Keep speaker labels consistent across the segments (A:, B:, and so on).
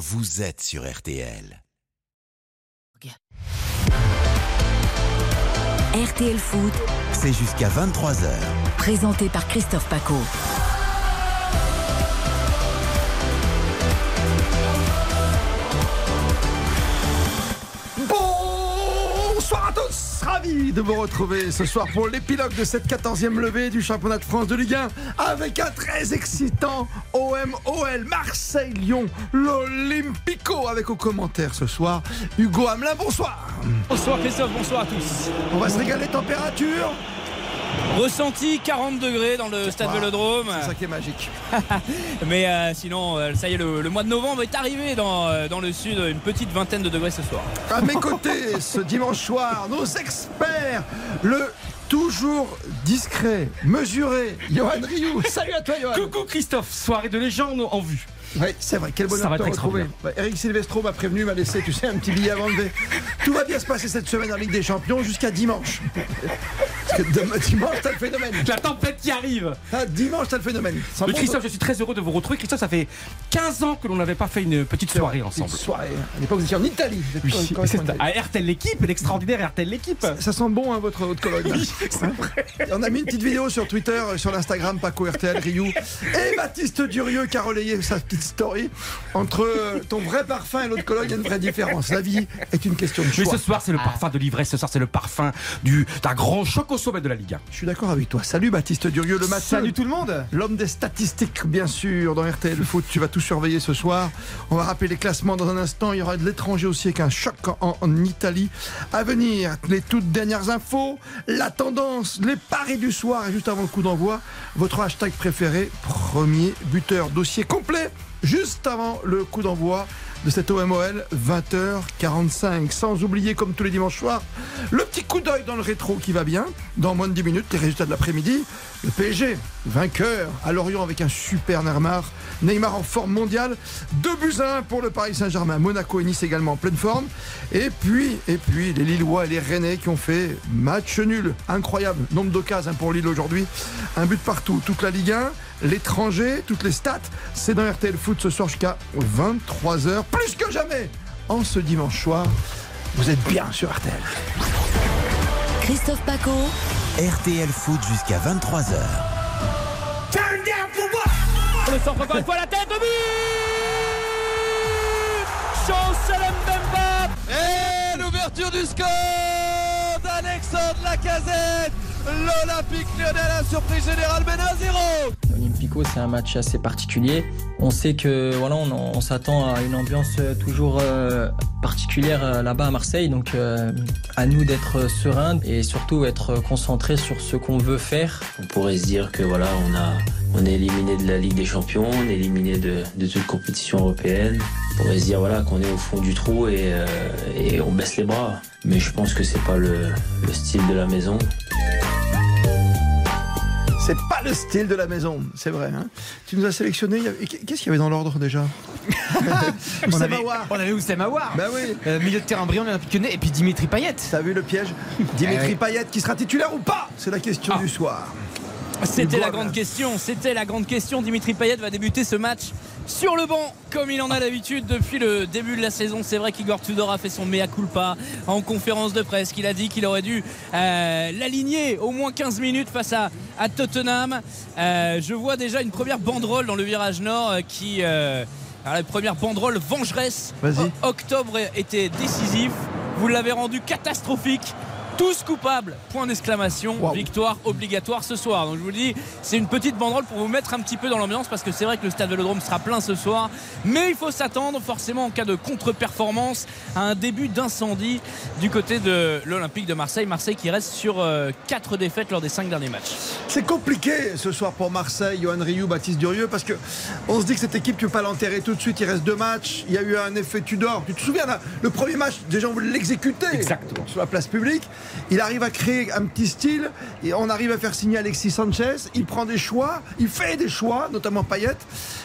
A: vous êtes sur RTL.
B: RTL Foot,
A: C'est jusqu'à 23h.
B: présenté par Christophe Paco.
C: Ravi de vous retrouver ce soir pour l'épilogue de cette 14e levée du championnat de France de Ligue 1 avec un très excitant OM-OL Marseille-Lyon, l'Olympico avec aux commentaires ce soir Hugo Hamelin, bonsoir.
D: Bonsoir Christophe, bonsoir à tous.
C: On va se régaler température
D: Ressenti 40 degrés dans le stade
C: Wow,
D: Vélodrome.
C: C'est ça qui est magique.
D: Mais euh, sinon, euh, ça y est, le, le mois de novembre est arrivé dans, euh, dans le sud, une petite vingtaine de degrés ce soir.
C: À mes côtés, ce dimanche soir, nos experts, le toujours discret, mesuré, Johan Rioux. Salut à toi Johan
E: Coucou Christophe, soirée de légende en vue.
C: Oui, c'est vrai, quel bonheur de retrouver. Ouais, Eric Silvestro m'a prévenu, m'a laissé, tu sais, un petit billet avant de lever. Tout va bien se passer cette semaine en Ligue des Champions jusqu'à dimanche. Parce que demain, dimanche, t'as le phénomène.
E: La tempête qui arrive.
C: Ah, dimanche, t'as le phénomène. Sans
E: Mais Christophe, je suis très heureux de vous retrouver. Christophe, ça fait 15 ans que l'on n'avait pas fait une petite soirée
C: une
E: ensemble.
C: soirée. À l'époque, vous étiez en Italie.
E: Oui,
C: quand- quand-
E: à RTL l'équipe, l'extraordinaire RTL l'équipe.
C: Ça sent bon, hein, votre haute colonne.
E: Oui, c'est vrai.
C: On a mis une petite vidéo sur Twitter, sur l'Instagram, Paco RTL Rioux et Baptiste Durieux qui a relayé sa petite story. Entre euh, ton vrai parfum et l'autre colonne, il y a une vraie différence. La vie est une question de
E: Mais
C: choix.
E: ce soir, c'est le parfum de l'ivresse. Ce soir, c'est le parfum du- d'un grand choc au sommet de la Ligue 1.
C: Je suis d'accord avec toi. Salut Baptiste Durieux, le matin.
E: Salut tout le monde.
C: L'homme des statistiques, bien sûr, dans RTL Foot. Tu vas tout surveiller ce soir. On va rappeler les classements dans un instant. Il y aura de l'étranger aussi avec un choc en, en Italie. À venir, les toutes dernières infos, la tendance, les paris du soir. Et juste avant le coup d'envoi, votre hashtag préféré, premier buteur. Dossier complet, juste avant le coup d'envoi de cette OMOL, 20h45. Sans oublier, comme tous les dimanches soirs, le petit coup d'œil dans le rétro qui va bien. Dans moins de 10 minutes, les résultats de l'après-midi. Le PSG, vainqueur à Lorient avec un super Neymar. Neymar en forme mondiale. 2 buts à 1 pour le Paris Saint-Germain. Monaco et Nice également en pleine forme. Et puis, et puis, les Lillois et les Rennais qui ont fait match nul. Incroyable. Nombre d'occasions hein, pour Lille aujourd'hui. Un but partout. Toute la Ligue 1 l'étranger, toutes les stats, c'est dans RTL Foot ce soir jusqu'à 23h, plus que jamais en ce dimanche soir. Vous êtes bien sur RTL.
B: Christophe Paco,
A: RTL Foot jusqu'à 23h.
D: Le centre encore une fois la tête de but Chancel Mbemba
F: Et l'ouverture du score d'Alexandre Lacazette. L'Olympique lyonnais a surprise générale mène à 0.
G: Olympico, c'est un match assez particulier. On sait que voilà, on, on s'attend à une ambiance toujours euh, particulière euh, là-bas à Marseille. Donc, euh, à nous d'être sereins et surtout être concentrés sur ce qu'on veut faire.
H: On pourrait se dire que voilà, on a, on est éliminé de la Ligue des Champions, on est éliminé de, de toute compétition européenne. On pourrait se dire voilà qu'on est au fond du trou et, euh, et on baisse les bras. Mais je pense que c'est pas le, le style de la maison.
C: C'est pas le style de la maison, c'est vrai. hein. tu nous as sélectionné. il y avait- Qu'est-ce qu'il y avait dans l'ordre déjà?
I: On avait,
C: Aouar.
I: on avait Oussem Aouar?
C: Ben oui.
I: Euh, milieu de terrain brillant, et puis Dimitri Payet.
C: T'as vu le piège? Dimitri
I: Eh.
C: Payet qui sera titulaire ou pas? C'est la question du soir.
D: C'était la grande question, c'était la grande question. Dimitri Payet va débuter ce match sur le banc, comme il en a l'habitude depuis le début de la saison. C'est vrai qu'Igor Tudor a fait son mea culpa en conférence de presse, qu'il a dit qu'il aurait dû euh, l'aligner au moins 15 minutes face à, à Tottenham. Euh, je vois déjà une première banderole dans le virage nord euh, qui... euh, alors la première banderole vengeresse. Octobre était décisif. Vous l'avez rendu catastrophique. Tous coupables, point d'exclamation, victoire obligatoire ce soir. Donc je vous le dis, c'est une petite banderole pour vous mettre un petit peu dans l'ambiance parce que c'est vrai que le stade Vélodrome sera plein ce soir. Mais il faut s'attendre forcément en cas de contre-performance à un début d'incendie du côté de l'Olympique de Marseille. Marseille qui reste sur 4 défaites lors des 5 derniers matchs.
C: C'est compliqué ce soir pour Marseille, Johan Rioux, Baptiste Durieux, parce que on se dit que cette équipe, tu peux pas l'enterrer tout de suite. Il reste deux matchs. Il y a eu un effet Tudor. Tu te souviens, là, le premier match, déjà, on voulait l'exécuter
E: Exactement.
C: sur la place publique. Il arrive à créer un petit style, et on arrive à faire signer Alexis Sanchez, il prend des choix, il fait des choix, notamment Payet.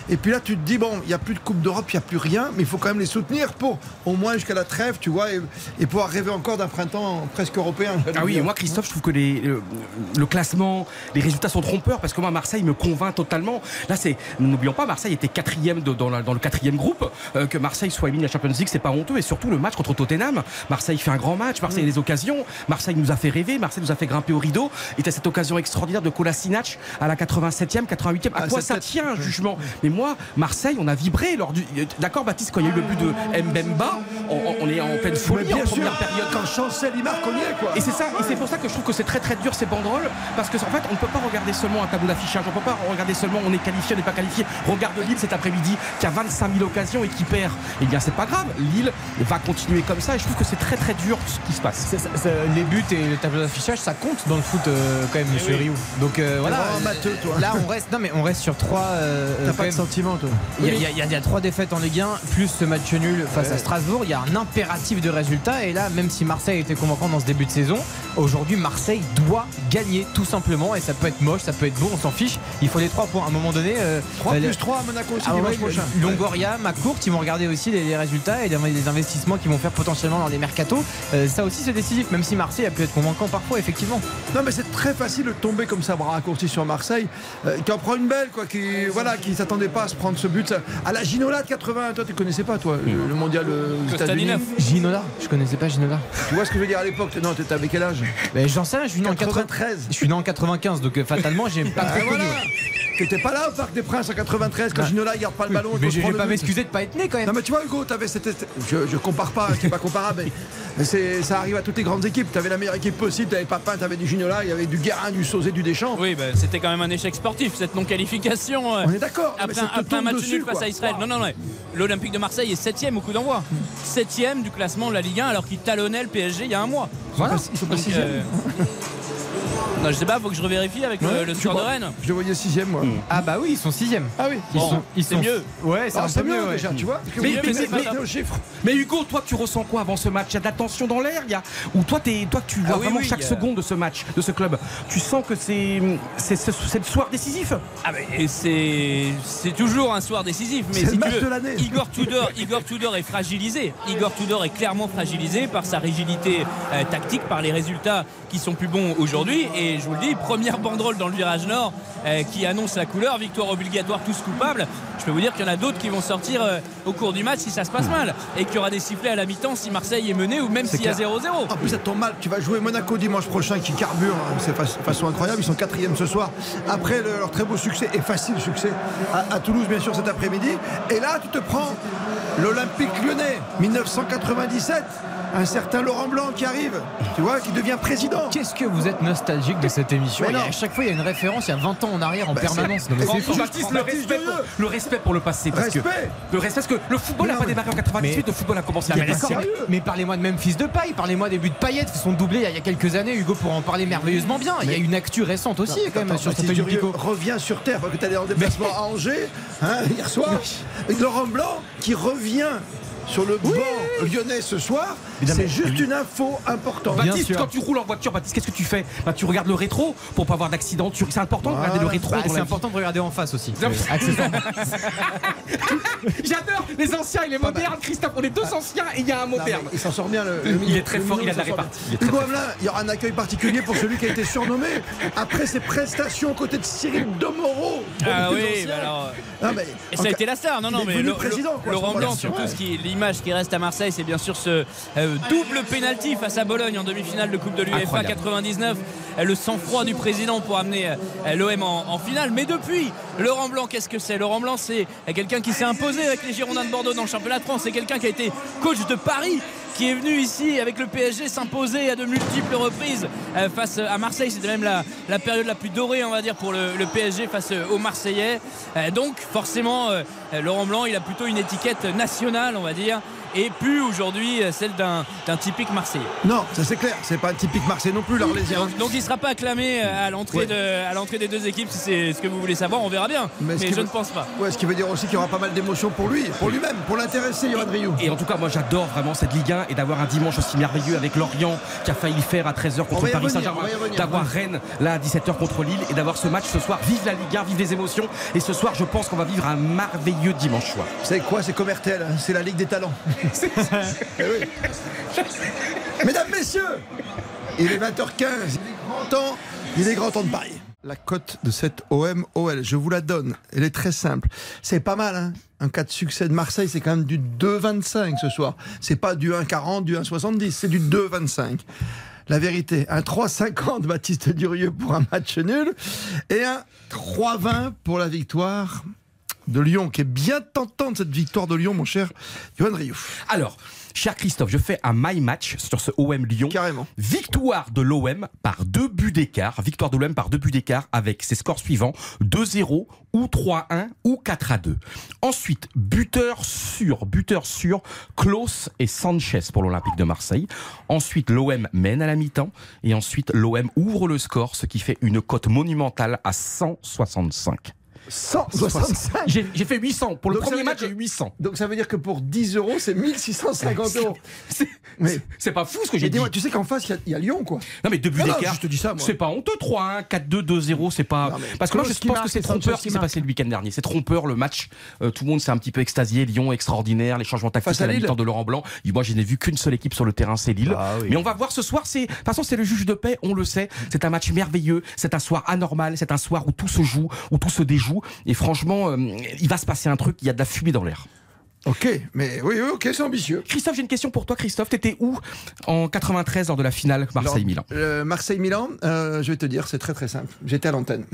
C: Et puis là, tu te dis, bon, il n'y a plus de Coupe d'Europe, il n'y a plus rien, mais il faut quand même les soutenir pour au moins jusqu'à la trêve, tu vois, et, et pouvoir rêver encore d'un printemps presque européen.
E: Ah oui, et moi Christophe, je trouve que les, le, le classement, les résultats sont trompeurs parce que moi Marseille me convainc totalement. Là, c'est n'oublions pas, Marseille était quatrième de- dans, la- dans le quatrième groupe. Euh, que Marseille soit éliminé à la Champions League, c'est pas honteux. Et surtout le match contre Tottenham, Marseille fait un grand match, Marseille a des occasions, Marseille nous a fait rêver, Marseille nous a fait grimper au rideau. Et à cette occasion extraordinaire de Kolasinac à la 87e, 88e. À
C: Ah,
E: quoi ça
C: tête.
E: tient un jugement Mais moi, Marseille, on a vibré lors du. D'accord, Baptiste, quand il y a eu le but de Mbemba, on, on est en pleine
C: Mais
E: folie en
C: bien sûr,
E: première période.
C: quand Chancel il marque, on y est quoi.
E: Et c'est ça, et c'est pour ça que je trouve que c'est très très dur ces banderoles, parce que en fait on ne peut pas regarder seulement un tableau d'affichage, on ne peut pas regarder seulement on est qualifié, on n'est pas qualifié. Regarde Lille cet après-midi qui a 25 000 occasions et qui perd. Eh bien c'est pas grave, Lille va continuer comme ça et je trouve que c'est très très dur ce qui se passe.
I: Les buts et le tableau d'affichage, ça compte dans le foot euh, quand même, monsieur Rioux. Donc euh, voilà.
C: vraiment matheux, toi.
I: Là, on reste. Non, mais on reste sur trois. euh,
C: T'as pas de sentiment, toi.
I: Il y, a- il y a- il y a- il y a trois défaites en Ligue 1, plus ce match nul face à Strasbourg. Il y a un impératif de résultat. Et là, même si Marseille était convaincant dans ce début de saison, aujourd'hui, Marseille doit gagner tout simplement. Et ça peut être moche, ça peut être beau, on s'en fiche. Il faut les trois points. À un moment donné. euh,
C: 3
I: euh,
C: plus 3 à Monaco aussi
I: ah
C: dimanche prochain.
I: Longoria, McCourt, ils vont regarder aussi les, les résultats et les, les investissements qu'ils vont faire potentiellement dans les mercatos. Ça aussi, c'est décisif, même si Marseille a pu être convaincant parfois, effectivement.
C: Non mais c'est très facile de tomber comme ça bras raccourcis sur Marseille euh, qui en prend une belle quoi qui voilà qui s'attendait pas à se prendre ce but ça. à la Ginola de 80 toi tu connaissais pas toi le, le mondial euh, États-Unis.
I: Ginola, je connaissais pas Ginola.
C: tu vois ce que je veux dire à l'époque? Non t'étais avec quel âge?
I: Mais j'en sais rien, je suis né en 93.
C: 93
I: Je suis né en 95, donc euh, fatalement, j'ai pas
C: Ah,
I: très connu.
C: voilà T'étais pas là au Parc des Princes en 93 quand
I: Ah.
C: Ginola il garde pas le ballon.
I: Mais je vais pas m'excuser de pas être né quand même.
C: Non mais tu vois Hugo, t'avais cette je, je compare pas, c'est pas comparable, mais, mais c'est, ça arrive à toutes les grandes équipes. T'avais la meilleure équipe possible, t'avais Papin, t'avais du Ginola, il y avait du Guérin, du Sauzé, du Deschamps.
D: Oui, bah, c'était quand même un échec sportif, cette non-qualification. euh,
C: On est d'accord.
D: Après, après un match
C: dessus,
D: nul face à Israël. Non, non, non. L'Olympique de Marseille est 7ème au coup d'envoi. 7ème du classement de la Ligue 1 alors qu'il talonnait le PSG il y a un mois.
I: Voilà.
C: Ils sont pas
D: Donc, euh, Non, je sais pas, faut que je revérifie avec le-
C: Ouais,
D: le, score de. Rennes.
C: Je le voyais sixième moi.
I: Ah bah oui, ils sont sixième.
C: Ah oui.
I: Ils
D: Bon,
I: sont, ils sont
D: mieux.
I: Ouais, c'est
C: Ah,
I: un peu
C: mieux
I: mieux. ouais.
C: déjà, tu vois.
D: Mais- mais.
E: Mais Hugo, toi tu ressens quoi avant ce match? Il y a de la tension dans l'air, il y a ou toi t'es toi tu vois
D: Ah oui,
E: vraiment
D: oui,
E: chaque
D: a-
E: seconde de ce match, de ce club? Tu sens que c'est c'est le soir décisif?
D: Ah et c'est c'est toujours un soir décisif, mais si
C: le
D: tu
C: match
D: veux,
C: de l'année.
D: Igor Tudor, Igor Tudor est fragilisé. Igor Tudor est clairement fragilisé par sa rigidité euh, tactique, par les résultats qui sont plus bons aujourd'hui. Et je vous le dis, première banderole dans le virage nord euh, qui annonce la couleur, victoire obligatoire, tous coupables. Je peux vous dire qu'il y en a d'autres qui vont sortir euh, au cours du match si ça se passe mal, et qu'il y aura des sifflets à la mi-temps si Marseille est mené ou même s'il y a 0-0.
C: En plus, ça tombe mal. Tu vas jouer Monaco dimanche prochain qui carbure. hein. C'est fa- façon incroyable. Ils sont quatrième ce soir. Après le- leur très beau succès et facile succès à, à Toulouse, bien sûr, cet après-midi. Et là, tu te prends l'Olympique lyonnais, 1997. Un certain Laurent Blanc qui arrive, tu vois, qui devient président.
I: Qu'est-ce que vous êtes nostalgique de cette émission. À chaque fois, il y a une référence il y a 20 ans en arrière en
C: Bah,
I: permanence. Non, mais c'est.
E: Baptiste, le respect, pour, le respect pour le passé. Parce que,
C: Respect.
E: le respect, parce que le football n'a pas démarré en 98,
I: mais-
E: le football a commencé y
I: mais mais, mais parlez-moi de Memphis de paille, parlez-moi des buts de Payet qui sont doublés il y a- quelques années. Hugo pourra en parler merveilleusement bien. Il y a une actu récente aussi quand même sur cette
C: revient sur Terre parce que tu allé en déplacement à Angers hein, hier soir. Laurent Blanc qui revient sur le banc lyonnais ce soir. C'est juste une info importante.
I: Bien
E: Baptiste,
I: sûr.
E: quand tu roules en voiture, Baptiste, qu'est-ce que tu fais? Bah, Tu regardes le rétro pour pas avoir d'accident. Tu- C'est important de regarder le rétro
I: Bah, c'est important de regarder en face aussi.
E: Non. J'adore les anciens et les modernes, Christophe. On est deux anciens et il y a un
C: Non,
E: moderne.
C: il s'en sort bien le, le
E: Il est très
C: Le
E: fort, il a de la répartie. Il est très, très
C: il y aura un accueil particulier pour celui qui a été surnommé après ses prestations aux côtés de Cyril Domoro.
D: Ah oui, bah alors.
C: Non, mais
D: Et ça a été la star, non, non,
C: est
D: mais le-
C: président, quoi,
D: Laurent. Blanc, surtout, ce qui, l'image qui reste à Marseille, c'est bien sûr ce euh, double pénalty face à Bologne en demi-finale de Coupe de l'UEFA
E: Incroyable.
D: 99. euh, Le sang-froid du président pour amener euh, l'OM en, en finale. Mais depuis, Laurent Blanc, qu'est-ce que c'est? Laurent Blanc, c'est quelqu'un qui s'est imposé avec les Girondins de Bordeaux dans le championnat de France. C'est quelqu'un qui a été coach de Paris qui est venu ici avec le PSG s'imposer à de multiples reprises euh, face à Marseille. C'était même la, période la plus dorée, on va dire, pour le, le PSG face aux Marseillais. Euh, donc, forcément, euh, Laurent Blanc, il a plutôt une étiquette nationale, on va dire. Et plus aujourd'hui euh, celle d'un d'un typique Marseillais.
C: Non, ça c'est clair. C'est pas un typique Marseille non plus, l'Arlésien.
D: Donc, donc il ne sera pas acclamé euh, à l'entrée
C: Ouais.
D: de- à l'entrée des deux équipes si c'est ce que vous voulez savoir. On verra bien.
C: Mais
D: Mais, je
C: veut-
D: ne pense pas.
C: Ouais, ce qui veut dire aussi qu'il y aura pas mal d'émotions pour lui, pour lui-même, pour l'intéresser, Johan Rioux.
E: Et en tout cas, moi j'adore vraiment cette Ligue 1 et d'avoir un dimanche aussi merveilleux avec Lorient qui a failli le faire à 13h
C: On
E: contre
C: y
E: Paris Saint-Germain,
C: y
E: d'avoir Rennes là à 17h contre Lille et d'avoir ce match ce soir. Vive la Ligue 1, vive les émotions. Et ce soir, je pense qu'on va vivre un merveilleux dimanche soir.
C: C'est quoi C'est comme RTL, hein, c'est la Ligue des talents. Eh. Mesdames, messieurs, il est 20h15, il est grand temps, il est grand temps de parier. La cote de cette OM-OL, je vous la donne, elle est très simple. C'est pas mal, hein Un cas de succès de Marseille, c'est quand même du 2,25 ce soir. C'est pas du 1,40, du 1,70, c'est du 2,25. La vérité, un 3,50 de Baptiste Durieux pour un match nul et un 3,20 pour la victoire de Lyon, qui est bien tentante cette victoire de Lyon, mon cher Johan Riouf.
E: Alors, cher Christophe, je fais un my match sur ce OM Lyon.
C: Carrément.
E: Victoire de l'OM par deux buts d'écart. Victoire de l'OM par deux buts d'écart avec ses scores suivants 2-0 ou 3-1 ou 4-2. Ensuite, buteur sûr, buteur sûr, Klaus et Sanchez pour l'Olympique de Marseille. Ensuite, l'OM mène à la mi-temps et ensuite l'OM ouvre le score, ce qui fait une cote monumentale à 165.
C: 165
E: J'ai j'ai fait 800. Pour le
C: Donc ça
E: premier
C: veut dire
E: match, j'ai
C: que-
E: eu 800.
C: Donc ça veut dire que pour 10 euros, c'est 1650 euros.
E: C'est
C: Mais-
E: c'est pas fou ce que
C: Et
E: j'ai dit.
C: dis-moi, tu sais qu'en face, il y a- il y, a Lyon, quoi.
E: Non mais deux buts
C: Non, non,
E: d'écart.
C: je te dis ça, moi.
E: C'est pas honteux 3-1, 4-2, 2-0, c'est pas.
C: Non, mais
E: Parce que moi je
I: qui
E: pense
I: marque
E: que c'est
I: et Sanchez
E: trompeur ce
I: qui
E: qui s'est
I: marque.
E: passé le week-end dernier. C'est trompeur le match. Euh, tout le monde s'est un petit peu extasié. Lyon extraordinaire, les changements tactiques
C: Face à
E: à la
C: Lille.
E: mi-temps de Laurent Blanc. Et moi je n'ai vu qu'une seule équipe sur le terrain, c'est Lille.
C: Ah oui.
E: Mais on va voir ce soir. C'est de toute façon c'est le juge de paix, on le sait. C'est un match merveilleux. C'est un soir anormal. C'est un soir où tout se joue, où tout se déjoue. Et franchement, euh, il va se passer un truc. Il y a de la fumée dans l'air.
C: Ok, mais oui, oui, ok, c'est ambitieux.
E: Christophe, j'ai une question pour toi. Christophe, t'étais où en 93 lors de la finale Marseille-Milan
C: Euh, Marseille-Milan, euh, je vais te dire, c'est très très simple. J'étais à l'antenne.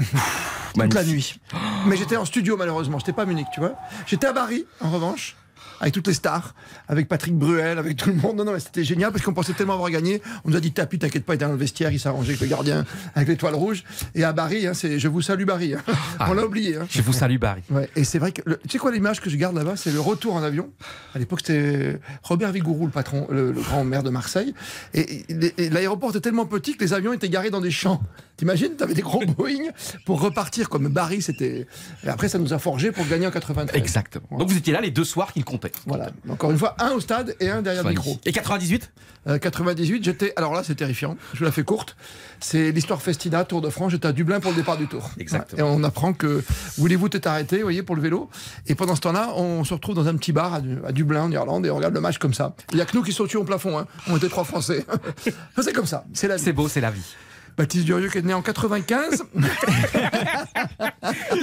C: Toute la nuit. Mais j'étais en studio malheureusement, j'étais pas à Munich, tu vois. J'étais à Paris, en revanche, avec toutes les stars, avec Patrick Bruel, avec tout le monde. Non, non, mais c'était génial parce qu'on pensait tellement avoir gagné. On nous a dit, tapis, t'inquiète pas, il était dans le vestiaire, il s'arrangeait avec le gardien, avec l'étoile rouge. Et à Barry, hein, c'est je vous salue Barry. hein. On l'a oublié. hein.
E: Je vous salue Barry.
C: Ouais, et c'est vrai que le- tu sais quoi l'image que je garde là-bas, c'est le retour en avion. À l'époque, c'était Robert Vigourou, le patron, le, le grand maire de Marseille. Et, et- et l'aéroport était tellement petit que les avions étaient garés dans des champs. T'imagines, t'avais des gros Boeing pour repartir comme Barry, c'était. Après, ça nous a forgé pour gagner en 93.
E: Exactement. Donc vous étiez là les deux soirs qu'il comptait.
C: Voilà. Encore une fois, un au stade et un derrière le micro.
E: Et 98
C: Euh, 98, j'étais. Alors là, c'est terrifiant. Je vous la fais courte. C'est l'histoire Festina, Tour de France. J'étais à Dublin pour le départ du Tour.
E: Exactement.
C: Ouais. Et on apprend que voulez-vous t'es arrêté, vous voyez, pour le vélo. Et pendant ce temps-là, on se retrouve dans un petit bar à, Du- à Dublin, en Irlande, et on regarde le match comme ça. Il y a que nous qui sautions au plafond. Hein. On était trois Français. c'est comme ça. C'est la vie.
E: C'est beau, c'est la vie.
C: Baptiste Durieux qui est né en 95.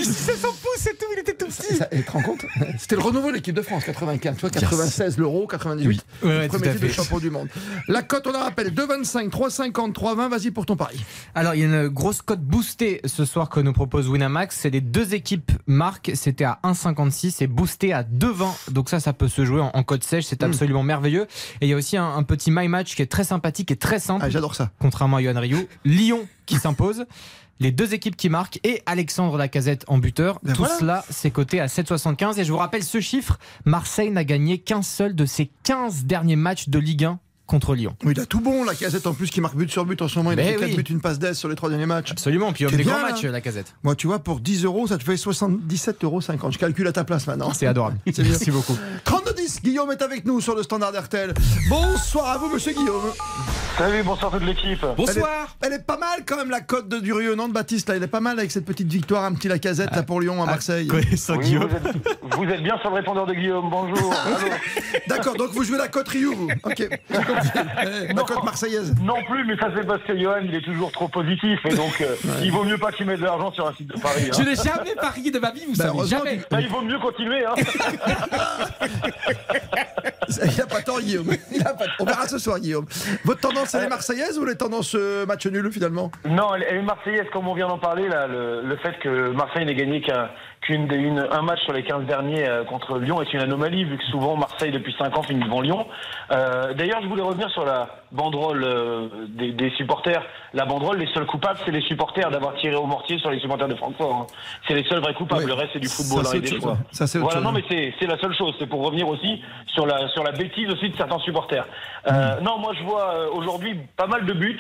E: C'est son pouce, c'est tout, il était tout petit.
C: Ça, et tu te rends compte C'était le renouveau de l'équipe de France, 95. Tu vois, 96 l'euro, 98.
I: Oui. Ouais,
C: le premier titre de champion du monde. La cote, on la rappelle, 2,25, 3,50, 3,20. Vas-y pour ton pari.
I: Alors, il y a une grosse cote boostée ce soir que nous propose Winamax. C'est les deux équipes marques. C'était à 1,56 et boosté à 2,20. Donc ça, ça peut se jouer en, en cote sèche. C'est
C: Mm.
I: absolument merveilleux. Et il y a aussi un, un petit my match qui est très sympathique et très simple.
C: Ah, j'adore ça.
I: contrairement à Yohan Ryu. Lyon qui s'impose. Les deux équipes qui marquent et Alexandre Lacazette en buteur.
C: Ben
I: Tout
C: voilà.
I: cela, c'est coté à 7,75. Et je vous rappelle ce chiffre Marseille n'a gagné qu'un seul de ses 15 derniers matchs de Ligue 1 contre Lyon.
C: Oui, il a tout bon, la casette en plus qui marque but sur but en ce moment. Il a
I: Ben
C: fait 4
I: oui.
C: buts, une passe d'aise sur les trois derniers matchs.
I: Absolument. Puis il y a
C: C'est
I: des
C: bien,
I: grands matchs, Lacazette.
C: Moi, tu vois, pour 10 euros, ça te fait 77,50 euros. Je calcule à ta place maintenant.
I: C'est adorable.
C: C'est bien.
I: Merci beaucoup.
C: 32-10, Guillaume est avec nous sur le standard RTL. Bonsoir à vous, monsieur Guillaume.
J: Salut, bonsoir toute l'équipe.
E: Bonsoir.
C: Elle est pas mal quand même, la cote de Durieux, non, de Baptiste. Là. Elle est pas mal avec cette petite victoire, un petit Lacazette là, pour Lyon à Marseille.
I: Connaissant
J: Oui, vous, êtes, vous êtes bien sur le répondeur de Guillaume, bonjour.
C: D'accord, donc vous jouez la cote Rio, vous? Ok, cote marseillaise.
J: Non plus, mais ça c'est parce que Johan il est toujours trop positif et donc euh, il vaut mieux pas qu'il mette de l'argent sur un site de Paris.
E: Je
J: Hein.
E: n'ai jamais parié de ma vie, vous
C: Bah,
E: savez, jamais.
J: Là, il vaut mieux continuer. Hein.
C: Il a pas tort, Guillaume. Il a pas On verra ce soir, Guillaume. Votre tendance, elle est marseillaise ou les tendances euh, match nul finalement?
J: Non, elle, elle est marseillaise comme on vient d'en parler là. Le, le fait que Marseille n'ait gagné qu'un qu'une une- un match sur les 15 derniers euh, contre Lyon est une anomalie vu que souvent Marseille depuis 5 ans finit devant Lyon. Euh, D'ailleurs, je voulais revenir sur la banderole euh, des, des supporters, la banderole, les seuls coupables, c'est les supporters d'avoir tiré au mortier sur les supporters de Francfort. hein. C'est les seuls vrais coupables. Le reste, c'est du
C: Ça,
J: football
C: c'est
J: hein,
C: autre chose. Ça, c'est autre
J: Voilà, non, mais c'est c'est la seule chose. C'est pour revenir aussi sur la sur la bêtise aussi de certains supporters. Euh, Non, moi je vois euh, aujourd'hui pas mal de buts.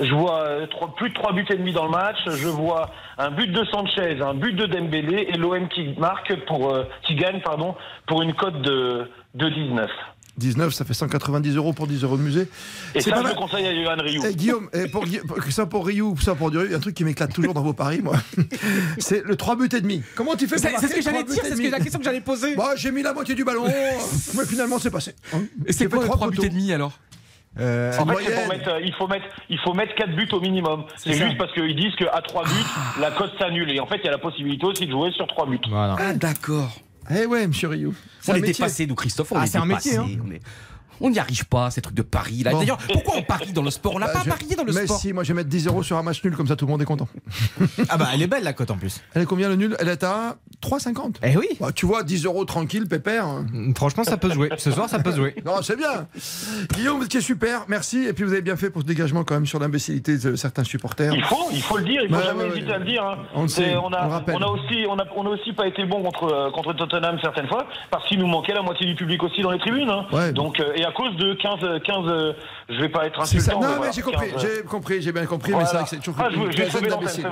J: Je vois euh, trois- plus de 3 buts et demi dans le match. Je vois un but de Sanchez, un but de Dembélé et l'OM qui marque pour euh, qui gagne pardon pour une cote de de 19.
C: 19, ça fait 190 euros pour 10 euros de musée.
J: Et
C: C'est
J: ça,
C: pas
J: je
C: mal.
J: le conseille à Johan Rioux.
C: Eh, Guillaume, eh, pour, ça pour Ryu, ça pour Duru, il y a un truc qui m'éclate toujours dans vos paris, moi. C'est le 3 buts et demi. Comment tu fais pour
E: C'est c'est ce que j'allais dire, c'est ce
C: demi
E: que- la question que j'allais poser.
C: Bah, j'ai mis la moitié du ballon, mais finalement c'est passé. hein.
E: Et c'est quoi le
C: trois
E: 3 buts et demi alors?
C: Euh,
J: En fait,
C: moyenne.
J: c'est pour mettre, euh, il faut mettre, il faut mettre 4 buts au minimum. C'est juste parce qu'ils disent qu'à 3 buts, la cote s'annule. Et en fait, il y a la possibilité aussi de jouer sur 3 buts.
I: Voilà.
E: Ah d'accord.
C: Eh ouais, monsieur Ryu. C'est
E: On
C: métier.
E: dépassé, nous, Christophe. On
I: Ah,
E: est
I: c'est un métier,
E: dépassé. On est- On n'y arrive pas, ces trucs de paris là.
C: Bon.
E: D'ailleurs, pourquoi on parie dans le sport? On n'a
C: Bah,
E: pas
C: je-
E: parié dans le
C: Mais
E: sport.
C: si, moi je vais mettre 10 euros sur un match nul, comme ça tout le monde est content.
I: Ah bah elle est belle la cote en plus.
C: Elle est combien le nul? Elle est à 3,50.
I: Eh oui.
C: Bah, tu vois, 10 euros tranquille, pépère.
I: Franchement ça peut jouer. Ce soir ça peut jouer.
C: Non, c'est bien. Guillaume, vous étiez super, merci. Et puis vous avez bien fait pour ce dégagement quand même sur l'imbécilité de certains supporters.
J: Il faut, il faut le dire, il faut jamais
C: ouais,
J: hésiter
C: ouais.
J: à le dire. hein.
C: On le sait,
J: on a,
C: on le rappelle.
J: on a aussi, on a, on a aussi pas été bon contre euh, contre Tottenham certaines fois, parce qu'il nous manquait la moitié du public aussi dans les tribunes. hein.
C: Ouais.
J: Donc euh, et à cause de 15, euh, 15, euh, je vais pas être
C: ça.
J: insultant.
C: Non, mais
J: voilà,
C: j'ai compris,
J: 15, euh,
C: j'ai compris, j'ai bien compris, mais
J: voilà.
C: c'est vrai que c'est toujours
J: Ah, je,
C: une quinzaine d'imbéciles.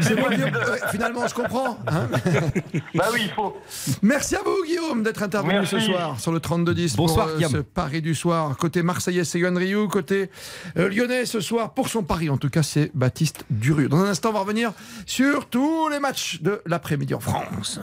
J: c'est bon.
C: Ouais, finalement, je comprends. hein.
J: bah oui, il faut.
C: Merci à vous, Guillaume, d'être intervenu
J: Merci.
C: ce soir sur le 32-10
E: Bonsoir,
C: pour euh,
E: Guillaume.
C: ce pari du soir. Côté Marseillais, c'est Yohan Ryu. Côté euh, Lyonnais, ce soir, pour son pari, en tout cas, c'est Baptiste Durieux. Dans un instant, on va revenir sur tous les matchs de l'après-midi en France.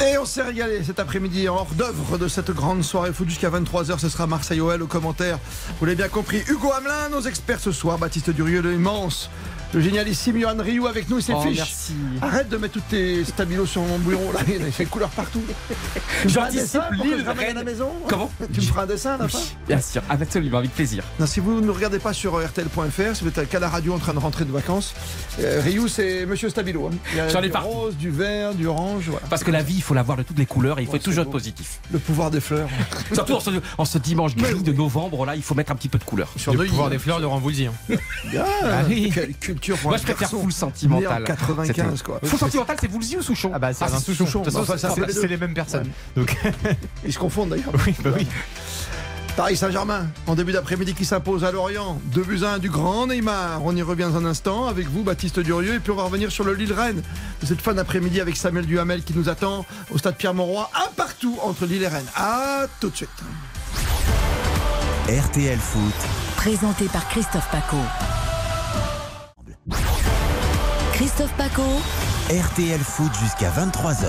C: Et on s'est régalé cet après-midi hors d'œuvre de cette grande soirée foot jusqu'à 23h. Ce sera Marseille OL au commentaire. Vous l'avez bien compris. Hugo Hamelin, nos experts ce soir. Baptiste Durieux, l'immense. Le génialissime Johan Ryu avec nous et ses
E: Oh,
C: fiches.
E: merci.
C: Arrête de mettre tous tes stabilos sur mon bureau là, il y a fait couleur partout. Je ramène à la maison
E: Comment
C: Tu me feras un dessin à la fin
E: Bien sûr, absolument, avec plaisir.
C: non, si vous ne regardez pas sur RTL.fr, si vous êtes qu'à la radio en train de rentrer de vacances, euh, Ryu c'est Monsieur Stabilo. hein. Il y a
E: J'en ai
C: du
E: partout.
C: rose, du vert, du orange, voilà.
E: Parce que la vie, il faut la voir de toutes les couleurs et il faut
C: Ouais,
E: toujours
C: c'est
E: être positif.
C: Le pouvoir des fleurs.
E: Surtout en ce, en ce dimanche gris de novembre, là, il faut mettre un petit peu de couleur.
C: Sur
I: Le pouvoir
C: hein.
I: des fleurs, Laurent Voulzy. hein.
C: Bien,
E: Ah oui.
C: Quelle culture
E: Moi, je préfère
C: né
E: sentimental.
C: en 95 quoi.
E: Full sentimental, c'est Woolsey ou Souchon
I: Ah bah c'est
E: Ah,
I: Alain Souchon. C'est-
C: les
I: mêmes personnes. Donc
C: Ils se confondent d'ailleurs.
I: oui, bah oui.
C: Paris Saint-Germain, en début d'après-midi, qui s'impose à Lorient. 2 buts à 1 du grand Neymar. On y revient dans un instant avec vous, Baptiste Durieux. Et puis on va revenir sur le Lille-Rennes de cette fin d'après-midi avec Samuel Duhamel qui nous attend au stade Pierre-Mauroy. Un partout entre Lille et Rennes. À tout de suite.
A: RTL Foot,
B: Présenté par Christophe Paco. Christophe Paco.
A: RTL Foot jusqu'à 23h.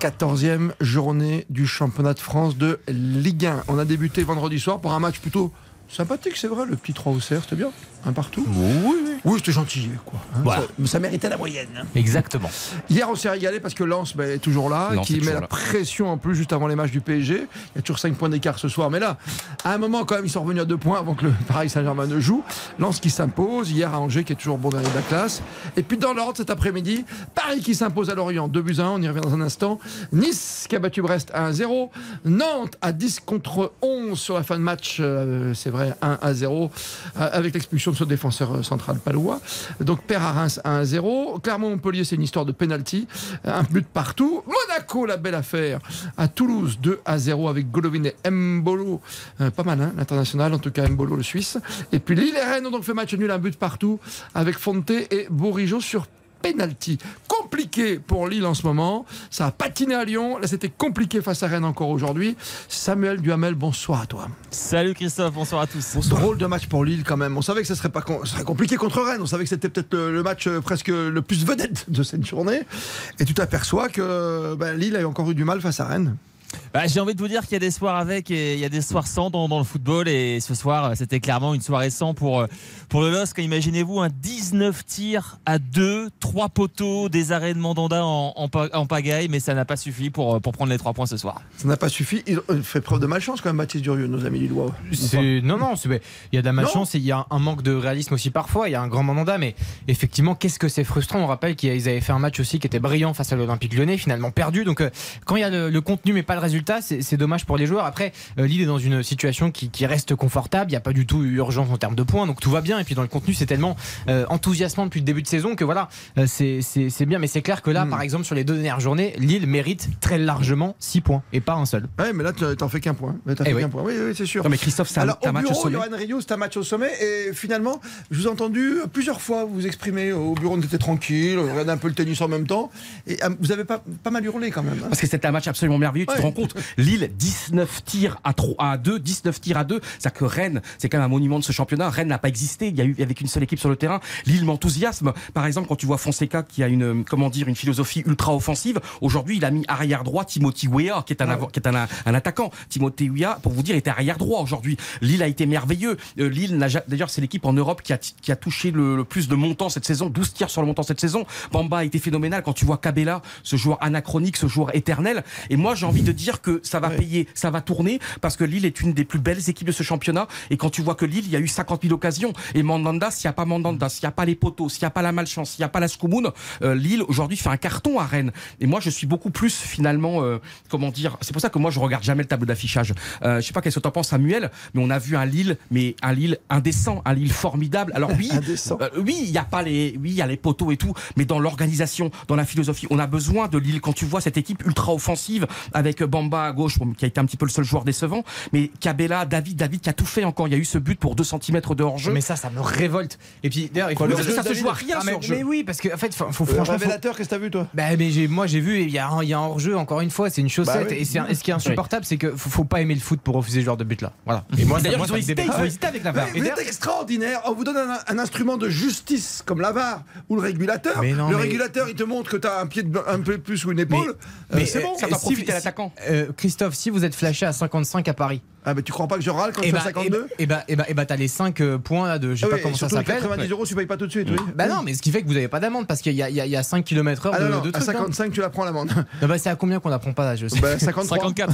C: 14e journée du championnat de France de Ligue 1. On a débuté vendredi soir pour un match plutôt sympathique, c'est vrai, le petit 3 au cerf, c'était bien. Un partout. Oui, oui. Oui, c'était gentil, quoi. hein.
I: Voilà.
C: Ça, ça méritait la moyenne. hein.
I: Exactement.
C: Hier, on s'est régalé parce que Lens ben, est toujours là,
E: Lens
C: qui met
E: toujours
C: la
E: là.
C: pression en plus juste avant les matchs du PSG. Il y a toujours 5 points d'écart ce soir, mais là, à un moment, quand même, ils sont revenus à 2 points avant que le Paris Saint-Germain ne joue. Lens qui s'impose, hier à Angers qui est toujours bon dernier de la classe. Et puis dans l'ordre cet après-midi, Paris qui s'impose à Lorient 2 buts à 1, on y revient dans un instant. Nice qui a battu Brest 1 1-0. Nantes à 10 contre 11 sur la fin de match, euh, c'est vrai, 1 à 0, euh, avec l'expulsion de ce défenseur euh, central palois. Donc Père à Reims 1 à 0. Clermont-Montpellier, c'est une histoire de penalty. Un but partout. Monaco, la belle affaire. À Toulouse, 2 à 0 avec Golovin et Mbolo. Euh, pas mal, hein, l'international, en tout cas Mbolo, le Suisse. Et puis Lille et Rennes ont donc fait match nul, un but partout avec Fonte et Bourigeau sur penalty. Compliqué pour Lille en ce moment. Ça a patiné à Lyon. Là, c'était compliqué face à Rennes encore aujourd'hui. Samuel Duhamel, bonsoir à toi.
K: Salut Christophe, bonsoir à tous.
C: Drôle de match pour Lille quand même. On savait que ce serait pas con- serait compliqué contre Rennes. On savait que c'était peut-être le, le match euh, presque le plus vedette de cette journée. Et tu t'aperçois que ben, Lille a encore eu du mal face à Rennes.
K: Bah, J'ai envie de vous dire qu'il y a des soirs avec et il y a des soirs sans dans, dans le football. Et ce soir, c'était clairement une soirée sans pour, euh, pour le LOSC. Imaginez-vous un 19 tirs à 2, 3 poteaux, des arrêts de Mandanda en, en, pa- en pagaille, mais ça n'a pas suffi pour, euh, pour prendre les 3 points ce soir.
C: Ça n'a pas suffi. Euh, fait preuve de malchance quand même, Baptiste Durieux, nos amis lillois.
I: C'est- Non, non, c'est- il y a de la malchance et il y a un manque de réalisme aussi parfois. Il y a un grand mandat, mais effectivement, qu'est-ce que c'est frustrant? On rappelle qu'ils avaient fait un match aussi qui était brillant face à l'Olympique lyonnais, finalement perdu. Donc, euh, quand il y a le, le contenu mais pas le résultat, c'est dommage pour les joueurs. Après, euh, Lille est dans une situation qui, qui reste confortable. Il n'y a pas du tout urgence en termes de points, donc tout va bien. Et puis dans le contenu, c'est tellement euh, enthousiasmant depuis le début de saison que voilà, euh, c'est bien. Mais c'est clair que là,
C: Mm.
I: par exemple, sur les deux dernières journées, Lille mérite très largement 6 points et pas un seul.
C: Ouais, mais là, tu- t'en fais qu'un point. T'as
I: Eh
C: fait
I: oui.
C: qu'un point. Oui, oui, c'est sûr.
E: Non, mais Christophe, c'est un,
C: Alors, au
E: match au sommet.
C: Rio, c'est un match au sommet. Et finalement, je vous ai entendu plusieurs fois vous exprimer. Au bureau, on était tranquille, on regardait un peu le tennis en même temps. Et euh, vous avez pas, pas mal hurlé quand même. hein.
E: Parce que c'était un match absolument merveilleux. Tu
C: Ouais.
E: te Lille, 19 tirs à, 3, à 2, 19 tirs à 2. C'est-à-dire que Rennes, c'est quand même un monument de ce championnat. Rennes n'a pas existé. Il y a eu avec une seule équipe sur le terrain. Lille m'enthousiasme. Par exemple, quand tu vois Fonseca qui a une, comment dire, une philosophie ultra offensive, aujourd'hui, il a mis arrière droit Timothy Weah, qui est un, qui est un, un attaquant. Timothy Weah, pour vous dire, était arrière droit aujourd'hui. Lille a été merveilleux. Euh, Lille, d'ailleurs, c'est l'équipe en Europe qui a, qui a touché le, le plus de montants cette saison. 12 tirs sur le montant cette saison. Bamba a été phénoménal. Quand tu vois Cabella, ce joueur anachronique, ce joueur éternel. Et moi, j'ai envie de dire que ça va payer, ça va tourner, parce que Lille est une des plus belles équipes de ce championnat. Et quand tu vois que Lille, il y a eu 50 000 occasions. Et Mandanda, s'il n'y a pas Mandanda, s'il n'y a pas les poteaux, s'il n'y a pas la malchance, s'il n'y a pas la Skoumoun, euh, Lille, aujourd'hui, fait un carton à Rennes. Et moi, je suis beaucoup plus, finalement, euh, comment dire, c'est pour ça que moi, je regarde jamais le tableau d'affichage. Euh, je sais pas qu'est-ce que t'en penses, Samuel, mais on a vu un Lille, mais un Lille indécent, un Lille formidable. Alors oui, euh, oui, il y a pas les, oui, il y a les poteaux et tout, mais dans l'organisation, dans la philosophie, on a besoin de Lille. Quand tu vois cette équipe ultra offensive avec Bamba à gauche, qui a été un petit peu le seul joueur décevant, mais Cabella, David, David qui a tout fait encore. Il y a eu ce but pour 2 cm de hors-jeu.
I: Mais ça, ça me révolte. Et puis d'ailleurs, il faut
C: hors-jeu,
E: ça se joue à rien
I: Ah, mais, mais oui, parce que en fait, faut, faut-
C: Euh,
I: franchement.
C: révélateur, qu'est-ce que t'as vu, toi?
I: Bah, mais j'ai- moi j'ai vu, il y a y a un hors-jeu encore une fois, c'est une chaussette.
C: Bah oui.
I: Et, c'est un- et ce qui est insupportable, c'est que faut, faut pas aimer le foot pour refuser ce genre de but là. Voilà. Et moi, ça-
E: D'ailleurs, ils
I: ça
E: ont hésité, avec la
C: Mais
E: VAR.
C: êtes extraordinaire. On vous donne un, un instrument de justice comme la VAR ou le régulateur.
I: Mais non,
C: le
I: mais-
C: régulateur, il te montre que tu as un pied de- un peu plus ou une épaule.
I: Mais
C: Euh, c'est
I: euh,
C: bon.
E: ça doit
I: si-
E: profiter à l'attaquant.
I: Euh, Christophe, si vous êtes flashé à 55 à Paris,
C: Ah, mais tu crois pas que je râle quand
I: et
C: je
I: bah,
C: fais 52
I: et bah, et bah, et bah, t'as les 5 points là de je sais
C: Ah
I: pas
C: oui,
I: comment
C: et
I: ça
C: les
I: s'appelle.
C: 90 euros, tu payes pas tout de suite, oui.
I: Bah non, mais ce qui fait que vous avez pas d'amende parce qu'il y, a- il y y a 5 km/h
C: Ah
I: de,
C: non, non,
I: de
C: à
I: trucs. hein.
C: 55, tu la prends l'amende.
I: Non, bah, c'est à combien qu'on apprend pas là je sais.
C: Bah, 53.
K: 54.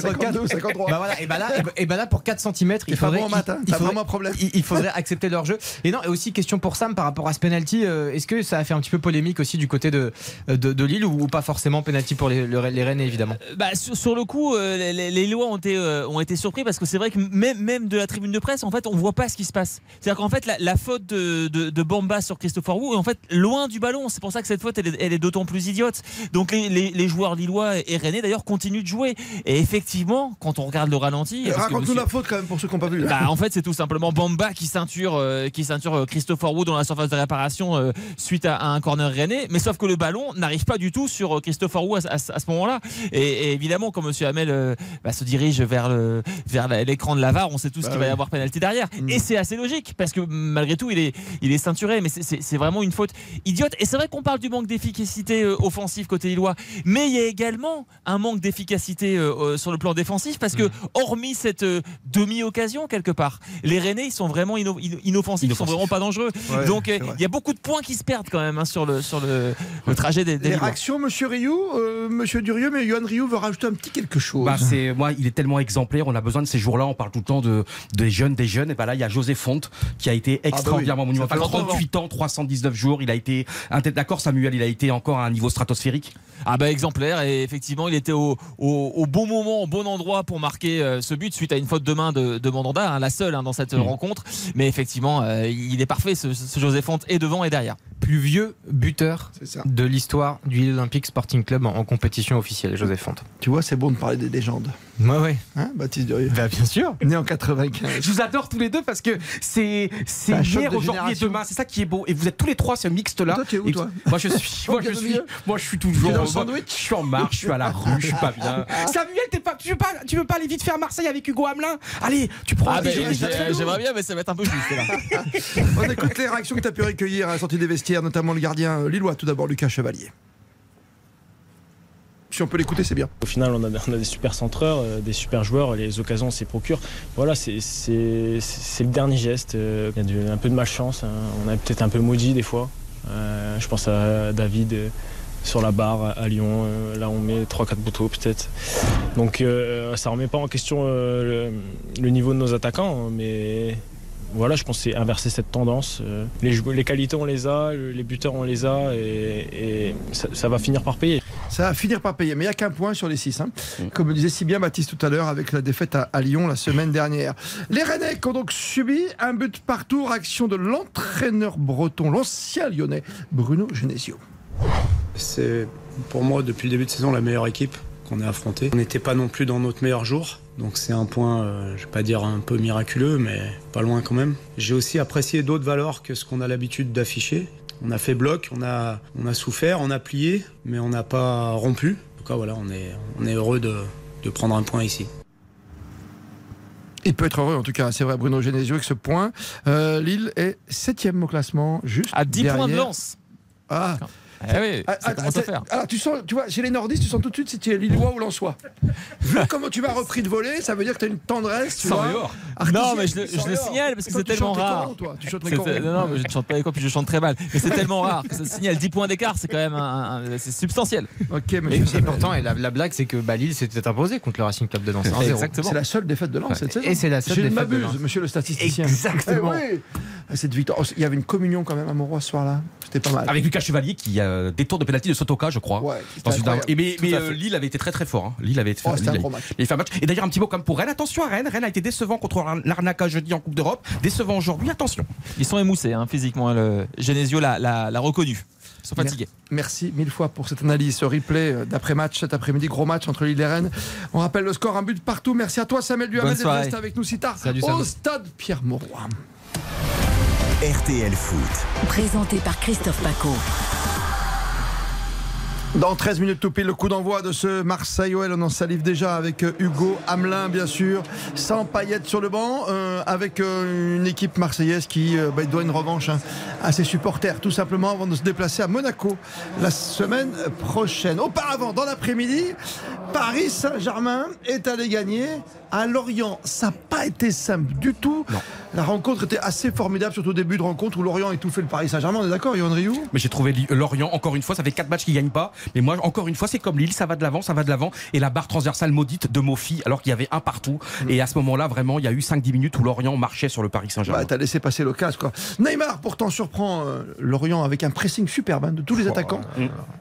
C: 52, 53.
I: Bah voilà, et bah là, et bah, et bah là pour 4 cm, il
C: pas
I: faudrait,
C: bon en maths, hein.
I: il faudrait-
C: vraiment un problème.
I: il, il faudrait accepter leur jeu. Et non, et aussi question pour Sam par rapport à ce penalty, euh, est-ce que ça a fait un petit peu polémique aussi du côté de, de, de Lille ou, ou pas forcément penalty pour les, le- les Rennes évidemment?
K: Bah, sur, sur le coup, euh, les, les- les lois ont été, euh, ont été surpris parce que c'est vrai que même, même de la tribune de presse, en fait, on voit pas ce qui se passe. C'est-à-dire qu'en fait, la, la faute de, de, de Bamba sur Christopher Wu est en fait loin du ballon. C'est pour ça que cette faute, elle est, d'autant plus idiote. Donc les, les, les joueurs lillois et rennais d'ailleurs continuent de jouer. Et effectivement, quand on regarde le ralenti,
C: Raconte-nous la faute quand même pour ceux qui n'ont pas vu.
K: bah, en fait, c'est tout simplement Bamba qui ceinture, euh, qui ceinture euh, Christopher Wood dans la surface de réparation euh, suite à, à un corner rennais. Mais sauf que le ballon n'arrive pas du tout sur Christopher Wood à, à- à ce moment-là. Et, et évidemment, quand Monsieur Hamel euh, bah, se dirige vers le vers l'écran de la VAR, on sait tous
C: Bah
K: qu'il va y avoir pénalité derrière. Et c'est assez logique parce que malgré tout, il est il est ceinturé. Mais c'est- vraiment une faute idiote. Et c'est vrai qu'on parle du manque d'efficacité euh, offensive côté Lillois, mais il y a également un manque d'efficacité euh, euh, sur le plan défensif parce que hormis cette euh, demi-occasion quelque part, les Rennais ils sont vraiment inno- inoffensifs, ils sont vraiment pas dangereux.
C: Ouais,
K: Donc il y a beaucoup de points qui se perdent quand même hein, sur le sur le, le trajet des, des
C: Les réactions, monsieur Rioux, euh, monsieur Durieux, mais Johan Rioux veut rajouter un petit quelque chose.
E: Bah, c'est moi, il est tellement exemplaire. On a besoin de ces jours-là. On parle tout le temps de des jeunes, des jeunes. Et bah là, il y a José Fonte qui a été extraordinairement
C: Ah bah oui, ça
E: monumental.
C: fait longtemps.
E: 38 ans, 319 jours. Il a été un tête d'accord, Samuel. Il a été encore à un niveau stratosphérique?
K: Ah bah exemplaire et effectivement il était au, au- au bon moment, au bon endroit pour marquer euh, ce but suite à une faute de main de, de Mandanda, hein, la seule hein, dans cette
E: Mm.
K: rencontre. Mais effectivement euh, il est parfait ce, ce José Fonte et devant et derrière.
I: Plus vieux buteur
C: C'est ça.
I: de l'histoire du Lille Olympique Sporting Club en, en compétition officielle, Joseph Fonte.
C: Tu vois, c'est bon de parler des légendes.
I: Ouais, ouais.
C: Hein, Baptiste Durieux
I: Bah, bien sûr.
C: Né en 95.
E: Je vous adore tous les deux parce que c'est hier, aujourd'hui et demain. C'est ça qui est beau. Et vous êtes tous les trois ce mixte là.
C: Toi, tu es où, toi
E: Moi je suis, moi je suis, moi je suis toujours.
C: Tu es dans le
E: moi,
C: sandwich
E: je suis en marche, je suis à la rue, je suis pas bien. Samuel, t'es pas, tu veux pas, tu veux pas aller vite faire Marseille avec Hugo Hamelin? Allez, tu prends.
K: Ah bah, j'aimerais bien mais ça va être un peu juste là.
C: On écoute les réactions que tu as pu recueillir à la sortie des vestiaires, notamment le gardien euh, lillois, tout d'abord Lucas Chevalier. Si on peut l'écouter, c'est bien.
L: Au final, on a, des super centreurs, euh, des super joueurs, les occasions on s'y procure. Voilà, c'est- le dernier geste. euh, Il y a un peu de malchance, hein. on a peut-être un peu maudit des fois. Euh, je pense à David sur la barre à Lyon, là on met 3-4 poteaux peut-être. Donc euh, ça remet pas en question le, le niveau de nos attaquants, hein, mais voilà, je pense que c'est inverser cette tendance. Euh, Les, qualités on les a, le- les buteurs on les a et, et ça- ça va finir par payer.
C: Ça va finir par payer. Mais il n'y a qu'un point sur les six. hein. Comme le disait si bien Baptiste tout à l'heure avec la défaite à, à Lyon la semaine dernière. Les Rennais ont donc subi un but partout. Réaction de l'entraîneur breton, l'ancien lyonnais, Bruno Genesio.
M: C'est pour moi depuis le début de saison la meilleure équipe qu'on ait affrontée. On n'était pas non plus dans notre meilleur jour. Donc c'est un point, euh, je vais pas dire un peu miraculeux, mais pas loin quand même. J'ai aussi apprécié d'autres valeurs que ce qu'on a l'habitude d'afficher. On a fait bloc, on a, on a souffert, on a plié, mais on n'a pas rompu. En tout cas voilà, on est, on est heureux de, de prendre un point ici.
C: Il peut être heureux en tout cas, c'est vrai Bruno Genesio avec ce point. Euh, Lille est septième au classement, juste
K: À 10 points de lance.
C: Ah.
K: Eh oui,
C: Ah,
K: ça
C: ah,
K: commence à
C: c'est-
K: faire.
C: Alors tu sens, tu vois, chez les nordistes, tu sens tout de suite si tu es Lillois ou Lensois. Vu comment tu m'as repris de voler, ça veut dire que tu as une tendresse. Tu
K: Sans
C: vois.
K: Non, mais je le, je signale parce que c'est tellement rare.
C: corons, toi. Tu chantes les corons.
K: Non, non, mais je ne chante pas les corps, puis je chante très mal. Mais c'est tellement rare que ça signale 10 points d'écart, c'est quand même un- un- c'est substantiel.
C: Ok,
I: Et, et pourtant, et la, la blague, c'est que bah, Lille s'était imposé contre le Racing Club de Lens. 1-0.
K: Exactement.
C: C'est la seule défaite de Lens cette saison.
I: Et c'est la seule
C: Je ne
I: défaite de
C: m'abuse, monsieur le statisticien.
I: Exactement.
C: Eh oui. Cette victoire. Il y avait une communion quand même à Mauroy ce soir-là. C'était pas mal.
E: Avec Lucas Chevalier qui a détour de pénalty de Sotoka, je crois.
C: Ouais,
E: Dans et mais mais, euh,
C: fait.
E: Lille avait été très très fort. hein. Lille avait été
C: Oh, un
E: Lille
C: gros
E: avait-
C: match.
E: avait fait un match. Et d'ailleurs, un petit mot comme pour Rennes. Attention à Rennes. Rennes a été décevant contre l'Arnaca jeudi en Coupe d'Europe. Décevant aujourd'hui. Attention.
K: Ils sont émoussés hein, physiquement. Le Genesio l'a- reconnu. Ils sont fatigués.
C: Merci mille fois pour cette analyse, ce replay euh, d'après-match cet après-midi. Gros match entre Lille et Rennes. On rappelle le score, un but partout. Merci à toi, Samuel Duhamel, d'être resté avec nous si tard
I: Salut,
C: au stade Pierre-Mauroy.
A: RTL Foot.
B: Présenté par Christophe Paco.
C: Dans 13 minutes tout pile, le coup d'envoi de ce Marseille-OL. On en salive déjà avec euh, Hugo Hamelin, bien sûr, sans paillettes sur le banc, euh, avec euh, une équipe marseillaise qui bah, doit une revanche hein, à ses supporters, tout simplement, avant de se déplacer à Monaco la semaine prochaine. Auparavant, dans l'après-midi, Paris Saint-Germain est allé gagner à Lorient. Ça n'a pas été simple du tout. La rencontre était assez formidable, surtout au début de rencontre où Lorient étouffait le Paris Saint-Germain. On est d'accord, Yohan Rioux?
E: Mais j'ai trouvé Lorient, encore une fois, ça fait 4 matchs qu'ils gagnent pas. Mais moi, encore une fois, c'est comme Lille, ça va de l'avant, ça va de l'avant. Et la barre transversale maudite de Mofi, alors qu'il y avait un partout. Et à ce moment-là, vraiment, il y a eu 5-10 minutes où Lorient marchait sur le Paris Saint-Germain.
C: Bah, t'as laissé passer l'occasion quoi. Neymar pourtant surprend euh, Lorient avec un pressing superbe hein, de tous les attaquants.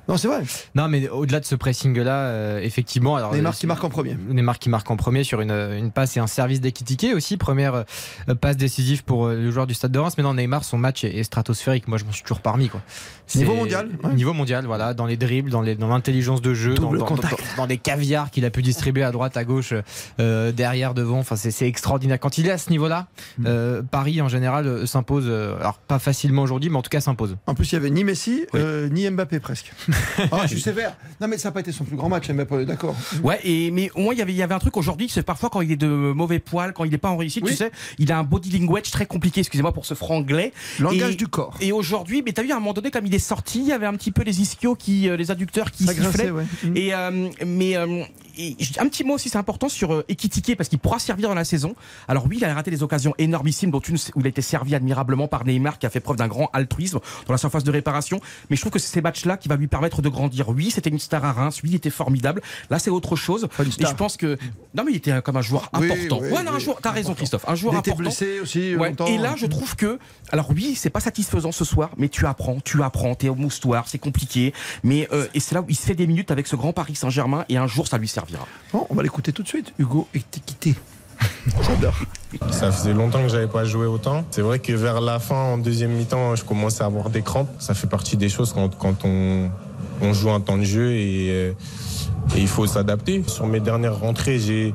C: Non c'est vrai.
I: Non, mais au-delà de ce pressing-là, euh, effectivement. Alors,
C: Neymar
I: euh,
C: qui marque en premier.
I: Neymar qui marque en premier sur une, une passe et un service d'Ekitike aussi. Première euh, passe décisive pour euh, le joueur du Stade de Reims. Mais non, Neymar, son match est, est stratosphérique. Moi, je m'en suis toujours parmi. Quoi.
C: Niveau mondial, ouais.
I: Niveau mondial, voilà. Dans les dribbles, dans les- dans l'intelligence de jeu, dans, dans, dans- des caviars qu'il a pu distribuer à droite, à gauche, euh, derrière, devant. Enfin, c'est extraordinaire. Quand il est à ce niveau-là,
C: Mm.
I: euh, Paris, en général, euh, s'impose. euh, alors, pas facilement aujourd'hui, mais en tout cas, s'impose.
C: En plus il y avait ni Messi euh, ni Mbappé presque. Ah je suis sévère. Non mais ça n'a pas été son plus grand match Mbappé, est d'accord.
E: Ouais, et mais au moins il y avait il y avait un truc aujourd'hui, c'est parfois quand il est de mauvais poil, quand il n'est pas en réussite,
C: Oui.
E: tu sais, il a un body language très compliqué. Excusez-moi pour ce franglais.
C: Langage
E: Et-
C: du corps.
E: Et aujourd'hui, mais t'as vu à un moment donné, comme il est sorti, il y avait un petit peu les ischios qui, euh, les adducteurs qui sifflaient.
C: ouais.
E: Et euh, mais euh, et un petit mot aussi, c'est important sur euh, Ekitike parce qu'il pourra servir dans la saison. Alors oui, il a raté des occasions énormissimes, dont une où il a été servi admirablement par Neymar, qui a fait preuve d'un grand altruisme dans la surface de réparation. Mais je trouve que c'est ces matchs-là qui va lui permettre de grandir. Oui, c'était une star à Reims. Oui, il était formidable. Là, c'est autre chose.
C: une
E: Et je pense que non, mais il était comme un joueur
C: Oui,
E: important.
C: oui,
E: ouais, non, un joueur. T'as raison, Christophe. Un joueur
C: Il était
E: important.
C: blessé aussi
E: Ouais. Et là, je trouve que, alors oui, c'est pas satisfaisant ce soir, mais tu apprends, tu apprends, t'es au moustoir, c'est compliqué, mais euh, et c'est là où il se fait des minutes avec ce grand Paris Saint-Germain et un jour ça lui servira.
C: Bon, on va l'écouter tout de suite. Hugo Ekitike. J'adore.
N: Ça faisait longtemps que j'avais pas joué autant. C'est vrai que vers la fin, en deuxième mi-temps, je commençais à avoir des crampes. Ça fait partie des choses quand, quand on, on joue un temps de jeu et, euh, et il faut s'adapter. Sur mes dernières rentrées, j'ai,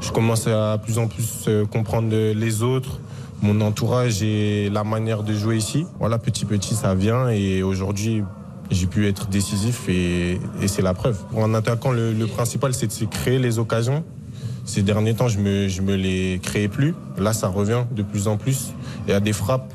N: je commence à plus en plus euh, comprendre les autres, mon entourage et la manière de jouer ici. Voilà, petit petit, ça vient et aujourd'hui, j'ai pu être décisif et, et c'est la preuve. Pour un attaquant, le, le principal, c'est de se créer les occasions. Ces derniers temps, je me, je me les créais plus. Là, ça revient de plus en plus. Il y a des frappes.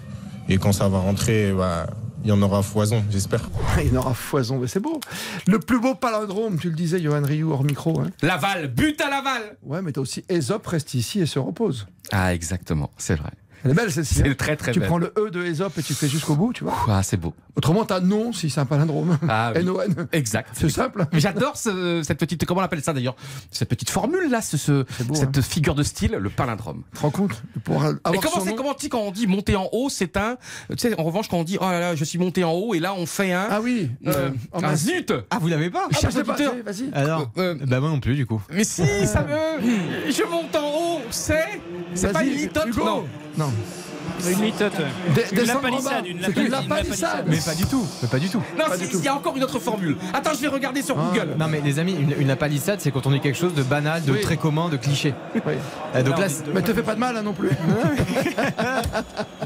N: Et quand ça va rentrer, bah, il y en aura foison, j'espère.
C: Il y en aura foison, mais c'est beau. Le plus beau palindrome, tu le disais, Johan Rioux, hors micro. Hein.
E: Laval, but à Laval
C: Ouais, mais t'as aussi Aesop reste ici et se repose.
O: Ah, exactement, c'est vrai.
C: Elle est belle celle-ci.
E: C'est
C: hein.
E: très, très
C: Tu
E: belle.
C: prends le E de Aesop et tu fais jusqu'au bout, tu vois.
E: Ah, c'est beau.
C: Autrement, t'as non si c'est un palindrome.
E: Ah, oui.
C: N-O-N.
E: Exact.
C: C'est simple.
E: Mais j'adore ce- cette petite, comment on appelle ça d'ailleurs? Cette petite formule là, ce, ce-
C: beau,
E: cette figure de style, le palindrome.
C: Tu te rends compte? Pour avoir
E: Et comment c'est comment quand on dit monter en haut, c'est un. Tu sais, en revanche, quand on dit oh là là, je suis monté en haut, et là on fait un.
C: Ah oui.
E: euh,
C: oh,
E: un
C: mince.
E: zut
I: Ah, vous l'avez pas?
C: Ah,
E: Cher
C: bah, vas-y.
I: Alors
E: Euh,
I: Bah, moi non plus, du coup.
E: Mais si, ça me. Je monte en haut, c'est. C'est pas une litote,
C: Hugo.
E: non
C: Non.
D: Une litote.
C: Dé-
D: Une lapalissade.
C: bas.
D: Une
C: C'est une
D: lapalissade.
C: lapalissade.
I: Mais pas du tout. Mais pas du tout.
E: Non, il y a encore une autre formule. Attends, je vais regarder sur Google.
I: Non mais les amis, une, une lapalissade, c'est quand on dit quelque chose de banal, de
C: Oui.
I: très commun, de cliché.
C: Oui.
I: Euh, donc là,
D: mais-
C: te fais pas de mal hein, non plus.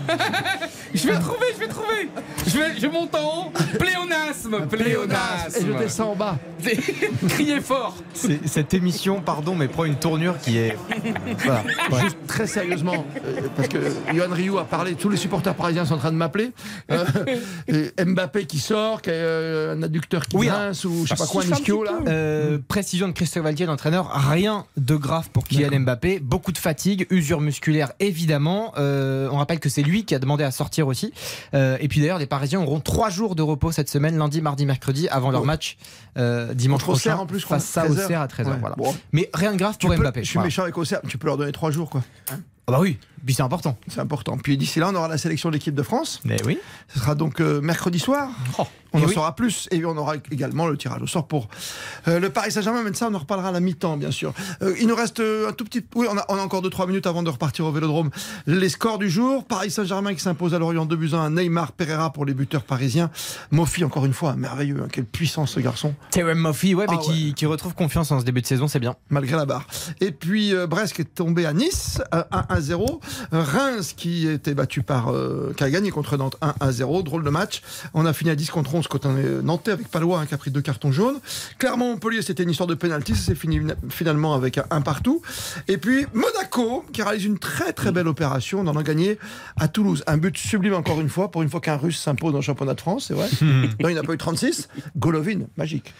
E: Je vais trouver, je vais trouver. Je, vais, je monte en haut. Pléonasme, pléonasme.
C: Et je descends en bas.
E: Criez fort.
I: cette émission, pardon, mais prend une tournure qui est. Voilà. Ouais.
C: Juste très sérieusement, euh, parce que Johan Rioux a tous les supporters parisiens sont en train de m'appeler. Euh, Mbappé qui sort, qui a euh, un adducteur qui
I: Oui,
C: grince, ou je sais pas quoi, un ischio là.
I: Euh, précision de Christophe Valtier, l'entraîneur, rien de grave pour Kylian Mbappé. Beaucoup de fatigue, usure musculaire évidemment. Euh, on rappelle que c'est lui qui a demandé à sortir aussi. Euh, et puis d'ailleurs, les Parisiens auront trois jours de repos cette semaine, lundi, mardi, mercredi, avant leur
C: Oh.
I: match euh, dimanche
C: Contre
I: prochain
C: Auxerre, en plus,
I: face à
C: 13 heures.
I: Auxerre à 13h.
C: Ouais.
I: Voilà.
C: Bon.
I: Mais rien de grave
C: Tu
I: pour
C: peux-
I: Mbappé.
C: je suis
I: Voilà.
C: méchant avec Auxerre, tu peux leur donner trois jours quoi.
I: Ah bah oui, puis c'est important.
C: C'est important. Puis d'ici là, on aura la sélection de l'équipe de France.
I: Mais oui.
C: Ce sera donc euh, mercredi soir.
E: Oh,
C: on
I: et
C: en
I: oui.
C: saura plus. Et on aura également le tirage au sort pour euh, le Paris Saint-Germain. Mais de ça, on en reparlera à la mi-temps, bien sûr. Euh, il nous reste un tout petit. Oui, on a, on a encore 2-3 minutes avant de repartir au vélodrome. Les scores du jour Paris Saint-Germain qui s'impose à Lorient 2 buts à 1. Neymar Pereira pour les buteurs parisiens. Mofi, encore une fois, merveilleux. hein. Quelle puissance ce garçon,
I: Terem Murphy, ouais, mais
C: Ah
I: qui, qui retrouve confiance en ce début de saison, c'est bien.
C: malgré la barre. Et puis Brest qui est tombé à Nice, euh, 1-0. Reims qui était battu par. euh, qui a gagné contre Nantes 1-0. Drôle de match. On a fini à 10 contre 11 quand on est Nantais avec Palois hein, qui a pris deux cartons jaunes. Clermont-Montpellier, c'était une histoire de pénalty. Ça s'est fini finalement avec un, un partout. Et puis Monaco qui réalise une très très belle opération. On en a gagné à Toulouse. Un but sublime encore une fois. Pour une fois qu'un Russe s'impose dans le championnat de France, c'est vrai. non, il n'a pas eu 36. Golovin, magique.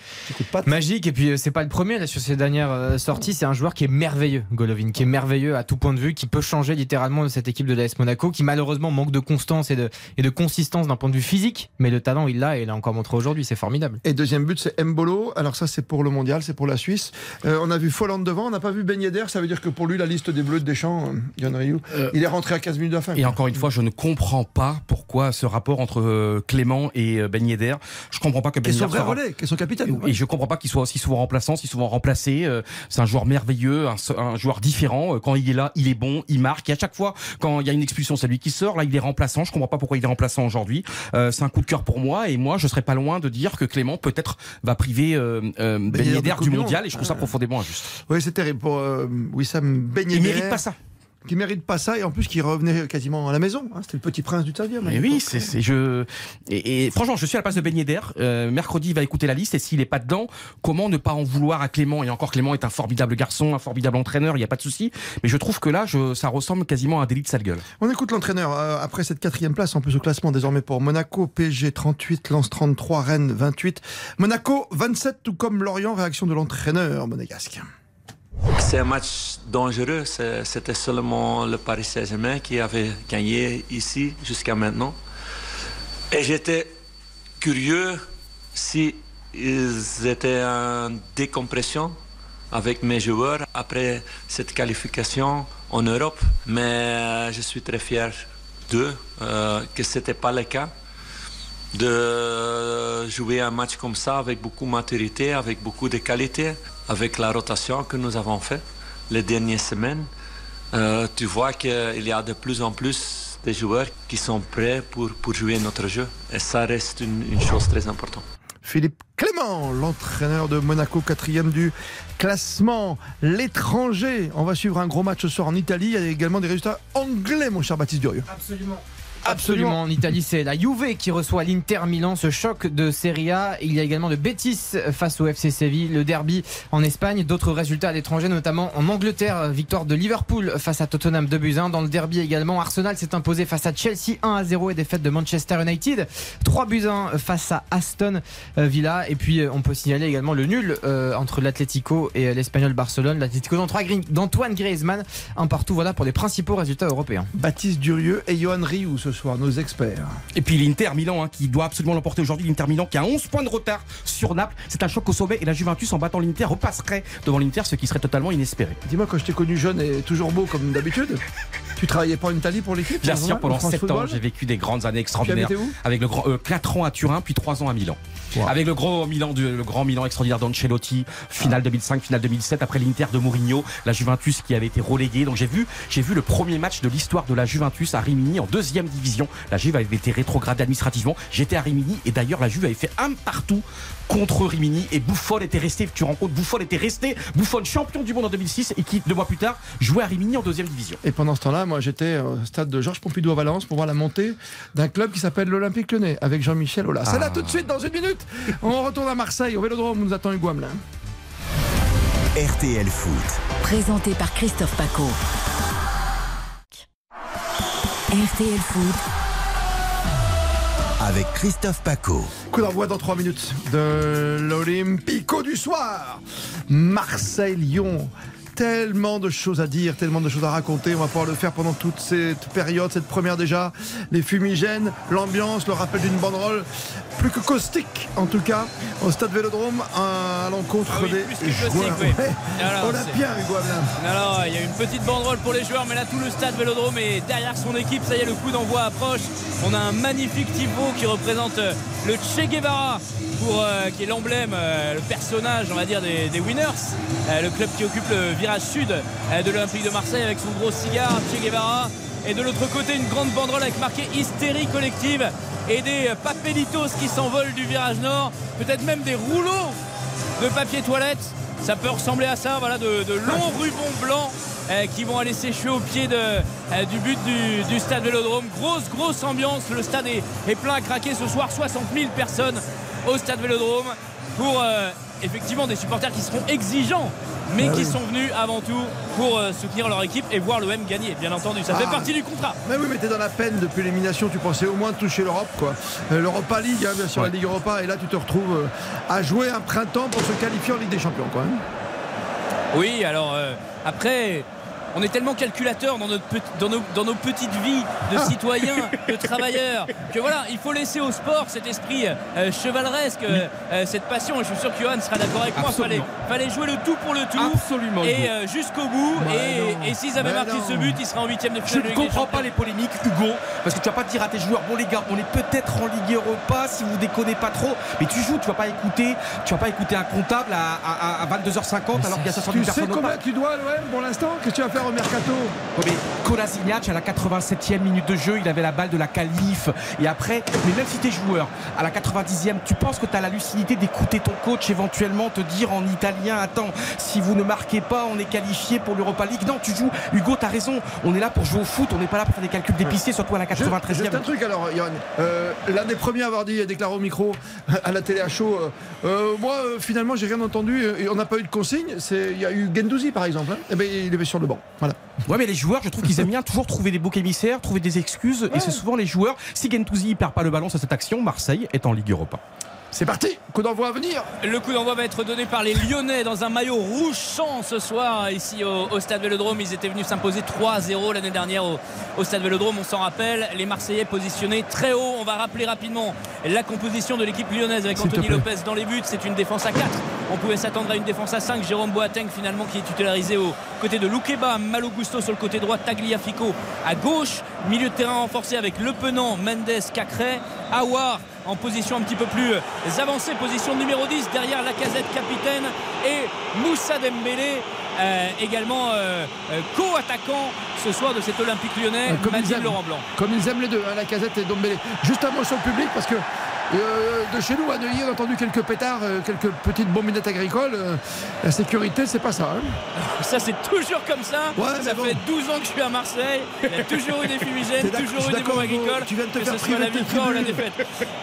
C: Pas.
I: Magique, et puis euh, c'est pas le premier là sur ces dernières euh, sorties, c'est un joueur qui est merveilleux, Golovin, qui est merveilleux à tout point de vue, qui peut changer littéralement de cette équipe de l'AS Monaco, qui malheureusement manque de constance et de, et de consistance d'un point de vue physique, mais le talent il l'a et il l'a encore montré aujourd'hui, c'est formidable.
C: Et deuxième but, c'est Mbolo. Alors ça, c'est pour le mondial, c'est pour la Suisse. Euh, on a vu Folland devant, on n'a pas vu Ben Yedder. Ça veut dire que pour lui, la liste des Bleus de Deschamps, euh, Yann Rioux,
E: Euh,
C: il est rentré à 15 minutes de la fin.
E: Et encore une fois, je ne comprends pas pourquoi ce rapport entre Clément et Ben Yedder. Je comprends pas que Ben Yedder
C: vrai
E: soit-
C: relais, son capitaine.
E: Et je comprends pas qu'il soit aussi souvent remplaçant, si souvent remplacé. C'est un joueur merveilleux, un, un joueur différent. Quand il est là, il est bon, il marque. Et à chaque fois, quand il y a une expulsion, c'est lui qui sort. Là, il est remplaçant. Je comprends pas pourquoi il est remplaçant aujourd'hui. Euh, c'est un coup de cœur pour moi. Et moi, je serais pas loin de dire que Clément peut-être va priver euh, euh, Ben
C: Yedder du
E: mondial. Et je trouve ça
C: Ah.
E: profondément injuste.
C: Oui, c'est terrible pour euh, Wissam Ben
E: Il mérite pas ça.
C: Qui mérite pas ça, et en plus qui revenait quasiment à la maison. hein. C'était le petit prince du stadium.
E: Mais oui, c'est c'est- je et, et franchement, je suis à la place de Ben Yedder. Euh, mercredi, il va écouter la liste et s'il est pas dedans, comment ne pas en vouloir à Clément? Et encore, Clément est un formidable garçon, un formidable entraîneur. Il y a pas de souci. Mais je trouve que là, je, ça ressemble quasiment à un délit de sale gueule.
C: On écoute l'entraîneur euh, après cette quatrième place, en plus au classement désormais pour Monaco, PSG 38, Lens 33, Rennes 28, Monaco 27, tout comme Lorient. Réaction de l'entraîneur monégasque.
O: C'est un match dangereux. C'était seulement le Paris Saint-Germain qui avait gagné ici jusqu'à maintenant. Et j'étais curieux si étaient en décompression avec mes joueurs après cette qualification en Europe. Mais je suis très fier d'eux, euh, que ce n'était pas le cas de jouer un match comme ça avec beaucoup de maturité, avec beaucoup de qualité, avec la rotation que nous avons fait les dernières semaines. Euh, tu vois qu'il y a de plus en plus de joueurs qui sont prêts pour, pour jouer notre jeu. Et ça reste une, une chose très importante.
C: Philippe Clément, l'entraîneur de Monaco, quatrième du classement. L'étranger, on va suivre un gros match ce soir en Italie. Il y a également des résultats anglais, mon cher Baptiste Durieux.
I: Absolument. Absolument. En Italie, c'est la Juve qui reçoit l'Inter Milan. Ce choc de Serie A. Il y a également le Betis face au FC Séville, le derby en Espagne. D'autres résultats à l'étranger, notamment en Angleterre. Victoire de Liverpool face à Tottenham 2 buts 1. Dans le derby également, Arsenal s'est imposé face à Chelsea 1 à 0 et défaite de Manchester United 3 buts 1 face à Aston Villa. Et puis, on peut signaler également le nul euh, entre l'Atlético et l'Espagnol Barcelone. L'Atlético d'Antoine Griezmann. Un partout, voilà pour les principaux résultats européens.
C: Baptiste Durieux et Johan Rioux ce soir, nos experts.
E: Et puis l'Inter Milan hein, qui doit absolument l'emporter aujourd'hui. L'Inter Milan qui a 11 points de retard sur Naples. C'est un choc au sommet et la Juventus en battant l'Inter repasserait devant l'Inter, ce qui serait totalement inespéré.
C: Dis-moi, quand je t'ai connu jeune et toujours beau comme d'habitude, tu travaillais pas en Italie pour l'équipe
E: Bien sûr, pendant 7 ans, j'ai vécu des grandes années extraordinaires. Avec le grand, 4 euh, ans à Turin, puis 3 ans à Milan. Avec le grand Milan, le grand Milan extraordinaire d'Ancelotti, finale 2005, finale 2007, après l'Inter de Mourinho, la Juventus qui avait été reléguée. Donc j'ai vu, j'ai vu le premier match de l'histoire de la Juventus à Rimini en deuxième division. La Juve avait été rétrogradée administrativement. J'étais à Rimini et d'ailleurs la Juve avait fait un partout contre Rimini et Buffon était resté, tu rends compte, Buffon était resté, Buffon champion du monde en 2006 et qui deux mois plus tard jouait à Rimini en deuxième division.
C: Et pendant ce temps-là, moi j'étais au stade de Georges Pompidou à Valence pour voir la montée d'un club qui s'appelle l'Olympique Lyonnais avec Jean-Michel Aulas. C'est là tout de suite dans une minute. On retourne à Marseille au Vélodrome où nous attend Hugo Hamelin.
A: RTL Foot.
B: Présenté par Christophe Paco. RTL Foot.
A: Avec Christophe Paco.
C: Coup d'envoi dans 3 minutes de l'Olympico du soir. Marseille-Lyon tellement de choses à dire, tellement de choses à raconter. On va pouvoir le faire pendant toute cette période, cette première déjà. Les fumigènes, l'ambiance, le rappel d'une banderole plus que caustique en tout cas au stade Vélodrome à l'encontre
D: ah oui,
C: des joueurs.
D: oui. Alors,
C: Olympien, Hugo.
D: Alors, il y a une petite banderole pour les joueurs, mais là, tout le stade Vélodrome est derrière son équipe. Ça y est, le coup d'envoi approche. On a un magnifique tifo qui représente euh, le Che Guevara, pour, euh, qui est l'emblème, euh, le personnage, on va dire, des, des Winners. Euh, le club qui occupe le virage sud de l'Olympique de Marseille avec son gros cigare, Che Guevara. Et de l'autre côté, une grande banderole avec marqué hystérie collective et des papelitos qui s'envolent du virage nord. Peut-être même des rouleaux de papier toilette. Ça peut ressembler à ça, voilà, de, de longs rubans blancs qui vont aller sécher au pied de, du but du, du stade Vélodrome. Grosse, grosse ambiance. Le stade est, est plein à craquer ce soir. 60 000 personnes au stade Vélodrome pour euh, effectivement des supporters qui seront exigeants mais
C: Ah
D: qui
C: oui.
D: sont venus avant tout pour euh, soutenir leur équipe et voir l'OM gagner bien entendu ça fait
C: Ah.
D: partie du contrat
C: Mais oui, mais t'es dans la peine depuis l'élimination. Tu pensais au moins toucher l'Europe, quoi. Euh, L'Europa League, hein, bien sûr, la Ligue Europa. Et là, tu te retrouves à jouer un printemps pour se qualifier en Ligue des Champions, quoi. hein.
D: Oui, alors euh, après, on est tellement calculateur dans, notre dans, nos, dans nos petites vies de
C: Ah.
D: citoyens, de travailleurs, que voilà, il faut laisser au sport cet esprit euh, chevaleresque, euh, euh, cette passion. Et je suis sûr que Johan sera d'accord avec moi. Fallait, fallait jouer le tout pour le tout.
E: Absolument,
D: Et euh, jusqu'au bout.
E: Non.
D: et et s'ils avaient
E: Mais
D: marqué
E: non.
D: ce but, ils seraient en huitième de
E: Je
D: finale. de
E: ne comprends pas les polémiques, Hugo, parce que tu vas pas dire à tes joueurs, bon les gars, on est peut-être en Ligue Europa si vous déconnez pas trop, mais tu joues, tu vas pas écouter, tu vas pas écouter un comptable à, à- à 22h50 alors qu'il y a 60 000
C: Tu sais
E: personnes
C: combien tu dois à l'OM pour l'instant Qu'est-ce que tu vas faire au mercato
E: Kolasinac à la 87e minute de jeu, il avait la balle de la qualif. Et après, mais même si tu es joueur, à la 90e, tu penses que tu as la lucidité d'écouter ton coach éventuellement te dire en italien Attends, si vous ne marquez pas, on est qualifié pour l'Europa League. Non, tu joues. Hugo, tu as raison. On est là pour jouer au foot, on n'est pas là pour faire des calculs d'épicier, surtout à la 93e.
C: Juste, un truc alors, Yann. Euh, L'un des premiers à avoir dit, déclaré au micro à la télé à chaud, euh, euh, moi finalement j'ai rien entendu et on n'a pas eu de consigne. C'est- Il y a eu Gendouzi par exemple. hein. Eh ben, il est sur le banc. Voilà.
E: Ouais, mais les joueurs, je trouve qu'ils aiment bien toujours trouver des boucs émissaires, trouver des excuses. Et c'est souvent les joueurs. Si Gentouzi ne perd pas le ballon sur cette action, Marseille est en Ligue Europa.
C: C'est parti, coup d'envoi à venir.
D: Le coup d'envoi va être donné par les Lyonnais dans un maillot rouge sang ce soir ici au, au Stade Vélodrome. Ils étaient venus s'imposer 3-0 l'année dernière au, au Stade Vélodrome. On s'en rappelle. Les Marseillais positionnés très haut. On va rappeler rapidement la composition de l'équipe lyonnaise avec Anthony. Lopez dans les buts. C'est une défense à 4. On pouvait s'attendre à une défense à 5. Jérôme Boateng finalement qui est titularisé au côté de Loukeba, Malo Gusto sur le côté droit, Tagliafico à gauche. Milieu de terrain renforcé avec Le Penant, Mendes, Cacré, Awar en position un petit peu plus avancée, position numéro 10 derrière Lacazette capitaine et Moussa Dembélé euh, également euh, euh, co-attaquant ce soir de cet Olympique lyonnais,
C: Euh, comme, ils aiment,
D: Laurent Blanc.
C: comme ils aiment les deux, hein, la casette et Dombélé. Juste un mot sur le public parce que Euh, de chez nous, à Neuilly, on a entendu quelques pétards, euh, quelques petites bombinettes agricoles. Euh, la sécurité, c'est pas ça. hein.
D: Ça, c'est toujours comme ça.
C: Ouais,
D: ça
C: bon.
D: fait 12 ans que je suis à Marseille. Il y a toujours eu des fumigènes, toujours eu des bombes agricoles.
C: tu viens de te
D: que
C: faire
D: ce soit la victoire ou la défaite.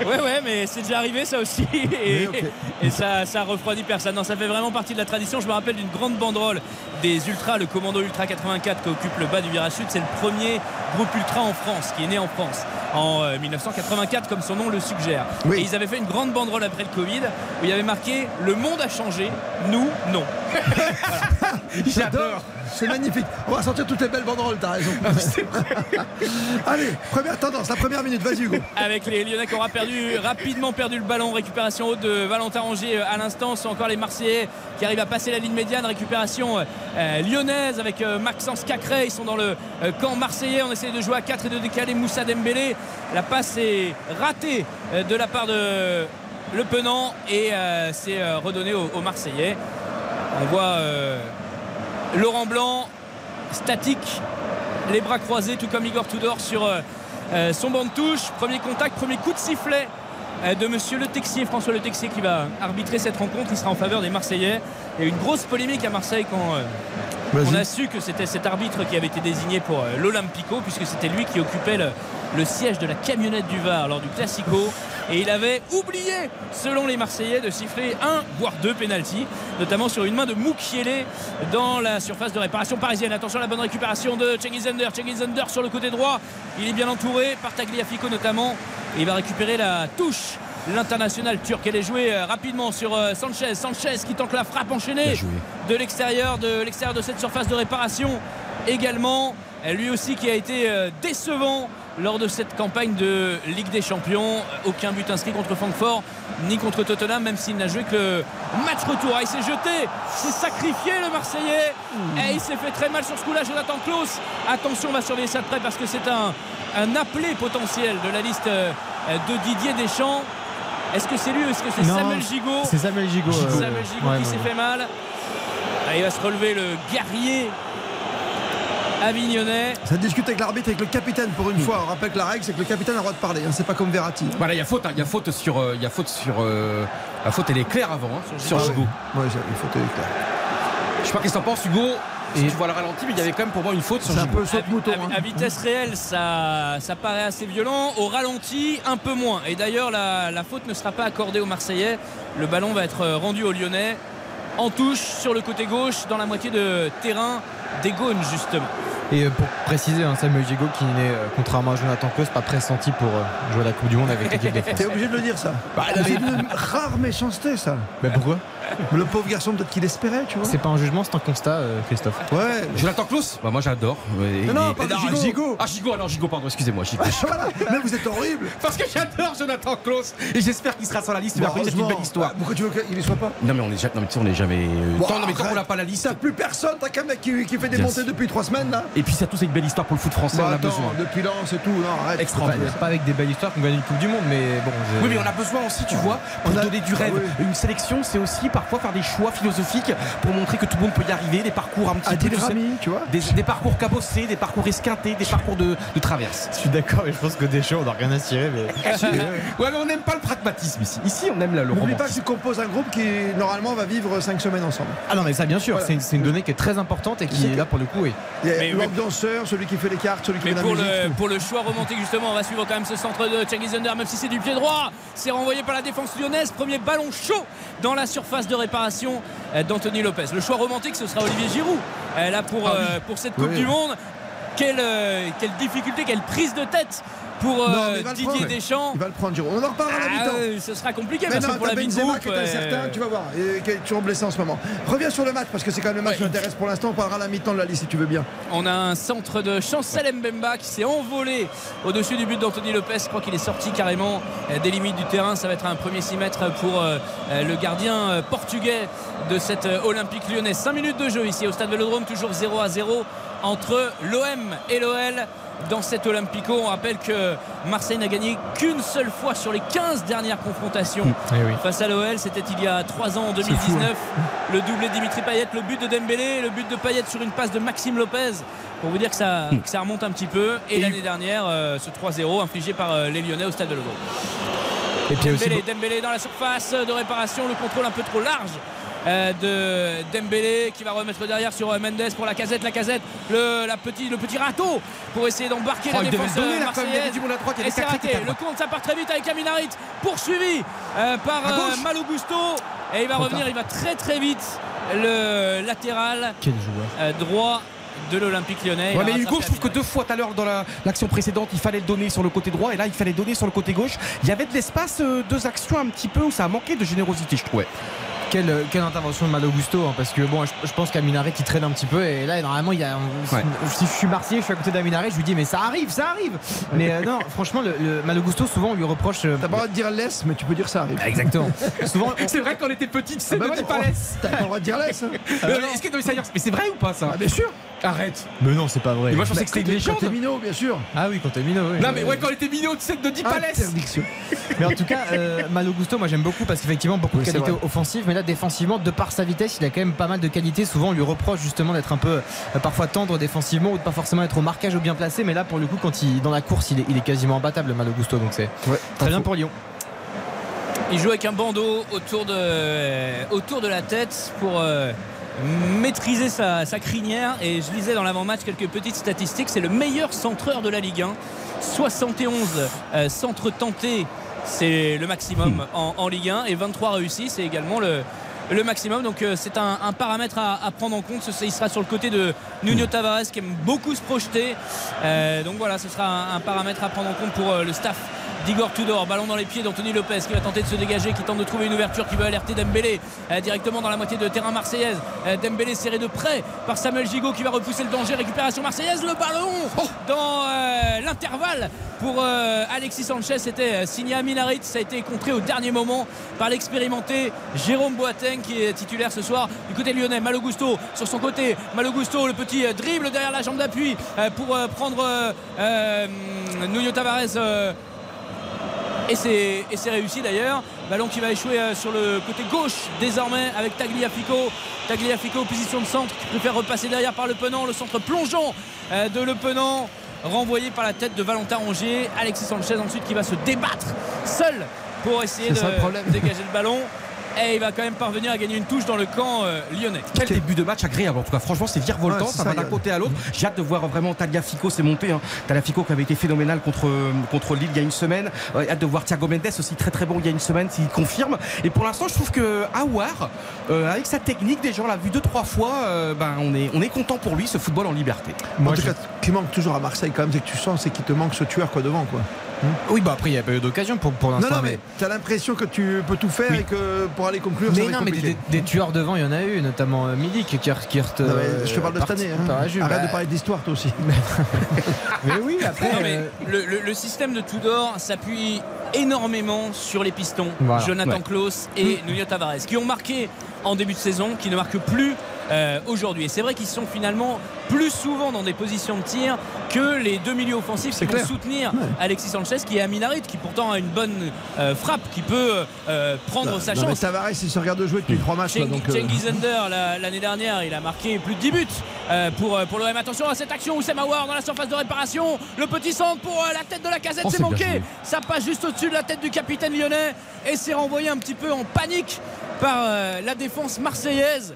D: Ouais, ouais, mais c'est déjà arrivé ça aussi. Et ça, ça refroidit personne. Non, ça fait vraiment partie de la tradition. Je me rappelle d'une grande banderole des Ultras, le commando Ultra 84 qui occupe le bas du virage sud. C'est le premier groupe Ultra en France, qui est né en France en euh, 1984, comme son nom le suggère. Et ils avaient fait une grande banderole après le Covid où il y avait marqué Le monde a changé, nous, non.
C: J'adore. C'est magnifique. On va sortir toutes les belles banderoles, t'as raison. Allez, première tendance, la première minute, vas-y Hugo.
D: avec les Lyonnais qui aura perdu rapidement perdu le ballon récupération haute de Valentin Rongier euh, à l'instant ce sont encore les Marseillais qui arrivent à passer la ligne médiane récupération euh, euh, lyonnaise avec euh, Maxence Cacré ils sont dans le euh, camp marseillais on essaie de jouer à 4 et de décaler Moussa Dembélé la passe est ratée euh, de la part de Le Penant et euh, c'est euh, redonné aux, aux Marseillais on voit euh, Laurent Blanc statique les bras croisés tout comme Igor Tudor sur son banc de touche. Premier contact, premier coup de sifflet de monsieur Le Texier, François Le Texier qui va arbitrer cette rencontre. Il sera en faveur des Marseillais. Il y a eu une grosse polémique à Marseille quand on a su que c'était cet arbitre qui avait été désigné pour l'Olympico, puisque c'était lui qui occupait le, le siège de la camionnette du Var lors du Classico. Et il avait oublié, selon les Marseillais, de siffler un, voire deux pénalties, notamment sur une main de Moukielé dans la surface de réparation parisienne. Attention à la bonne récupération de. Cengiz Under sur le côté droit. Il est bien entouré par Tagliafico notamment. Et il va récupérer la touche. L'international turc, elle est jouée euh, rapidement sur euh, Sanchez. Sanchez qui tente la frappe enchaînée de l'extérieur de l'extérieur de cette surface de réparation également. Euh, Lui aussi qui a été décevant lors de cette campagne de Ligue des Champions. Aucun but inscrit contre Francfort ni contre Tottenham, même s'il n'a joué que le match retour. Ah, il s'est jeté, s'est sacrifié le Marseillais. Et il s'est fait très mal sur ce coup-là, Jonathan Klaus. Attention, on va surveiller ça de près parce que c'est un, un appelé potentiel de la liste euh, de Didier Deschamps. Est-ce que c'est lui ou est-ce que c'est Samuel Gigot
I: c'est Samuel Gigot, euh,
D: Samuel Gigot
I: ouais,
D: qui s'est
I: ouais.
D: fait mal. Ah, il va se relever le guerrier avignonnais.
C: Ça discute avec l'arbitre, avec le capitaine pour une fois. On rappelle que la règle, c'est que le capitaine a le droit de parler. hein. C'est pas comme Verratti.
E: Voilà, il y a faute, hein, il y a faute sur, euh, il y a faute sur, euh, la faute elle est claire avant, hein, sur
C: Ah ouais.
E: Gigot.
C: Ouais, j'ai- il faut te clair.
E: Je sais pas qu'est-ce que t'en penses, Hugo? Si tu vois le ralenti, mais il y avait quand même pour moi une faute sur
C: C'est un peu saute-mouton.
D: À, à vitesse réelle, ça, ça paraît assez violent. Au ralenti, un peu moins. Et d'ailleurs, la, la faute ne sera pas accordée aux Marseillais. Le ballon va être rendu aux Lyonnais. En touche sur le côté gauche, dans la moitié de terrain des Gaunes, justement.
I: Et euh, pour préciser, hein, Samuel Gigot qui n'est, euh, contrairement à Jonathan Klaus, pas pressenti pour euh, jouer à la Coupe du Monde avec l'équipe de France.
C: T'es obligé de le dire ça.
I: Bah,
C: c'est une rare méchanceté ça.
I: Mais pourquoi?
C: Le pauvre garçon, peut-être qu'il espérait, tu vois.
I: C'est pas un jugement, c'est un constat, euh, Christophe.
C: Ouais.
E: Jonathan Klaus Bah moi j'adore. Ouais,
C: Non, non,
E: et-
C: pas de
E: et-
C: Gigot.
E: Gigot. Ah Gigot, alors Gigot, pardon, excusez-moi. Gigot.
C: Voilà. Mais vous êtes horrible.
E: Parce que j'adore Jonathan Klaus et j'espère qu'il sera sur la liste. Mais
C: Bon,
E: après, c'est une belle histoire.
C: Pourquoi tu veux qu'il y soit pas
E: Non mais on est jamais, non mais tu sais, on est jamais. euh,
C: Bon,
E: tant, non, mais tant qu'on n'a pas la liste.
C: T'as plus personne, t'as qu'un mec qui, qui fait des
E: Bien
C: montées
E: sûr.
C: depuis trois semaines là.
E: Et puis surtout c'est une belle histoire pour le foot français.
C: Bon,
E: on a
C: attends,
E: besoin.
C: depuis l'an, c'est tout. Non, arrête.
E: Extraordinaire.
I: Pas, pas avec des belles histoires qu'on gagne une Coupe du Monde, mais bon.
E: Oui, mais on a besoin aussi, tu vois, pour donner du rêve.
C: Ah.
E: Une sélection, c'est aussi parfois faire des choix philosophiques pour montrer que tout le monde peut y arriver, des parcours un petit peu.
C: Adil
E: tu sais,
C: Rami, tu vois.
E: Des, des parcours cabossés, des parcours esquintés, des parcours de, de traverse.
I: Je suis d'accord, et je pense que Deschamps, on n'a rien à cirer, mais.
E: Ouais, mais on n'aime pas le pragmatisme ici. Ici, on aime le, le
C: N'oublie pas que tu composes un groupe qui normalement va vivre 5 semaines ensemble.
I: Ah non, mais ça, bien sûr,
C: Voilà.
I: c'est une, donnée qui est très importante et qui est là pour le coup. Et...
C: Il y a
D: Mais-
C: l'ambianceur, celui qui fait les cartes, celui qui
D: Mais
C: fait la
D: pour
C: musique.
D: le, pour le choix romantique justement, on va suivre quand même ce centre de Cengiz Under, même si c'est du pied droit. C'est renvoyé par la défense lyonnaise. Premier ballon chaud dans la surface de réparation euh, d'Anthony Lopez. Le choix romantique, ce sera Olivier Giroud. euh, là pour, euh, pour cette Coupe
C: Oui.
D: du Monde. Quelle, quelle difficulté, quelle prise de tête pour euh,
C: Non,
D: Didier
C: prendre.
D: Deschamps.
C: Il va le prendre. On en reparlera à la
D: Ah,
C: mi-temps.
D: euh, ce sera compliqué
C: Mais
D: parce
C: non,
D: que pour la
C: Benzema qui est incertain, tu vas voir, et qui est toujours blessé en ce moment. Reviens sur le match parce que c'est quand même le match qui
D: Ouais.
C: m'intéresse pour l'instant. On parlera à la mi-temps de la liste si tu veux bien.
D: On a un centre de Chancel Mbemba qui s'est envolé au-dessus du but d'Anthony Lopez. Je crois qu'il est sorti carrément euh, des limites du terrain. Ça va être un premier 6 mètres pour euh, euh, le gardien portugais de cette Olympique lyonnaise. 5 minutes de jeu ici au stade Vélodrome, toujours 0 à 0 entre l'OM et l'OL. Dans cet Olympico, on rappelle que Marseille n'a gagné qu'une seule fois sur les 15 dernières confrontations
I: Eh oui.
D: face à l'OL. C'était il y a 3 ans en 2019. Le doublé de Dimitri Payet, le but de Dembélé, le but de Payet sur une passe de Maxime Lopez. Pour vous dire que ça, que ça remonte un petit peu. Et, l'année dernière, euh, ce 3-0 infligé par euh, les Lyonnais au stade de
I: aussi
D: Dembélé, Dembélé dans la surface de réparation, le contrôle un peu trop large de Dembélé qui va remettre derrière sur euh, Mendes pour la casette, la casette, le, la petit, le petit râteau pour essayer d'embarquer
E: Oh,
D: la défense euh, marseillaise.
E: du monde à droite,
D: Et c'est raté. Le compte ça part très vite avec Aminarit poursuivi euh, par euh. Malo Gusto et il va revenir, il va très très vite le latéral
I: Quel joueur.
D: euh, droit de l'Olympique lyonnais.
E: Ouais, mais Hugo, je trouve que deux fois tout à l'heure dans la- l'action précédente, il fallait le donner sur le côté droit et là, il fallait le donner sur le côté gauche. Il y avait de l'espace, euh, deux actions un petit peu où ça a manqué de générosité, je trouvais.
I: Quelle, quelle intervention de Malo Gusto hein, parce que bon je, je pense qu'Aminaret il traîne un petit peu et là normalement il y a
E: Ouais.
I: si je suis marseillais je suis à côté d'Aminaret je lui dis mais ça arrive ça arrive mais euh, non franchement le, le Malo Gusto souvent on lui reproche euh,
C: T'as pas le droit de dire laisse, mais tu peux dire ça arrive.
I: exactement souvent on-
E: C'est vrai qu'on était petit, tu sais,
C: Ah bah
E: ne
C: ouais,
E: dis pas laisse.
C: T'as pas le droit de dire laisse. hein.
E: Euh, Est-ce que non, mais ça c'est vrai ou pas ça
C: Ah, bien sûr.
E: Arrête.
I: mais non c'est pas vrai
E: Mais moi je pensais que c'était une légende.
C: Quand t'es minot, bien sûr.
I: ah oui quand t'es minot oui.
E: Non mais ouais quand était minot, tu sais, ne dis pas laisse.
C: Interdiction.
I: Mais en tout cas, euh, Malo Gusto, moi j'aime beaucoup parce qu'effectivement beaucoup de
C: c'est
I: qualité
C: vrai.
I: offensive, mais là défensivement, de par sa vitesse, il a quand même pas mal de qualités. Souvent on lui reproche justement d'être un peu euh, parfois tendre défensivement ou de pas forcément être au marquage ou bien placé, mais là pour le coup quand il dans la course, il est, il est quasiment imbattable Malo Gusto, donc c'est très bien pour Lyon.
D: Il joue avec un bandeau autour de, euh, autour de la tête pour euh, maîtriser sa, sa crinière. Et je lisais dans l'avant-match quelques petites statistiques. C'est le meilleur centreur de la Ligue 1. 71 euh, centres tentés, c'est le maximum en, en Ligue 1. Et 23 réussis, c'est également le, le maximum. Donc euh, c'est un, un paramètre à, à prendre en compte. Ce- Il sera sur le côté de Nuno Tavares qui aime beaucoup se projeter. Euh, donc voilà, ce sera un, un paramètre à prendre en compte pour euh, le staff d'Igor Tudor. Ballon dans les pieds d'Anthony Lopez qui va tenter de se dégager, qui tente de trouver une ouverture, qui veut alerter Dembélé euh, directement dans la moitié de terrain marseillaise. Euh, Dembélé serré de près par Samuel Gigot qui va repousser le danger. Récupération marseillaise. Le ballon dans euh, l'intervalle pour euh, Alexis Sanchez. C'était signé à Minarit. Ça a été contré au dernier moment par l'expérimenté Jérôme Boateng qui est titulaire ce soir du côté lyonnais. Malo Gusto sur son côté. Malo Gusto, le petit dribble derrière la jambe d'appui pour prendre euh, Nuno Tavares. Et c'est, réussi d'ailleurs. Ballon qui va échouer euh, sur le côté gauche désormais avec Tagliafico. Tagliafico, position de centre, qui préfère repasser derrière par Le Penant. Le centre plongeant euh, de Le Penant, renvoyé par la tête de Valentin Rongier. Alexis Sanchez ensuite qui va se débattre seul pour essayer de
C: ça le problème.
D: dégager le ballon. Et il va quand même parvenir à gagner une touche dans le camp euh, lyonnais.
E: Quel début de match agréable en tout cas. Franchement, c'est virevoltant,
C: Ouais,
E: ça,
C: ça,
E: va d'un côté à l'autre. J'ai hâte de voir vraiment Tagliafico s'est monté. Hein. Tagliafico qui avait été phénoménal contre, contre Lille il y a une semaine. Euh, hâte de voir Thiago Mendes aussi très très bon il y a une semaine s'il confirme. Et pour l'instant, je trouve que Aouar, euh, avec sa technique, déjà on l'a vu deux trois fois, euh, ben, on, est, on est content pour lui ce football en liberté.
C: en tout cas, ce qui manque toujours à Marseille, quand même, c'est que tu sens, c'est qu'il te manque ce tueur quoi devant, quoi.
I: Oui, bah après il n'y a pas eu d'occasion pour, pour
C: Non,
I: l'instant.
C: non, mais t'as l'impression que tu peux tout faire et que pour aller conclure,
I: Mais non, mais des, des tueurs devant, il y en a eu, notamment euh, Milik qui, qui,
C: Non, je te parle de cette année. hein. Arrête
I: Bah,
C: de parler d'histoire, toi aussi.
I: mais oui, après.
D: Non, mais
I: euh,
D: le, le- le système de Tudor s'appuie énormément sur les pistons.
I: Voilà.
D: Jonathan
I: Ouais.
D: Klaus et Nuno Tavares, qui ont marqué en début de saison, qui ne marquent plus euh, aujourd'hui. Et c'est vrai qu'ils sont finalement plus souvent dans des positions de tir que les deux milieux offensifs qui
C: C'est
D: vont soutenir Alexis Sanchez, qui est à Minarit, qui pourtant a une bonne euh, frappe, qui peut euh, prendre sa
C: Non, mais
D: chance.
C: Tavares, il se regarde jouer depuis trois matchs. là,
D: Ceng-
C: donc, euh,
D: l'année dernière, il a marqué plus de 10 buts pour, pour l'OM. Attention à cette action où c'est Mawar dans la surface de réparation. Le petit centre pour la tête de la casette,
E: Oh,
D: c'est manqué. Ça passe juste au-dessus de la tête du capitaine lyonnais et c'est renvoyé un petit peu en panique par la défense marseillaise.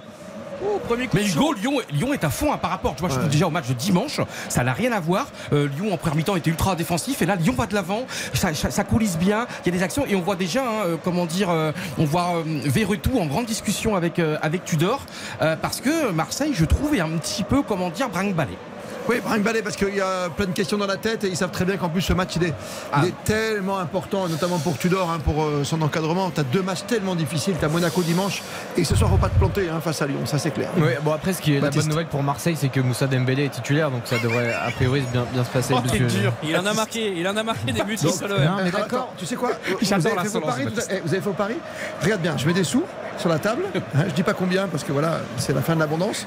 D: Oh, premier coup
E: Mais Hugo. Lyon, Lyon est à fond hein, par rapport. Tu vois, je trouve déjà au match de dimanche, ça n'a rien à voir. Euh, Lyon en première mi-temps était ultra défensif et là Lyon va de l'avant, ça, ça- ça coulisse bien. Il y a des actions et on voit déjà, hein, euh, comment dire, euh, on voit euh, Verretou en grande discussion avec avec Tudor parce que Marseille, je trouve, est un petit peu, comment dire, brinque-ballé.
C: Oui, brinque balai parce qu'il y a plein de questions dans la tête et ils savent très bien qu'en plus ce match il est,
E: Ah.
C: il est tellement important, notamment pour Tudor, hein, pour euh, son encadrement. Tu as deux matchs tellement difficiles, tu as Monaco dimanche et ce soir faut pas te planter hein, face à Lyon, ça c'est clair.
I: Ouais, bon après ce qui est la bonne nouvelle pour Marseille c'est que Moussa Dembélé est titulaire donc ça devrait a priori bien, bien se passer.
E: Oh, dur.
D: Il en a marqué, il en a marqué des buts sur l'OM.
I: D'accord.
C: tu sais quoi Vous
E: J'adore
C: avez
E: la
C: vous avez fait vos paris Regarde bien, je mets des sous sur la table. Je dis pas combien parce que voilà, c'est la fin de l'abondance.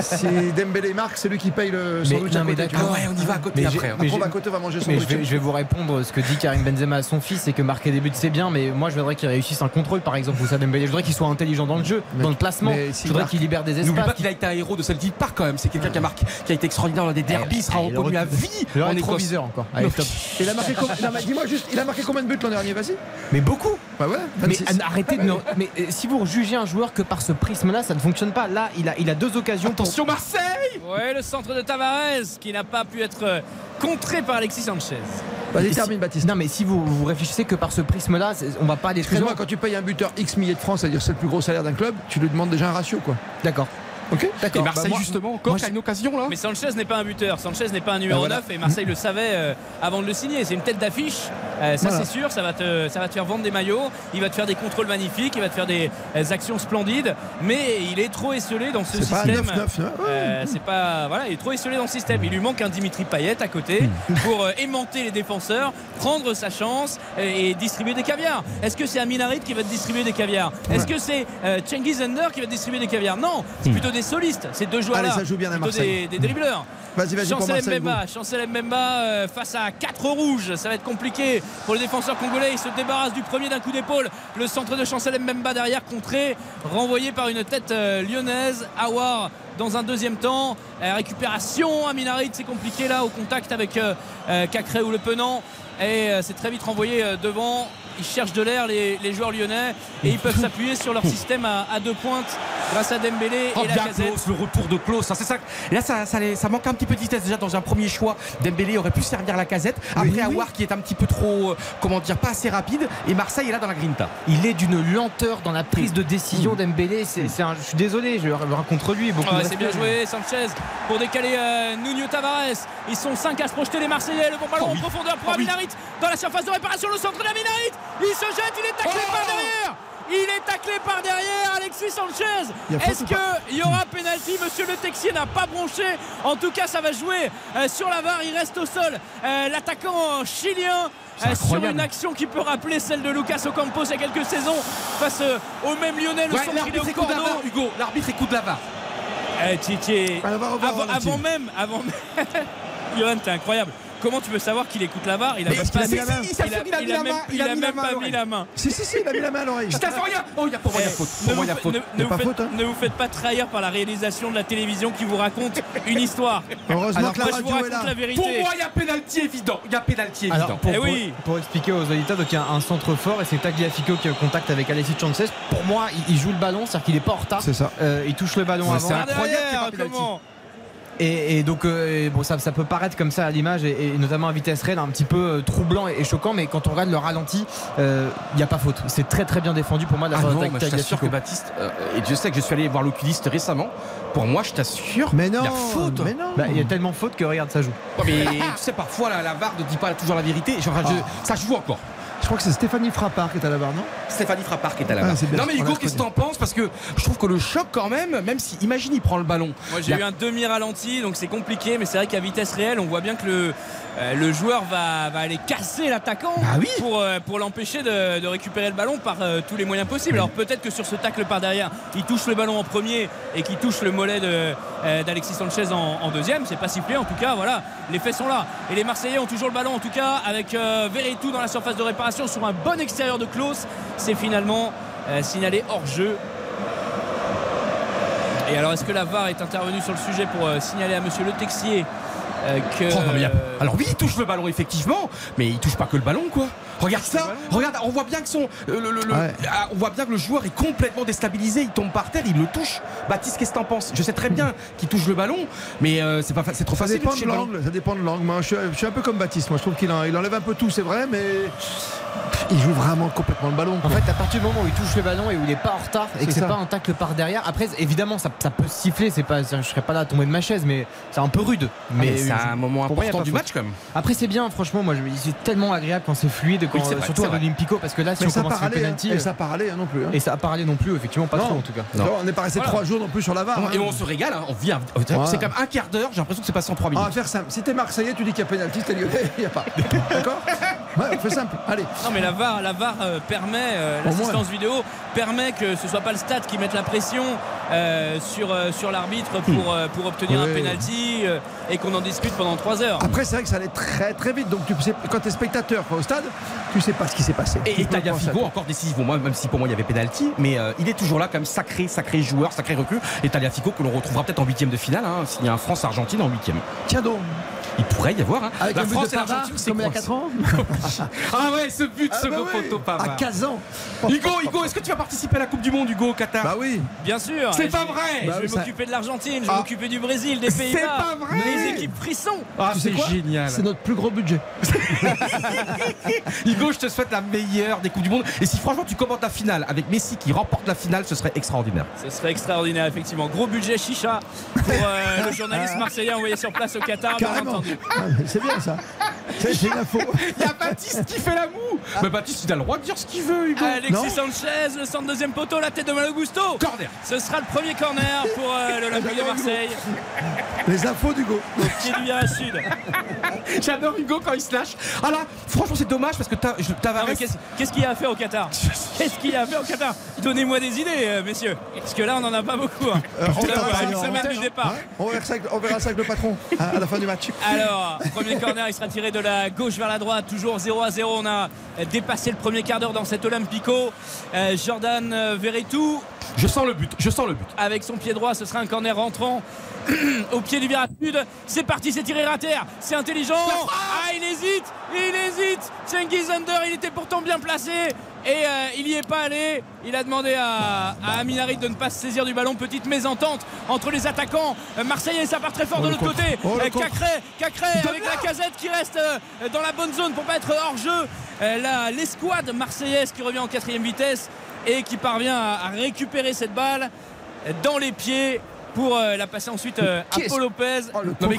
C: Si Dembélé marque, c'est lui qui paye le
I: Mais-
C: sandwich
I: non,
C: à
I: mais
C: côté. vois.
I: Ah ouais, on y va à côté
C: Mais
I: après,
C: on va à côté, on va manger
I: Mais
C: sandwich.
I: je vais, je vais vous répondre ce que dit Karim Benzema à son fils, c'est que marquer des buts c'est bien, mais moi je voudrais qu'il réussisse un contrôle par exemple Moussa Dembélé. Je voudrais qu'il soit intelligent dans le jeu, dans le placement. Je voudrais qu'il libère des
E: N'oublie
I: espaces.
E: pas qu'il a été un héros de Celtic Park quand même. C'est quelqu'un qui a marqué, qui a été extraordinaire dans des derbys, il sera reconnu à vie en
I: proviseur encore.
E: Non,
I: Allez, top.
C: Il a marqué combien- non, mais Dis-moi juste, il a marqué combien de buts l'an dernier? Vas-y.
I: Mais beaucoup.
C: Bah voilà.
I: Mais
C: 26.
I: arrêtez de. Mais euh, si vous jugez un joueur que par ce prisme-là, ça ne fonctionne pas. Là, il a, il a deux occasions.
E: Attention Marseille
D: Ouais, le centre de Tavares qui n'a pas pu être euh, contré par Alexis Sanchez.
C: Vas-y, termine,
I: si-
C: Baptiste.
I: Non, mais si vous, vous réfléchissez que par ce prisme-là, on va pas aller très
C: Excuse-moi,
I: loin.
C: quand tu payes un buteur X milliers de francs, c'est-à-dire c'est le plus gros salaire d'un club, tu lui demandes déjà un ratio, quoi.
I: D'accord.
C: Ok
E: Et. Marseille
I: Bah, moi-
E: justement encore
I: moi,
E: a une occasion là.
D: Mais Sanchez n'est pas un buteur, Sanchez n'est pas un numéro
C: Ah, voilà.
D: 9 et Marseille le savait euh, avant de le signer. C'est une tête d'affiche, Euh, ça
C: Voilà.
D: c'est sûr, ça va, te, ça va te faire vendre des maillots, il va te faire des contrôles magnifiques, il va te faire des euh, actions splendides, mais il est trop esselé dans ce
C: C'est pas un
D: système.
C: 9-9, hein.
D: Euh, c'est pas voilà, il est trop esselé dans le système. Il lui manque un Dimitri Payet à côté pour euh, aimanter les défenseurs, prendre sa chance et, et distribuer des caviars. Est-ce que c'est Aminarit qui va te distribuer des caviars? Est-ce que c'est euh, Cengiz Under qui va te distribuer des caviars? Non, c'est plutôt des solistes. Ces deux joueurs-là,
C: Allez, ça joue bien à Marseille.
D: des, des dribbleurs.
C: Vas-y, vas-y
D: Chancel. Mbemba, Chancel Mbemba euh, face à 4 rouges, ça va être compliqué pour les défenseurs congolais. Il se débarrasse du premier d'un coup d'épaule. Le centre de Chancel Mbemba derrière contré, renvoyé par une tête euh, lyonnaise. Awar dans un deuxième temps. Euh, récupération à Minarit, c'est compliqué là au contact avec Cacré ou Le Penant. Et c'est très vite renvoyé devant. Ils cherchent de l'air les, les joueurs lyonnais et ils peuvent s'appuyer sur leur système à, à deux pointes grâce à Dembélé
E: Oh,
D: et la
E: le retour de Klaus. Ça, c'est ça. Là, ça, ça, manque un petit peu de vitesse déjà dans un premier choix. Dembélé aurait pu servir la casette. Après,
C: oui.
E: Awar qui est un petit peu trop, euh, comment dire, pas assez rapide. Et Marseille est là dans la grinta.
I: Il est d'une lenteur dans la prise de décision Dembélé. C'est, un- je suis désolé, je vais contre lui. Beaucoup
D: c'est bien joué, Sanchez pour décaler euh, Nuno Tavares. Ils sont 5 à se projeter les Marseillais. Le bon ballon
E: Oh
D: en
E: oui.
D: profondeur pour
E: Oh oui.
D: Aminarit dans la surface de réparation. Le centre d'Aminarit. Il se jette, il est taclé
E: Oh
D: par derrière. Il est taclé par derrière Alexis Sanchez. Est-ce qu'il y aura pénalty Monsieur Le Texier n'a pas bronché. En tout cas, ça va jouer euh, sur la VAR. Il reste au sol. Euh, L'attaquant chilien. Euh, sur une action qui peut rappeler celle de Lucas Ocampos il y a quelques saisons face au même Lyonnais, le
E: Ouais, l'arbitre écoute la
D: cordeau.
E: VAR, Hugo. L'arbitre écoute la VAR.
D: Eh, Titi, avant même, avant même. Johan, t'es incroyable. Comment tu peux savoir qu'il écoute la VAR Il a pas
E: mis la main.
D: il a-
E: a
D: il a
E: mis la
D: même-
E: main,
D: il
E: a
D: pas mis la main.
C: Si, si, si, il a mis la main à l'oreille.
E: Je t'assure rien. Oh, il y a pour moi, il y a faute.
D: Ne
E: Pour moi,
D: vous,
E: il y a
D: fa-
E: faute.
D: ne-
C: Y a
D: ne vous
C: pas
D: faites,
C: faute, hein.
D: ne vous faites pas trahir par la réalisation de la télévision qui vous raconte une histoire.
C: Heureusement
D: Alors
C: que la radio est là.
D: la vérité.
E: Pour moi, il y a pénalty évident. Il y a pénalty évident.
I: Alors, pour,
D: Eh
I: pour-
D: oui.
I: pour expliquer aux auditeurs, donc il y a un centre fort et c'est Tagliafico qui est en contact avec Alexis Sanchez. Pour moi, il, joue le ballon, c'est-à-dire qu'il est pas en retard.
C: C'est ça.
I: Euh, il touche le ballon avant.
E: c'est incroyable
I: Et, et donc, euh, bon, ça, ça peut paraître comme ça à l'image, et, et notamment à vitesse réelle, un petit peu euh, troublant et, et choquant, mais quand on regarde le ralenti, il n'y a pas faute. C'est très très bien défendu pour moi de la
E: Ah
I: part de
E: non, je t'assure que Baptiste, euh, et Dieu sait que je suis allé voir l'oculiste récemment, pour moi, je t'assure,
C: Mais non,
E: il y a faute.
C: mais non.
I: Bah, Il y a tellement faute que regarde, ça joue.
E: Ouais, mais tu sais, parfois, la, la VAR ne dit pas toujours la vérité. Je- je- ça joue encore.
C: Je crois que c'est Stéphanie Frappard qui est à la barre, non
E: Stéphanie Frappard qui est à la
C: Ah,
E: barre. non mais Hugo, qu'est-ce que t'en penses Parce que je trouve que le choc quand même, même si, imagine, il prend le ballon.
D: Moi j'ai
E: La-
D: eu un demi-ralenti donc c'est compliqué mais c'est vrai qu'à vitesse réelle on voit bien que le, euh, le joueur va, va aller casser l'attaquant
E: Bah oui.
D: pour, euh, pour l'empêcher de, de récupérer le ballon par euh, tous les moyens possibles. Alors peut-être que sur ce tacle par derrière il touche le ballon en premier et qu'il touche le mollet euh, d'Alexis Sanchez en, en deuxième. C'est pas sifflé en tout cas voilà les faits sont là. Et les Marseillais ont toujours le ballon en tout cas avec euh, Veretout dans la surface de réparation sur un bon extérieur de Klaus. C'est finalement euh, signalé hors jeu et alors, est-ce que la VAR est intervenue sur le sujet pour euh, signaler à monsieur Le Texier euh, que.
E: Oh, non, mais il y a- Alors oui, il touche le ballon effectivement, mais il touche pas que le ballon quoi. Regarde ça, regarde, on voit bien que son, le- le- le-
C: Ouais.
E: ah, on voit bien que le joueur est complètement déstabilisé, il tombe par terre, il le touche. Baptiste, qu'est-ce que t'en penses? Je sais très bien qu'il touche le ballon, mais euh, c'est pas, c'est trop
C: Ça
E: facile.
C: dépend de l'angle, ça dépend de l'angle. Moi, je suis, je suis un peu comme Baptiste. Moi, je trouve qu'il en- il enlève un peu tout, c'est vrai, mais il joue vraiment complètement le ballon.
I: En fait, à partir du moment où il touche le ballon et où il n'est pas en retard et que
C: C'est ça.
I: pas un tacle par derrière, après, évidemment, ça, ça peut siffler. C'est pas, je serais pas là à tomber de ma chaise, mais c'est un peu rude.
E: Mais c'est un moment important du match quand même.
I: Après, c'est bien, franchement. Moi, je- c'est tellement agréable quand c'est fluide, quand,
E: Oui, vrai,
I: surtout à
E: vrai.
I: l'Olympico, parce que là, si
C: mais
I: on
C: ça
I: commence le
C: aller, hein.
I: penalty,
C: et ça part aller hein, non plus. hein.
I: et ça a parlé non plus, effectivement, pas
C: Non.
I: trop en tout cas.
C: On n'est pas resté
D: Voilà.
C: trois jours non plus sur la VAR. hein.
E: Et on se régale, hein, on vit. un-
C: Voilà.
E: C'est comme un quart d'heure, j'ai l'impression que c'est passé en 3
C: On va
E: minutes.
C: faire simple. Si t'es Marseillais, tu dis qu'il y a pénalty, t'es Lyonnais, il n'y a pas. D'accord? Ouais, on fait simple. Allez.
D: Non mais la VAR, la VAR euh, permet, euh, l'assistance vidéo permet que ce soit pas le stade qui mette la pression euh, sur, euh, sur l'arbitre pour, euh, pour obtenir
C: Oui.
D: un penalty euh, et qu'on en discute pendant 3 heures.
C: Après, c'est vrai que ça allait très très vite. Donc, tu sais, quand tu es spectateur au stade, tu sais pas ce qui s'est passé.
E: Et, et Talia Figo encore décisif pour moi, même si pour moi il y avait pénalty, mais euh, il est toujours là comme sacré, sacré joueur, sacré recrue. Et Talia Figo que l'on retrouvera peut-être en huitième de finale, hein, s'il y a un France-Argentine en huitième.
C: Tiens donc.
E: Il pourrait y avoir. Hein.
C: Avec
E: La France et l'Argentine, c'est
C: comme il y a
E: quoi
C: 4 ans
E: Ah ouais, ce but,
C: Ah
E: ce
C: bah
E: beau
C: oui,
E: photo Pavard.
C: À 15 ans.
E: Hugo, Hugo, est-ce que tu vas participer à la Coupe du Monde, Hugo, au Qatar?
C: Bah oui.
D: Bien sûr.
E: C'est pas vrai.
D: Je
C: Bah
D: vais
C: ça-
D: m'occuper de l'Argentine, je vais
C: Ah.
D: m'occuper du Brésil, des
E: C'est
D: Pays-Bas,
E: pas vrai.
D: les équipes frissons.
E: Ah, c'est génial.
C: C'est notre plus gros budget.
E: Hugo, je te souhaite la meilleure des Coupes du Monde. Et si franchement tu commentes la finale avec Messi qui remporte la finale, ce serait extraordinaire.
D: Ce serait extraordinaire, effectivement. Gros budget chicha pour euh, le journaliste marseillais envoyé sur place au Qatar, bien
C: Carrément. Ah, C'est bien ça. C'est une info.
E: Il y a Baptiste qui fait la moue. Mais Baptiste, il a le droit de dire ce qu'il veut, Hugo.
D: Alexis
C: Non.
D: Sanchez, le centre deuxième poteau, la tête de Malagusto.
E: Corner.
D: Ce sera le premier corner pour euh, l'Olympique de Marseille.
C: Les infos d'Hugo.
D: Pied du virage sud.
E: J'adore Hugo quand il se lâche. Ah là, franchement, c'est dommage parce que Tavares.
D: Qu'est-ce qu'il y a à faire au Qatar? Qu'est-ce qu'il y a à faire au Qatar? Donnez-moi des idées, euh, messieurs. Parce que là, on n'en a pas beaucoup. hein.
C: Euh, on
D: Là,
C: verra
D: voilà,
C: ça,
D: une
C: on verra- ça avec, on verra ça avec le patron à, à la fin du match.
D: Alors, premier corner, il sera tiré de la gauche vers la droite, toujours 0 à 0. On a dépassé le premier quart d'heure dans cet Olympico. Euh, Jordan Verretou,
E: Je sens le but, je sens le but.
D: avec son pied droit, ce sera un corner rentrant au pied du virage sud. C'est parti, c'est tiré à terre, c'est intelligent. Ah, il hésite, il hésite. Cengiz Under, il était pourtant bien placé. Et euh, il n'y est pas allé. Il a demandé à, à Aminarit de ne pas se saisir du ballon. Petite mésentente entre les attaquants euh, marseillais. Ça part très fort
C: Oh,
D: de l'autre côté.
C: Oh,
D: Euh. Cacré, Cacré avec la casette qui reste dans la bonne zone pour pas être hors jeu. L'escouade marseillaise qui revient en quatrième vitesse et qui parvient à, à récupérer cette balle dans les pieds pour euh, la passer ensuite euh, à
C: Qu'est-ce-
D: Paul Lopez.
C: Oh, le
E: Non mais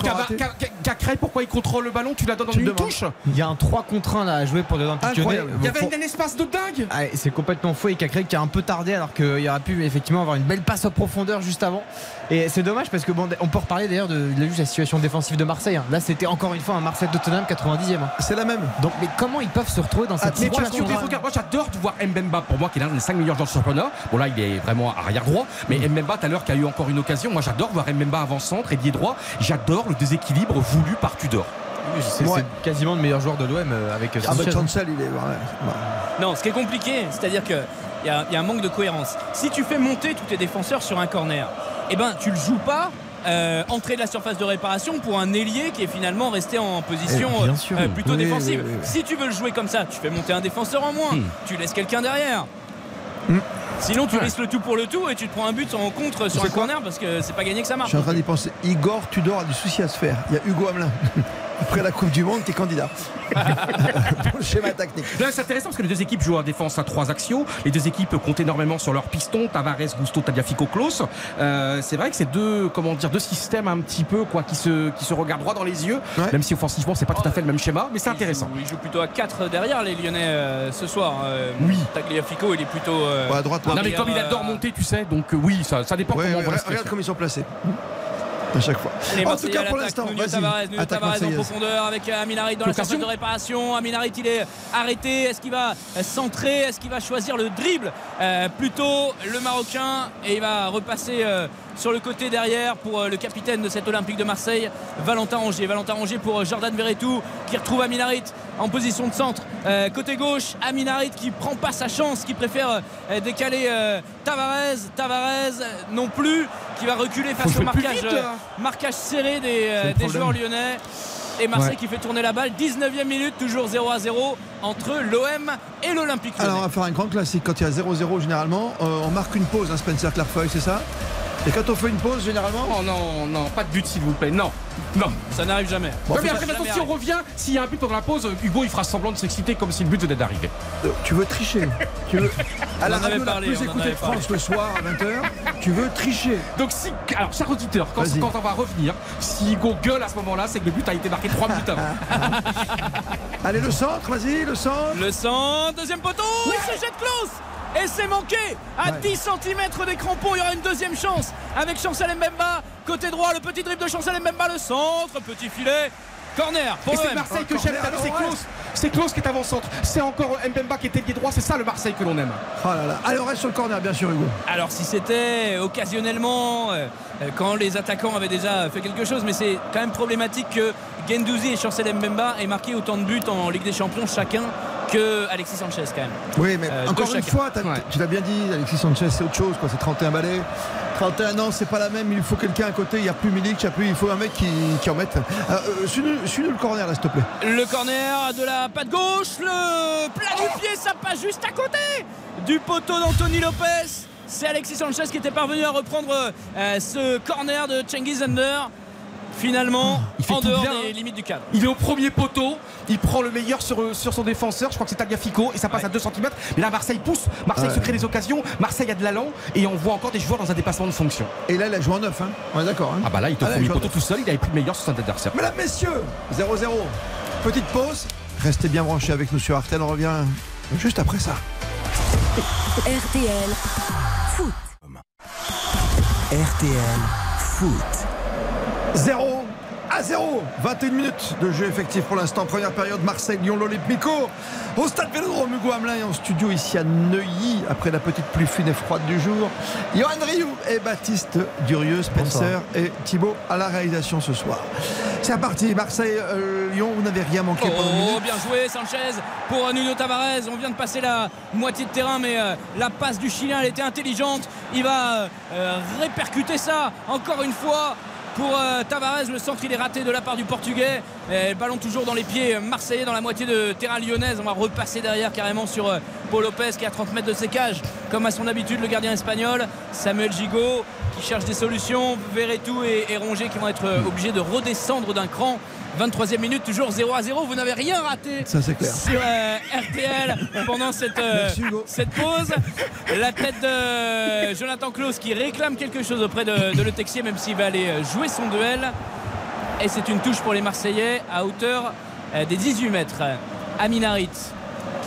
E: Cacré, pourquoi il contrôle le ballon? Tu la donnes en une
C: demandes.
E: touche
I: Il y a un 3 contre 1 là à jouer pour Lyonnais.
C: Incroyable.
E: Il y avait un espace de dingue
I: Ah, c'est complètement faux et Cacré qui a un peu tardé alors qu'il aurait pu effectivement avoir une belle passe en profondeur juste avant. Et c'est dommage parce que bon, on peut reparler d'ailleurs de, la situation défensive de Marseille. hein. Là c'était encore une fois un Marseille Tottenham 90e. hein.
C: C'est la même.
I: Donc mais comment ils peuvent se retrouver dans cette
C: Ah,
I: situation
E: moi j'adore de voir Mbemba pour moi qui est l'un des 5 meilleurs joueurs du championnat. Bon là il est vraiment arrière droit, mais Mbemba tout à l'heure qui a eu encore une occasion, moi j'adore voir Mbemba avant centre et lié droit. J'adore le déséquilibre voulu par Tudor.
I: C'est
C: Ouais.
I: quasiment le meilleur joueur de l'OM euh, avec euh,
C: Ah bah
I: Sanchez.
C: Chancel, il est. ouais, ouais.
D: Non, ce qui est compliqué, c'est-à-dire qu'il y, a- il y a un manque de cohérence. Si tu fais monter tous tes défenseurs sur un corner, eh ben tu le joues pas. euh, entrée de la surface de réparation pour un ailier qui est finalement resté en position
I: Eh, sûr.
D: euh, plutôt
C: Oui,
D: défensive.
C: oui, oui, oui.
D: Si tu veux le jouer comme ça, tu fais monter un défenseur en moins,
E: Hmm.
D: tu laisses quelqu'un derrière. Sinon, tu risques le tout pour le tout et tu te prends un but en contre sur un corner parce que c'est pas gagné que ça
C: Je
D: marche.
C: suis en train d'y penser. Igor Tudor a du souci à se faire. Il y a Hugo Hamelin. Après la Coupe du Monde, qui est candidat. Pour le schéma tactique.
E: Là, c'est intéressant parce que les deux équipes jouent en défense à trois axiaux. Les deux équipes comptent énormément sur leurs pistons, Tavares, Gusto, Tagliafico, Klaus. Euh, c'est vrai que c'est deux, comment dire, deux systèmes un petit peu quoi, qui se, qui se regardent droit dans les yeux.
C: Ouais.
E: Même si offensivement, c'est pas tout à fait le même schéma, mais c'est intéressant.
D: jouent- Ils jouent plutôt à 4 derrière les Lyonnais euh, ce soir. Euh,
E: Oui.
D: Tagliafico, il est plutôt. euh,
C: Ouais, à droite,
E: Non, mais comme il
D: euh,
E: adore monter, tu sais, donc euh, oui, ça, ça dépend
C: Ouais,
E: comment on voit la
C: regarde, comme ils sont placés. À chaque fois.
D: Les
C: En tout cas, pour l'instant,
D: Nuno. Tavares, Nuno
C: Attaque
D: Tavares en profondeur avec euh, Aminarit dans la surface de réparation. Aminarit, il est arrêté. Est-ce qu'il va euh, centrer? Est-ce qu'il va choisir le dribble Euh, Plutôt le Marocain. Et il va repasser euh, sur le côté derrière pour euh, le capitaine de cet Olympique de Marseille, Valentin Angier. Valentin Angier pour euh, Jordan Verretou qui retrouve Aminarit en position de centre. Euh, côté gauche, Aminarit qui prend pas sa chance, qui préfère euh, décaler euh, Tavares. Tavares non plus, qui va reculer face au marquage,
E: vite,
D: euh, marquage serré des, joueurs lyonnais. Et Marseille
C: Ouais.
D: qui fait tourner la balle. 19e minute, toujours 0 à 0 entre l'OM et l'Olympique.
C: Alors, on va faire un grand classique. Quand il y a 0-0, généralement, on marque une pause, hein, Spencer Clarfeuille, c'est ça? Et quand on fait une pause, généralement.
E: Oh non, non, pas de but s'il vous plaît, non, non.
D: Ça n'arrive jamais.
C: Bon,
E: mais après, si on revient, s'il y a un but pendant la pause, Hugo il fera semblant de s'exciter comme si le but venait d'arriver.
C: Euh, Tu veux tricher Tu veux... À
D: On
C: la radio la
D: parlé,
C: plus
D: on en
C: écoutée de France
D: parlé.
C: le soir à 20h, tu veux tricher.
E: Donc si, alors cher auditeur, quand, quand on va revenir, si Hugo gueule à ce moment-là, c'est que le but a été marqué 3 minutes avant.
C: Allez, le centre, vas-y, le centre.
D: Le centre, deuxième poteau, il se jette close et c'est manqué à
C: Ouais.
D: 10 cm des crampons, il y aura une deuxième chance avec Chancel Mbemba, côté droit, le petit dribble de Chancel Mbemba, le centre, petit filet Corner pour
E: Et c'est. Marseille que j'aime. C'est
C: ouais.
E: Klaus. C'est Klaus qui est avant-centre. C'est encore Mbemba qui était pied droit. C'est ça le Marseille que l'on aime.
C: Oh là là. Allez, on reste sur le corner, bien sûr, Hugo.
D: Alors si c'était occasionnellement euh, quand les attaquants avaient déjà fait quelque chose, mais c'est quand même problématique que Gendouzi et Chancel Mbemba aient marqué autant de buts en Ligue des Champions chacun que Alexis Sanchez quand même.
C: Oui, mais
D: Euh,
C: encore une fois,
D: Ouais.
C: tu l'as bien dit, Alexis Sanchez, c'est autre chose, quoi. C'est 31 balais. 31 ans, c'est pas la même. Il faut quelqu'un à côté. Il n'y a plus Milik, il y a plus. Il faut un mec qui, qui en mette. Euh, euh, suis-nous le corner, là, s'il te plaît.
D: Le corner de la patte gauche, le plat du pied, ça passe juste à côté du poteau d'Anthony Lopez. C'est Alexis Sanchez qui était parvenu à reprendre euh, ce corner de Cengiz Under. Finalement,
E: Il fait
D: en dehors
E: bien,
D: des
E: hein.
D: limites du cadre.
E: Il est au premier poteau, il prend le meilleur sur, sur son défenseur, je crois que c'est Tagliafico, et ça passe à 2 cm. Mais là, Marseille pousse, Marseille
C: Ouais.
E: se crée des occasions, Marseille a de l'allant, et on voit encore des joueurs dans un dépassement de fonction.
C: Et là, il a joué en neuf, hein. On est d'accord. hein.
E: Ah bah là, il était au
C: Ah,
E: premier poteau tout seul, il avait plus de meilleur sur son adversaire.
C: Mesdames, messieurs, 0-0. Petite pause. Restez bien branchés avec nous sur Artel. On revient juste après ça.
B: RTL Foot.
A: RTL Foot.
C: 0 à 0. 21 minutes de jeu effectif pour l'instant. Première période, Marseille-Lyon, l'Olympico. Au stade Vélodrome, Hugo Hamelin est en studio ici à Neuilly, après la petite pluie fine et froide du jour. Johan Rioux et Baptiste Durieux, Spencer et Thibaut à la réalisation ce soir. C'est parti, Marseille-Lyon, vous n'avez rien manqué pendant une
D: Oh,
C: minute.
D: bien joué Sanchez pour Nuno Tavares. On vient de passer la moitié de terrain, mais euh, la passe du Chilien, elle était intelligente. Il va euh, répercuter ça encore une fois. Pour euh, Tavares, le centre il est raté de la part du Portugais. Et ballon toujours dans les pieds marseillais dans la moitié de terrain lyonnaise. On va repasser derrière carrément sur euh, Paul Lopez qui est à 30 mètres de ses cages. Comme à son habitude, le gardien espagnol, Samuel Gigot, qui cherche des solutions. Verretou et, et Rongier qui vont être euh, obligés de redescendre d'un cran. 23e minute, toujours 0 à 0. Vous n'avez rien raté
C: Ça, c'est clair.
D: sur euh, RTL pendant cette, euh,
C: Merci,
D: cette pause. La tête de Jonathan Klaus qui réclame quelque chose auprès de, de Le Texier, même s'il va aller euh, jouer son duel. Et c'est une touche pour les Marseillais à hauteur euh, des 18 mètres. Aminarit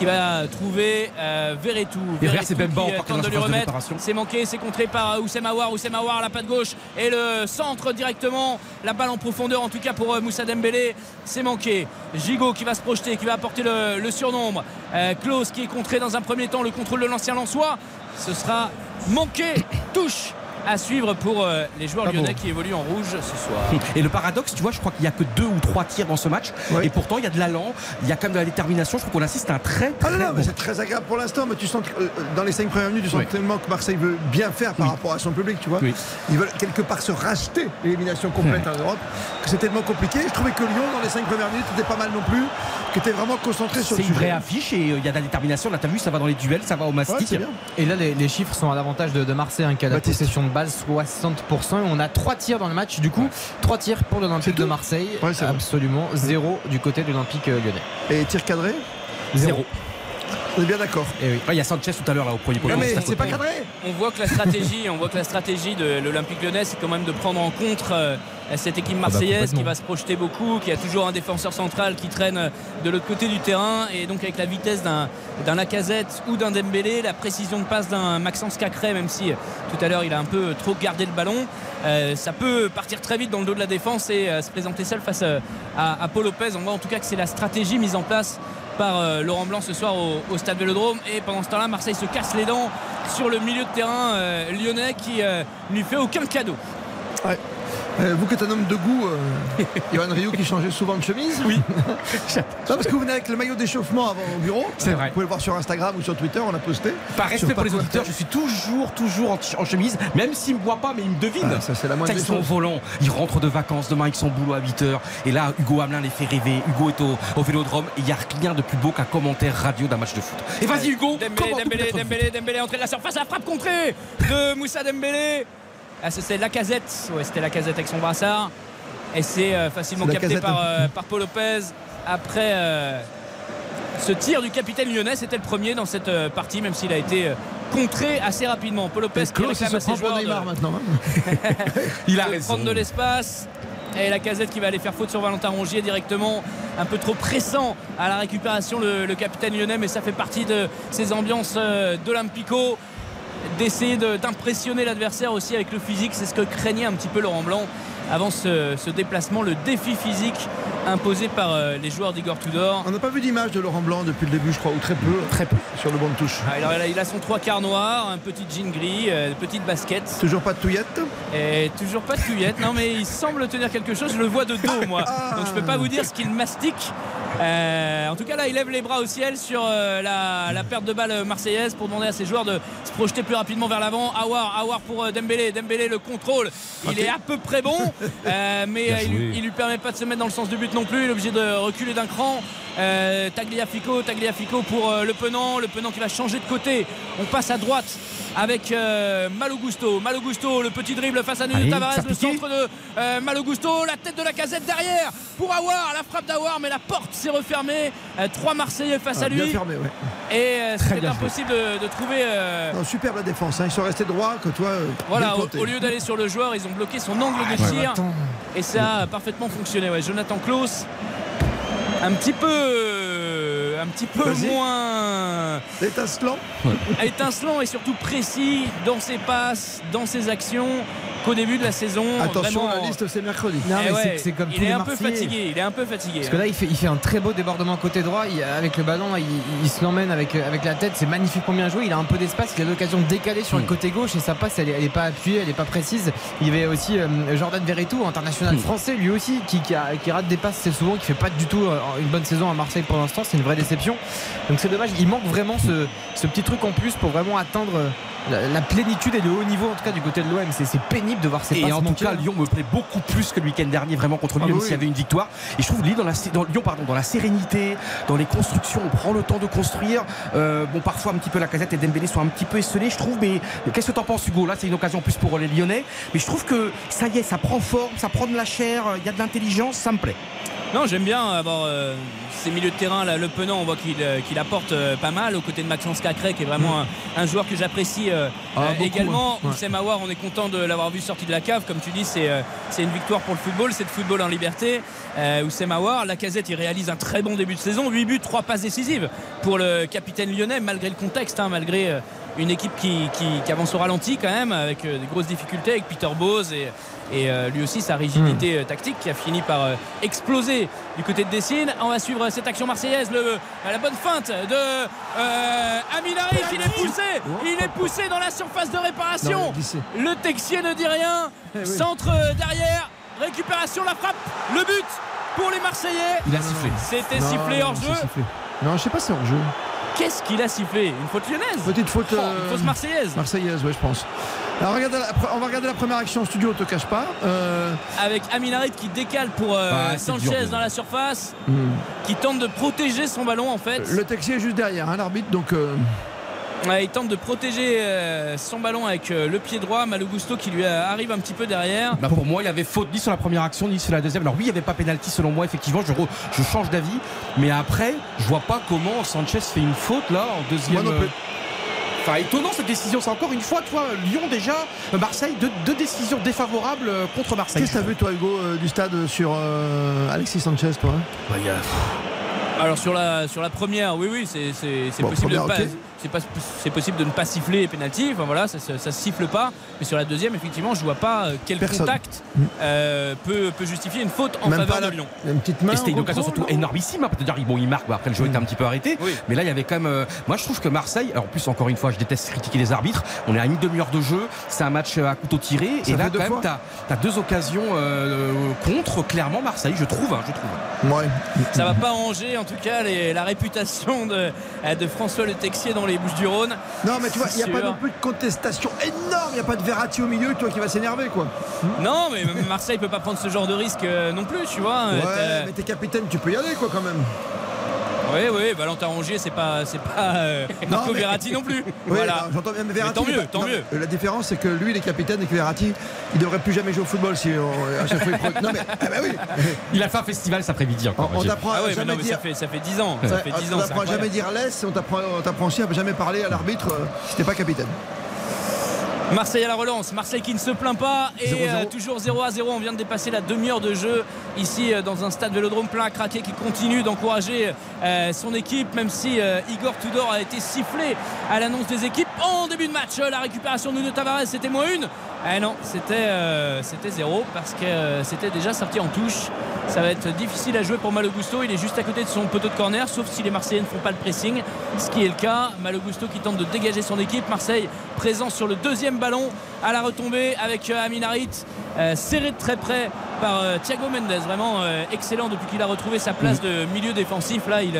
D: qui va trouver euh, Verretou.
E: C'est Bemba
D: qui, euh, tente de lui remettre. C'est manqué, c'est contré par euh, Oussem Aouar. Oussem Aouar, la patte gauche et le centre directement. La balle en profondeur, en tout cas pour euh, Moussa Dembélé. C'est manqué. Gigot qui va se projeter, qui va apporter le, le surnombre. Euh, Klaus qui est contré dans un premier temps. Le contrôle de l'ancien Lançois. Ce sera manqué. Touche à suivre pour euh, les joueurs
E: Pas
D: lyonnais qui évoluent en rouge ce soir.
E: Et le paradoxe, tu vois, je crois qu'il n'y a que deux ou trois tirs dans ce match. Et pourtant, il y a de l'allant, il y a quand même de la détermination. Je crois qu'on assiste à un très, très
C: Ah non, non, mais
E: bon-
C: c'est très agréable pour l'instant, mais tu sens que euh, dans les 5 premières minutes, tu sens
E: Oui.
C: tellement que Marseille veut bien faire par rapport à son public, tu vois. Ils veulent quelque part se racheter l'élimination complète en Europe, que c'est tellement compliqué. Je trouvais que Lyon, dans les 5 premières minutes, n'était pas mal non plus, que était vraiment concentré sur
E: C'est
C: le
E: une
C: sujet.
E: vraie affiche et euh, il y a de la détermination. Là, t'as vu, ça va dans les duels, ça va au mastic.
C: c'est.
I: Et là, les, les chiffres sont à l'avantage de, de Marseille, hein, qui a la
C: Baptiste.
I: possession de balle 60%. Et on a 3 tirs dans le match, du coup, 3 tirs pour l'Olympique de Marseille.
C: Ouais.
I: Absolument, 0 du côté de l'Olympique euh, lyonnais.
C: Et tir cadré?
E: Zéro.
C: On est bien d'accord.
I: Oui.
E: Ouais, Il y a Sanchez tout à l'heure là au premier poteau.
C: Non, mais
E: Juste à
C: c'est
E: côté.
C: pas cadré
D: On voit que la stratégie, on voit que la stratégie de l'Olympique Lyonnais, c'est quand même de prendre en contre euh, cette équipe marseillaise qui va se projeter beaucoup, qui a toujours un défenseur central qui traîne euh, de l'autre côté du terrain, et donc avec la vitesse d'un d'un Lacazette ou d'un Dembélé, la précision de passe d'un Maxence Cacré, même si euh, tout à l'heure il a un peu trop gardé le ballon, euh, ça peut partir très vite dans le dos de la défense et euh, se présenter seul face euh, à, à Paul Lopez. On voit en tout cas que c'est la stratégie mise en place par euh, Laurent Blanc ce soir au, stade Vélodrome et pendant ce temps-là Marseille se casse les dents sur le milieu de terrain euh, lyonnais qui euh, ne lui fait aucun cadeau.
C: Euh, vous qui êtes un homme de goût, euh, Johan Rioux qui changeait souvent de chemise Oui. parce que vous venez avec le maillot d'échauffement avant au bureau.
E: C'est vrai.
C: Vous pouvez le voir sur Instagram ou sur Twitter, on a posté.
E: Par respect pour les auditeurs, je suis toujours, toujours en, en chemise, même s'ils me voient pas, mais ils me devinent.
C: Ah, ça, c'est la moindre
E: ils
C: des
E: sont au
C: choses.
E: volant, ils rentrent de vacances demain, ils sont au boulot à 8h. Et là, Hugo Hamelin les fait rêver. Hugo est au, au vélodrome et il n'y a rien de plus beau qu'un commentaire radio d'un match de foot. Et vas-y, Hugo,
D: Dembélé, Dembélé, Dembélé, Dembélé, entrée de la surface, la frappe contrée de Moussa Dembélé. Ah, c'est- c'est Lacazette, ouais, c'était Lacazette avec son brassard. Et c'est euh, facilement
C: C'est
D: capté par, euh, par Paul Lopez. Après euh, ce tir du capitaine lyonnais, c'était le premier dans cette partie, même s'il a été contré assez rapidement. Paul Lopez qui réclame à ses joueurs de-
C: maintenant. hein.
E: Il a
D: de
E: raison.
D: prendre de l'espace. Et la casette qui va aller faire faute sur Valentin Rongier directement, un peu trop pressant à la récupération le, le capitaine lyonnais, mais ça fait partie de ces ambiances d'Olympico, d'essayer de- d'impressionner l'adversaire aussi avec le physique, c'est ce que craignait un petit peu Laurent Blanc avant ce, ce déplacement, le défi physique imposé par euh, les joueurs d'Igor Tudor.
C: On n'a pas vu d'image de Laurent Blanc depuis le début, je crois, ou très peu.
E: Très peu.
C: Sur le banc de touche.
D: Ah, alors, il a- il a son trois quarts noir, un petit jean gris, euh, une petite basket.
C: Toujours pas de touillette
D: Et toujours pas de touillette. Non, mais il semble tenir quelque chose. Je le vois de dos, moi. Donc je peux pas vous dire ce qu'il mastique. Euh, en tout cas, là, il lève les bras au ciel sur euh, la, la perte de balle marseillaise pour demander à ses joueurs de se projeter plus rapidement vers l'avant. Awar, Awar pour euh, Dembélé. Dembélé, le contrôle, il est à peu près bon, euh, mais il, il lui permet pas de se mettre dans le sens du but non plus. Il est obligé de reculer d'un cran. Tagliafico, Tagliafico pour le Penant. Le Penant qui va changer de côté. On passe à droite avec Malogusto. Malogusto, le petit dribble face à Nuno Tavares, le centre de Malogusto, la tête de la casette derrière pour Awar, la frappe d'Awar, mais la porte s'est refermée. Euh, trois Marseillais face
C: Ah,
D: à
C: bien
D: lui.
C: fermé, ouais.
D: Et euh,
C: Très
D: c'était
C: bien
D: impossible de, de trouver. euh,
C: Non, superbe la défense, hein. ils sont restés droits, que toi.
D: voilà,
C: bien
D: au, lieu d'aller sur le joueur, ils ont bloqué son angle de
C: Ouais.
D: tir.
C: Attends.
D: Et ça a parfaitement fonctionné. Ouais, Jonathan Klaus, un petit peu, un petit peu moins
C: Étincelant
D: étincelant et surtout précis dans ses passes, dans ses actions qu'au début de la saison.
C: Attention,
D: Vraiment,
C: la liste, c'est mercredi.
I: Non,
D: eh
I: mais
D: ouais,
I: c'est- c'est comme tous
D: il est
I: les
D: un peu fatigué. Il est un peu fatigué.
I: Parce que là, il fait, il fait un très beau débordement côté droit. Il- avec le ballon, il, il se l'emmène avec, avec la tête. C'est magnifiquement bien joué. Il a un peu d'espace. Il a l'occasion de décaler sur le côté gauche et sa passe, elle est, elle est pas appuyée, elle est pas précise. Il y avait aussi euh, Jordan Verretou, international français, lui aussi, qui, qui, a- qui rate des passes assez souvent, qui fait pas du tout euh, une bonne saison à Marseille pour l'instant. C'est une vraie déception. Donc c'est dommage. Il manque vraiment ce, ce petit truc en plus pour vraiment atteindre euh, la, la plénitude et le haut niveau, en tout cas du côté de l'OM. C'est c'est pénible de voir ces
E: Et en tout cas, Lyon me plaît beaucoup plus que le week-end dernier, vraiment contre Lyon,
I: Ah
E: même
I: oui.
E: s'il y avait une victoire. Et je trouve Lyon dans la, dans, Lyon, pardon, dans la sérénité, dans les constructions, on prend le temps de construire. Euh, bon, parfois un petit peu la casette et Dembélé sont un petit peu esselés, je trouve. Mais qu'est-ce que t'en penses, Hugo? Là, c'est une occasion en plus pour les Lyonnais. Mais je trouve que ça y est, ça prend forme, ça prend de la chair, il y a de l'intelligence, ça me plaît.
D: Non, j'aime bien avoir euh, ces milieux de terrain. Là, le Penant, on voit qu'il euh, apporte euh, pas mal aux côtés de Maxence Cacré, qui est vraiment un, un joueur que j'apprécie euh,
C: Ah,
D: également.
C: hein. Ouais.
D: Oussem Aouar, on est content de l'avoir vu sorti de la cave. Comme tu dis, c'est une victoire pour le football, c'est le football en liberté. Oussem Aouar, la casette, il réalise un très bon début de saison. 8 buts, 3 passes décisives pour le capitaine lyonnais, malgré le contexte, hein, malgré. une équipe qui, qui- qui avance au ralenti quand même avec des grosses difficultés avec Peter Bose et, et, euh, lui aussi sa rigidité euh, tactique qui a fini par euh, exploser du côté de Dessine. On va suivre cette action marseillaise, le- la bonne feinte de euh, Amin Arif. Il est poussé, il est poussé dans la surface de réparation. Le Texier ne dit rien.
C: Eh
D: Centre derrière, récupération, la frappe, le but pour les Marseillais.
E: Il a sifflé.
D: C'était sifflé hors jeu.
C: Non, je sais pas si c'est hors jeu.
D: Qu'est-ce qu'il a sifflé Une faute lyonnaise
C: Petite faute.
D: Oh,
C: euh,
D: Une fausse marseillaise.
C: Marseillaise, ouais, je pense. Alors, la- on va regarder la première action en studio, on te cache pas. Euh,
D: avec Aminarit qui décale pour euh,
E: c'est
D: Sanchez
E: dur,
D: dans la surface, qui tente de protéger son ballon en fait.
C: Le taxi est juste derrière, hein, l'arbitre, donc. euh,
D: il tente de protéger euh, son ballon avec euh, le pied droit. Malogusto qui lui euh, arrive un petit peu derrière.
E: Bah, pour moi, il avait faute ni sur la première action ni sur la deuxième. Alors oui, il n'y avait pas pénalty selon moi, effectivement, je, re- je change d'avis. Mais après, je vois pas comment Sanchez fait une faute là en deuxième.
C: Moi non plus.
E: Enfin, étonnant cette décision. C'est encore une fois, toi, Lyon déjà, Marseille, deux, deux décisions défavorables contre Marseille.
C: Qu'est-ce que t'as vu, toi, Hugo, euh, du stade sur euh, Alexis Sanchez, toi? Hein
E: Bah, il y a-
D: Alors sur la, sur la première, oui, oui, c'est
C: Bon,
D: possible, de ne
C: première,
D: pas-
C: ok.
D: C'est pas- c'est possible de ne pas siffler penalty. Enfin voilà, ça, ça, siffle pas. Mais sur la deuxième, effectivement, je vois pas euh, quel
C: Personne.
D: contact
C: Mm.
D: euh, peut, peut justifier une faute en
C: Même
D: faveur
C: pas
D: de Lyon.
C: Une petite main.
E: Et c'était une occasion surtout énormissime. hein. Peut-être dire, bon, il marque. Bah, après, le jeu était un petit peu arrêté.
D: Oui.
E: Mais là, il y avait quand même. euh, moi, je trouve que Marseille. Alors, en plus, encore une fois, je déteste critiquer les arbitres. On est à une demi-heure de jeu. C'est un match à couteau tiré.
C: Ça
E: et là, quand même,
C: fois.
E: t'as as deux occasions euh, contre, clairement, Marseille. Je trouve. hein, je trouve.
C: Ouais.
D: Ça va pas ranger en tout cas les- la réputation de, de François Le Texier dans les Du Rhône.
C: Non, mais tu vois, il n'y a pas non plus de contestation énorme. Il n'y a pas de Verratti au milieu, toi, qui va s'énerver, quoi.
D: Non, mais Marseille peut pas prendre ce genre de risque euh, non plus, tu vois.
C: Ouais,
D: Euh,
C: mais t'es capitaine, tu peux y aller, quoi, quand même.
D: Oui, oui, Valentin Rongier, c'est pas, c'est pas euh, Marco
C: mais-
D: Verratti non plus.
C: Oui,
D: voilà.
C: non, j'entends bien, mais Verratti.
D: tant mieux,
C: pas-
D: tant
C: non,
D: mieux.
C: La différence, c'est que lui, il est capitaine et que Verratti, il devrait plus jamais jouer au football si on, à chaque fois il Non, mais, ah bah oui.
E: Il a fait un festival cet après-midi encore.
C: On, on t'apprend
D: Ah
C: à
D: ouais, mais
C: jamais
D: non, mais
C: dire.
D: ça fait, ça fait 10 ans. Ça
C: Ça-
D: fait 10
C: on t'apprend à jamais dire laisse et on t'apprend on t'apprend aussi à jamais parler à l'arbitre euh, si t'es pas capitaine.
D: Marseille à la relance, Marseille qui ne se plaint pas et
C: 0-0.
D: euh, toujours 0 à 0. On vient de dépasser la demi-heure de jeu ici euh, dans un stade Vélodrome plein à craquer qui continue d'encourager euh, son équipe même si Igor Tudor a été sifflé à l'annonce des équipes en début de match. La récupération de Nuno Tavares c'était moins une. Eh non, c'était euh, c'était zéro parce que euh, c'était déjà sorti en touche. Ça va être difficile à jouer pour Malo Gusto. Il est juste à côté de son poteau de corner, sauf si les Marseillais ne font pas le pressing, ce qui est le cas. Malo Gusto qui tente de dégager son équipe. Marseille présent sur le deuxième ballon à la retombée avec euh, Amin Harit, euh, serré de très près par euh, Thiago Mendes. Vraiment euh, excellent depuis qu'il a retrouvé sa place de milieu défensif. Là, il,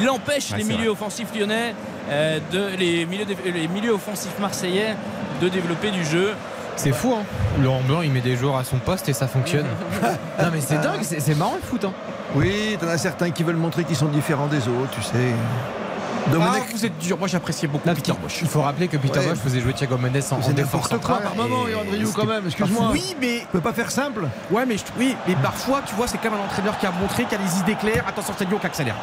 D: il empêche
I: Ouais,
D: les milieux
I: vrai.
D: offensifs lyonnais, euh, de, les, milieux, déf- les milieux offensifs marseillais de développer du jeu.
I: C'est fou, hein. Laurent Blanc, il met des joueurs à son poste et ça fonctionne. non, mais c'est dingue, c'est c'est marrant le foot. Hein.
C: Oui, t'en as certains qui veulent montrer qu'ils sont différents des autres, tu sais. Domenech,
E: Ah, vous êtes dur. Moi, j'appréciais beaucoup
I: Là,
E: Peter Bosch.
I: Il faut rappeler que Peter
C: Ouais.
I: Bosch faisait jouer Thiago Mendes en, en défense centrale.
C: par moment,
I: c'était
C: quand même,
I: pas
C: excuse-moi.
E: Oui, mais
C: on peut pas faire simple.
E: Ouais, mais je- oui, mais parfois, tu vois, c'est quand même un entraîneur qui a montré qu'il y a des idées claires. Attention, c'est Lyon qui accélère.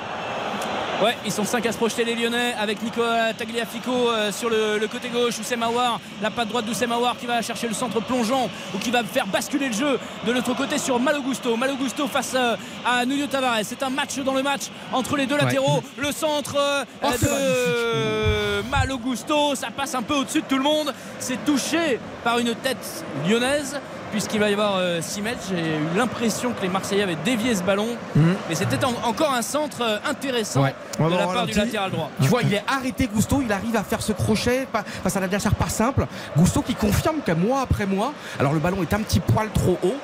D: Ouais, ils sont 5 à se projeter les Lyonnais avec Nicolas Tagliafico euh, sur le, le côté gauche, Oussem Aouar, la patte droite d'Oussem Aouar qui va chercher le centre plongeant ou qui va faire basculer le jeu de l'autre côté sur Malo Gusto. Malo Gusto face euh, à Nuno Tavares. C'est un match dans le match entre les deux
E: Ouais.
D: latéraux. Le centre euh,
E: Oh,
D: de Malo Gusto, ça passe un peu au-dessus de tout le monde. C'est touché par une tête lyonnaise. Puisqu'il va y avoir 6 mètres, j'ai eu l'impression que les Marseillais avaient dévié ce ballon.
C: Mhm.
D: Mais c'était en- encore un centre euh, intéressant
E: Ouais.
C: On va
D: de la part du latéral droit.
E: Tu vois, il est arrêté Gusto, il arrive à faire ce crochet face à un adversaire pas simple. Gusto qui confirme qu'à mois après mois, alors le ballon est un petit poil trop haut,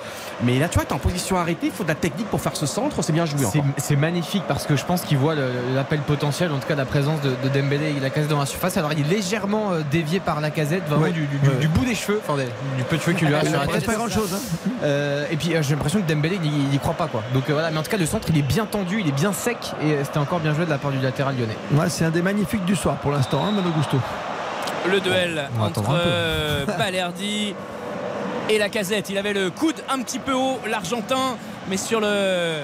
E: mais là tu vois, tu es en position arrêtée, il faut de la technique pour faire ce centre, c'est bien joué
I: C'est- magnifique parce que je pense qu'il voit l'appel potentiel, en tout cas la présence de, de Dembélé et la casette dans la surface. Alors il est légèrement euh, dévié par la casette, vraiment
C: Ouais.
I: du, du- du-
C: Ouais.
I: du bout des cheveux, enfin des- du peu de cheveux qu'il lui a sur la tête.
C: Pas grand chose. Hein.
I: Euh, et puis euh, j'ai l'impression que Dembélé il, il y croit pas quoi. Donc euh, voilà, mais en tout cas le centre il est bien tendu, il est bien sec et c'était encore bien joué de la part du latéral lyonnais.
C: Ouais, c'est un des magnifiques du soir pour l'instant, hein, Malo Gusto.
D: le duel
I: On
D: entre Balerdi et la casette. Il avait le coude un petit peu haut, l'Argentin, mais sur le.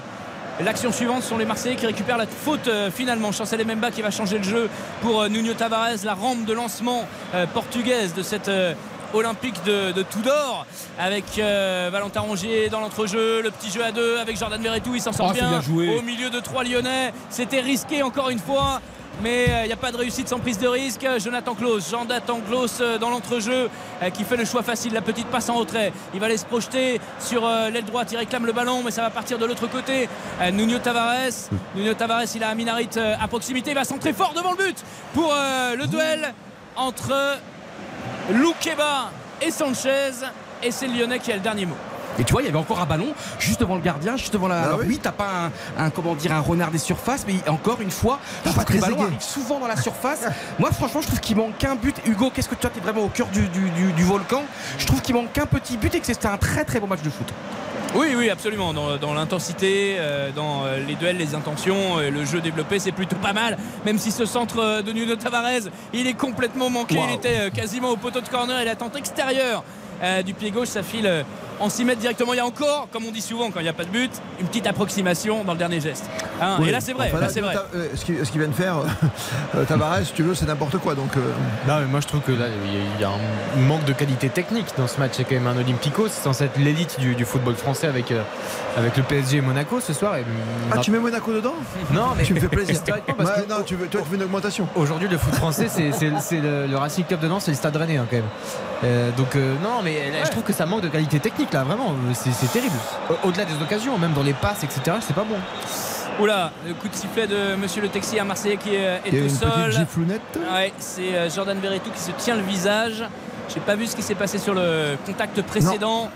D: L'action suivante ce sont les Marseillais qui récupèrent la faute euh, finalement. Chancel Memba qui va changer le jeu pour euh, Nuno Tavares, la rampe de lancement euh, portugaise de cette euh, Olympique de, de Tudor avec euh, Valentin Rongier dans l'entrejeu, le petit jeu à deux avec Jordan Verretou, il s'en sort
E: Oh, c'est
D: bien, au milieu de trois Lyonnais. C'était risqué encore une fois. Mais euh, il n'y a pas de réussite sans prise de risque. Jonathan Klaus, Jonathan Klaus euh, dans l'entrejeu qui fait le choix facile, la petite passe en retrait. Il va aller se projeter sur l'aile droite, il réclame le ballon, mais ça va partir de l'autre côté. Nuno Tavares, Nuno Tavares, il a Aminarit à proximité, il va centrer fort devant le but pour le duel entre Loukeba et Sanchez. Et c'est le Lyonnais qui a le dernier mot.
E: Et tu vois, il y avait encore un ballon juste devant le gardien, juste devant la.
C: Ah
E: Alors
C: oui.
E: oui, t'as pas un, un- comment dire un renard des surfaces, mais encore une fois, je trouve que les ballons arrivent souvent dans la surface. Moi, franchement, je trouve qu'il manque qu'un but. Hugo, qu'est-ce que tu as T'es vraiment au cœur du, du- du- du volcan? Je trouve qu'il manque qu'un petit but et que c'était un très très bon match de foot.
D: Oui, oui, absolument. Dans, dans l'intensité, euh, dans euh, les duels, les intentions, euh, le jeu développé, c'est plutôt pas mal. Même si ce centre de Nuno Tavares, il est complètement manqué.
C: Wow.
D: Il était quasiment au poteau de corner et la tente extérieure euh, du pied gauche, ça file euh, en 6 mètres directement. Il y a encore, comme on dit souvent quand il n'y a pas de but, une petite approximation dans le dernier geste. Hein,
C: Oui.
D: Et là, c'est vrai.
C: Enfin,
D: là,
C: là,
D: c'est vrai.
C: euh, ce qu'il qu'il vient de faire, euh, Tavares, si tu veux, c'est n'importe quoi. Donc, euh,
I: Non, mais moi je trouve que là il y a- il y, a un manque de qualité technique dans ce match. C'est quand même un Olympico, c'est censé être l'élite du, du football français avec, euh, avec le PSG et Monaco ce soir. Et,
C: Ah, tu mets Monaco dedans?
I: Non, mais
C: Tu me fais plaisir.
I: parce
C: Ouais,
I: que
C: non, tu veux, toi, tu veux une augmentation.
I: Aujourd'hui, le foot français, c'est le, le Racing Club de Nantes, c'est le Stade Rennais hein, quand même. Euh, donc euh, non, mais là, je trouve que ça manque de qualité technique là, vraiment, euh, c'est terrible. Au- Au-delà des occasions, même dans les passes, etc. C'est pas bon.
D: Oula, le coup de sifflet de Monsieur le Texier à Marseillais qui est, est
C: a
D: au
C: une
D: sol.
C: petite giflounette.
D: Ouais, c'est euh, Jordan Verretou qui se tient le visage. J'ai pas vu ce qui s'est passé sur le contact précédent.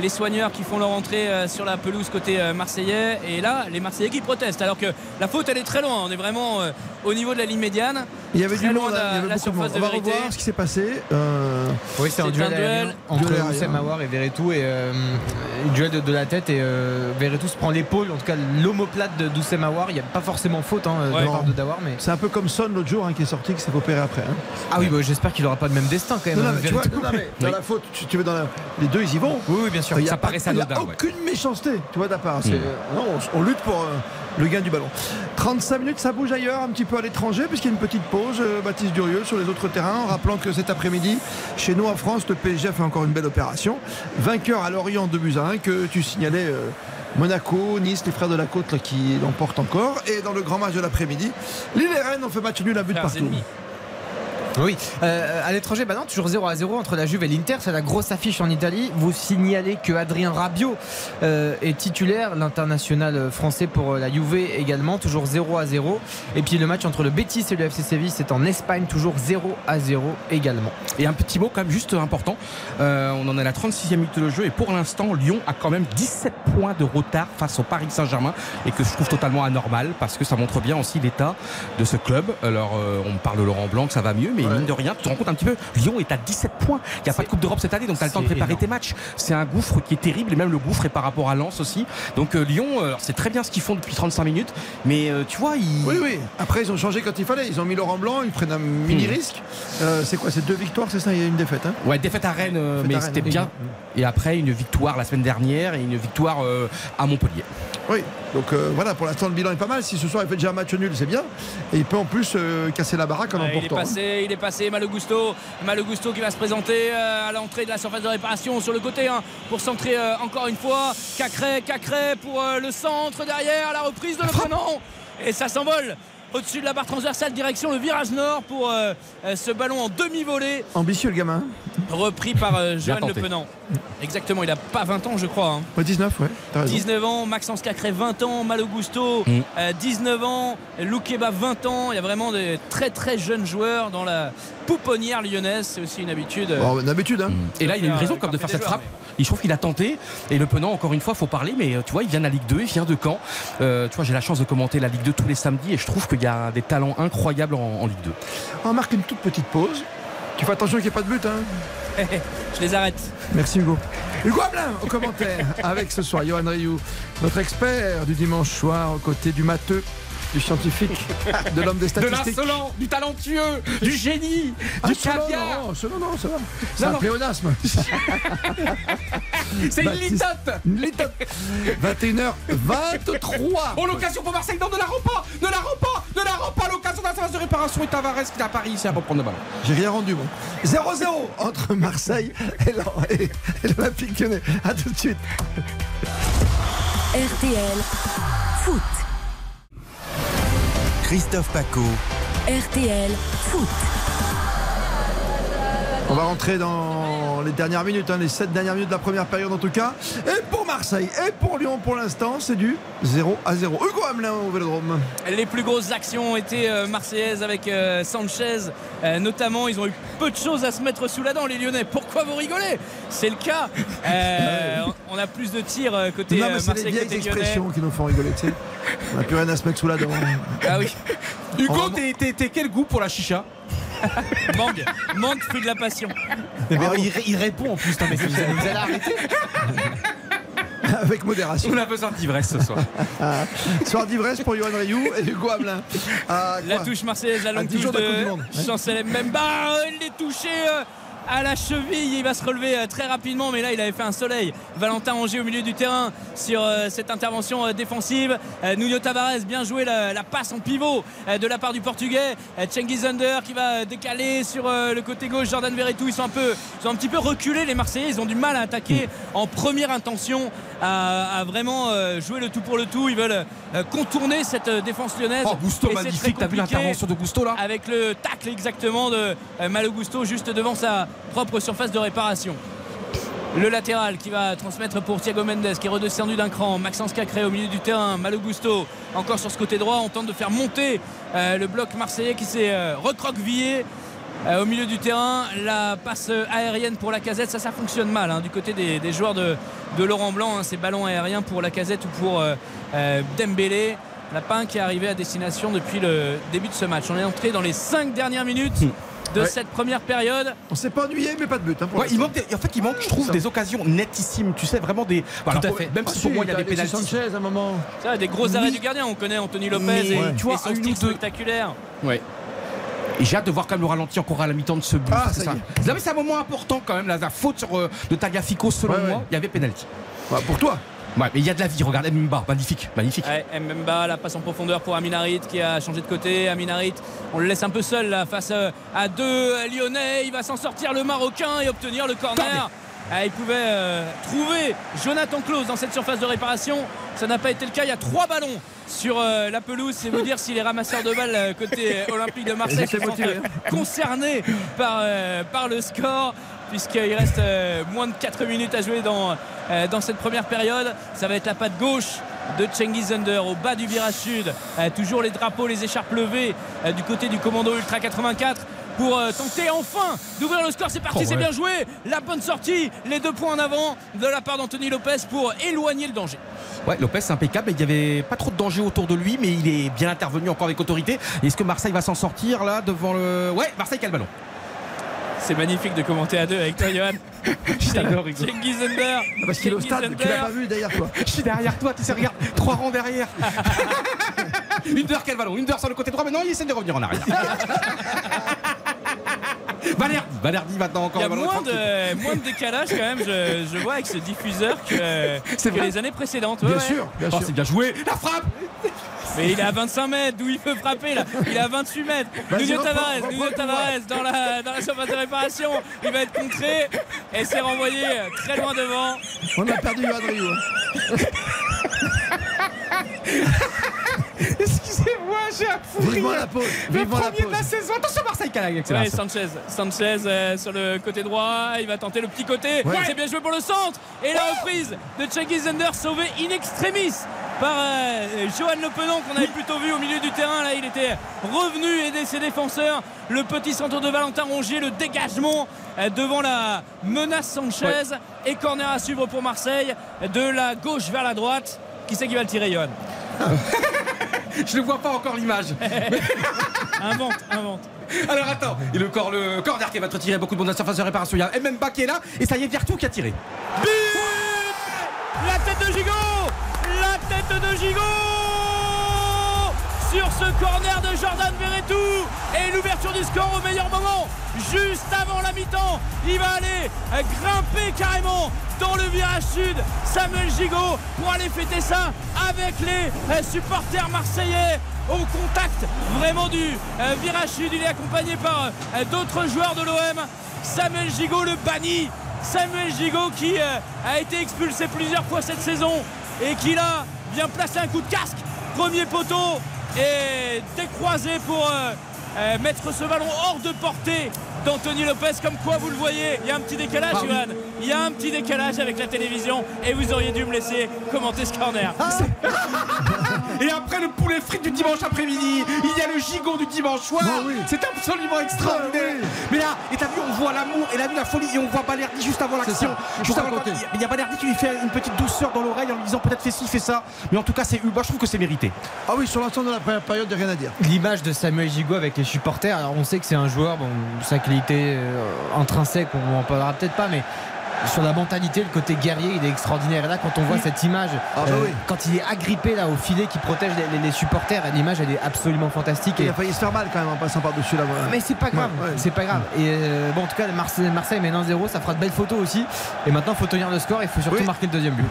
D: Les soigneurs qui font leur entrée euh, sur la pelouse côté euh, marseillais. Et là, les Marseillais qui protestent. Alors que la faute, elle est très loin. On est vraiment euh, au niveau de la ligne médiane.
C: Il y avait du
D: loin
C: monde,
D: de
C: hein, il y
D: la,
C: avait
D: la
C: de
D: surface
C: On va
D: vérité.
C: revoir ce qui s'est passé. Euh,
I: Oui, c'est un duel,
D: un
I: aérien
D: duel.
I: entre. Oussem Aouar et Verretou et euh, un duel de, de la tête et euh, Verretou se prend l'épaule, en tout cas l'omoplate de d'Oussem Aouar. Il n'y a pas forcément faute hein, de
D: Ouais.
I: part de Dawar, mais
C: c'est un peu comme Son l'autre jour hein, qui est sorti, qui s'est opéré après. hein.
I: ah oui, bah, j'espère qu'il n'aura pas le même destin quand même.
C: Non, non, mais tu vois,
I: Verretou.
C: non, mais dans
I: Oui.
C: la faute, tu, tu veux dans la- les deux, ils y vont.
I: Oui, oui, bien sûr.
C: Il y a,
E: ça
C: il aucune méchanceté, tu vois, part. C'est-
E: Mm.
C: non, on, on lutte pour euh, le gain du ballon. 35 minutes, ça bouge ailleurs, un petit peu à l'étranger, puisqu'il y a une petite pause. euh, Baptiste Durieux sur les autres terrains, en rappelant que cet après-midi, chez nous en France, le PSG a fait encore une belle opération. Vainqueur à Lorient de buts à 1 que tu signalais. euh, Monaco, Nice, les frères de la côte là, qui l'emportent encore. Et dans le grand match de l'après-midi, Lille et Rennes ont fait match nul à but partout.
D: ennemis.
I: Oui, Euh, à l'étranger, bah non, toujours 0 à 0 entre la Juve et l'Inter, c'est la grosse affiche en Italie. Vous signalez que Adrien Rabiot euh, est titulaire, l'international français pour euh, la Juve également, toujours 0 à 0. Et puis le match entre le Betis et le FC Séville, c'est en Espagne, toujours 0 à 0 également.
E: Et un petit mot quand même juste important. Euh, on en est à la 36e minute de jeu et pour l'instant Lyon a quand même 17 points de retard face au Paris Saint-Germain et que je trouve totalement anormal parce que ça montre bien aussi l'état de ce club. Alors euh, on parle de Laurent Blanc ça va mieux mais mine de rien tu te rends compte un petit peu Lyon est à 17 points. Il n'y a pas de Coupe d'Europe cette année donc tu as le temps de préparer
I: énorme.
E: tes matchs. C'est un gouffre qui est terrible et même le gouffre est par rapport à Lens aussi. Donc euh, Lyon euh, c'est très bien ce qu'ils font depuis 35 minutes mais euh, tu vois ils...
C: Oui, oui. Après, ils ont changé quand il fallait. Ils ont mis Laurent Blanc, ils prennent un mini risque. Euh, c'est quoi C'est deux victoires, c'est ça? Il y a une défaite. Hein?
E: Ouais, défaite à Rennes,
C: Défaite
E: mais c'était bien. Et après, une victoire la semaine dernière et une victoire à Montpellier.
C: Oui, donc euh, voilà, pour l'instant, le bilan est pas mal. Si ce soir il fait déjà un match nul, c'est bien. Et il peut en plus euh, casser la baraque en
D: il est
C: emportant. hein.
D: passé, il est passé, Malogusto. Malogusto qui va se présenter euh, à l'entrée de la surface de réparation sur le côté hein, pour centrer encore une fois. Cacré, Cacré pour le centre derrière, la reprise de le. Et ça s'envole au-dessus de la barre transversale, direction le virage nord pour euh, euh, ce ballon en demi-volée,
C: Ambitieux le gamin.
D: repris par euh, Johan Le. Penant. Exactement, il a pas 20 ans, je crois. hein.
C: Ouais, 19, ouais. T'as raison.
D: 19 ans, Maxence Cacré 20 ans, Malogusto
E: Mm.
D: euh, 19 ans, Loukeba 20 ans. Il y a vraiment des très très jeunes joueurs dans la pouponnière lyonnaise. C'est aussi une habitude. euh,
C: Bon, d'habitude, hein.
E: Et là, il a eu
D: faire,
E: raison comme de faire cette
D: des
E: Il trouve qu'il a tenté. Et le Penant, encore une fois, faut parler. Mais euh, tu vois, il vient de la Ligue 2, il vient de Caen. Euh, tu vois, j'ai la chance de commenter la Ligue 2 tous les samedis. Et je trouve qu'il y a des talents incroyables en, en Ligue 2.
C: On marque une toute petite pause. Tu fais attention qu'il n'y ait pas de but. Hein.
D: Je les arrête.
C: Merci Hugo. Hugo Hamelin au commentaire avec ce soir Johan Rioux, notre expert du dimanche soir aux côtés du matheux, du scientifique, de l'homme des
E: De
C: statistiques.
E: l'insolent, du talentueux, du génie,
C: Ah,
E: du caviar.
C: non, cela, non, ça va. C'est un pléonasme.
E: C'est une litote.
C: Une litote. 21h23.
E: Oh, l'occasion pour Marseille. Non, ne la rend pas. Ne la rend pas. Ne la rend pas. L'occasion d'un service de réparation et Tavares qui est à Paris ici à reprendre le ballon.
C: J'ai rien rendu, moi. 0-0 entre Marseille et l'O- et- et l'Olympique lyonnais. A tout de suite.
B: RTL Foot.
A: Christophe Paco.
B: RTL Foot.
C: On va rentrer dans les dernières minutes, hein, les 7 dernières minutes de la première période en tout cas. Et pour Marseille et pour Lyon pour l'instant, c'est du 0 à 0. Hugo Hamelin au Vélodrome.
D: Les plus grosses actions ont été euh, marseillaises avec euh, Sanchez. Euh, notamment, ils ont eu peu de choses à se mettre sous la dent, les Lyonnais. Pourquoi vous rigolez? C'est le cas. Euh, on a plus de tirs côté
C: non, mais c'est les vieilles
D: côté Lyonnais.
C: expressions qui nous font rigoler, tu sais. On n'a plus rien à se mettre sous la dent.
D: Ah oui.
E: Hugo, t'es quel goût pour la chicha?
D: Manque, manque, fruit de la passion.
I: Mais il, ré- il répond en plus, mais vous, allez- vous allez arrêter.
C: Avec modération.
E: On a besoin d'ivresse ce soir.
C: Ah, Soir d'ivresse pour Johan Rioux et Hugo Hamelin. Ah,
D: La touche marseillaise, la longue
C: 10
D: touche
C: de Monde.
D: de Chancel Mbemba. Il est touché euh, à la cheville. Il va se relever euh, très rapidement, mais là, il avait fait un soleil. Valentin Angers au milieu du terrain sur euh, cette intervention euh, défensive. Nuno Tavares, bien joué la, la passe en pivot de la part du Portugais. Cengiz Under qui va décaler sur le côté gauche. Jordan Verretou, ils sont un peu, ils sont un petit peu reculés les Marseillais. Ils ont du mal à attaquer en première intention, à, à vraiment jouer le tout pour le tout. Ils veulent contourner cette défense lyonnaise.
E: Oh, Gusto, magnifique. T'as vu l'intervention de Gusto là?
D: Avec le tacle exactement de Malo Gusto juste devant sa propre surface de réparation. Le latéral qui va transmettre pour Thiago Mendes qui est redescendu d'un cran. Maxence Cacré au milieu du terrain. Malo Gusto encore sur ce côté droit. On tente de faire monter euh, le bloc marseillais qui s'est euh, recroquevillé. euh, au milieu du terrain, la passe aérienne pour la casette, ça, ça fonctionne mal hein, du côté des, joueurs de, Laurent Blanc. hein, ces ballons aériens pour la casette ou pour Dembélé. Lapin qui est arrivé à destination depuis le début de ce match. On est entré dans les 5 dernières minutes de
C: Ouais.
D: cette première période.
C: On s'est pas ennuyé, mais pas de but. hein, pour
E: Ouais, il manque des- en fait, il manque, je trouve, des occasions nettissimes. Tu sais, vraiment des. Voilà,
D: à
E: pour-
D: fait.
E: Même
C: Ah,
E: si pour
C: si,
E: moi, il y a des pénaltys.
C: Sanchez à un moment.
D: Ça, des gros
E: Oui.
D: arrêts du gardien. On connaît Anthony Lopez
E: Mais,
D: et,
E: tu vois,
D: et son
E: un, une
D: style
E: ou deux.
D: spectaculaire.
E: Ouais. Et j'ai hâte de voir quand même le ralenti encore à la mi-temps de ce but.
C: Ah,
E: C'est
C: ça
E: c'est un moment important quand même. La, la faute sur, euh, de Tagliafico, selon
C: Ouais, ouais.
E: moi, il y avait pénalty.
C: Bah, pour toi.
E: Ouais, mais il y a de la vie. Regarde Mbemba, magnifique, magnifique.
D: Ouais, Mbemba, la passe en profondeur pour Aminarit qui a changé de côté. Aminarit, on le laisse un peu seul là face euh, à deux Lyonnais. Il va s'en sortir le Marocain et obtenir le corner. euh, il pouvait euh, trouver Jonathan Klaus dans cette surface de réparation. Ça n'a pas été le cas. Il y a trois ballons sur euh, la pelouse. C'est vous dire si les ramasseurs de balles euh, côté euh, Olympique de Marseille sont concernés par, euh, par le score puisqu'il reste euh, moins de 4 minutes à jouer dans, euh, dans cette première période. Ça va être la patte gauche de Cengiz Under au bas du virage sud. Euh, toujours les drapeaux, les écharpes levées euh, du côté du commando Ultra 84 pour euh, tenter enfin d'ouvrir le score. C'est parti,
E: Oh,
D: c'est bien joué. La bonne sortie, les deux points en avant de la part d'Anthony Lopez pour éloigner le danger.
E: Ouais, Lopez c'est impeccable. Il n'y avait pas trop de danger autour de lui, mais il est bien intervenu encore avec autorité. Est-ce que Marseille va s'en sortir là devant le. Ouais, Marseille qui a le ballon.
D: C'est magnifique de commenter à deux avec toi, Johan.
E: J'adore, Hugo.
D: Cengiz Under.
C: Parce qu'il est au stade, tu l'as pas vu derrière toi.
E: Je suis derrière toi, tu sais, regarde, trois rangs derrière. Under quel ballon Under sur le côté droit, mais non, il essaie de revenir en arrière. Valerdi, Valerdi maintenant encore
D: Il y a moins de, moins de décalage quand même, je, je vois avec ce diffuseur que,
E: C'est
D: que les années précédentes.
C: Bien
D: Ouais,
C: sûr, bien
E: Oh,
C: sûr.
E: c'est bien joué. La frappe
D: Mais il est à 25 mètres, d'où il peut frapper là Il est à 28 mètres. Nuno Tavares, Nuno. Tavares dans la, dans la surface de réparation. Il va être contré et c'est renvoyé très loin devant.
C: On a perdu Adrio.
E: Excusez-moi, j'ai un fou
C: Vivement la pause.
E: Le
C: Vivement la
E: premier de la saison. Attention Marseille la
D: Ouais. Sanchez, Sanchez euh, sur le côté droit, il va tenter le petit côté.
C: Ouais.
D: C'est bien joué pour le centre et la reprise de Cengiz Under sauvé in extremis par euh, Johan Le Penon qu'on avait plutôt vu au milieu du terrain. Là, il était revenu aider ses défenseurs. Le petit centre de Valentin Rongier, le dégagement euh, devant la menace Sanchez et corner à suivre pour Marseille de la gauche vers la droite. Qui c'est qui va le tirer, Johan?
E: Je ne vois pas encore l'image.
D: Invente, invente.
E: Alors attends, et le, cor- le corner qui va te tirer beaucoup de monde à la surface de réparation. Il y a Mbemba qui est là et ça y est, Vertou qui a tiré.
D: But La tête de Gigot tête de Gigot Sur ce corner de Jordan Verretou Et l'ouverture du score au meilleur moment Juste avant la mi-temps Il va aller grimper carrément dans le virage sud Samuel Gigot pour aller fêter ça avec les euh, supporters marseillais au contact vraiment du euh, virage sud. Il est accompagné par euh, d'autres joueurs de l'OM. Samuel Gigot, le banni. Samuel Gigot qui a été expulsé plusieurs fois cette saison et qui là vient placer un coup de casque. Premier poteau et décroisé pour euh, euh, mettre ce ballon hors de portée d'Anthony Lopez. Comme quoi, vous le voyez, il y a un petit décalage,
E: Ah.
D: Johan. Il y a un petit décalage avec la télévision et vous auriez dû me laisser commenter ce corner.
E: Et après le poulet frit du dimanche après-midi, il y a le gigot du dimanche soir.
C: Ah oui.
E: C'est absolument extraordinaire.
C: Ah oui.
E: Mais là, et t'as vu, on voit l'amour et la, la folie et on voit Balerdi juste avant l'action.
C: ça. Il
E: Juste avant. Il y a Balerdi qui lui fait une petite douceur dans l'oreille en lui disant peut-être fais ci, fais ça. Mais en tout cas, c'est moi je trouve que c'est mérité.
C: Ah oui, sur l'ensemble de la première période, il n'y a rien à dire.
I: L'image de Samuel Gigot avec les supporters, alors on sait que c'est un joueur, bon, sa qualité euh, intrinsèque, on en parlera peut-être pas, mais sur la mentalité, le côté guerrier, il est extraordinaire. Et là, quand on voit cette image,
C: Ah bah
I: euh,
C: oui.
I: quand il est agrippé là au filet qui protège les, les- les supporters, l'image elle est absolument fantastique.
C: Il
I: Et-
C: a failli se faire mal quand même en passant par-dessus là. voilà.
I: mais c'est pas grave,
C: Ouais, ouais.
I: c'est pas grave. Et euh, bon, en tout cas, Marseille, Marseille mène 1-0, ça fera de belles photos aussi. Et maintenant, il faut tenir le score, il faut surtout
C: Oui.
I: marquer le deuxième but.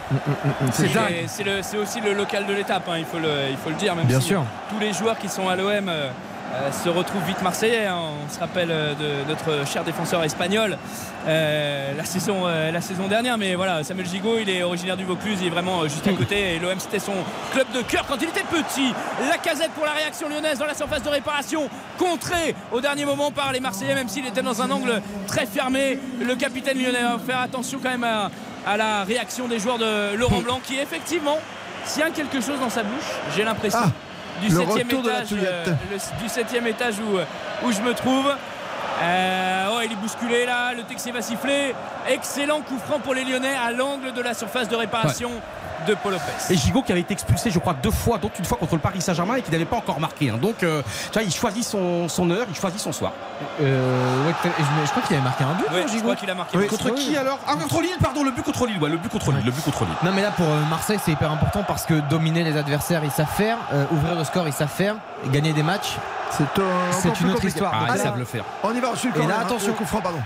I: C'est
D: Et
I: dingue.
D: C'est le- c'est aussi le local de l'étape, hein, il, faut le, il faut le dire. Même
I: Bien
D: si
I: sûr.
D: tous les joueurs qui sont à l'OM euh, euh, se retrouvent vite marseillais. hein. On se rappelle euh, de notre cher défenseur espagnol euh, la, saison, euh, la saison dernière. Mais voilà, Samuel Gigot, il est originaire du Vaucluse, il est vraiment juste à côté. Et l'OM, c'était son club de cœur quand il était petit. La casette pour la réaction lyonnaise dans la surface de réparation, contré au dernier moment par les Marseillais, même s'il était dans un angle très fermé. Le capitaine lyonnais va faire attention quand même à, à la réaction des joueurs de Laurent Blanc, qui effectivement tient quelque chose dans sa bouche, j'ai l'impression.
C: Ah,
D: du
C: le
D: septième étage, euh, le- du septième étage où, où je me trouve. Euh, oh, il est bousculé là, le Texier va siffler. Excellent coup franc pour les Lyonnais à l'angle de la surface de réparation de Paul Lopez.
E: Et Gigot qui avait été expulsé, je crois, deux fois, dont une fois contre le Paris Saint-Germain et qui n'avait pas encore marqué. hein. Donc, euh, tu vois, il choisit son, son heure, il choisit son soir.
I: Euh, ouais, je, je crois qu'il avait marqué un but,
D: Ouais,
I: non,
D: je
I: Gigot
D: crois qu'il a marqué.
C: Oui.
E: Contre qui alors Ah, contre Lille, pardon, le but contre Lille, ouais, le but contre Lille, le but contre Lille.
I: Non mais là pour euh, Marseille c'est hyper important parce que dominer les adversaires ils savent faire, euh, ouvrir le score ils savent faire, et gagner des matchs
C: C'est
I: une autre
C: compliqué.
I: histoire.
E: Ah, ils savent le faire.
C: On y va sur le
I: Et là, attention.
C: coup franc, pardon.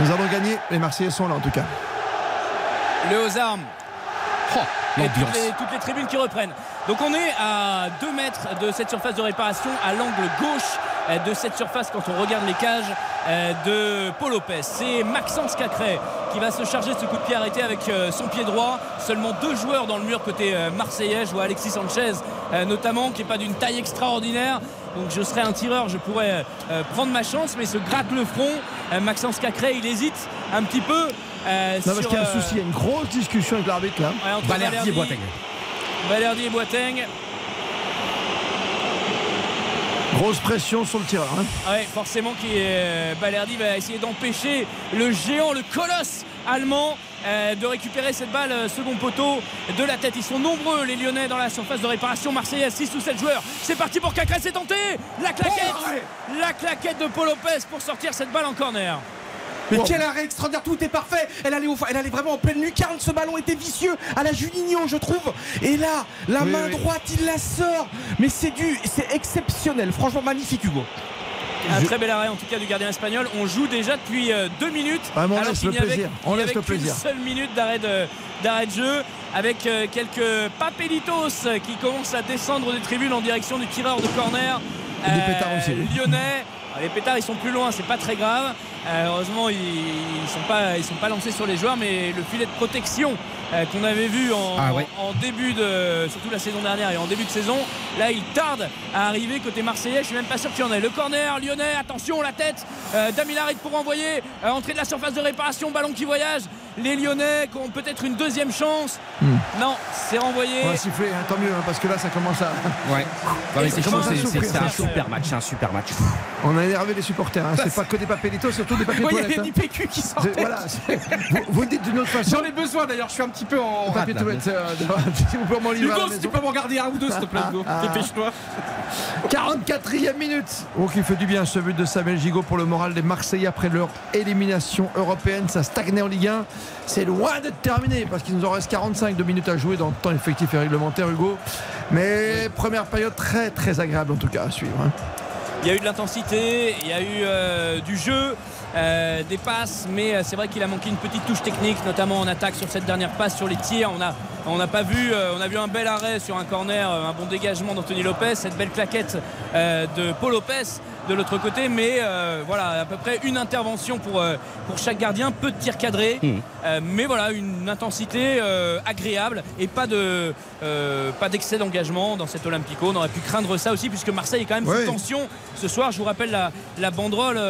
C: Nous allons gagner, les Marseillais sont là en tout cas.
D: Le aux armes.
E: Oh,
D: Et toutes les, toutes les tribunes qui reprennent. Donc on est à 2 mètres de cette surface de réparation à l'angle gauche euh, de cette surface quand on regarde les cages euh, de Paul Lopez. C'est Maxence Cacré qui va se charger de ce coup de pied arrêté avec euh, son pied droit. Seulement deux joueurs dans le mur côté marseillais. Je vois Alexis Sanchez notamment qui n'est pas d'une taille extraordinaire. Donc je serais un tireur, je pourrais prendre ma chance, mais se gratte le front. Maxence Cacré, il hésite un petit peu. Euh,
C: Non, parce qu'il y a un
D: euh,
C: souci, il y a une grosse discussion avec l'arbitre là.
D: Ouais, entre Balerdi et Boateng. Balerdi et Boateng.
C: Grosse pression sur le tireur. hein.
D: Ouais, forcément qui est Balerdi va essayer d'empêcher le géant, le colosse allemand euh, de récupérer cette balle euh, second poteau de la tête. Ils sont nombreux les Lyonnais dans la surface de réparation marseillaise, 6 ou 7 joueurs. C'est parti pour Cacré, c'est tenté. La claquette, la claquette de Paul Lopez pour sortir cette balle en corner.
E: Mais quel arrêt extraordinaire, tout est parfait. Elle allait, au- elle allait vraiment en pleine lucarne. Ce ballon était vicieux à la Juninho, je trouve. Et là, la
D: Oui,
E: main
D: oui.
E: droite, il la sort. Mais c'est du, c'est exceptionnel. Franchement, magnifique, Hugo.
D: Un très bel arrêt en tout cas du gardien espagnol. On joue déjà depuis euh, deux minutes.
C: Mais on
D: alors
C: laisse le plaisir. On laisse
D: avait
C: le
D: qu'une
C: plaisir.
D: seule minute d'arrêt de, d'arrêt de jeu avec euh, quelques papelitos qui commencent à descendre des tribunes en direction du tireur de corner.
C: Et des pétards aussi.
D: Lyonnais. Alors, les pétards ils sont plus loin, c'est pas très grave. Euh, heureusement ils, ils sont pas ils sont pas lancés sur les joueurs, mais le filet de protection euh, qu'on avait vu en,
E: Ah ouais.
D: en début de surtout la saison dernière et en début de saison, là il tarde à arriver côté marseillais. Je suis même pas sûr qu'il y en ait. Le corner lyonnais, attention la tête. Euh, Damil Harit pour envoyer euh, entrée de la surface de réparation, ballon qui voyage. Les Lyonnais qui ont peut-être une deuxième chance. Non, c'est renvoyé.
C: On va siffler, hein, tant mieux, hein, parce que là ça commence à.
E: Ouais. C'est un super match, c'est un super match.
C: On a énervé les supporters, hein. c'est pas que des papelitos, surtout des papiers
E: Ouais, il y
C: toilettes.
E: avait
C: hein.
E: PQ qui
C: Voilà, vous, dites d'une autre façon.
E: J'en ai besoin d'ailleurs, je suis un petit peu en.
C: Papier toilette, si vous pouvez m'en livrer
E: Hugo, si tu peux m'en garder un ou deux, s'il te plaît, Hugo.
C: Ah, ah.
E: Dépêche-toi.
C: 44e minute. Oh, qui fait du bien ce but de Samuel Gigot pour le moral des Marseillais après leur élimination européenne. Ça stagnait en Ligue 1. C'est loin d'être terminé parce qu'il nous en reste 45 de minutes à jouer dans le temps effectif et réglementaire, Hugo. Mais première période très très agréable en tout cas à suivre. hein.
D: Il y a eu de l'intensité, il y a eu euh, du jeu, euh, des passes, mais euh, c'est vrai qu'il a manqué une petite touche technique, notamment en attaque sur cette dernière passe, sur les tirs. On a, n'a pas vu, euh, on a vu un bel arrêt sur un corner, un bon dégagement d'Anthony Lopez, cette belle claquette de Paul Lopez de l'autre côté, mais euh, voilà à peu près une intervention pour, euh, pour chaque gardien, peu de tirs cadrés, euh, mais voilà une intensité agréable et pas de pas d'excès d'engagement dans cet Olympico. On aurait pu craindre ça aussi puisque Marseille est quand même sous tension ce soir. Je vous rappelle la, la banderole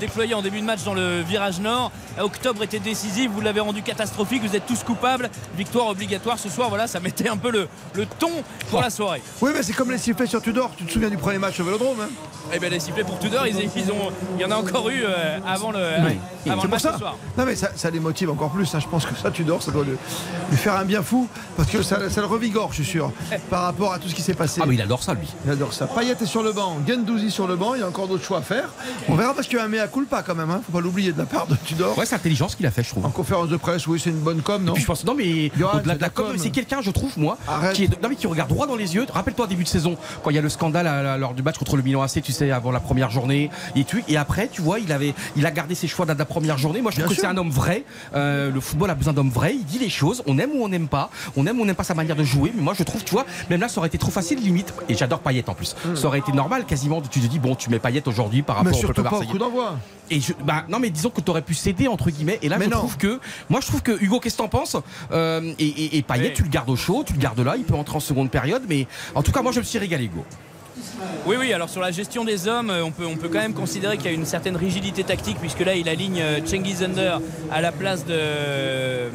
D: déployée en début de match dans le virage nord. Octobre était décisif, vous l'avez rendu catastrophique, vous êtes tous coupables. Victoire obligatoire ce soir, voilà, ça mettait un peu le, le ton pour la soirée.
C: Oui, mais c'est comme les sifflets sur Tudor. Tu te souviens du premier match au Vélodrome hein?
D: Bien les pour Tudor, ils, ils ont, il y en a encore eu euh, avant le, avant le
C: pour
D: match
C: ça.
D: ce soir.
C: Non mais ça, ça les motive encore plus. hein. Je pense que ça, Tudor, ça doit lui, lui faire un bien fou parce que ça, ça le revigore, je suis sûr, par rapport à tout ce qui s'est passé.
E: Ah, mais il adore ça, lui.
C: Il adore ça. Payet est sur le banc, Gendouzi sur le banc. Il y a encore d'autres choix à faire. On verra parce qu'il y a un mea culpa quand même. Hein. Faut pas l'oublier de la part de Tudor.
E: Ouais, c'est intelligent ce qu'il a fait, je trouve.
C: En conférence de presse, oui, c'est une bonne com, non
E: Puis je pense non mais au-delà
C: c'est
E: de la com,
C: com.
E: c'est quelqu'un je trouve moi
C: Arrête.
E: qui est non mais qui regarde droit dans les yeux. Rappelle-toi début de saison quand il y a le scandale à la- lors du match contre le Milan AC, tu sais avant la première journée et tout et après tu vois il avait il a gardé ses choix de la première journée. Moi je trouve
C: Bien
E: que c'est un homme vrai. Euh, le football a besoin d'hommes vrais. Il dit les choses. On aime ou on n'aime pas. On aime ou on n'aime pas sa manière de jouer. Mais moi je trouve tu vois même là ça aurait été trop facile limite et j'adore Payet en plus. Ça aurait été normal quasiment. Tu te dis bon tu mets Payet aujourd'hui par
C: Mais
E: rapport au
C: surtout
E: peuple
C: pas au coup d'envoi.
E: Et je, bah, non, mais disons que tu aurais pu céder entre guillemets. Et là,
C: Mais
E: je
C: non.
E: trouve que, moi, je trouve que Hugo, qu'est-ce que t'en penses? Euh, Et, et, et Payet,
D: Oui.
E: tu le gardes au chaud, tu le gardes là. Il peut entrer en seconde période, mais en tout cas, moi, je me suis régalé, Hugo.
D: Oui, oui, alors sur la gestion des hommes, euh, on peut, on peut quand même considérer qu'il y a une certaine rigidité tactique, puisque là, il aligne euh, Cengiz Under à la place de,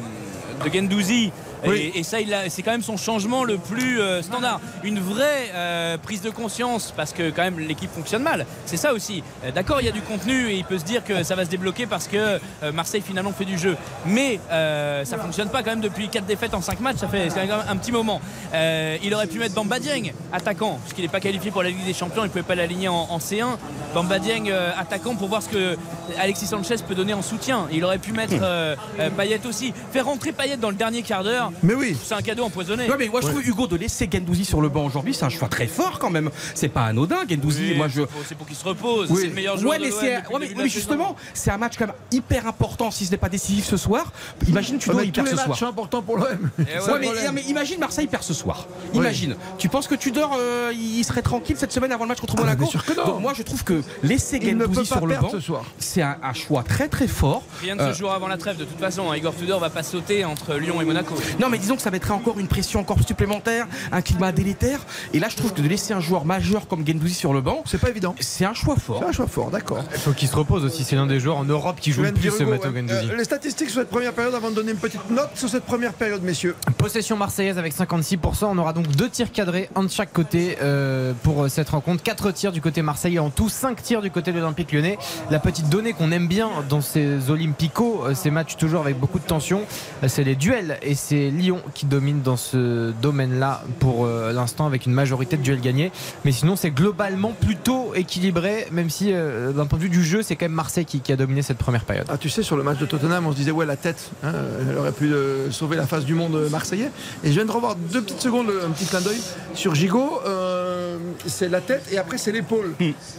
D: de Gendouzi.
C: Oui.
D: Et, et ça, c'est quand même son changement le plus euh, standard. Une vraie euh, prise de conscience, parce que quand même l'équipe fonctionne mal. C'est ça aussi. Euh, D'accord, il y a du contenu et il peut se dire que ça va se débloquer parce que Marseille finalement fait du jeu. Mais ça fonctionne pas quand même depuis 4 défaites en 5 matchs. Ça fait quand même un petit moment. Il aurait pu mettre Bamba Dieng, attaquant, puisqu'il n'est pas qualifié pour la Ligue des Champions. Il ne pouvait pas l'aligner en, en C1. Bamba Dieng attaquant pour voir ce que Alexis Sanchez peut donner en soutien. Il aurait pu mettre Payet aussi. Faire rentrer Payet dans le dernier quart d'heure.
C: Mais oui.
D: C'est un cadeau empoisonné.
E: Ouais, mais moi je trouve Hugo de laisser Gendouzi sur le banc aujourd'hui, c'est un choix très fort quand même. C'est pas anodin, Gendouzi.
D: Oui,
E: moi je.
D: c'est pour- C'est qu'il se repose.
E: Oui.
D: C'est le meilleur joueur
E: Ouais,
D: de
E: mais, c'est-
D: le
E: ouais, mais-
D: de
E: mais justement, c'est un match quand même hyper important si ce n'est pas décisif ce soir. Imagine, tu dois y perdre ce soir.
C: sont importants pour l'OM.
D: Eh
E: Ouais, mais, imagine Marseille perd ce soir. Imagine. Tu penses que Tudor euh, il serait tranquille cette semaine avant le match contre
C: Ah,
E: Monaco
C: bien sûr que non.
E: Donc moi je trouve que laisser Gendouzi sur le banc,
C: ce soir.
E: c'est un, un choix très très fort.
D: Rien ne
E: Euh,
D: se jouera avant la trêve de toute façon. hein. Igor Tudor va pas sauter entre Lyon et Monaco.
E: Non mais disons que ça mettrait encore une pression encore supplémentaire, un climat délétère. Et là je trouve que de laisser un joueur majeur comme Gendouzi sur le banc,
C: c'est pas évident.
E: C'est un choix fort.
C: C'est un choix fort, d'accord.
I: Il faut qu'il se repose aussi. C'est l'un des joueurs en Europe qui joue le plus,
C: Hugo,
I: Matteo
C: ouais.
I: Gendouzi.
C: Euh, les statistiques sur cette première période avant de donner une petite note sur cette première période, messieurs.
I: Possession marseillaise avec 56%. On aura donc deux tirs cadrés, un de chaque côté euh, pour euh, cette rencontre. Quatre tirs du côté marseillais en tout, cinq tirs du côté de l'Olympique lyonnais. La petite donnée qu'on aime bien dans ces Olympicos, ces matchs toujours avec beaucoup de tension, c'est les duels. Et c'est Lyon qui domine dans ce domaine-là pour euh, l'instant avec une majorité de duels gagnés. Mais sinon, c'est globalement plutôt équilibré, même si euh, d'un point de vue du jeu, c'est quand même Marseille qui, qui a dominé cette première période.
C: Ah, tu sais, sur le match de Tottenham, on se disait, ouais, la tête, hein, elle aurait pu euh, sauver la face du monde marseillais. Et je viens de revoir deux petites secondes, un petit clin d'œil sur Gigot. euh, c'est la tête et après, c'est l'épaule.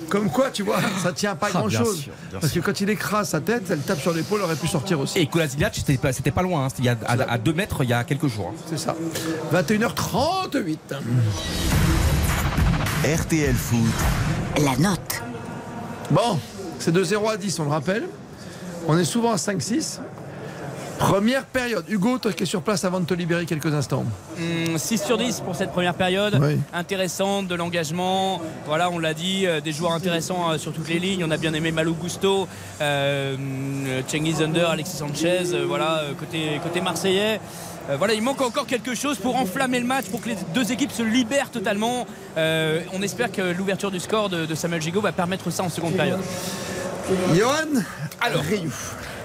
C: Comme quoi, tu vois, ça tient pas
E: Ah,
C: grand
E: bien
C: chose.
E: sûr, bien
C: Parce que quand il écrase sa tête, elle tape sur l'épaule, elle aurait pu sortir aussi.
E: Et Kolasinac, c'était pas, c'était pas loin, hein. Il y a- à, 2 mètres il y a quelques jours. hein.
C: C'est ça. 21h38.
A: RTL Foot.
B: La note.
C: Bon, c'est de 0 à 10, on le rappelle. On est souvent à 5-6. Première période. Hugo, toi qui es sur place avant de te libérer quelques instants.
D: Hum, 6 sur 10 pour cette première période.
C: Oui.
D: Intéressante, de l'engagement. Voilà, on l'a dit, euh, des joueurs intéressants euh, sur toutes les lignes. On a bien aimé Malou Gusto, euh, Cengiz Under, Alexis Sanchez. euh, voilà, côté, côté marseillais. Euh, voilà, il manque encore quelque chose pour enflammer le match, pour que les deux équipes se libèrent totalement. Euh, on espère que l'ouverture du score de, de Samuel Gigot va permettre ça en seconde période.
C: Johan
E: Alors.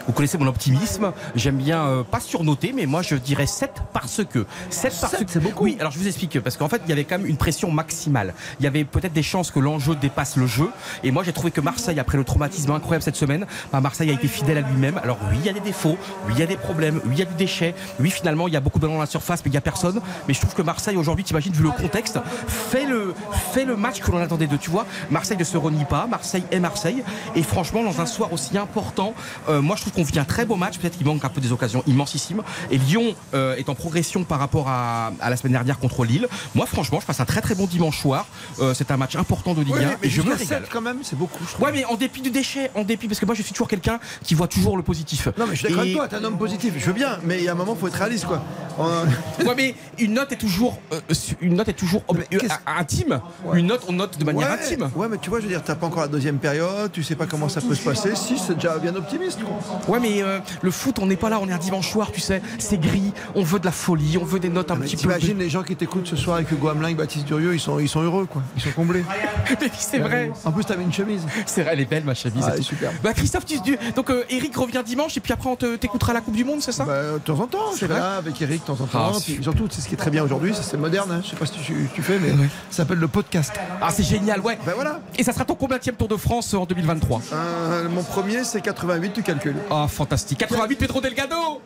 E: Vous connaissez mon optimisme. J'aime bien euh, pas surnoter, mais moi je dirais 7 parce que. 7 parce que.
C: c'est beaucoup.
E: Oui, alors je vous explique. Parce qu'en fait, il y avait quand même une pression maximale. Il y avait peut-être des chances que l'enjeu dépasse le jeu. Et moi j'ai trouvé que Marseille, après le traumatisme incroyable cette semaine, bah, Marseille a été fidèle à lui-même. Alors oui, il y a des défauts, oui, il y a des problèmes, oui, il y a du déchet. Oui, finalement, il y a beaucoup de ballons dans la surface, mais il n'y a personne. Mais je trouve que Marseille aujourd'hui, t'imagines, vu le contexte, fait le, fait le match que l'on attendait de. Tu vois, Marseille ne se renie pas. Marseille est Marseille. Et franchement, dans un soir aussi important, euh, moi je trouve un très beau match. Peut-être qu'il manque un peu des occasions immensissimes. Et Lyon euh, est en progression par rapport à, à la semaine dernière contre Lille. Moi, franchement, je passe un très très bon dimanche soir. Euh, c'est un match important de Ligue 1
C: Oui, mais
E: et je me régale.
C: 7 quand même, c'est beaucoup. je.
E: Ouais, mais en dépit du déchet, en dépit, parce que moi je suis toujours quelqu'un qui voit toujours le positif.
C: Non, mais je suis d'accord
E: Et-
C: avec toi, t'es un homme positif, je veux bien, mais il y a un moment, il faut être réaliste, quoi. On-
E: Ouais, mais une note est toujours, euh, une note est toujours euh, intime. Une note, on note de manière
C: ouais,
E: intime.
C: Ouais, mais tu vois, je veux dire, t'as pas encore la deuxième période, tu sais pas comment ça peut se passer. Si, c'est déjà bien optimiste. quoi.
E: Ouais, mais euh, le foot, on n'est pas là, on est un dimanche soir, tu sais. C'est gris, on veut de la folie, on veut des notes un
C: Mais
E: petit peu.
C: T'imagines les gens qui t'écoutent ce soir avec Hugo Hamelin et Baptiste Durieux, ils sont, ils sont heureux, quoi. Ils sont comblés.
E: C'est vrai.
C: En plus, t'avais une chemise.
E: C'est vrai, elle est belle ma chemise.
C: Ah, elle est superbe.
E: Bah Christophe, tu, donc euh, Eric revient dimanche et puis après on te- t'écoutera la Coupe du Monde, c'est ça?
C: Bah, de temps en temps,
E: C'est vrai
C: là avec Eric de temps en
E: Ah,
C: temps. Puis surtout, c'est ce qui est très bien aujourd'hui, c'est moderne. hein. Je sais pas si tu, tu fais, mais ça s'appelle le podcast.
E: Ah c'est génial, ouais.
C: Ben voilà.
E: Et ça sera ton combien Tour de France euh, en 2023
C: Euh, mon premier, c'est 88, tu calcules.
E: Ah fantastique. 88 Pedro Delgado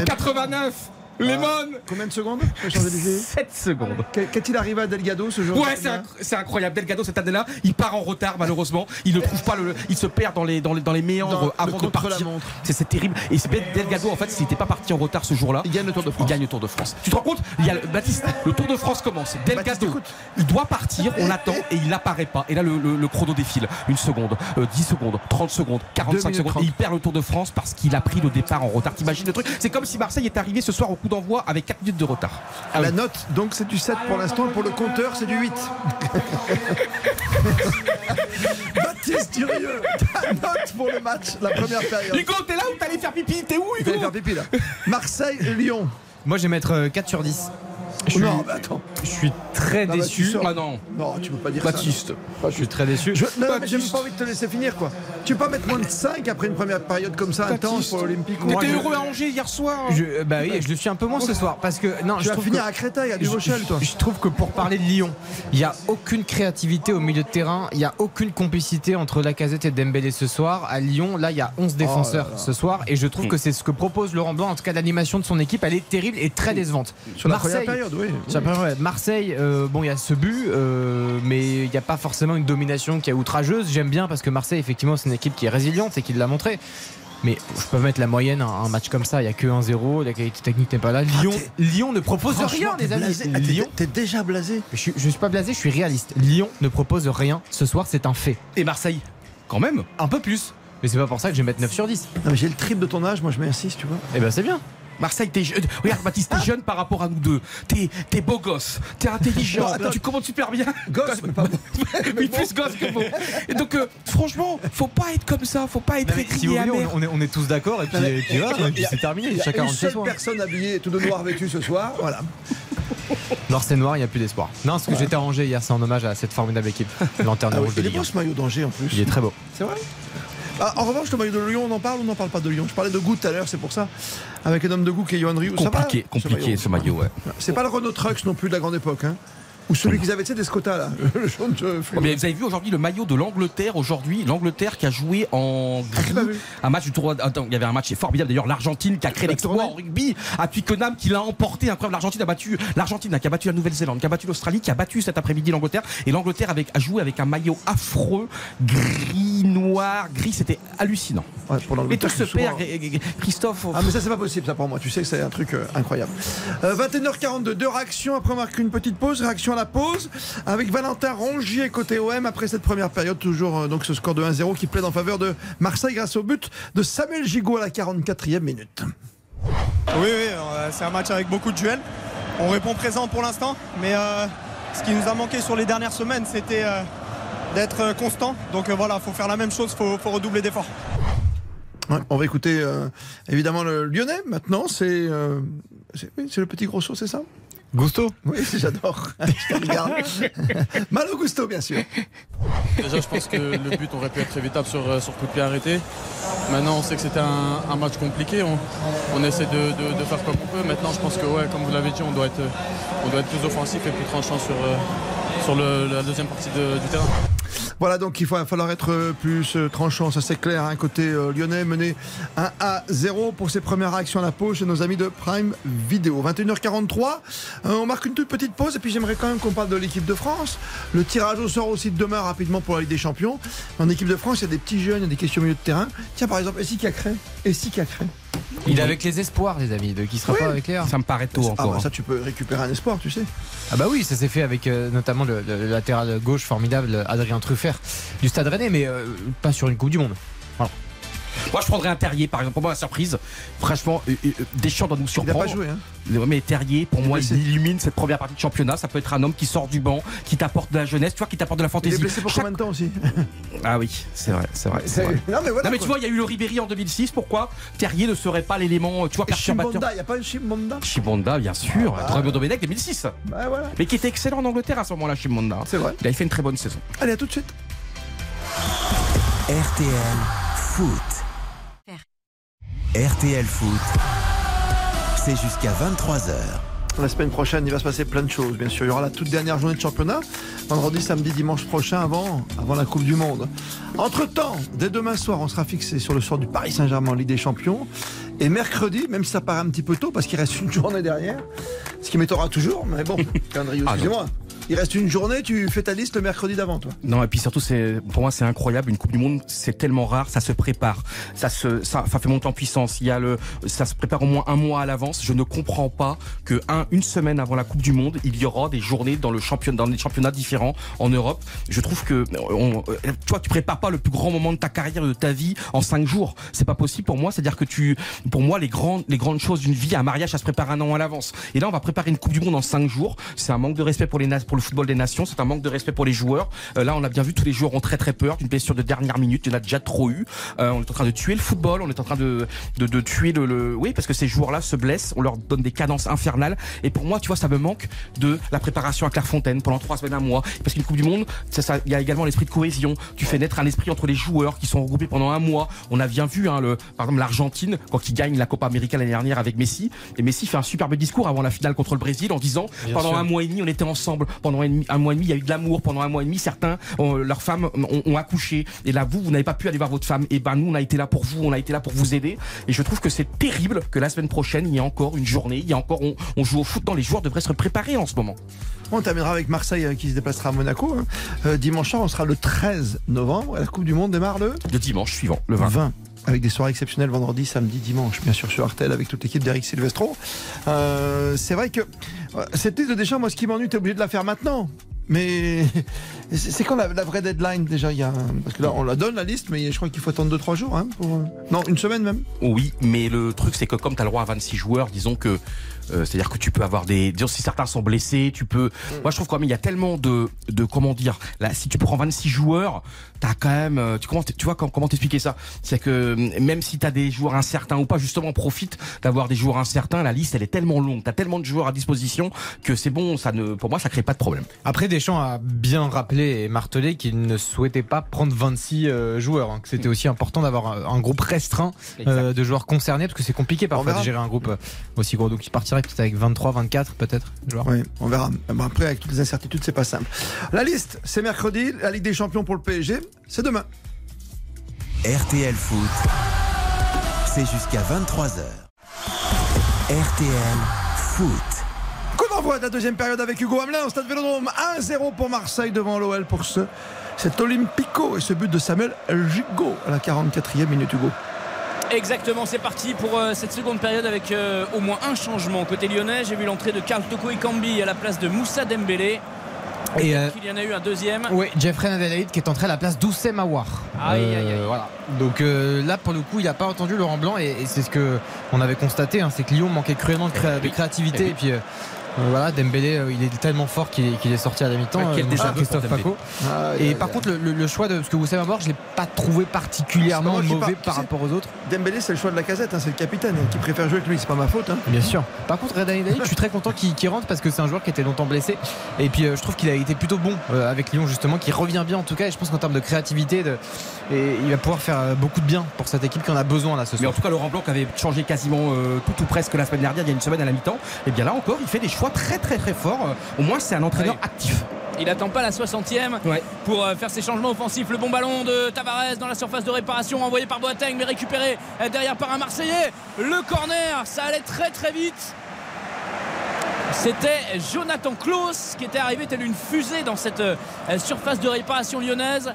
E: 89 Lemon
C: Combien de secondes Faut changer d'idée
E: 7 secondes.
C: Qu'est- Qu'est-il arrivé à Delgado ce jour
E: Ouais, c'est inc- c'est incroyable. Delgado cette année-là, il part en retard malheureusement. Il ne trouve pas le, il se perd dans les dans les, dans les méandres
C: Dans le
E: avant de partir. C'est terrible. Et c'est Delgado en fait, s'il n'était pas parti en retard ce jour-là,
C: Il gagne le Tour de France.
E: il gagne le Tour de France. Tu te rends compte? Il y a le, Baptiste, le Tour de France commence. Delgado, il doit partir. On l'attend et il n'apparaît pas. Et là, le, le- le chrono défile. Une seconde, euh, 10 secondes, 30 secondes, 45
C: minutes
E: secondes.
C: 30.
E: Et il perd le Tour de France parce qu'il a pris le départ en retard. T'imagines le truc? C'est comme si Marseille est arrivé ce soir au coup d'envoi avec 4 minutes de retard. Ah
C: La
E: oui.
C: note, donc c'est du 7 pour l'instant, pour le compteur, c'est du 8. Baptiste Durieux, ta note pour le match, la première période.
E: Hugo, t'es là ou t'allais faire pipi? T'es où
C: Il
E: Hugo
C: fallait faire pipi là. Marseille, Lyon.
I: Moi, je vais mettre euh, 4 sur 10. Je
C: non,
I: suis-
C: attends.
I: Je suis très
C: Non,
I: déçu.
E: Ah non.
C: Non, tu peux pas dire
E: Baptiste.
C: ça.
I: Je suis très déçu.
C: Je, non, mais j'ai même pas envie de te laisser finir quoi. Tu peux pas mettre moins de 5 après une première période comme ça intense pour l'Olympique.
E: T'étais
I: je-
E: heureux à Angers hier soir.
I: Je, bah oui, je le suis un peu moins ce soir parce que non,
C: Tu
I: je
C: vas
I: trouve
C: finir
I: que-
C: à Créteil, à Durochel, toi.
I: je trouve que pour parler de Lyon, il n'y a aucune créativité au milieu de terrain, il n'y a aucune complicité entre Lacazette et Dembélé ce soir. À Lyon, là, il y a 11 défenseurs
C: Oh
I: ce soir et je trouve que c'est ce que propose Laurent Blanc. En tout cas, l'animation de son équipe, elle est terrible et très décevante.
C: Sur la
I: Marseille,
C: première période, oui.
I: Marseille, euh, bon, il y a ce but, euh, mais il n'y a pas forcément une domination qui est outrageuse. J'aime bien parce que Marseille, effectivement, c'est une équipe qui est résiliente et qui l'a montré. Mais je peux mettre la moyenne, un, un match comme ça, il n'y a que 1-0, la qualité technique n'est pas là. Lyon, Lyon ne propose rien, les amis.
C: Ah,
I: Lyon,
C: T'es déjà blasé.
I: je, suis- je suis pas blasé, je suis réaliste. Lyon ne propose rien ce soir, c'est un fait.
E: Et Marseille, quand même.
I: Un peu plus. Mais c'est pas pour ça que je vais mettre 9 sur 10.
C: Non, mais j'ai le triple de ton âge, moi je mets un 6, tu vois.
I: Eh ben c'est bien.
E: Marseille, t'es jeune. Regarde, Baptiste, t'es jeune par rapport à nous deux. T'es, t'es beau gosse, t'es intelligent,
C: Non,
E: tu commandes super bien.
C: Gosse, mais pas
E: Oui, plus gosse que beau. Et donc, euh, franchement, faut pas être comme ça, faut pas être
I: Si voulez,
E: amer.
I: on, on est, on est tous d'accord et puis, et puis voilà, et puis c'est terminé.
C: Il y a
I: Chacun
C: une
I: rentre chez
C: seule
I: soi.
C: personne habillée tout de noir vêtue ce soir. Voilà.
I: C'est noir, il n'y a plus d'espoir. Non, ce que j'étais arrangé hier, c'est en hommage à cette formidable équipe. Lanterne
C: Ah oui,
I: rouge de
C: il est beau
I: 1.
C: ce maillot d'Angers en plus.
I: Il est très beau.
C: C'est vrai? Ah, En revanche, le maillot de Lyon, on en parle ou on n'en parle pas de Lyon? Je parlais de goût tout à l'heure, c'est pour ça. Avec un homme de goût qui est Johan Rioux. Ça va,
E: Compliqué, compliqué ce maillot, ouais.
C: C'est pas le Renault Trucks non plus de la grande époque. Hein. Ou celui qu'ils avaient, tu sais, des Scotta là. Le jaune euh,
E: Oh, mais vous avez vu aujourd'hui le maillot de l'Angleterre aujourd'hui, l'Angleterre qui a joué en gris,
C: pas vu.
E: un match du tournoi. Attends, il y avait un match formidable d'ailleurs, l'Argentine qui a créé l'exploit en rugby, à Twickenham qui l'a emporté. Incroyable, l'Argentine a battu l'Argentine qui a battu la Nouvelle-Zélande, qui a battu l'Australie, qui a battu cet après-midi l'Angleterre et l'Angleterre avec a joué avec un maillot affreux, gris, noir, gris, c'était hallucinant.
C: Ouais, pour
E: Et tout se perd, Christophe.
C: Ah mais ça c'est pas possible ça pour moi, tu sais que c'est un truc euh, incroyable. Euh, 21h42, deux réactions, après on marque une petite pause, réaction la pause, avec Valentin Rongier côté OM après cette première période, toujours euh, donc ce score de 1-0 qui plaide en faveur de Marseille grâce au but de Samuel Gigot à la 44e minute.
P: Oui, oui, euh, c'est un match avec beaucoup de duels. On répond présent pour l'instant, mais euh, ce qui nous a manqué sur les dernières semaines, c'était euh, d'être constant. Donc euh, voilà, il faut faire la même chose, il faut, faut redoubler d'efforts.
C: Ouais, on va écouter euh, évidemment le Lyonnais maintenant, c'est euh, c'est oui, c'est le petit grosso, c'est ça?
I: Gusto
C: Oui, j'adore. Je te regarde. Malo Gusto bien sûr.
Q: Déjà, je pense que le but aurait pu être évitable sur, euh, sur coup de pied arrêté. Maintenant, on sait que c'était un, un match compliqué. On, on essaie de, de- de faire comme on peut. Maintenant, je pense que, ouais, comme vous l'avez dit, on doit, être, on doit être plus offensif et plus tranchant sur, euh, sur la deuxième partie du terrain.
C: Voilà, donc il va falloir être plus euh, tranchant, ça c'est clair. Un côté euh, lyonnais mené 1 à 0 pour ses premières réactions à la pause chez nos amis de Prime Vidéo. 21h43, euh, on marque une toute petite pause et puis j'aimerais quand même qu'on parle de l'équipe de France. Le tirage au sort aussi de demain rapidement pour la Ligue des Champions. En équipe de France, il y a des petits jeunes, il y a des questions au milieu de terrain. Tiens, par exemple, Essie Cacré. Essie Cacré.
I: Il est avec les espoirs, les amis, de qui sera
C: Oui.
I: pas avec l'air.
E: Ça me paraît tôt
C: Ah,
E: encore.
C: bah, ça, tu peux récupérer un espoir, tu sais.
I: Ah bah oui, ça s'est fait avec euh, notamment le, le- le latéral gauche formidable Adrien Truffert du Stade Rennais, mais euh, pas sur une Coupe du Monde. Voilà.
E: Moi, je prendrais un Terrier, par exemple. Pour moi, la surprise, franchement, euh, euh, Deschamps doit nous
C: Il n'a
E: surprendre.
C: pas joué, hein.
E: Mais Terrier, pour
C: Il
E: moi,
C: blessé.
E: il illumine cette première partie de championnat. Ça peut être un homme qui sort du banc, qui t'apporte de la jeunesse, tu vois, qui t'apporte de la
C: Il
E: fantaisie.
C: est blessé pour
E: Chaque-
C: combien de temps aussi
E: Ah oui, c'est vrai, c'est vrai.
C: Non, mais voilà.
E: Non mais
C: quoi.
E: tu vois, il y a eu le Ribéry en 2006. Pourquoi Terrier ne serait pas l'élément, tu vois, perturbateur
C: il n'y a pas un Chimbonda
E: Chibonda, bien sûr.
C: Ah,
E: Très Domenech 2006.
C: Bah voilà.
E: Mais qui était excellent en Angleterre à ce moment-là, Chibonda.
C: C'est vrai.
E: Il avait fait une très bonne saison.
C: Allez, à tout de suite.
A: RTL Foot. RTL Foot. C'est jusqu'à 23h.
C: La semaine prochaine, il va se passer plein de choses, bien sûr. Il y aura la toute dernière journée de championnat, vendredi, samedi, dimanche prochain, avant, avant la Coupe du Monde. Entre-temps, dès demain soir, on sera fixé sur le sort du Paris Saint-Germain en Ligue des Champions. Et mercredi, même si ça paraît un petit peu tôt, parce qu'il reste une journée derrière, ce qui m'étonnera toujours, mais bon, calendrier,
E: Ah,
C: excusez-moi. Il reste une journée, tu fais ta liste le mercredi d'avant, toi.
E: Non, et puis surtout, c'est pour moi, c'est incroyable. Une Coupe du Monde, c'est tellement rare, ça se prépare, ça se, ça, ça fait monter en puissance. Il y a le, ça se prépare au moins un mois à l'avance. Je ne comprends pas que un, une semaine avant la Coupe du Monde, il y aura des journées dans le championnat, dans des championnats différents en Europe. Je trouve que, on, euh, tu vois, tu prépares pas le plus grand moment de ta carrière, de ta vie en cinq jours. C'est pas possible pour moi. C'est-à-dire que tu, pour moi, les grandes, les grandes choses d'une vie, un mariage, ça se prépare un an à l'avance. Et là, on va préparer une Coupe du Monde en cinq jours. C'est un manque de respect pour les, pour pour le football des nations, c'est un manque de respect pour les joueurs. Euh, là, on a bien vu, tous les joueurs ont très très peur d'une blessure de dernière minute. Il y en a déjà trop eu. Euh, on est en train de tuer le football, on est en train de, de, de tuer le, le, Oui, parce que ces joueurs-là se blessent, on leur donne des cadences infernales. Et pour moi, tu vois, ça me manque de la préparation à Clairefontaine pendant trois semaines, un mois. Parce qu'une Coupe du Monde, ça, ça, il y a également l'esprit de cohésion. Tu fais naître un esprit entre les joueurs qui sont regroupés pendant un mois. On a bien vu, hein, le, par exemple, l'Argentine, quand il gagne la Copa América l'année dernière avec Messi. Et Messi fait un superbe discours avant la finale contre le Brésil en disant,
I: Bien
E: pendant
I: sûr.
E: un mois et demi, on était ensemble. Pendant un, un mois et demi, il y a eu de l'amour. Pendant un mois et demi, certains, ont- leurs femmes ont, ont accouché. Et là, vous, vous n'avez pas pu aller voir votre femme. Et ben, nous, on a été là pour vous. On a été là pour vous aider. Et je trouve que c'est terrible que la semaine prochaine, il y ait encore une journée. Il y a encore, on, on joue au foot dans les joueurs devraient se préparer en ce moment.
C: On terminera avec Marseille euh, qui se déplacera à Monaco. hein. Euh, dimanche soir, on sera le 13 novembre. La Coupe du Monde démarre le
E: Le dimanche suivant, le 20.
C: Avec des soirées exceptionnelles vendredi, samedi, dimanche, bien sûr sur Artel avec toute l'équipe d'Eric Silvestro. Euh, c'est vrai que euh, cette liste de Deschamps, moi ce qui m'ennuie, t'es obligé de la faire maintenant. Mais c'est quand la, la vraie deadline déjà il y a Parce que là on la donne la liste, mais je crois qu'il faut attendre 2-3 jours. Hein, pour, euh, Non, une semaine même.
E: Oui, mais le truc c'est que comme tu as le droit à 26 joueurs, disons que euh, c'est-à-dire que tu peux avoir des disons si certains sont blessés, tu peux Moi je trouve quand même il y a tellement de de comment dire là si tu prends 26 joueurs, tu as quand même euh, tu comment tu vois comment, t'expliquer ça? C'est que euh, même si tu as des joueurs incertains ou pas justement profite d'avoir des joueurs incertains, la liste elle est tellement longue, tu as tellement de joueurs à disposition que c'est bon, ça ne pour moi ça crée pas de problème.
I: Après, Deschamps a bien rappelé et martelé qu'il ne souhaitait pas prendre 26 euh, joueurs, hein, que c'était aussi important d'avoir un, un groupe restreint euh, de joueurs concernés, parce que c'est compliqué parfois de gérer un groupe euh, aussi gros. Donc il partirait peut-être avec 23, 24 peut-être joueurs.
C: Oui, on verra. Bon, après, avec toutes les incertitudes, c'est pas simple. La liste, c'est mercredi. La Ligue des Champions pour le PSG, c'est demain.
A: RTL Foot, c'est jusqu'à 23h. RTL Foot.
C: Coup d'envoi de la deuxième période avec Hugo Hamelin au stade Vélodrome? 1-0 pour Marseille devant l'OL pour ce, cet Olympico et ce but de Samuel Gigot à la 44e minute, Hugo.
D: Exactement, c'est parti pour euh, cette seconde période avec euh, au moins un changement. Côté lyonnais, j'ai vu l'entrée de Karl Toko Ekambi à la place de Moussa Dembélé.
I: Et, euh,
D: Il y en a eu un deuxième.
I: Oui, Jeffrey Nadelaide qui est entré à la place d'Oussem Aouar.
D: Aïe, aïe, aïe.
I: Voilà. Donc euh, là, pour le coup, il n'a pas entendu Laurent Blanc et, et c'est ce que on avait constaté, hein, c'est que Lyon manquait cruellement de, cré- de créativité.
E: Eh.
I: Et puis euh, euh, voilà, Dembélé, euh, il est tellement fort qu'il est, sorti à la mi-temps.
E: Ouais,
I: euh, Christophe. Paco. Et par contre, le, choix de parce que Oussem Aouar, je l'ai pas trouvé particulièrement mauvais par
C: sais.
I: rapport aux autres.
C: Dembélé, c'est le choix de la casette, hein, c'est le capitaine hein, qui préfère jouer avec lui, c'est pas ma faute. hein.
I: Bien sûr. Par contre, Reda Nadelaide, je suis très content qu'il rentre parce que c'est un joueur qui était longtemps blessé. Et puis, euh, je trouve qu'il a été plutôt bon euh, avec Lyon, justement, qui revient bien en tout cas. Et je pense qu'en termes de créativité, de- et il va pouvoir faire euh, beaucoup de bien pour cette équipe qui en a besoin là ce
E: Mais en
I: soir.
E: tout cas, Laurent Blanc qui avait changé quasiment euh, tout ou presque la semaine dernière, il y a une semaine à la mi-temps, et bien là encore, il fait des choix très très très forts. Euh, Au moins, c'est un entraîneur
D: Ouais.
E: actif.
D: Il attend pas la 60e pour euh, faire ses changements offensifs. Le bon ballon de Tavares dans la surface de réparation envoyé par Boateng mais récupéré euh, derrière par un Marseillais. Le corner, ça allait très très vite. C'était Jonathan Klaus qui était arrivé tel une fusée dans cette euh, surface de réparation lyonnaise.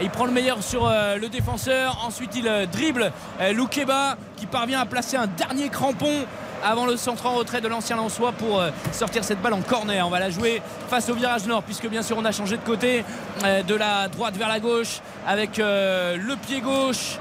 D: Et il prend le meilleur sur le défenseur. Ensuite, il dribble Loukeba qui parvient à placer un dernier crampon avant le centre en retrait de l'ancien Lançois pour euh, sortir cette balle en corner. On va la jouer face au virage nord puisque bien sûr on a changé de côté euh, de la droite vers la gauche avec euh, le pied gauche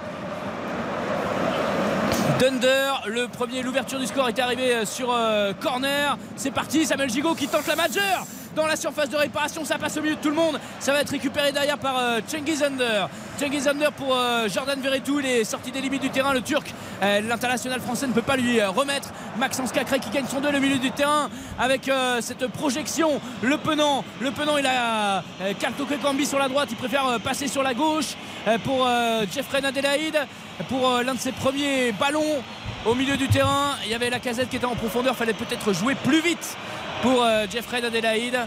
D: Dunder, le premier, l'ouverture du score est arrivée sur corner. C'est parti, Samuel Gigot qui tente la majeure dans la surface de réparation. Ça passe au milieu de tout le monde. Ça va être récupéré derrière par euh, Cengiz Under. Cengiz pour euh, Jordan Verretou. Il est sorti des limites du terrain. Le Turc, euh, l'international français, ne peut pas lui euh, remettre. Maxence Cacré qui gagne son 2 le milieu du terrain avec cette projection. Le penant, le penant, il a euh, Kalto Kambi sur la droite. Il préfère passer sur la gauche pour Jeffrey Nadelaide pour l'un de ses premiers ballons au milieu du terrain. Il y avait la casette qui était en profondeur, fallait peut-être jouer plus vite pour euh, Jeffrey Adelaide.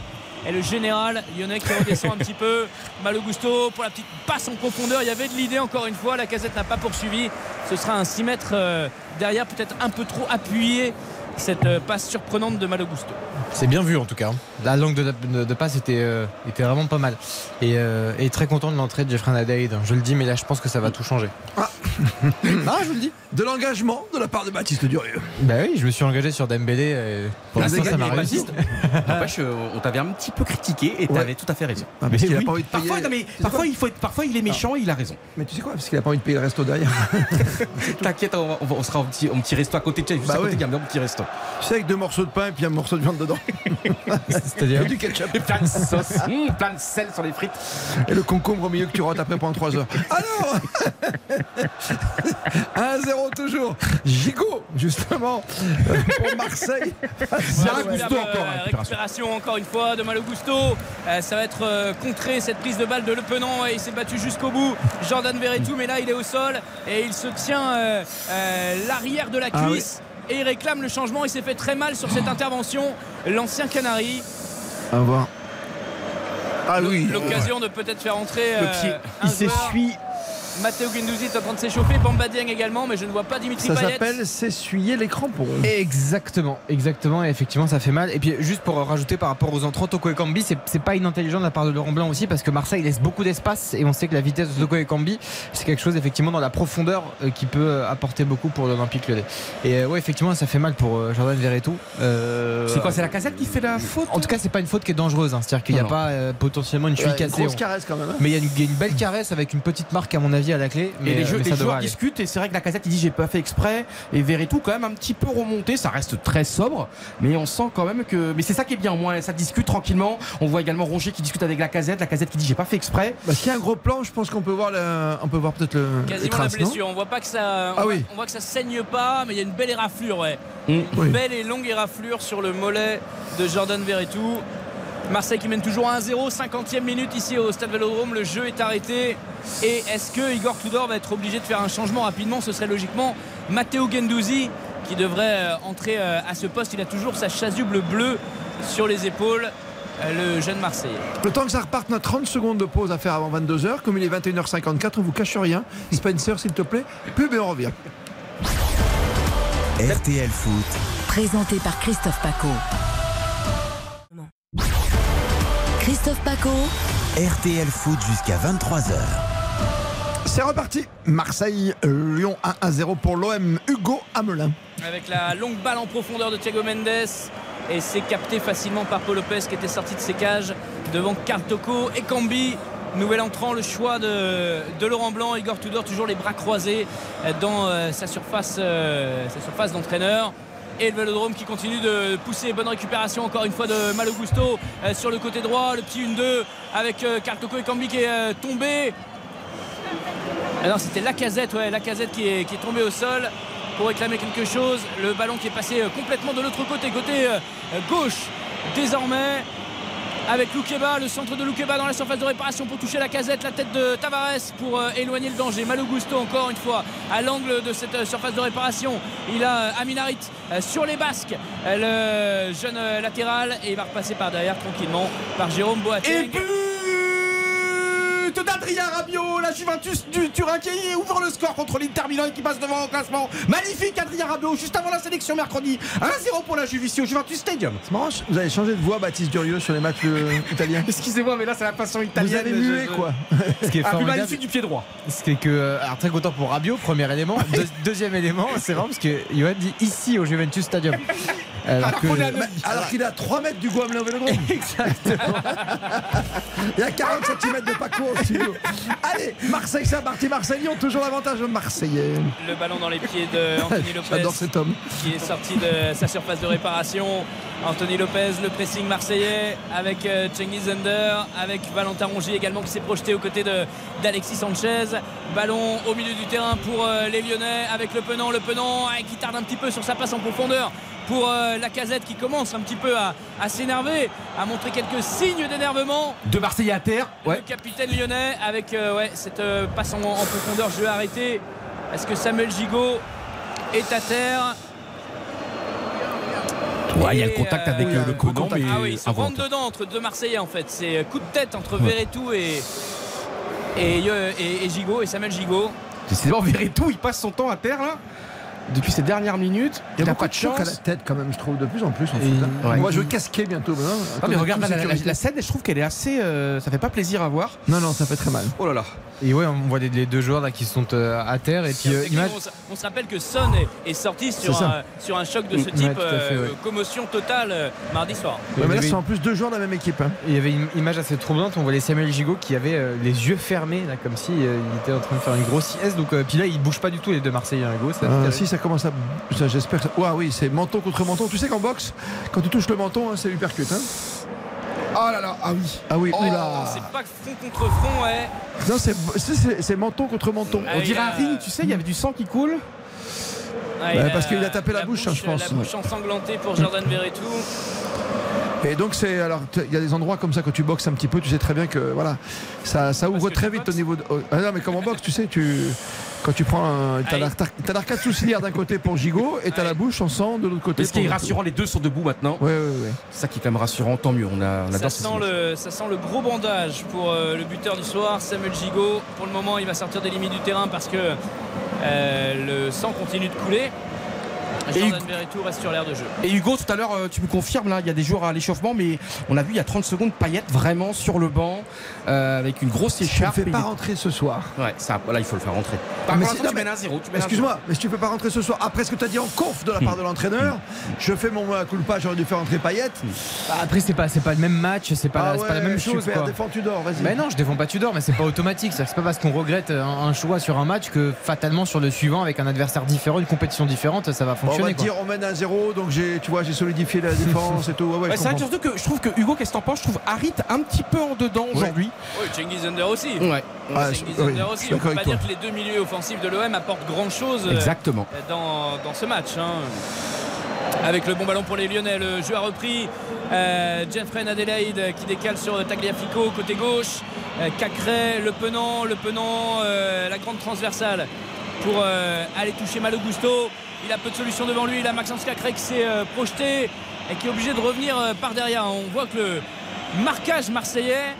D: Et le général lyonnais qui redescend un petit peu. Malo Gusto pour la petite passe en profondeur. Il y avait de l'idée encore une fois. La casette n'a pas poursuivi. Ce sera un 6 mètres euh, derrière, peut-être un peu trop appuyé. Cette euh, passe surprenante de Malo Gusto.
I: C'est bien vu en tout cas. La langue de, de- de passe était, euh, était vraiment pas mal. Et, euh, et très content de l'entrée de Jeffrey Nadelaide. Je le dis, mais là je pense que ça va tout changer.
C: Ah,
I: Ah, je vous le dis.
C: De l'engagement de la part de Baptiste Durieux.
I: Bah oui, je me suis engagé sur Dembélé. et Pour
E: Ah,
I: l'instant, ça m'a réussi.
E: N'empêche, on t'avait un petit peu critiqué et t'avais tout à fait raison.
C: Ah, parce qu'il a
E: oui.
C: pas envie de payer-
E: parfois, non, mais il faut être- parfois, il est méchant et il a raison.
C: Mais tu sais quoi Parce qu'il a pas envie de payer le resto derrière.
E: T'inquiète, on, sera au petit, resto à côté de chez juste
C: Bah
E: à côté
C: oui.
E: de au petit resto.
C: Tu sais, avec deux morceaux de pain et puis un morceau de viande dedans.
I: C'est-à-dire
C: du ketchup.
E: Et plein de sauce, hum, plein de sel sur les frites.
C: Et le concombre au milieu que tu rotes après pendant 3 heures. Alors 1-0 toujours. Gigot, justement, pour Marseille.
D: Voilà,
C: Zéro
D: superbe,
C: Gusto encore,
D: récupération encore une fois de Malo Gusto. Euh, ça va être euh, contré cette prise de balle de Le Penant et il s'est battu jusqu'au bout. Jordan Verretou, mais là il est au sol et il se tient euh, euh, l'arrière de la
C: Ah
D: cuisse. Et il réclame le changement. Il s'est fait très mal sur cette intervention. L'ancien Canari.
C: À voir. Ah oui.
D: L'occasion de peut-être faire entrer
E: Le
D: euh,
E: pied.
D: un
I: Il s'essuie.
D: Matteo Guendouzi est en train de s'échauffer. Bamba Dieng également, mais je ne vois pas Dimitri
C: Ça s'appelle s'essuyer les crampons.
I: Exactement, exactement, et effectivement ça fait mal. Et puis juste pour rajouter par rapport aux entrants, Toko Ekambi, c'est c'est pas inintelligent de la part de Laurent Blanc aussi parce que Marseille laisse beaucoup d'espace et on sait que la vitesse de Toko Ekambi c'est quelque chose effectivement dans la profondeur euh, qui peut euh, apporter beaucoup pour l'Olympique Lyonnais. Et euh, ouais effectivement ça fait mal pour euh, Jordan Verretou. Euh,
E: C'est quoi, c'est la casette qui fait la faute
I: En tout cas c'est pas une faute qui est dangereuse, hein. c'est-à-dire qu'il n'y a
E: Non,
I: pas euh, potentiellement une cheville
C: Ouais, une
I: cassée.
C: grosse
I: on-
C: caresse quand même. hein.
I: Mais il y, une- y a une belle caresse avec une petite marque à mon avis à la clé. Mais,
E: et les,
I: euh,
E: jeux-
I: mais
E: les
I: ça devrait
E: joueurs
I: aller.
E: discutent et c'est vrai que la casette il dit j'ai pas fait exprès et Verretou quand même un petit peu remonté ça reste très sobre mais on sent quand même que mais c'est ça qui est bien au moins ça discute tranquillement on voit également Rongier qui discute avec la casette la casette qui dit j'ai pas fait exprès
C: Parce qu'il y a un gros plan, je pense qu'on peut voir, le... on peut voir peut-être le... les
D: Quasiment
C: traces,
D: la blessure. On voit pas que ça. On,
C: Ah
D: voit,
C: oui.
D: on voit que ça saigne pas, mais il y a une belle éraflure, ouais.
E: Mm.
C: Oui.
D: Belle et longue éraflure sur le mollet de Jordan Verretou. Marseille qui mène toujours 1-0, 50e minute ici au Stade Vélodrome. Le jeu est arrêté. Et est-ce que Igor Tudor va être obligé de faire un changement rapidement? Ce serait logiquement Matteo Gendouzi qui devrait euh, entrer euh, à ce poste. Il a toujours sa chasuble bleue sur les épaules, euh, le jeune Marseillais.
C: Le temps que ça reparte, on a 30 secondes de pause à faire avant 22h. Comme il est 21h54, on vous cache rien. Spencer, s'il te plaît. Pub et on revient.
A: RTL Foot,
B: Présenté par Christophe Paco. Christophe Paco.
A: RTL Foot jusqu'à 23h.
C: C'est reparti. Marseille, Lyon 1-0 pour l'OM. Hugo Hamelin.
D: avec la longue balle en profondeur de Thiago Mendes et c'est capté facilement par Paul Lopez qui était sorti de ses cages devant Kartoko et Cambi nouvel entrant le choix de, de Laurent Blanc Igor Tudor toujours les bras croisés dans euh, sa surface euh, sa surface d'entraîneur et le Vélodrome qui continue de pousser bonne récupération encore une fois de Malo Gusto euh, sur le côté droit le petit 1-2 avec euh, Kartoko et Cambi qui est euh, tombé non, c'était Lacazette, ouais, Lacazette qui est, qui est tombé au sol pour réclamer quelque chose. Le ballon qui est passé complètement de l'autre côté, côté gauche désormais. Avec Loukeba, le centre de Loukeba dans la surface de réparation pour toucher la casette, la tête de Tavares pour euh, éloigner le danger. Malo Gusto encore une fois à l'angle de cette euh, surface de réparation. Il a euh, Aminarit sur les basques, le jeune latéral et il va repasser par derrière tranquillement par Jérôme Boateng.
E: But d'Adrien Rabiot, la Juventus du Turin qui ouvre le score contre l'Inter Milan et qui passe devant au classement. Magnifique Adrien Rabiot, juste avant la sélection mercredi. 1-0 pour la Juve ici au Juventus Stadium.
C: C'est marrant, vous avez changé de voix, Baptiste Durieux, sur les matchs euh, italiens.
E: Excusez-moi, mais là c'est la passion italienne.
C: Vous avez mué, quoi.
I: Ce qui est
E: Ah, plus magnifique du pied droit.
I: Ce qui est que, euh, alors très content pour Rabiot, premier élément. Deux- deuxième élément, c'est marrant parce que Johan dit ici au Juventus Stadium. Alors,
C: qu'il est à 3 mètres du au Vélodrome.
I: Exactement.
C: Il y a 40 cm de Paco au studio. Allez, Marseille, c'est parti. Marseille, Lyon, toujours l'avantage marseillais.
D: Le ballon dans les pieds de Anthony Lopez.
C: J'adore cet homme.
D: qui est sorti de sa surface de réparation. Anthony Lopez, le pressing marseillais avec euh, Cengiz Under, avec Valentin Rongier également qui s'est projeté aux côtés de- d'Alexis Sanchez. Ballon au milieu du terrain pour euh, les Lyonnais avec le Penant. Le Penant euh, qui tarde un petit peu sur sa passe en profondeur pour euh, la casette qui commence un petit peu à, à s'énerver, à montrer quelques signes d'énervement.
E: De Marseille à terre. Ouais.
D: Le capitaine lyonnais avec euh, ouais, cette euh, passe en, en profondeur, jeu arrêté. Est-ce que Samuel Gigot est à terre?
E: Ouais, il y a le contact avec le Conan, mais
D: Ah oui,
E: involontaire.
D: dedans entre deux Marseillais en fait. C'est coup de tête entre Verretou et, et, et, et Gigot et Samuel Gigot.
E: Décidément, Verretou, il passe son temps à terre là. Depuis ces dernières minutes.
C: Il y a beaucoup
E: pas
C: de
E: de
C: chocs à la
E: chance.
C: tête quand même, je trouve, de plus en plus. En
E: Et-
C: hein.
E: ouais.
C: Moi, je veux casquer bientôt. maintenant, à
E: Ah,
C: cause
E: mais
C: de
E: regarde la, la- la scène, je trouve qu'elle est assez. euh, ça fait pas plaisir à voir.
C: Non, non, ça fait très mal.
E: Oh là là.
I: Et ouais, on voit les, les deux joueurs là qui sont euh, à terre. Et puis, euh, image.
D: on, se- on se rappelle que Son est, est sorti sur un, sur un choc de ce
I: Mm,
D: type,
I: ouais, tout à fait,
D: euh,
I: ouais.
D: commotion totale euh, mardi soir.
C: Ouais, mais là,
I: Il y
C: c'est
I: avait-
C: en plus deux joueurs de la même équipe. hein.
I: Il y avait une image assez troublante, on voyait Samuel Gigot qui avait euh, les yeux fermés, là, comme si euh, il était en train de faire une grosse sieste. Donc, euh, puis là, il bouge pas du tout les deux Marseillais, Hugo. ça-
C: Ah, si ça commence à. ça, J'espère que ça. Ouah, oui, c'est menton contre menton. Tu sais qu'en boxe, quand tu touches le menton, hein, ça lui percute. Hein.
E: Oh là là, ah oui.
C: Ah oui,
D: Oh,
C: oula.
D: c'est pas front contre front, ouais.
C: Non, c'est- c'est c'est- c'est menton contre menton.
D: Ah,
E: On dirait
D: a-
E: un ring, tu sais, il y avait du sang qui coule.
D: Ah,
C: parce qu'il a tapé la bouche, hein, je pense.
D: La bouche ensanglantée pour Jordan Verretou.
C: Et donc c'est alors il y a des endroits comme ça quand tu boxes un petit peu, tu sais très bien que voilà, ça, ça ouvre très vite au niveau de. oh, ah non mais comme en boxe, tu sais, tu quand tu prends un, t'as l'arcade sourcilière d'un côté pour Gigot et t'as la bouche en sang de l'autre côté.
E: Mais ce qui est rassurant, les deux sont debout maintenant.
C: Ouais, ouais, ouais.
E: C'est ça qui est quand même rassurant, tant mieux. On, a, on
D: Ça
E: adore ces
D: sent,
E: images.
D: le, ça sent le gros bandage pour euh, le buteur du soir, Samuel Gigot. Pour le moment, il va sortir des limites du terrain parce que euh, le sang continue de couler.
E: Et
D: Jordan Verretou reste sur l'air de jeu.
E: Et Hugo, tout à l'heure, euh, tu me confirmes, là, il y a des joueurs à l'échauffement, mais on a vu il y a 30 secondes Payet vraiment sur le banc euh, avec une grosse
C: Tu ne
E: écharpe.
C: fais pas rentrer ce soir.
E: Ouais, ça, voilà, il faut le faire rentrer. Par
C: Mais
E: contre, tu mènes un zéro.
C: Excuse-moi, mais si tu peux pas rentrer ce soir, après ce que tu as dit en conf de la part de l'entraîneur, je fais mon mea culpa, j'aurais dû faire rentrer Payet.
I: Bah, après, c'est pas, c'est pas le même match, c'est pas,
C: Ah
I: pas la même chose.
C: super,
I: quoi.
C: défends Tudor, vas-y.
I: Mais non, je défends pas Tudor, mais c'est pas automatique. C'est c'est pas parce qu'on regrette un, un choix sur un match que fatalement sur le suivant, avec un adversaire différent, une compétition différente, ça va
C: Bon, on va dire on mène à 0 donc j'ai tu vois j'ai solidifié la défense et tout. Ouais, ouais,
E: Ouais,
C: je
E: c'est surtout que je trouve que Hugo, qu'est-ce que t'en penses? Je trouve Harit un petit peu en dedans aujourd'hui.
D: Oui, Cengiz Under aussi.
E: Ouais.
C: Ah, oui,
D: Under aussi. On peut pas dire que les deux milieux offensifs de l'OM apportent grand chose
E: Exactement.
D: dans, dans ce match. hein. Avec le bon ballon pour les Lyonnais, le jeu a repris. Euh, Jeffrey Adelaide qui décale sur Tagliafico côté gauche. Euh, Cacré, le penant, le penant, euh, la grande transversale pour euh, aller toucher Malo Gusto. Il a peu de solutions devant lui. Il a Maxence Cacré qui s'est euh, projeté et qui est obligé de revenir euh, par derrière. On voit que le marquage marseillais,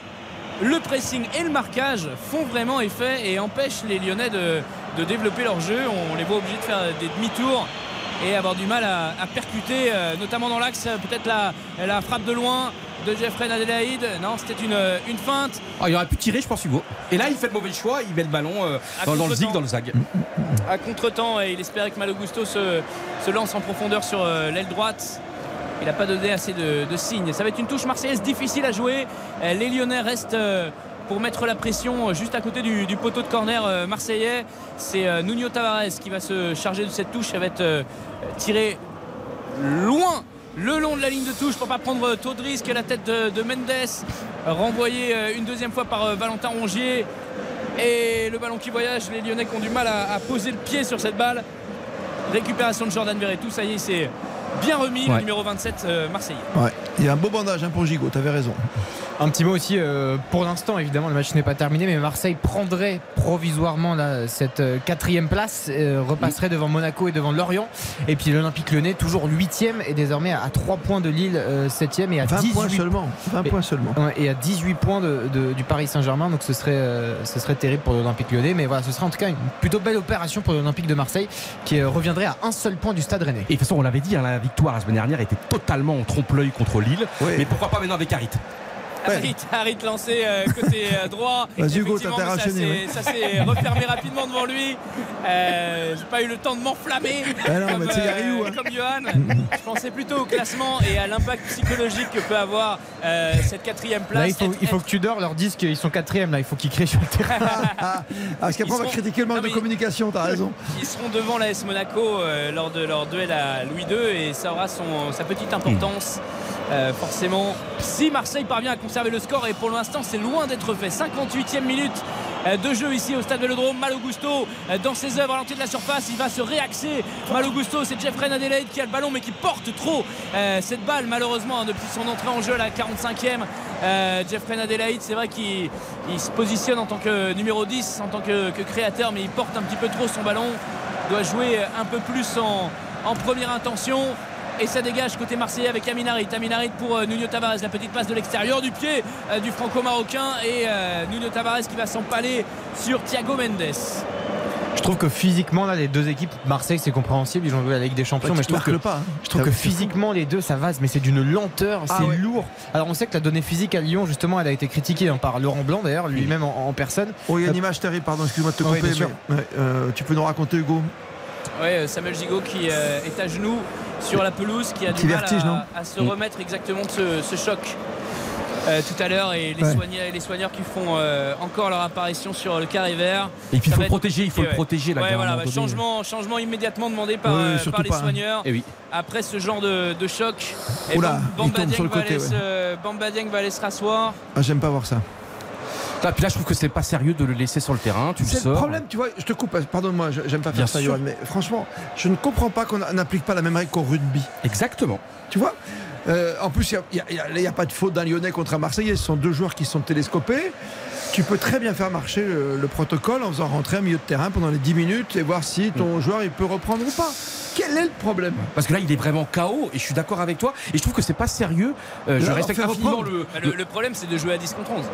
D: le pressing et le marquage font vraiment effet et empêchent les Lyonnais de, développer leur jeu. On les voit obligés de faire des demi-tours et avoir du mal à, percuter, euh, notamment dans l'axe. Peut-être la frappe de loin de Jeffrey Adelaide. Non, c'était une, une feinte.
E: Ah, il aurait pu tirer, je pense, Hugo. Et là, il fait le mauvais choix, il met le ballon euh, dans, dans le zig, dans le zag.
D: à contre-temps et il espérait que Malo Gusto se, se lance en profondeur sur euh, l'aile droite. Il n'a pas donné assez de, de signes. Ça va être une touche marseillaise difficile à jouer. Euh, Les Lyonnais restent euh, pour mettre la pression euh, juste à côté du, du poteau de corner euh, marseillais. C'est euh, Nuno Tavares qui va se charger de cette touche. Elle va être euh, tirée loin le long de la ligne de touche pour pas prendre trop de risques la tête de, de Mendes renvoyé euh, une deuxième fois par euh, Valentin Rongier. Et le ballon qui voyage les Lyonnais qui ont du mal à, à poser le pied sur cette balle. Récupération de Jordan Verretou ça y est c'est bien remis le numéro 27 euh, Marseillais
C: Ouais, il y a un beau bandage hein, pour Gigot, t'avais raison.
I: Un petit mot aussi, euh, pour l'instant évidemment le match n'est pas terminé, mais Marseille prendrait provisoirement là, cette euh, quatrième place, euh, repasserait devant Monaco et devant Lorient, et puis l'Olympique Lyonnais toujours huitième et désormais à 3 points de Lille euh, septième et à
C: 20
I: 18
C: points seulement. 20
I: et,
C: points seulement.
I: ouais, et à 18 points de- de- du Paris Saint-Germain, donc ce serait, euh, ce serait terrible pour l'Olympique Lyonnais, mais voilà, ce serait en tout cas une plutôt belle opération pour l'Olympique de Marseille qui euh, reviendrait à un seul point du Stade Rennais.
E: Et de toute façon, on l'avait dit, hein, la victoire la semaine dernière était totalement en trompe-l'œil contre Lille.
C: Oui.
E: Mais pourquoi pas maintenant avec Harit?
D: Harit, Harit lancé euh, côté euh, droit.
C: Vas-y, Hugo,
D: Effectivement,
C: t'as
D: ça s'est-
C: enchaîner,
D: Ça s'est refermé rapidement devant lui. Euh, J'ai pas eu le temps de m'enflammer
C: Ah non,
D: comme,
C: mais c'est Yariou, hein.
D: comme Johan. Je pensais plutôt au classement et à l'impact psychologique que peut avoir euh, cette quatrième place.
I: Là, il faut,
D: Être-
I: il faut que Tudor leur dise qu'ils sont quatrième, là, il faut qu'ils crient sur le terrain.
C: Ah, parce qu'après on va
D: seront-
C: critiquer le manque de communication, t'as raison.
D: Ils seront devant l'AS Monaco euh, lors de leur duel à Louis II et ça aura son, sa petite importance. euh, forcément, si Marseille parvient à conserver le score, et pour l'instant c'est loin d'être fait. 58e minute euh, de jeu ici au stade Vélodrome. Malo Gusto euh, dans ses œuvres à l'entrée de la surface, il va se réaxer. Malo Gusto, c'est Jeffrey Adelaide qui a le ballon mais qui porte trop euh, cette balle malheureusement hein, depuis son entrée en jeu à la 45e. Euh, Jeffrey Adelaide, c'est vrai qu'il il se positionne en tant que numéro 10, en tant que, créateur, mais il porte un petit peu trop son ballon. Doit jouer un peu plus en première intention. Et ça dégage côté marseillais avec Aminarit. Aminarit pour euh, Nuno Tavares. La petite passe de l'extérieur du pied euh, du franco-marocain. Et euh, Nuno Tavares qui va s'empaler sur Thiago Mendes.
E: Je
I: trouve que physiquement, là, les deux équipes, Marseille, c'est compréhensible, ils ont joué la Ligue des Champions,
C: Ouais,
I: mais
C: tu
I: je trouve que,
C: le pas, hein.
I: je trouve que physiquement, les deux, ça va, mais c'est d'une lenteur,
C: Ah
I: c'est
C: ouais.
I: lourd. Alors, on sait que la donnée physique à Lyon, justement, elle a été critiquée hein, par Laurent Blanc, d'ailleurs, lui-même en, en personne.
C: Oh, il y a une image terrible, pardon, excuse-moi de te couper, mais euh, tu peux nous raconter, Hugo?
D: Ouais, euh, Samuel Gigot qui euh, est à genoux sur la pelouse, qui a du mal
C: vertige, non
D: à, à se
C: Mm.
D: remettre exactement de ce, ce choc. euh, tout à l'heure et les,
E: Ouais.
D: soigneurs, les soigneurs qui font euh, encore leur apparition sur le carré vert.
E: Et puis, il faut le protéger, il faut le protéger, là,
D: Ouais, voilà, bah, changement, changement immédiatement demandé par, euh, les
C: pas, hein.
D: soigneurs.
E: Eh oui.
D: Après ce genre de, de choc, et
C: Oula, il
D: Bamba Dieng va va aller se rasseoir.
C: Ah, j'aime pas voir ça.
E: Ah, puis là, je trouve que c'est pas sérieux de le laisser sur le terrain. Tu le
C: C'est le
E: sors.
C: problème, tu vois, je te coupe, pardonne-moi, je- j'aime pas
E: Bien
C: faire ça. Johan, mais franchement, je ne comprends pas qu'on n'applique pas la même règle qu'au rugby.
E: Exactement.
C: Tu vois Euh, En plus, il n'y a, pas de faute d'un Lyonnais contre un Marseillais, ce sont deux joueurs qui sont télescopés. Tu peux très bien faire marcher le, le protocole en faisant rentrer un milieu de terrain pendant les 10 minutes et voir si ton joueur il peut reprendre ou pas. Quel est le problème?
E: Parce que là, il est vraiment KO et je suis d'accord avec toi. Et je trouve que c'est pas sérieux. Euh, je
C: Là,
E: respecte infiniment
C: reprendre.
E: le.
D: Bah, le, le problème, c'est de jouer à 10 contre 11.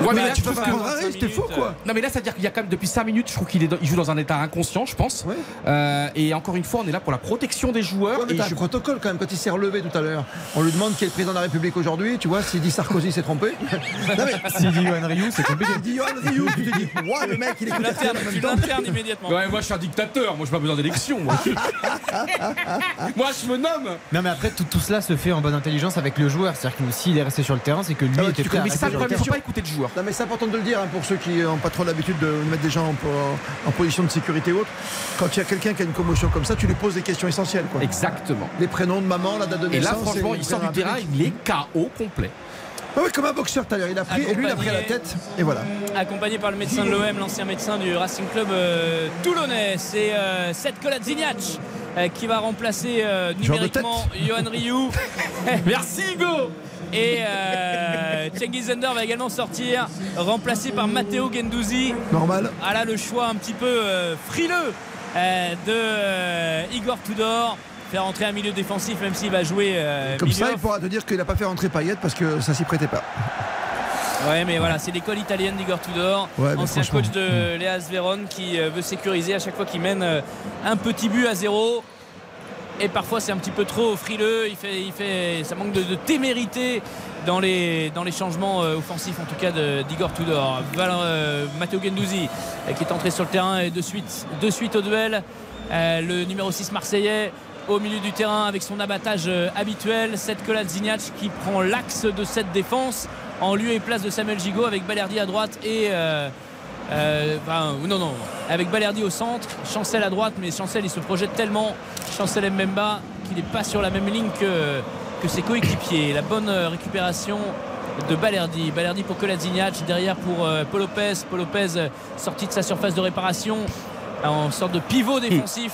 E: Ouais,
C: Mais
E: mais là,
C: tu peux pas
E: que-
C: prendre un risque, t'es fou quoi
E: Non mais là c'est à dire qu'il y a quand même depuis 5 minutes je trouve qu'il est dans- il joue dans un état inconscient je pense Euh, et encore une fois on est là pour la protection des joueurs
C: Ouais, mais
E: et je-
C: un protocole quand même. Quand il s'est relevé tout à l'heure, on lui demande qui est le président de la République aujourd'hui. Tu vois, s'il dit Sarkozy s'est trompé. Non, mais-
I: S'il dit Yohan Ryu, c'est compliqué.
C: S'il dit Johan Rioux, tu te dis, ouais, le mec, il
D: tu l'internes immédiatement.
E: Ouais, moi je suis un dictateur, moi j'ai pas besoin d'élection. Moi. moi je me nomme.
I: Non mais après tout, tout cela se fait en bonne intelligence avec le joueur, c'est-à-dire que s'il est resté sur le terrain, c'est que lui
C: Ah ouais,
I: était prêt à rester
C: ça, faut pas
E: écouter le joueur.
C: Non, mais c'est important de le dire hein, pour ceux qui n'ont pas trop l'habitude de mettre des gens en, position de sécurité ou autre. Quand il y a quelqu'un qui a une commotion comme ça, tu lui poses des questions essentielles. Quoi.
E: Exactement.
C: Les prénoms de maman, la date de
E: Et là
C: naissance.
E: franchement il sort du terrain, il est KO complet.
C: Ah oui, comme un boxeur tout à l'heure. Il a pris, et lui, il a pris à la tête. Et voilà.
D: accompagné par le médecin de l'OM, l'ancien médecin du Racing Club euh, toulonnais. C'est euh, Seth Kolasinac euh, qui va remplacer euh, numériquement Johan Ryu.
E: Merci Hugo
D: Et euh, Cengiz Zender va également sortir, remplacé par Matteo Gendouzi.
C: Normal.
D: Ah là, le choix un petit peu euh, frileux euh, de euh, Igor Tudor. Faire entrer un milieu défensif, même s'il va jouer euh,
C: Comme ça, il pourra te dire qu'il n'a pas fait rentrer Payet parce que ça s'y prêtait pas.
D: Ouais, mais voilà, c'est l'école italienne d'Igor Tudor,
C: Ouais,
D: ancien coach de Léas Véron qui veut sécuriser à chaque fois qu'il mène un petit but à zéro. Et parfois c'est un petit peu trop frileux, il fait, il fait, ça manque de, témérité dans les, dans les changements euh, offensifs en tout cas d'Igor Tudor. Voilà, euh, Matteo Gendouzi euh, qui est entré sur le terrain et de suite, de suite au duel. Le numéro 6 marseillais au milieu du terrain avec son abattage habituel. Seth Kolasinac qui prend l'axe de cette défense en lieu et place de Samuel Gigot avec Balerdi à droite et euh, enfin, non non. Avec Balerdi au centre Chancel à droite mais Chancel il se projette tellement Chancel Mbemba qu'il n'est pas sur la même ligne que, que ses coéquipiers. La bonne euh, récupération de Balerdi. Balerdi pour Kolasinac derrière pour euh, Paul Lopez. Paul Lopez euh, sorti de sa surface de réparation en sorte de pivot défensif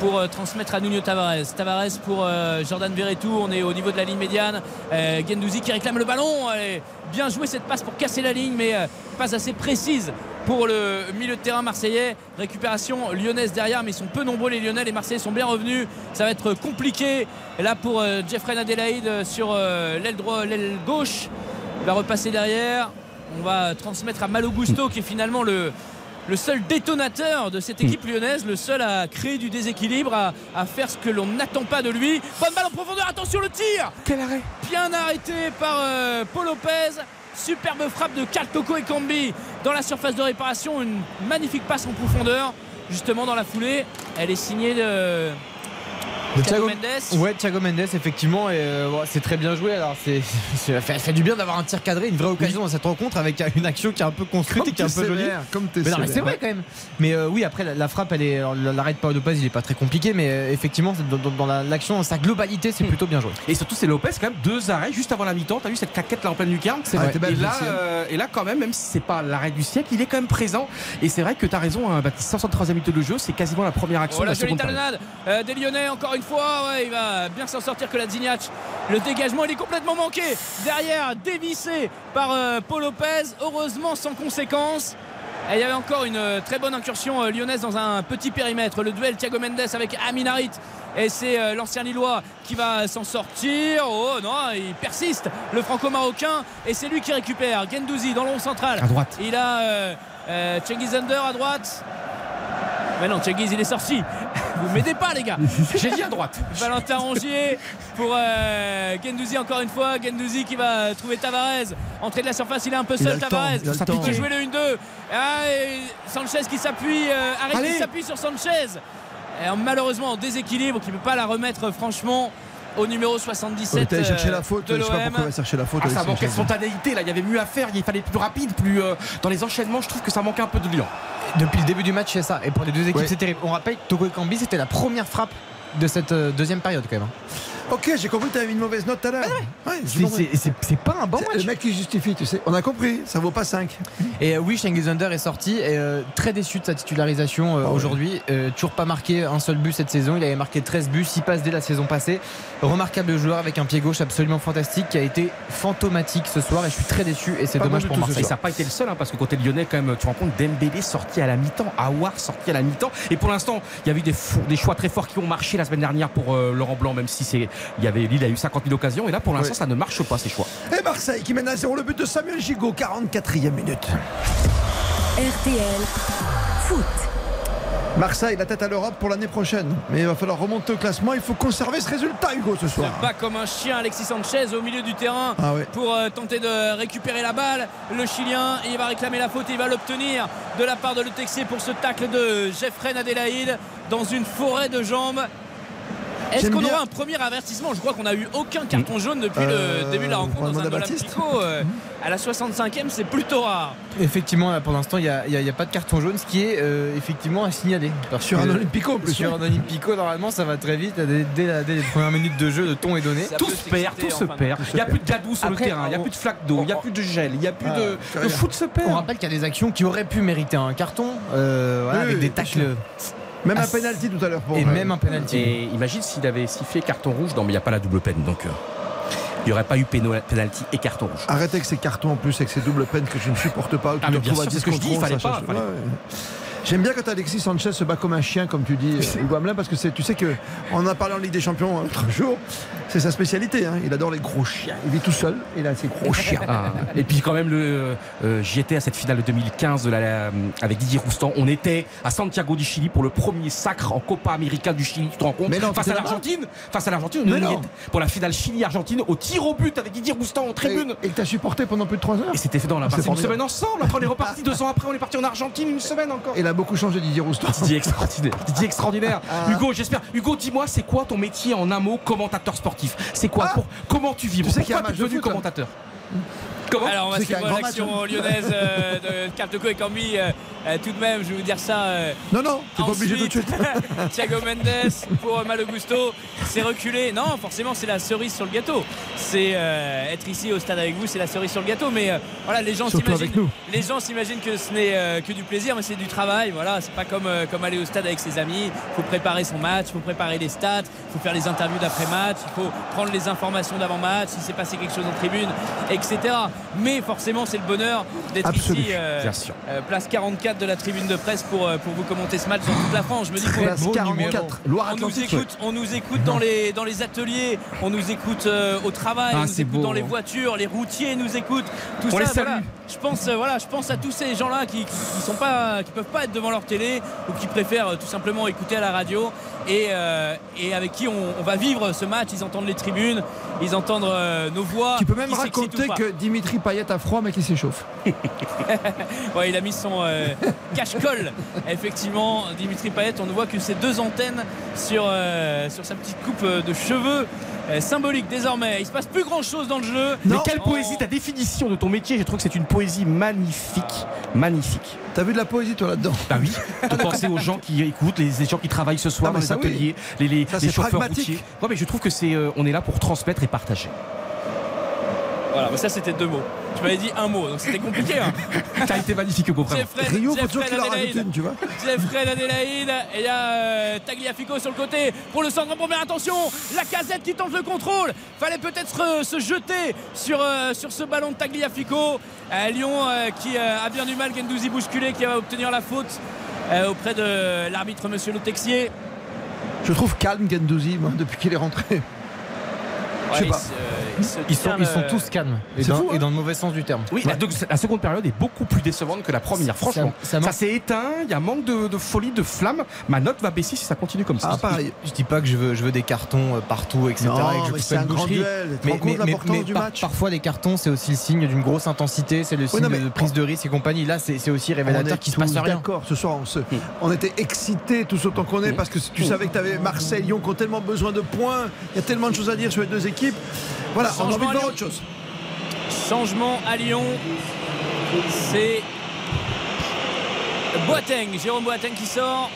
D: pour euh, transmettre à Nuno Tavares. Tavares pour euh, Jordan Verretou. On est au niveau de la ligne médiane. Euh, Gendouzi qui réclame le ballon. Allez, bien joué cette passe pour casser la ligne, mais pas assez précise pour le milieu de terrain marseillais. Récupération lyonnaise derrière, mais ils sont peu nombreux les Lyonnais. Les Marseillais sont bien revenus. Ça va être compliqué. Là pour Jeffrey Adelaide sur l'aile droite, l'aile gauche. Il va repasser derrière. On va transmettre à Malo Gusto qui est finalement le, le seul détonateur de cette équipe lyonnaise, le seul à créer du déséquilibre, à, à faire ce que l'on n'attend pas de lui. Bonne balle en profondeur, attention le tir
E: Quel arrêt
D: Bien arrêté par euh, Paul Lopez. Superbe frappe de Kaltoko et Cambi dans la surface de réparation. Une magnifique passe en profondeur. Justement dans la foulée, elle est signée de
I: De
D: Thiago Mendes.
I: Ouais, Thiago Mendes, effectivement, et euh, ouais, c'est très bien joué. Alors, c'est, c'est- ça fait, ça fait du bien d'avoir un tir cadré, une vraie occasion dans cette rencontre avec une action qui est un peu construite et qui est un peu jolie.
C: comme t'es
I: Mais non, mais c'est vrai quand même. Mais euh, oui, après la, la frappe, elle est, l'arrêt de Paul Lopez, il est pas très compliqué, mais euh, effectivement, dans, dans- dans la- l'action, dans sa globalité, c'est plutôt bien joué.
E: Et surtout, c'est Lopez, quand même, deux arrêts juste avant la mi-temps. T'as vu cette claquette là en pleine lucarne
I: C'est vrai.
C: Ah,
E: et, là,
C: hein.
E: euh, et là, quand même, même si c'est pas l'arrêt du siècle, il est quand même présent. Et c'est vrai que t'as raison, hein, Baptiste, 163e minute de jeu, c'est quasiment la première action
D: Oh
E: de
D: la
E: la
D: jolie
E: seconde
D: euh, des Lyonnais encore une fois ouais, il va bien s'en sortir que la Zignac le dégagement il est complètement manqué. Derrière dévissé par euh, Paul Lopez. Heureusement sans conséquence. Et il y avait encore une euh, très bonne incursion euh, lyonnaise dans un petit périmètre. Le duel Thiago Mendes avec Aminarit. Et c'est l'ancien Lillois qui va s'en sortir. Oh non il persiste le franco-marocain. Et c'est lui qui récupère. Gendouzi dans le rond central.
E: À droite.
D: il a euh, euh, Cengiz Under à droite Mais non, il est sorti. Vous m'aidez pas, les gars.
E: J'ai dit à droite.
D: Valentin Rongier pour euh, Gendouzi encore une fois. Gendouzi qui va trouver Tavares. Entrée de la surface, il est un peu seul, Tavares.
C: il
D: peut jouer le 1-2. Ah, Sanchez qui s'appuie. euh, s'appuie sur Sanchez. Et, malheureusement en déséquilibre, qui ne peut pas la remettre franchement au numéro 77
C: T'allais chercher
D: euh,
C: la faute,
D: de
C: je sais pas
D: l'OM.
C: pourquoi il va chercher la faute.
E: Ah, ça manquait de spontanéité là, il y avait mieux à faire, il fallait plus rapide, plus euh, dans les enchaînements, je trouve que ça manquait un peu de lion.
I: Depuis le début du match, c'est ça. Et pour les deux équipes,
C: Ouais.
I: c'est terrible. On rappelle que Togo Kambi, c'était la première frappe de cette euh, deuxième période quand même.
C: Ok, j'ai compris que t'avais mis une mauvaise note tout à l'heure.
I: C'est- pas un bon
C: C'est
I: match.
C: Le mec qui justifie, tu sais. On a compris, ça vaut pas 5.
I: Et euh, oui, Schengesander est sorti et euh, très déçu de sa titularisation euh,
C: Ah ouais.
I: aujourd'hui. Euh, toujours pas marqué un seul but cette saison. Il avait marqué 13 buts, 6 passes dès la saison passée. Remarquable joueur avec un pied gauche absolument fantastique qui a été fantomatique ce soir et je suis très déçu et c'est dommage pour Marseille.
E: Et ça n'a pas été le seul, hein, parce que côté lyonnais, quand même, tu rends compte, Dembélé sorti à la mi-temps, Aouar sorti à la mi-temps. Et pour l'instant, il y a eu des, des choix très forts qui ont marché la semaine dernière pour euh, Laurent Blanc, même si c'est, il y avait, Lille a eu 50 000 occasions. Et là, pour l'instant, ça ne marche pas, ces choix.
C: Et Marseille qui mène à 0 le but de Samuel Gigot, 44e minute.
B: RTL Foot.
C: Marseille, la tête à l'Europe pour l'année prochaine. Mais il va falloir remonter au classement. Il faut conserver ce résultat, Hugo, ce soir.
D: bat comme un chien Alexis Sanchez au milieu du terrain
C: Ah ouais.
D: pour euh, tenter de récupérer la balle. Le Chilien, il va réclamer la faute et il va l'obtenir de la part de Le Texier pour ce tacle de Jeffrey Adélaïde dans une forêt de jambes. Est-ce qu'on aura un premier avertissement Je crois qu'on a eu aucun carton jaune depuis
C: Euh,
D: le début de la rencontre
C: on
D: dans un. Olympico. euh, à la 65e, c'est plutôt rare.
I: Effectivement, là, pour l'instant, il n'y a, pas de carton jaune, ce qui est euh, effectivement à signaler. Parce
C: Sur
I: que-
C: un Olympico, en plus.
I: Sur un Olympico, normalement, ça va très vite. Dès, dès la- dès les premières minutes de jeu, le ton est donné.
D: Ça
E: Tout se perd, tout se perd. Il n'y a plus de gadou sur
I: Après,
E: le terrain, il n'y a
I: on-
E: plus de flaque d'eau, il n'y a plus de gel, il n'y a plus
C: Ah,
E: de. Le foot se
I: On
E: perd.
I: rappelle qu'il y a des actions qui auraient pu mériter un carton, euh, voilà,
C: Oui,
I: avec
C: oui,
I: des tacles
C: Même
I: Ah,
C: un penalty tout à l'heure pour
I: et
C: euh,
I: même un penalty.
E: Et imagine s'il avait sifflé carton rouge, non mais il n'y a pas la double peine, donc euh, il n'y aurait pas eu penalty et carton rouge.
C: Arrêtez avec ces cartons en plus, avec ces doubles peines que je ne supporte pas.
E: Ah, mais bien sûr, c'est
C: 10
E: ce que je dis, il fallait
C: 11, ça
E: pas, fallait-
C: ouais. J'aime bien quand Alexis Sanchez se bat comme un chien, comme tu dis, euh, Hugo Hamelin, parce que c'est- tu sais que on en a parlé en Ligue des Champions euh, l'autre jour. C'est sa spécialité. hein. Il adore les gros chiens. Il vit tout seul. Il a ses gros chiens.
E: Ah, et puis quand même, le, euh, j'y étais à cette finale de 2015 de la, la- avec Didier Roustan. On était à Santiago du Chili pour le premier sacre en Copa América du Chili. Tu te rends compte
C: Mais non,
E: Face à l'Argentine, face à l'Argentine, pour la finale Chili-Argentine au tir au but avec Didier Roustan en tribune.
C: Et, et t'as supporté pendant plus de 3 heures.
E: Et c'était fait dans la
C: Ah, c'est
E: une semaine ensemble. Après, on est reparti deux ans après. On est parti en Argentine une semaine encore.
C: A beaucoup changé Didier Roustan.
E: Didier extraordinaire. Didier extraordinaire.
C: Ah.
E: Hugo, j'espère. Hugo, dis-moi, c'est quoi ton métier en un mot, commentateur sportif? C'est quoi
C: Ah.
E: pour, Comment tu vibres
C: Tu sais qu'il y a
E: Pourquoi tu es devenu commentateur? Comment
D: Alors on va suivre l'action
C: hein.
D: lyonnaise euh, de Carteco et Cambi. euh, euh, tout de même, je vais vous dire ça. euh,
C: Non, non, t'es pas obligé tout de suite.
D: Thiago Mendes pour Malo Gusto, c'est reculé. Non, forcément, c'est la cerise sur le gâteau. C'est être ici au stade avec vous, c'est la cerise sur le gâteau. Mais voilà, les gens s'imaginent,
C: nous.
D: les gens s'imaginent que ce n'est que du plaisir, mais c'est du travail. Voilà, c'est pas comme comme aller au stade avec ses amis. Il faut préparer son match, il faut préparer les stats, il faut faire les interviews d'après match, il faut prendre les informations d'avant match, s'il s'est passé quelque chose en tribune, etc. Mais forcément, c'est le bonheur d'être ici. euh,
E: Bien sûr.
D: euh, place 44 de la tribune de presse pour, euh, pour vous commenter ce match dans toute la France. Je me dis qu'on
C: Place
I: beau
C: 44,
D: on nous écoute, on nous écoute dans les, dans les ateliers, on nous écoute euh, au travail,
E: Ah,
D: on nous écoute
E: beau,
D: dans les
E: hein.
D: voitures, les routiers nous écoutent. Tout
E: On
D: ça,
E: les salue.
D: voilà. Je pense, euh, voilà, je pense à tous ces gens-là qui, qui, qui sont pas, qui peuvent pas être devant leur télé ou qui préfèrent euh, tout simplement écouter à la radio et, euh, et avec qui on, on va vivre ce match. Ils entendent les tribunes, ils entendent euh, nos voix.
C: Tu peux même raconter que Dimitri Payet a froid mais qu'il s'échauffe.
D: Ouais, il a mis son euh, cache-colle. Effectivement, Dimitri Payet, on ne voit que ses deux antennes sur, sur sa petite coupe de cheveux. Euh, symbolique désormais. Il se passe plus grand chose dans le jeu.
E: Mais quelle poésie, ta définition de ton métier, je trouve que c'est une poésie magnifique. Magnifique.
C: T'as vu de la poésie toi là-dedans
E: Bah oui, de penser aux gens qui écoutent, les, les gens qui travaillent ce soir dans les
C: ça, oui.
E: ateliers, les, les,
C: Ça,
E: les
C: c'est
E: chauffeurs
C: pragmatique.
E: routiers. Ouais, mais je trouve que c'est, euh, on est là pour transmettre et partager.
D: Voilà, mais ça c'était deux mots. Je m'avais dit un mot, donc c'était compliqué. Hein.
E: T'as été magnifique, Hugo, vraiment.
D: Jeffrey,
C: Rio,
D: Jeffrey Adélaïde.
C: tu vois.
D: Jeffrey Adélaïde et il y a euh, Tagliafico sur le côté pour le centre en première attention la casette qui tente le contrôle fallait peut-être euh, se jeter sur, euh, sur ce ballon de Tagliafico Euh, Lyon euh, qui euh, a bien du mal Gendouzi bousculé qui va obtenir la faute euh, auprès de l'arbitre monsieur Le Texier
C: Je trouve calme Gendouzi moi, depuis qu'il est rentré.
I: Je sais
D: Ouais,
I: pas.
D: il se- euh, il se
I: Ils sont, ils tous calmes et
E: C'est
I: dans,
E: fou, hein.
I: et dans le mauvais sens du terme.
E: Oui, la, deux- la seconde période est beaucoup plus décevante que la première, franchement.
I: Ça-
E: Ça,
I: ça manque-
E: s'est éteint, il y a un manque de, de folie, de flamme. Ma note va baisser si ça continue comme ça.
C: Ah, pareil.
I: Je dis pas que je veux, je veux des cartons euh, partout, etc.
C: Non,
I: et que je
C: mais
I: coupe
C: c'est un grand duel. L'importance du
I: par-
C: match
I: Parfois, des cartons, c'est aussi le signe d'une grosse intensité, c'est le signe
C: non, mais-
I: de prise de risque et compagnie. Là, c'est aussi
C: On
I: révélateur qu'il se passe rien.
C: D'accord, ce soir, on, se- on était excités tous autant qu'on est parce que tu savais que tu avais Marseille, Lyon qui ont tellement besoin de points. Il y a tellement de choses à dire sur les deux équipes. Voilà, on a envie de voir autre chose.
D: Changement à Lyon. C'est Boateng, Jérôme Boateng qui sort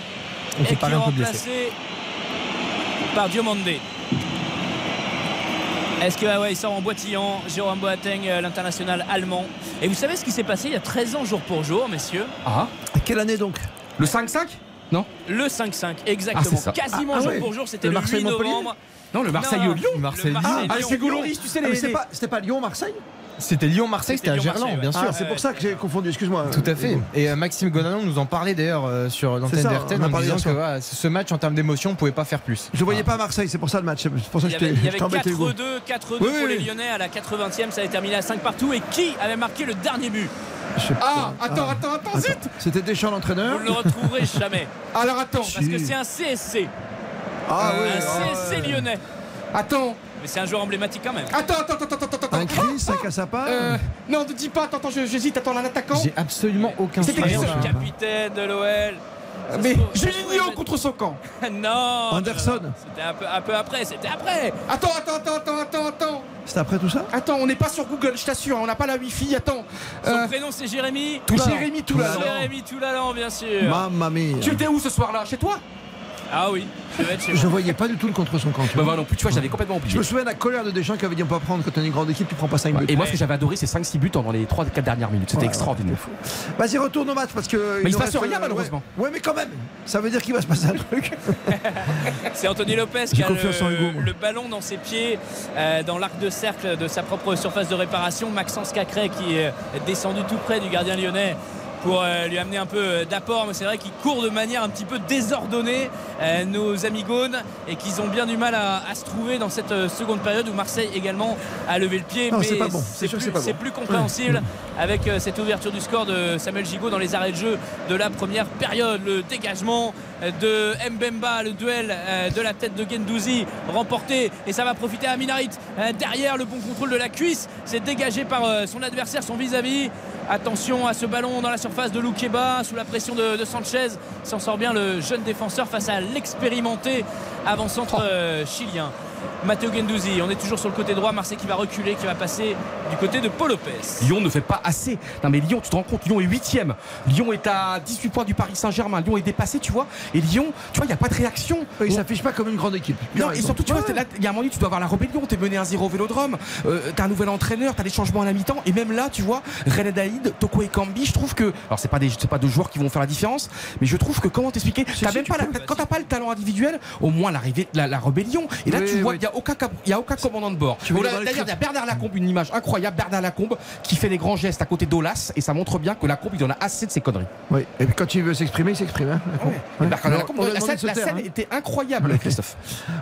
I: Et
D: et
I: qui
D: est remplacé par Diomandé. Est-ce que ah ouais, il sort en boitillant Jérôme Boateng, euh, l'international allemand. Et vous savez ce qui s'est passé il y a 13 ans jour pour jour, messieurs?
E: Ah,
C: Quelle année donc?
E: Le 5-5 Non
D: Le 5-5, exactement.
E: Ah, c'est ça.
D: Quasiment
C: Ah,
D: jour
C: ouais.
D: pour jour, c'était
C: Le
D: le, 8
C: Marseille-Montpellier?
D: novembre.
E: Non, le
D: Non,
E: Marseille-Lyon
I: Marseille-
D: le
I: Ah,
E: avec les Goloris, tu sais,
C: Ah,
E: les.
C: mais c'était pas, Lyon-Marseille
I: C'était Lyon-Marseille, c'était à Gerland, bien sûr.
C: Ah, c'est pour ça que j'ai confondu, excuse-moi.
I: Tout à fait. Et euh, Maxime Gonanon nous en parlait d'ailleurs euh, sur l'antenne d'RTL
C: on en
I: disant que ce match en termes d'émotion, on pouvait pas faire plus.
C: Je voyais pas Marseille, c'est pour ça le match. C'est pour ça
D: Il
C: que
D: y
C: je
D: avait, avait
C: t'ai embêté, Hugo.
D: 4-2, 4-2
C: Oui,
D: pour
C: oui,
D: les. Lyonnais à la 80e, ça avait terminé à 5 partout. Et qui avait marqué le dernier but
C: Je sais
E: Ah,
C: pas.
E: attends, attends, attends, zut
C: C'était Deschamps l'entraîneur
D: Vous ne le retrouverez jamais.
E: Alors attends,
D: Parce que c'est un CSC.
C: Ah oui.
D: un
C: ah, ouais.
D: lyonnais.
E: attends,
D: Mais c'est un joueur emblématique quand même.
E: attends, attends, attends, attends, attends,
C: Un
E: attends.
C: Chris, un Cassapa.
E: Euh, non, ne dis pas, attends, attends, j'hésite, attends, un attaquant.
I: J'ai absolument aucun
E: C'était
D: Le capitaine de l'OL. Ça
E: Mais Julinho contre son camp.
D: Non
C: Anderson.
D: C'était un peu, un peu après, c'était après
E: Attends, attends, attends, attends, attends, attends.
C: C'est après tout ça
E: Attends, on n'est pas sur Google, je t'assure, on n'a pas la Wi-Fi, attends.
D: Son
E: Euh,
D: prénom c'est Jérémy
E: Jérémy Toulalan.
D: Jérémy Toulalan bien sûr
C: Mamma mia.
E: Tu étais où ce soir-là? Chez toi?
D: Ah oui, je vais être chez
C: Je
D: moi.
C: voyais pas du tout le contre son camp. tu
E: Bah
C: vois.
E: non plus, tu vois, j'avais complètement
C: Je
E: oublié.
C: me souviens de la colère de Deschamps qui avait dit on peut pas prendre quand on est une grande équipe, tu prends pas 5 buts.
E: Et moi, ce que j'avais adoré, c'est 5-6 buts dans les 3-4 dernières minutes. C'était
C: Ouais,
E: extraordinaire.
C: Vas-y, retourne au match parce que.
E: Mais il se passe rien,
C: euh,
E: malheureusement.
C: Ouais. Mais quand même, ça veut dire qu'il va se passer un truc.
D: C'est Anthony Lopez qui a le ballon dans ses pieds euh, dans l'arc de cercle de sa propre surface de réparation. Maxence Cacré qui est descendu tout près du gardien lyonnais pour euh, lui amener un peu euh, d'apport, mais c'est vrai qu'il court de manière un petit peu désordonnée euh, nos amis Gaunes et qu'ils ont bien du mal à, à se trouver dans cette seconde période où Marseille également a levé le pied.
C: Non,
D: mais
C: c'est pas bon. C'est sûr que
D: plus,
C: bon.
D: compréhensible avec cette ouverture du score de Samuel Gigot dans les arrêts de jeu de la première période. Le dégagement de Mbemba, le duel euh, de la tête de Gendouzi remporté et ça va profiter à Minarit. Euh, Derrière le bon contrôle de la cuisse, c'est dégagé par euh, son adversaire, son vis-à-vis. Attention à ce ballon dans la surface de Loukeba sous la pression de, Sanchez. S'en sort bien le jeune défenseur face à l'expérimenté avant-centre chilien. Matteo Gendouzi, on est toujours sur le côté droit. Marseille qui va reculer, qui va passer du côté de Paul Lopez.
E: Lyon ne fait pas assez. Non mais Lyon, tu te rends compte, Lyon est 8 Lyon est à 18 points du Paris Saint-Germain. Lyon est dépassé, tu vois. Et Lyon, tu vois, il n'y a pas de réaction.
C: Il
E: Bon,
C: s'affiche pas comme une grande équipe.
E: Non, et surtout, tu vois, là, il y a un moment donné, tu dois avoir la rébellion. T'es mené 1-0 au vélodrome. Euh, t'as un nouvel entraîneur, t'as des changements à la mi-temps. Et même là, tu vois, René Daïd, Toko et Kambi, je trouve que. Alors, c'est pas, des, c'est pas deux joueurs qui vont faire la différence. Mais je trouve que, comment t'expliquer?
C: Si,
E: t'as
C: si,
E: même
C: tu
E: pas la-. Quand t'as pas le talent individuel, au moins l'arrivée, la, la rébellion. Et là,
C: Oui,
E: tu vois,
C: oui.
E: Il n'y a aucun, y a aucun commandant de bord. D'ailleurs, il y a Bernard Lacombe, une image incroyable. Bernard Lacombe qui fait des grands gestes à côté d'Olas. Et ça montre bien que Lacombe, il en a assez de ses conneries.
C: Oui, et puis quand il veut s'exprimer, il s'exprime. hein. Ouais.
E: Lacombe, la scène, la
C: hein.
E: était incroyable, Christophe.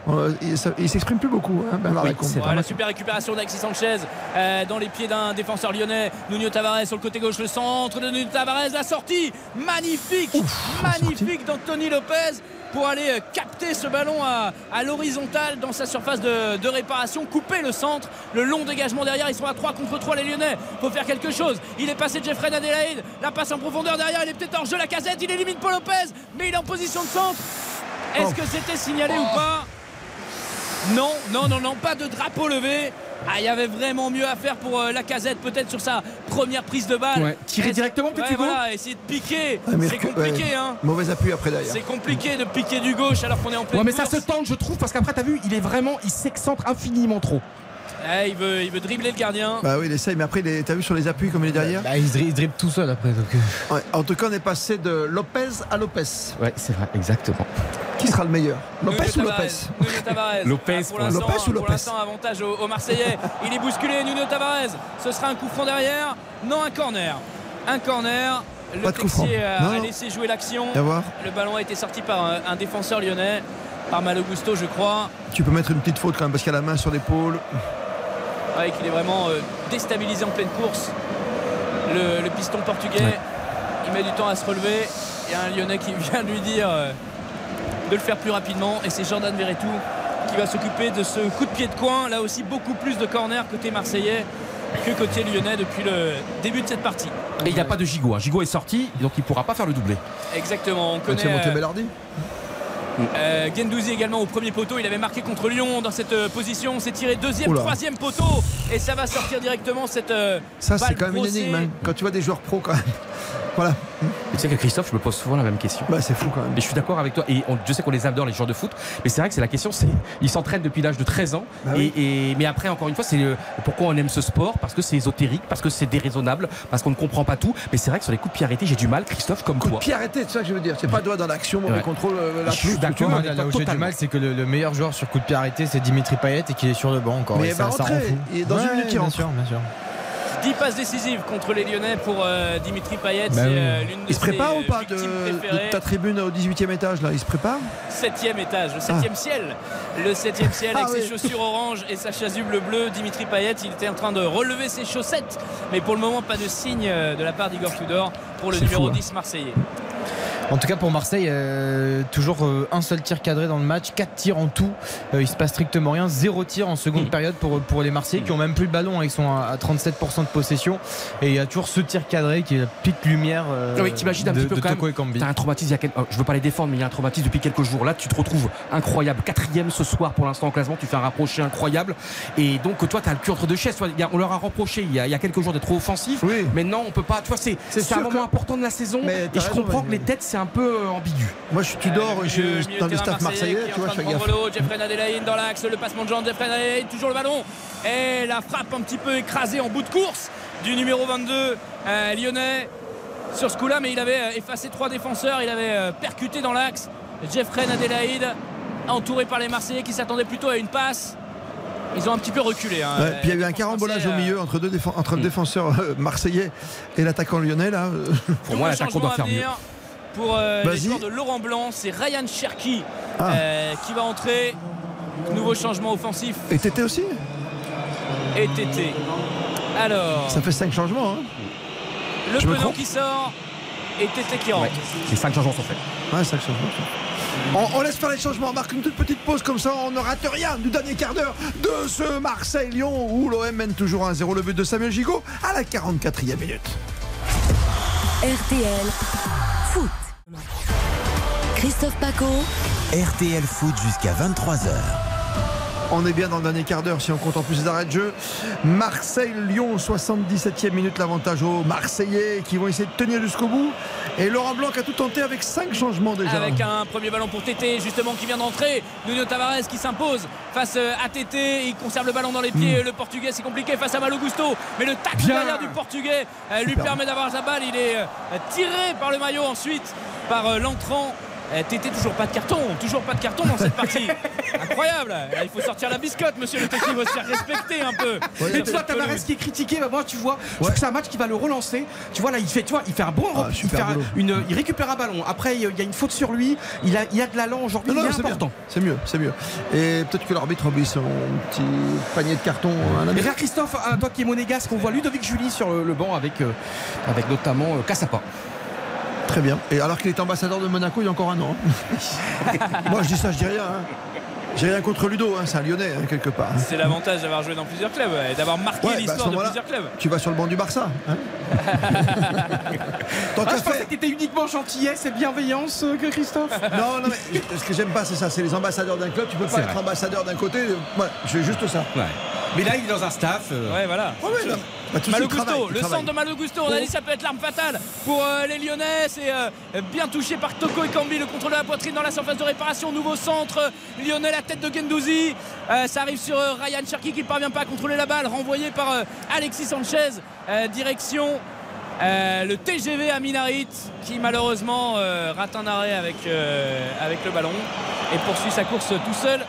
C: Il il s'exprime plus beaucoup, hein, Bernard
E: Oui,
C: Lacombe.
D: Voilà, la super récupération d'Alexis Sanchez euh, dans les pieds d'un défenseur lyonnais. Nuno Tavares sur le côté gauche, le centre de Nuno Tavares, la sortie magnifique, magnifique d'Anthony Lopez pour aller euh, capter ce ballon à, à l'horizontale dans sa surface de, de réparation, couper le centre, le long dégagement derrière. Ils sont à 3 contre 3 les Lyonnais. faut faire quelque chose. Il est passé Jeffrey Adelaide, la passe en profondeur derrière, il est peut-être hors jeu la casette, il élimine Paul Lopez, mais il est en position de centre. Est-ce
C: Oh.
D: que c'était signalé ou pas? Non, non, non, non, pas de drapeau levé. Ah, il y avait vraiment mieux à faire pour euh, la casette, peut-être sur sa première prise de balle.
E: Ouais. Tirer directement, peut-être,
D: ouais,
E: Hugo
D: voilà, essayer de piquer.
C: Mais
D: c'est compliqué,
C: ouais.
D: hein.
C: Mauvais appui après d'ailleurs.
D: C'est compliqué de piquer du gauche alors qu'on est en pleine
E: Ouais, mais ça se tente, je trouve, parce qu'après, t'as vu, il est vraiment, il s'excentre infiniment trop.
D: Ouais, il, veut, il veut dribbler le gardien.
C: Bah oui, il essaye, mais après, t'as vu sur les appuis comme il est derrière
I: Bah, il, se dri- il dribble tout seul après. Donc, euh.
C: Ouais, En tout cas, on est passé de Lopez à Lopez.
E: Ouais, c'est vrai, exactement.
C: Qui sera le meilleur
D: Nuno
C: Lopez ou Lopez
D: Nuno.
E: Lopez,
D: Ah, pour
C: Lopez ou
D: pour
C: Lopez
D: l'instant, avantage aux, aux Marseillais. Il est bousculé, Nuno Tavares. Ce sera un coup franc derrière. Non, un corner. Un corner. Le
C: Pas de coup franc.
D: Texier a,
C: Non,
D: laissé jouer l'action. Le ballon a été sorti par un, un défenseur lyonnais. par Malo Gusto, je crois.
C: Tu peux mettre une petite faute quand même parce qu'il a la main sur l'épaule.
D: Ouais, qu'il est vraiment euh, déstabilisé en pleine course. Le, le piston portugais,
C: Ouais.
D: il met du temps à se relever. Il y a un Lyonnais qui vient lui dire euh, de le faire plus rapidement. Et c'est Jordan Verretou qui va s'occuper de ce coup de pied de coin. Là aussi, beaucoup plus de corner côté marseillais que côté lyonnais depuis le début de cette partie.
E: Et il n'y a pas de Gigot. hein. Gigot est sorti, donc il ne pourra pas faire le doublé.
D: Exactement, on
C: Tu
D: connaît.
C: as monté
D: euh, Euh, Gendouzi également au premier poteau, il avait marqué contre Lyon dans cette euh, position, s'est tiré deuxième,
C: Oula.
D: troisième poteau et ça va sortir directement cette euh,
C: Ça, c'est quand même une énigme. hein. Quand tu vois des joueurs pros, quand même. Voilà.
E: Tu sais que Christophe, je me pose souvent la même question.
C: Bah, c'est fou quand même.
E: Et je suis d'accord avec toi. Et on- je sais qu'on les adore, les joueurs de foot. Mais c'est vrai que c'est la question, c'est ils s'entraînent depuis l'âge de 13 ans.
C: Bah
E: et,
C: oui.
E: et- mais après, encore une fois, c'est euh, pourquoi on aime ce sport? Parce que c'est ésotérique, parce que c'est déraisonnable, parce qu'on ne comprend pas tout. Mais c'est vrai que sur les coups de pied arrêtés, j'ai du mal, Christophe, comme toi.
C: Pied arrêté, c'est ça que je veux dire. C'est pas doigt dans l'action,
E: Ouais.
C: contrôle, euh, la
E: Je suis d'accord
I: là, là où j'ai du mal, c'est que le, le meilleur joueur sur coup de pied arrêté, c'est Dimitri Payet et qu'il est sur le banc encore.
C: Mais
I: Et
C: il va
I: ça, rend fou.
C: Dans une minute, il
I: bien sûr, bien sûr.
D: 10 passes décisives contre les Lyonnais pour euh, Dimitri Payet,
I: Bah
D: euh, l'une
C: Il se prépare
D: ses
C: ou pas de, ta tribune au 18 e étage là Il se prépare
D: Septième étage, le septième ciel. Le septième ciel
C: Ah
D: avec ses
C: oui.
D: chaussures orange et sa chasuble bleue. Dimitri Payet, il était en train de relever ses chaussettes. Mais pour le moment, pas de signe euh, de la part d'Igor Tudor pour le numéro
I: fou, hein.
D: 10 marseillais.
I: En tout cas pour Marseille, euh, toujours euh, un seul tir cadré dans le match, 4 tirs en tout. Euh, il se passe strictement rien, zéro tir en seconde période pour, pour les Marseillais qui ont même plus le ballon, hein. ils sont à, à 37% de possession. Et il y a toujours ce tir cadré qui est la petite lumière euh,
E: Oui, t'imagines un
I: de,
E: petit peu quand même. T'as un traumatisme, il y a quel- oh, je veux pas les défendre, mais il y a un traumatisme depuis quelques jours. Là, tu te retrouves incroyable. Quatrième ce soir pour l'instant au classement, tu fais un rapproché incroyable. Et donc, toi, tu as le cul entre deux chaises. Toi, on leur a reproché il y a, il y a quelques jours d'être trop offensif.
C: Oui.
E: Maintenant, on peut pas. Tu vois, c'est un moment
C: que-
E: important de la saison.
C: Mais
E: Et je
C: raison,
E: comprends
C: ouais.
E: que les têtes, c'est un peu euh, ambigu.
C: Moi, je, tu dors,
D: Euh,
C: je,
D: milieu
C: dans le staff marseillais, tu vois, je fais gaffe.
D: Jeffrey Adelaide dans l'axe, le passement de Jean, Jeffrey Adelaide, toujours le ballon. Et la frappe un petit peu écrasée en bout de course du numéro 22 euh, lyonnais sur ce coup-là, mais il avait euh, effacé trois défenseurs, il avait percuté dans l'axe. Jeffrey Adelaide, entouré par les Marseillais qui s'attendaient plutôt à une passe. Ils ont un petit peu reculé. hein.
C: Ouais, puis il y a eu un carambolage au milieu entre, deux entre le
E: Mm.
C: défenseur euh, marseillais et l'attaquant lyonnais là.
E: Pour moi, l'attaquant doit faire mieux.
D: Pour euh, les joueurs de Laurent Blanc, c'est Ryan Cherki
C: Ah.
D: euh, qui va entrer. Nouveau changement offensif
C: Et Tété aussi
D: et TT. Alors,
C: Ça fait 5 changements. Hein.
D: le pelon qui sort et TT qui rentre.
E: Les cinq changements sont faits.
C: Ouais, 5 changements. On, on laisse faire les changements, on marque une toute petite pause comme ça, on ne rate rien du dernier quart d'heure de ce Marseille-Lyon où l'OM mène toujours 1-0 le but de Samuel Gigot à la 44e minute.
B: RTL Foot. Christophe Paco.
A: RTL Foot jusqu'à 23h.
C: On est bien dans le dernier quart d'heure si on compte en plus les arrêts de jeu. Marseille-Lyon, 77e minute, l'avantage aux Marseillais qui vont essayer de tenir jusqu'au bout. Et Laurent Blanc a tout tenté avec 5 changements déjà.
D: Avec un premier ballon pour TT justement qui vient d'entrer. Nuno Tavares qui s'impose face euh, à TT. Il conserve le ballon dans les pieds. Le portugais c'est compliqué face à Malo Gusto. Mais le tacle derrière du portugais euh, lui
C: Super.
D: permet d'avoir sa balle. Il est euh, tiré par le maillot ensuite par l'entrant. Euh, TT toujours pas de carton, toujours pas de carton dans cette partie. Incroyable. Là, Il faut sortir la biscotte, monsieur le technique, il faut se faire respecter un peu.
C: Ouais,
E: Et
D: cette
E: Tavares qui est critiqué, bah, moi tu vois, je trouve que c'est un match qui va le relancer. Tu vois là, il fait, tu vois, il fait un bon,
C: Ah,
E: il,
C: super
E: fait un-
C: boulot.
E: une, il récupère un ballon. Après, il y a une faute sur lui. Il a, il a de l'allant aujourd'hui.
C: C'est
E: important.
C: C'est mieux, c'est mieux. Et peut-être que l'arbitre oublie son petit panier de carton.
E: Et
C: ami.
E: regarde Christophe, hein, toi qui es monégasque, on voit Ludovic Julie sur le, le banc avec, euh, avec notamment euh, Cassapa.
C: Très bien. Et alors qu'il est ambassadeur de Monaco il y a encore un an. hein. Moi je dis ça, je dis rien. hein. J'ai rien contre Ludo, hein, c'est un Lyonnais hein, quelque part.
D: C'est l'avantage d'avoir joué dans plusieurs clubs et d'avoir marqué
C: Ouais, bah,
D: l'histoire de plusieurs clubs.
C: Tu vas sur le banc du Barça. hein. Tant
E: Ah,
C: qu'à
E: je que uniquement gentillesse et bienveillance euh, que Christophe.
C: Non, non, mais ce que j'aime pas, c'est ça. C'est les ambassadeurs d'un club. Tu peux pas être
E: vrai.
C: ambassadeur d'un côté. Ouais, je fais juste ça.
E: Ouais. Mais là, il est dans un staff. euh,
D: Ouais, voilà.
C: Ouais. Bah,
D: le centre de Malo Gusto, on a dit ça peut être l'arme fatale pour euh, les Lyonnais. C'est euh, bien touché par Toko Ekambi, le contrôle de la poitrine dans la surface de réparation. Nouveau centre euh, lyonnais, la tête de Gendouzi. Euh, ça arrive sur Ryan Cherki qui ne parvient pas à contrôler la balle, renvoyé par Alexis Sanchez. Direction le TGV à Minarit qui malheureusement rate un arrêt avec, avec le ballon et poursuit sa course tout seul.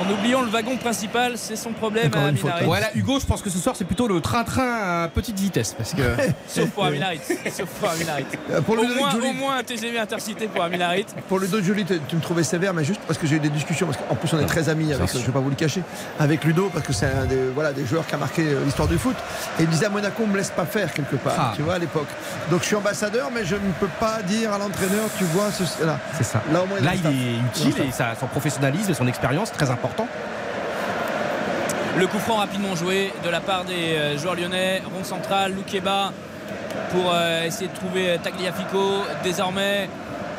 D: En oubliant le wagon principal. C'est son problème à. Aminarit.
E: Voilà, Hugo, je pense que ce soir c'est plutôt le train-train à petite vitesse parce que.
D: Sauf pour Aminarit. Sauf pour Aminarit.
C: Euh, pour
D: au,
C: Ludovic
D: moins,
C: Joly.
D: au moins un TGV intercité pour Aminarit.
C: Pour Ludo Joly, tu tu me trouvais sévère, mais juste parce que j'ai eu des discussions. Parce qu'en plus, on est très amis avec, je ne vais pas vous le cacher, avec Ludo, parce que c'est un des, voilà, des joueurs qui a marqué euh, l'histoire du foot. Et il me disait à Monaco, on me laisse pas faire quelque part,
E: Ah.
C: tu vois, à l'époque. Donc je suis ambassadeur, mais je ne peux pas dire à l'entraîneur, tu vois, ce, là.
E: C'est ça.
C: Là, au moins,
E: Là,
C: a
E: il
C: le
E: est utile et ça, son professionnalisme et son expérience très important.
D: Le coup franc rapidement joué de la part des euh, joueurs lyonnais. Rond central, Loukeba pour euh, essayer de trouver euh, Tagliafico désormais.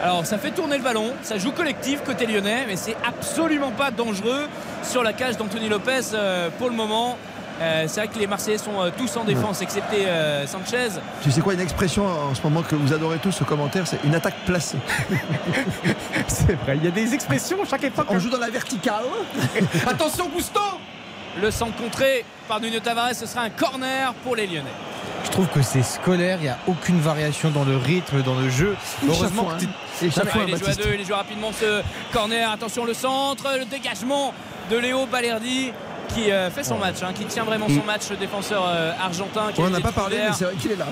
D: Alors ça fait tourner le ballon, ça joue collectif côté lyonnais, mais c'est absolument pas dangereux sur la cage d'Anthony Lopez pour le moment. Euh, c'est vrai que les Marseillais sont euh, tous en défense, excepté euh, Sanchez.
C: Tu sais quoi, une expression en ce moment que vous adorez tous, ce commentaire, c'est une attaque placée.
E: c'est vrai, il y a des expressions chaque époque.
C: On joue dans la verticale.
E: Attention, Gusto
D: Le centre contré par Nuno Tavares, ce sera un corner pour les Lyonnais.
I: Je trouve que c'est scolaire, il n'y a aucune variation dans le rythme, dans le jeu. Heureusement que t'es-
D: Ouais, il est à deux, il est joué rapidement ce corner. Attention le centre, le dégagement de Léo Balerdi qui euh, fait son match, hein, qui tient vraiment son match, le défenseur euh, argentin. qui
C: On n'en a pas parlé, mais c'est vrai qu'il est là.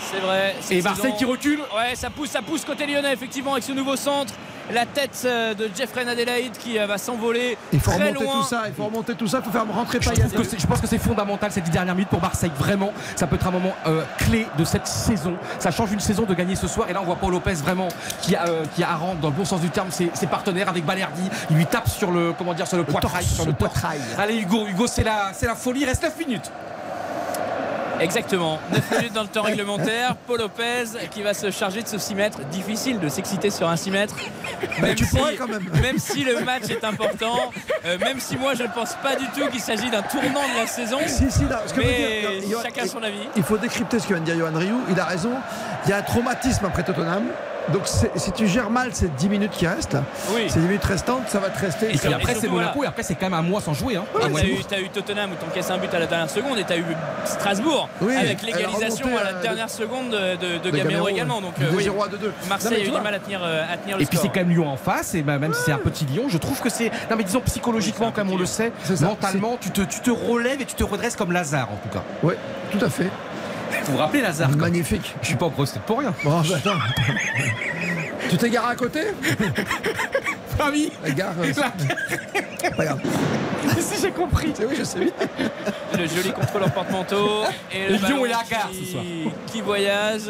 D: C'est vrai.
E: Et Marseille qui recule.
D: Ouais, ça pousse, ça pousse côté lyonnais, effectivement, avec ce nouveau centre. La tête euh, de Jeffrey Adelaide qui euh, va s'envoler
C: Il faut
D: très
C: remonter
D: loin.
C: tout ça, il faut remonter tout ça, il faut faire rentrer
E: Je,
C: Payet.
E: je pense que c'est fondamental ces dix dernières minutes pour Marseille. Vraiment, ça peut être un moment euh, clé de cette saison. Ça change une saison de gagner ce soir. Et là, on voit Paul Lopez vraiment qui, a, euh, qui arrange dans le bon sens du terme ses, ses partenaires avec Balerdi. Il lui tape sur le comment dire sur le, poitrail,
C: torse,
E: sur le
C: le
E: torse.
C: poitrail.
E: Allez Hugo, Hugo, c'est la, c'est la folie. Il reste 9 minutes.
D: Exactement. 9 minutes dans le temps réglementaire. Paul Lopez qui va se charger de ce 6 mètres. Difficile de s'exciter sur un 6 mètres. Même
C: tu
D: si,
C: pourrais quand même.
D: même si le match est important, euh, même si moi je ne pense pas du tout qu'il s'agit d'un tournant de la saison.
C: Si, si, ce que
D: mais
C: dire,
D: chacun son avis.
C: Il faut décrypter ce que vient de dire Johan Rioux. Il a raison. Il y a un traumatisme après Tottenham. Donc si tu gères mal ces 10 minutes qui restent,
D: Oui.
C: ces 10 minutes restantes, ça va te rester.
E: Et puis après, c'est Monaco.
D: voilà.
E: Et après, c'est quand même un mois sans jouer. Hein.
D: T'as
E: et
D: eu,
E: demi.
D: t'as eu Tottenham où t'encaisses un but à la dernière seconde et t'as eu Strasbourg
C: Oui,
D: avec l'égalisation à la dernière seconde de, de, de
C: de
D: Gamero
C: Gamero,
D: également. Donc euh, oui,
C: 0 à 2-2. Non,
D: Marseille a eu
C: tu
D: du mal à tenir, euh, à tenir le
E: Et puis c'est quand même Lyon en face, et ben, même si c'est un petit Lyon, je trouve que c'est. Non mais disons psychologiquement, comme on le sait, mentalement, tu te, tu te relèves et tu te redresses comme Lazare en tout cas.
C: Oui, tout à fait.
E: Vous vous rappelez Lazare
C: Magnifique.
E: Je suis pas au procès pour rien.
C: Bon, bah, attends. tu t'es garé à côté
E: Ah oui
C: La gare, euh, pas grave.
E: Si j'ai compris.
C: Oui, je sais bien.
D: Le joli contrôle en porte-manteau. Et le
E: Et Lyon
D: ballon
E: est la gare
D: qui,
E: ce soir.
D: qui voyage.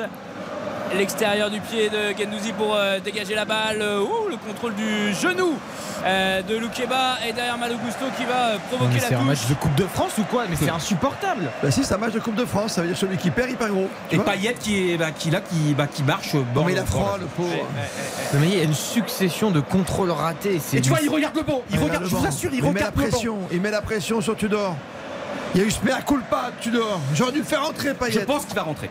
D: L'extérieur du pied de Gendouzi pour euh, dégager la balle. Ouh, le contrôle du genou euh, de Loukeba. Et derrière Malo Gusto qui va euh, provoquer la
I: C'est un
D: touche.
I: match de Coupe de France ou quoi? Mais c'est insupportable.
C: Bah si, c'est un match de Coupe de France, ça veut dire celui qui perd, il perd gros.
E: Et Payet qui est bah, qui là qui, bah, qui marche bord
C: mais il a
E: bord
C: froid,
E: là.
C: le pauvre.
I: Mais il y a une succession de contrôles ratés.
E: Et tu vois, il regarde le banc. Il regarde, je
C: le
E: vous assure, il
C: met la
E: regarde le banc.
C: pression, il met la pression sur Tudor. Il y a eu ce mea culpa de Tudor. J'aurais dû le faire entrer,
E: Je
C: Payet.
E: pense qu'il va rentrer.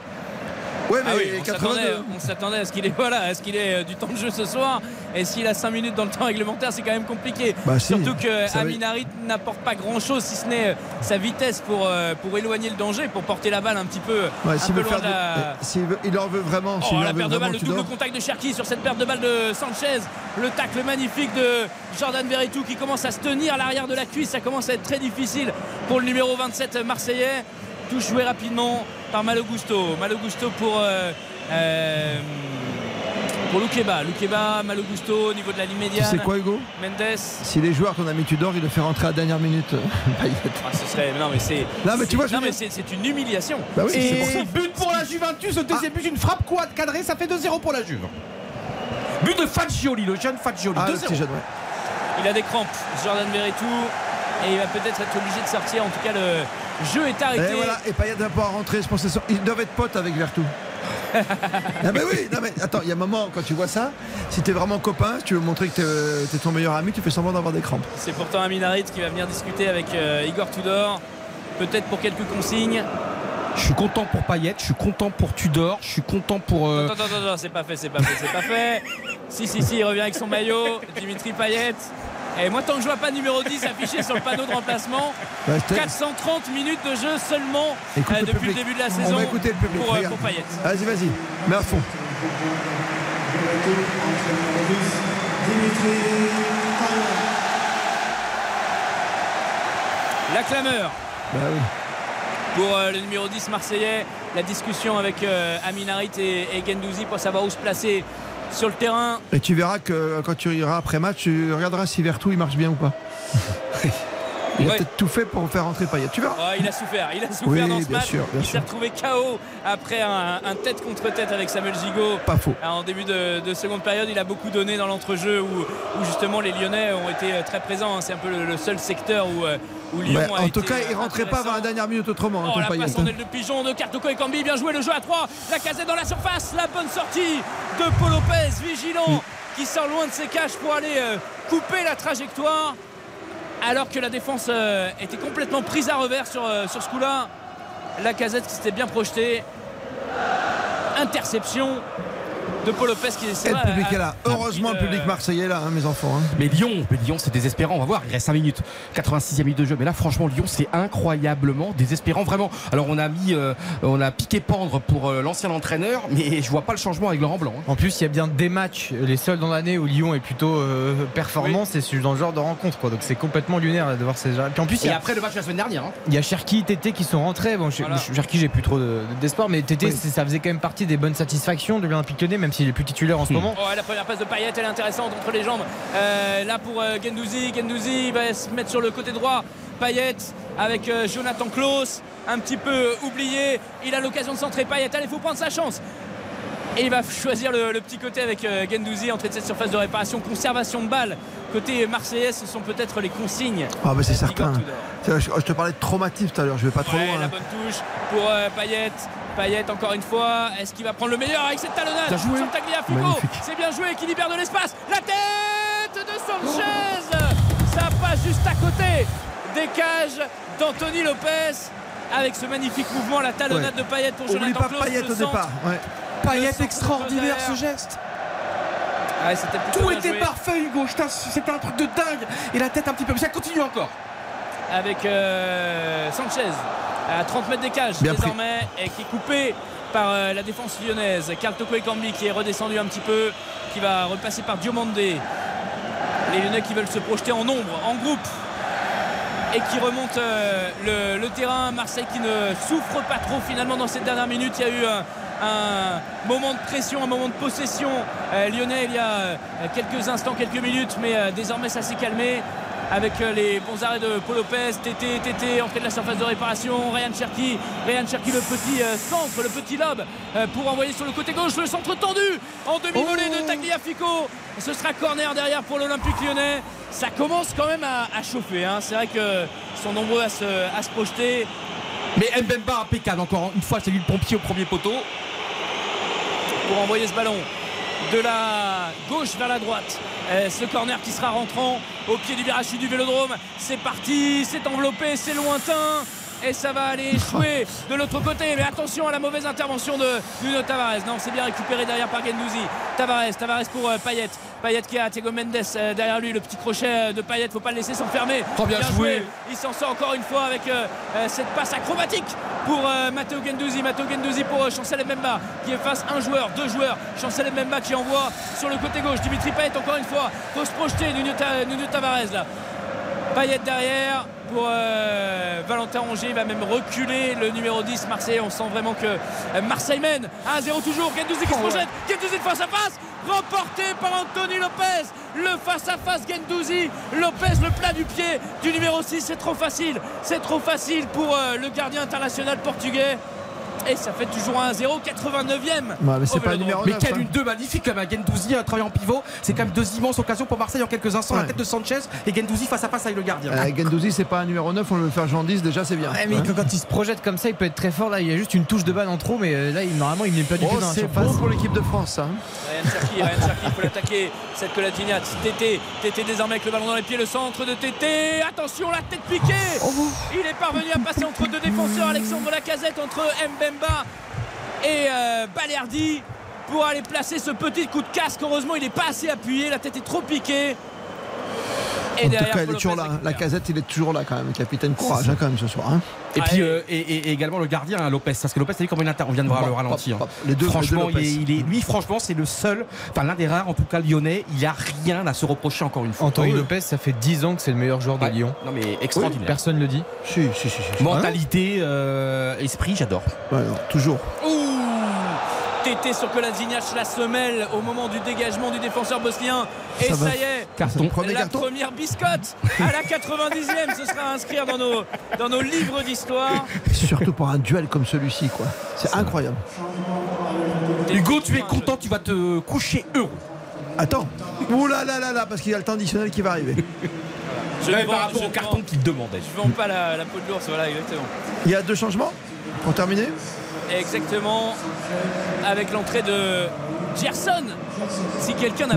C: Ouais, mais
D: Ah oui, on
C: 82.
D: s'attendait, à ce qu'il ait, voilà, à ce qu'il ait euh, du temps de jeu ce soir. Et s'il a 5 minutes dans le temps réglementaire, c'est quand même compliqué.
C: Bah si,
D: Surtout que
C: va-
D: Aminarit n'apporte pas grand chose si ce n'est euh, sa vitesse pour, euh, pour éloigner le danger, pour porter la balle un petit peu,
C: Ouais,
D: un peu loin de la.
C: eh, s'il veut- il en veut vraiment.
D: Oh la perte de balle, le double contact de Cherki sur cette perte de balle de Sanchez. Le tacle magnifique de Jordan Verretou qui commence à se tenir à l'arrière de la cuisse. Ça commence à être très difficile pour le numéro 27 marseillais. Touche joué rapidement par Malo Gusto. Malo Gusto pour. euh, euh, pour Loukeba, Loukeba, Malo Gusto au niveau de la ligne
C: Tu
D: médiane.
C: sais quoi, Hugo?
D: Mendes.
C: Si les joueurs qu'on a mis Tudor, il le fait rentrer à la dernière minute. Payet.
D: Ah, ce serait. Non, mais c'est.
C: Non, mais tu
D: c'est-
C: vois,
D: non, mais c'est c'est une humiliation.
C: Bah oui, c'est pour ça.
E: Et but pour la Juventus, le deuxième but, une frappe quad cadrée, ça fait 2-0 pour la Juve. But de Fagioli, le jeune Fagioli.
C: Ah, le
E: 2-0.
C: petit jeune, ouais.
D: Il a des crampes, Jordan Verretou. Et il va peut-être être obligé de sortir. En tout cas, le jeu est arrêté.
C: Et voilà, et Payet va pouvoir rentrer. Je pense que ils doivent être potes avec Vertou. ah mais oui, non mais attends, il y a un moment quand tu vois ça, si t'es vraiment copain, si tu veux montrer que t'es, t'es ton meilleur ami, tu fais semblant d'avoir des crampes.
D: C'est pourtant Aminarit qui va venir discuter avec euh, Igor Tudor. Peut-être pour quelques consignes.
E: Je suis content pour Payet, je suis content pour Tudor, je suis content pour. euh,
D: Attends, attends, attends, c'est pas fait, c'est pas fait, c'est pas fait. Si, si, si, il revient avec son maillot, Dimitri Payet. Et moi, tant que je vois pas numéro 10 affiché sur le panneau de remplacement,
C: Ouais, c'était-
D: 430 minutes de jeu seulement euh,
C: le
D: depuis
C: public.
D: le début de la
C: On
D: saison
C: va écouter le public.
D: pour, euh, pour Payet.
C: Vas-y, vas-y, mets à fond.
D: La clameur
C: Bah oui.
D: pour euh, le numéro 10 marseillais. La discussion avec euh, Aminarit et, et Gendouzi pour savoir où se placer sur le terrain.
C: Et tu verras que quand tu iras après match, tu regarderas si Vertou il marche bien ou pas. il a peut-être tout fait pour faire rentrer Payet. Tu verras.
D: Oh, il a souffert, il a souffert
C: Oui,
D: dans ce match.
C: sûr,
D: il s'est retrouvé KO après un, un tête contre tête avec Samuel Gigot.
C: Pas faux.
D: En début de, de seconde période, il a beaucoup donné dans l'entrejeu où, où justement les Lyonnais ont été euh, très présents. hein. C'est un peu le, le seul secteur où, euh, où Lyon a
C: en
D: été
C: tout cas, il rentrait pas avant la dernière minute autrement, hein,
D: Oh la passe en aile de pigeon de Cartoko et Cambi, bien joué le jeu à 3, la casette dans la surface, la bonne sortie de Paul Lopez, vigilant, qui sort loin de ses caches pour aller euh, couper la trajectoire, alors que la défense euh, était complètement prise à revers sur, euh, sur ce coup-là. La casette qui s'était bien projetée. Interception de Paul Lopez qui est
C: Et le public est là. Heureusement, le public marseillais est là, hein, mes enfants. hein.
E: Mais Lyon, mais Lyon c'est désespérant, on va voir, il reste 5 minutes. 86e minute de jeu, mais là franchement Lyon c'est incroyablement désespérant, vraiment. Alors on a mis, euh, on a piqué pendre pour euh, l'ancien entraîneur, mais je vois pas le changement avec Laurent Blanc. hein.
I: En plus, il y a bien des matchs, les seuls dans l'année où Lyon est plutôt euh, performant, c'est dans ce genre de rencontre. Quoi. Donc c'est complètement lunaire là, de voir ces gens. Puis en plus, il y
E: Et
I: a,
E: après le match de la semaine dernière. hein.
I: il y a Cherki, Tété qui sont rentrés. Bon,
D: Voilà.
I: Cherki, j'ai plus trop de- d'espoir, mais Tété, ça faisait quand même partie des bonnes satisfactions de l'Olympique Lyonnais, même s'il est plus titulaire en ce moment.
D: Oh, la première passe de Payet, elle est intéressante entre les jambes. Euh, là pour euh, Gendouzi. Gendouzi va se mettre sur le côté droit. Payet avec euh, Jonathan Klaus, un petit peu oublié. Il a l'occasion de centrer Payet. Allez, il faut prendre sa chance. Et il va choisir le, le petit côté avec euh, Gendouzi, entrée de cette surface de réparation, conservation de balle. Côté marseillais, ce sont peut-être les consignes.
C: Ah, bah c'est certain. Je je te parlais de traumatisme tout à l'heure, je vais pas trop
D: Ouais,
C: loin.
D: la
C: hein.
D: bonne touche pour euh, Payet. Payet encore une fois. Est-ce qu'il va prendre le meilleur avec cette talonnade
C: joué.
D: sur Tagliafico. C'est bien joué qui libère de l'espace. La tête de Sanchez Ça passe juste à côté des cages d'Anthony Lopez avec ce magnifique mouvement, la talonnade
C: Ouais.
D: de Payet pour
C: Oublie
D: Jonathan
C: pas
D: Klaus,
C: Payet au
D: centre.
C: départ. Ouais.
E: Payet extraordinaire ce geste.
D: Ouais, plutôt
E: Tout était
D: joué.
E: parfait Hugo, c'était un truc de dingue. Et la tête un petit peu, mais ça continue encore.
D: avec euh, Sanchez à 30 mets des cages
C: Bien pris.
D: désormais et qui est coupé par euh, la défense lyonnaise. Carl Toko Ekambi qui est redescendu un petit peu, qui va repasser par Diomandé. Les Lyonnais qui veulent se projeter en nombre, en groupe et qui remontent euh, le, le terrain. Marseille qui ne souffre pas trop finalement dans cette dernière minute. Il y a eu un, un moment de pression, un moment de possession euh, lyonnais il y a quelques instants, quelques minutes, mais euh, désormais ça s'est calmé avec euh, les bons arrêts de Paul Lopez, Tété, Tété, entrée de la surface de réparation, Ryan Cherki, Ryan Cherki le petit euh, centre, le petit lob euh, pour envoyer sur le côté gauche le centre tendu en demi-volée de Tagliafico. Ce sera corner derrière pour l'Olympique lyonnais. Ça commence quand même à, à chauffer. hein. C'est vrai qu'ils sont nombreux à se, à se projeter.
E: Mais Mbemba impeccable encore une fois, c'est lui le pompier au premier poteau.
D: pour envoyer ce ballon de la gauche vers la droite. Euh, ce corner qui sera rentrant au pied du virage du vélodrome. C'est parti, c'est enveloppé, c'est lointain. Et ça va aller échouer de l'autre côté. Mais attention à la mauvaise intervention de Nuno Tavares. Non, c'est bien récupéré derrière par Gendouzi. Tavares, Tavares pour euh, Payet. Payet qui a Thiago Mendes euh, derrière lui. Le petit crochet euh, de Payet, faut pas le laisser s'enfermer.
E: Oh, bien joué.
D: Il s'en sort encore une fois avec euh, cette passe acrobatique pour euh, Matteo Gendouzi. Matteo Gendouzi pour euh, Chancel Mbemba qui efface un joueur, deux joueurs. Chancel Mbemba qui envoie sur le côté gauche. Dimitri Payet encore une fois. Faut se projeter Nuno, Nuno Tavares là. Payet derrière pour euh, Valentin Rongier. Il va même reculer le numéro 10 Marseille. On sent vraiment que euh, Marseille mène 1-0 toujours. Gendouzi qui se projette. Gendouzi de face à face. Remporté par Anthony Lopez. Le face à face Gendouzi. Lopez le plat du pied du numéro 6. C'est trop facile. C'est trop facile pour euh, le gardien international portugais. Et ça fait toujours 1-0, 89e.
C: Ouais, mais c'est pas 9,
E: quelle
C: hein.
E: une deux magnifique comme un Gendouzi un travail en pivot. C'est quand même deux immenses occasions pour Marseille en quelques instants. La tête de Sanchez et Gendouzi face à face avec le gardien.
C: Euh, Gendouzi, c'est pas un numéro 9, on le faire Jean 10, déjà c'est bien.
I: Ouais, mais
C: Hein.
I: quand- quand il se projette comme ça, il peut être très fort. Là, il y a juste une touche de balle en trop, mais euh, là, il- normalement, il n'est pas du
C: Oh,
I: tout dans la
C: c'est
I: surface.
C: bon pour l'équipe de France, ça. hein.
D: Ryan Cherki, Ryan Cherki, il faut l'attaquer. Cette Colatiniat, Tété, Tété désormais avec le ballon dans les pieds, le centre de Tété. Attention, la tête piquée. Il est parvenu à passer entre deux défenseurs, Alexandre Lacazette entre Et euh, Balerdi pour aller placer ce petit coup de casque. Heureusement, il n'est pas assez appuyé, la tête est trop piquée. Et
C: en tout cas, il est toujours
D: Lopez
C: là. La casette, il est toujours là quand même. Capitaine courage hein, quand même ce soir. hein.
E: Et puis
D: et-
E: euh, et, également le gardien hein, Lopez parce que Lopez t'as vu comment il inter- on vient de voir
C: Pop,
E: le ralenti hein.
C: Les deux-
E: franchement
C: les deux
E: il est, il est- lui franchement c'est le seul enfin l'un des rares en tout cas lyonnais il a rien à se reprocher encore une fois
I: Anthony. Lopez, ça fait 10 ans que c'est le meilleur joueur de
E: Ouais.
I: Lyon.
E: non mais extraordinaire
I: Personne ne le dit.
C: Si, si, si. si.
E: mentalité euh, esprit j'adore
C: Ouais, toujours.
D: Ouh Tété sur Kolasinac, la semelle au moment du dégagement du défenseur bosnien. Et
C: Ça
D: y est,
C: Carton. Premier
D: la
C: carton.
D: première biscotte à la 90e. Ce sera à inscrire dans nos, dans nos livres d'histoire.
C: Surtout pour un duel comme celui-ci, quoi. C'est incroyable.
E: Hugo tu es content tu vas te coucher heureux
C: Attends. Ouh là là là là, parce qu'il y a le temps additionnel qui va arriver.
D: Je
E: par rapport
D: je
E: au carton qu'il demandait
D: Je vends pas la, la peau de l'ours, voilà, exactement.
C: Il y a deux changements pour terminer?
D: Exactement. Avec l'entrée de Gerson. Si quelqu'un n'a